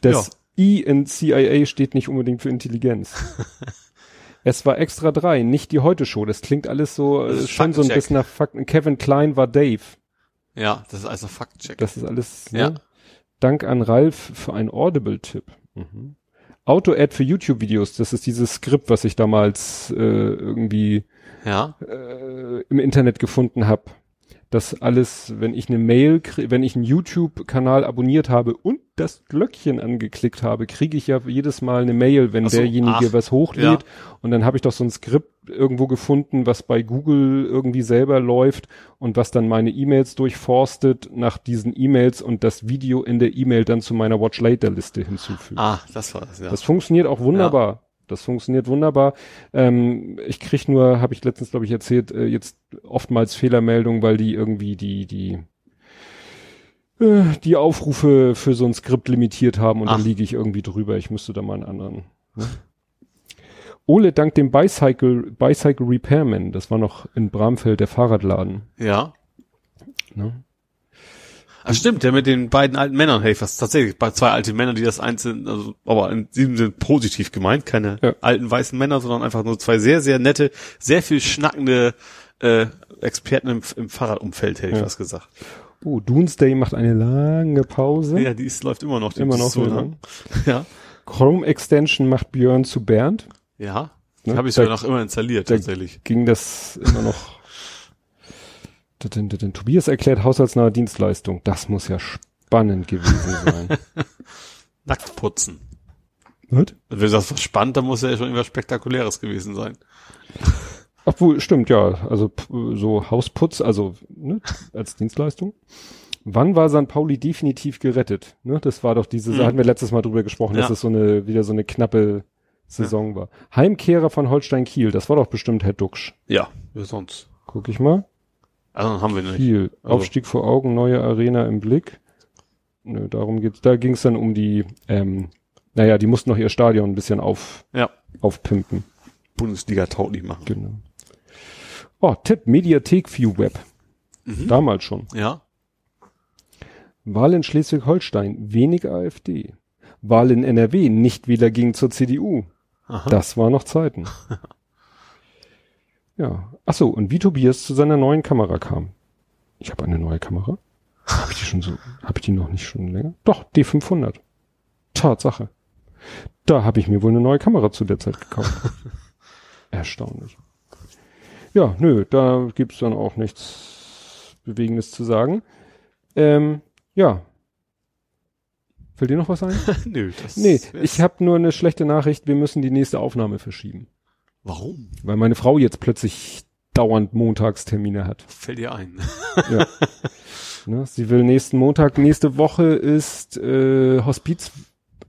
Das I in CIA steht nicht unbedingt für Intelligenz. Es war extra drei, nicht die heute Show. Das klingt alles so äh, schon so ein bisschen nach Fakten. Kevin Klein war Dave.
Ja, das ist also Faktcheck.
Das ist alles. Ne?
Ja.
Dank an Ralf für einen Audible-Tipp. Mhm. Auto-Ad für YouTube-Videos. Das ist dieses Skript, was ich damals äh, irgendwie
ja.
äh, im Internet gefunden habe. Das alles, wenn ich eine Mail, wenn ich einen YouTube-Kanal abonniert habe und das Glöckchen angeklickt habe, kriege ich ja jedes Mal eine Mail, wenn
so,
derjenige
ach,
was hochlädt.
ja.
Und dann habe ich doch so ein Skript irgendwo gefunden, was bei Google irgendwie selber läuft und was dann meine E-Mails durchforstet nach diesen E-Mails und das Video in der E-Mail dann zu meiner Watch Later Liste hinzufügt.
Ah, das war das, ja.
Das funktioniert auch wunderbar. Das funktioniert wunderbar. Ähm, ich krieg nur, habe ich letztens glaube ich erzählt, äh, jetzt oftmals Fehlermeldungen, weil die irgendwie die die die Aufrufe für so ein Skript limitiert haben und
Ach.
dann liege ich irgendwie drüber. Ich müsste da mal einen anderen. Ne? Ole dank dem Bicycle Bicycle Repairman, das war noch in Bramfeld der Fahrradladen.
ja.
Ne?
Ah, stimmt, der mit den beiden alten Männern, hey, fast tatsächlich bei zwei alten Männern, die das einzeln, also, aber in diesem Sinne positiv gemeint, keine
Ja.
alten weißen Männer, sondern einfach nur zwei sehr, sehr nette, sehr viel schnackende äh, Experten im, im Fahrradumfeld, hätte ich
Ja.
was gesagt.
Oh, Doomsday macht eine lange Pause.
Ja, die ist, läuft immer noch. die
Immer noch
so lang. Ja.
Chrome Extension macht Björn zu Bernd.
Ja.
Ne?
habe ich
Da-
sogar noch immer installiert,
da-
tatsächlich.
ging das immer noch. Den, den, den Tobias erklärt haushaltsnahe Dienstleistung. Das muss ja spannend gewesen sein.
Nackt putzen.
Was?
Wenn du sagst, was spannend, dann muss ja schon irgendwas Spektakuläres gewesen sein.
Obwohl, stimmt, ja. Also so Hausputz, also ne, als Dienstleistung. Wann war St. Pauli definitiv gerettet? Ne, das war doch diese, da
Hm.
hatten wir letztes Mal drüber gesprochen, dass
Ja.
es so eine, wieder so eine knappe Saison war. Heimkehrer von Holstein Kiel, das war doch bestimmt Herr Duxch.
Ja, wie sonst.
Guck ich mal.
Also haben wir nicht.
Kiel.
Also-
Aufstieg vor Augen, neue Arena im Blick. Nö, darum geht's. Da ging's dann um die, ähm, naja, die mussten noch ihr Stadion ein bisschen auf,
Ja.
aufpimpen.
Bundesliga tauglich machen.
Genau. Oh, Tipp, Mediathek View Web.
Mhm.
Damals schon.
Ja.
Wahl in Schleswig-Holstein, wenig AfD. Wahl in NRW, Nichtwähler gingen zur CDU.
Aha.
Das war noch Zeiten. ja. Ach so, und wie Tobias zu seiner neuen Kamera kam. Ich habe eine neue Kamera. Habe ich die schon so, habe ich die noch nicht schon länger? Doch, D500. Tatsache. Da habe ich mir wohl eine neue Kamera zu der Zeit gekauft. Erstaunlich. Ja, nö, da gibt's dann auch nichts Bewegendes zu sagen. Ähm, ja. Fällt dir noch was ein?
Nö, das
Nee, ich habe nur eine schlechte Nachricht. Wir müssen die nächste Aufnahme verschieben.
Warum?
Weil meine Frau jetzt plötzlich dauernd Montagstermine hat.
Fällt dir ein.
Ja. ne? Sie will nächsten Montag, nächste Woche ist äh, Hospiz,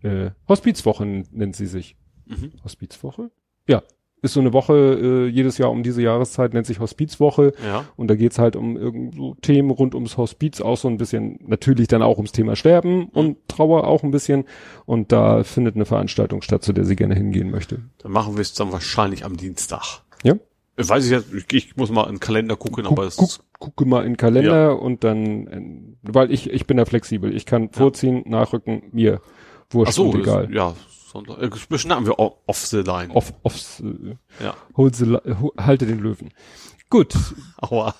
äh, Hospizwoche nennt sie sich.
Mhm.
Hospizwoche? Ja. Ist so eine Woche, äh, jedes Jahr um diese Jahreszeit nennt sich Hospizwoche.
Ja.
Und da geht's halt um irgend so Themen rund ums Hospiz, auch so ein bisschen, natürlich dann auch ums Thema Sterben und Trauer auch ein bisschen. Und da findet eine Veranstaltung statt, zu der sie gerne hingehen möchte.
Dann machen wir es dann wahrscheinlich am Dienstag.
Ja?
Ich weiß ich jetzt, ich, ich muss mal in den Kalender gucken, aber
Guck,
es
guck, gucke mal in den Kalender und dann, äh, weil ich, ich bin da flexibel. Ich kann vorziehen, nachrücken, mir
ach
wurscht
so,
und egal.
Ist, ja, Sonntag. Äh, beschnappen wir o- off the line.
Off, offs, äh,
Ja.
hol the, halte den Löwen. Gut,
Aua.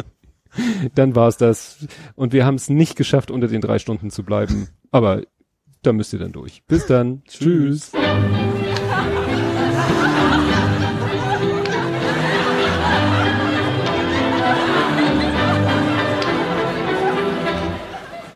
dann war's das. Und wir haben es nicht geschafft, unter den drei Stunden zu bleiben. Aber da müsst ihr dann durch. Bis dann. Tschüss.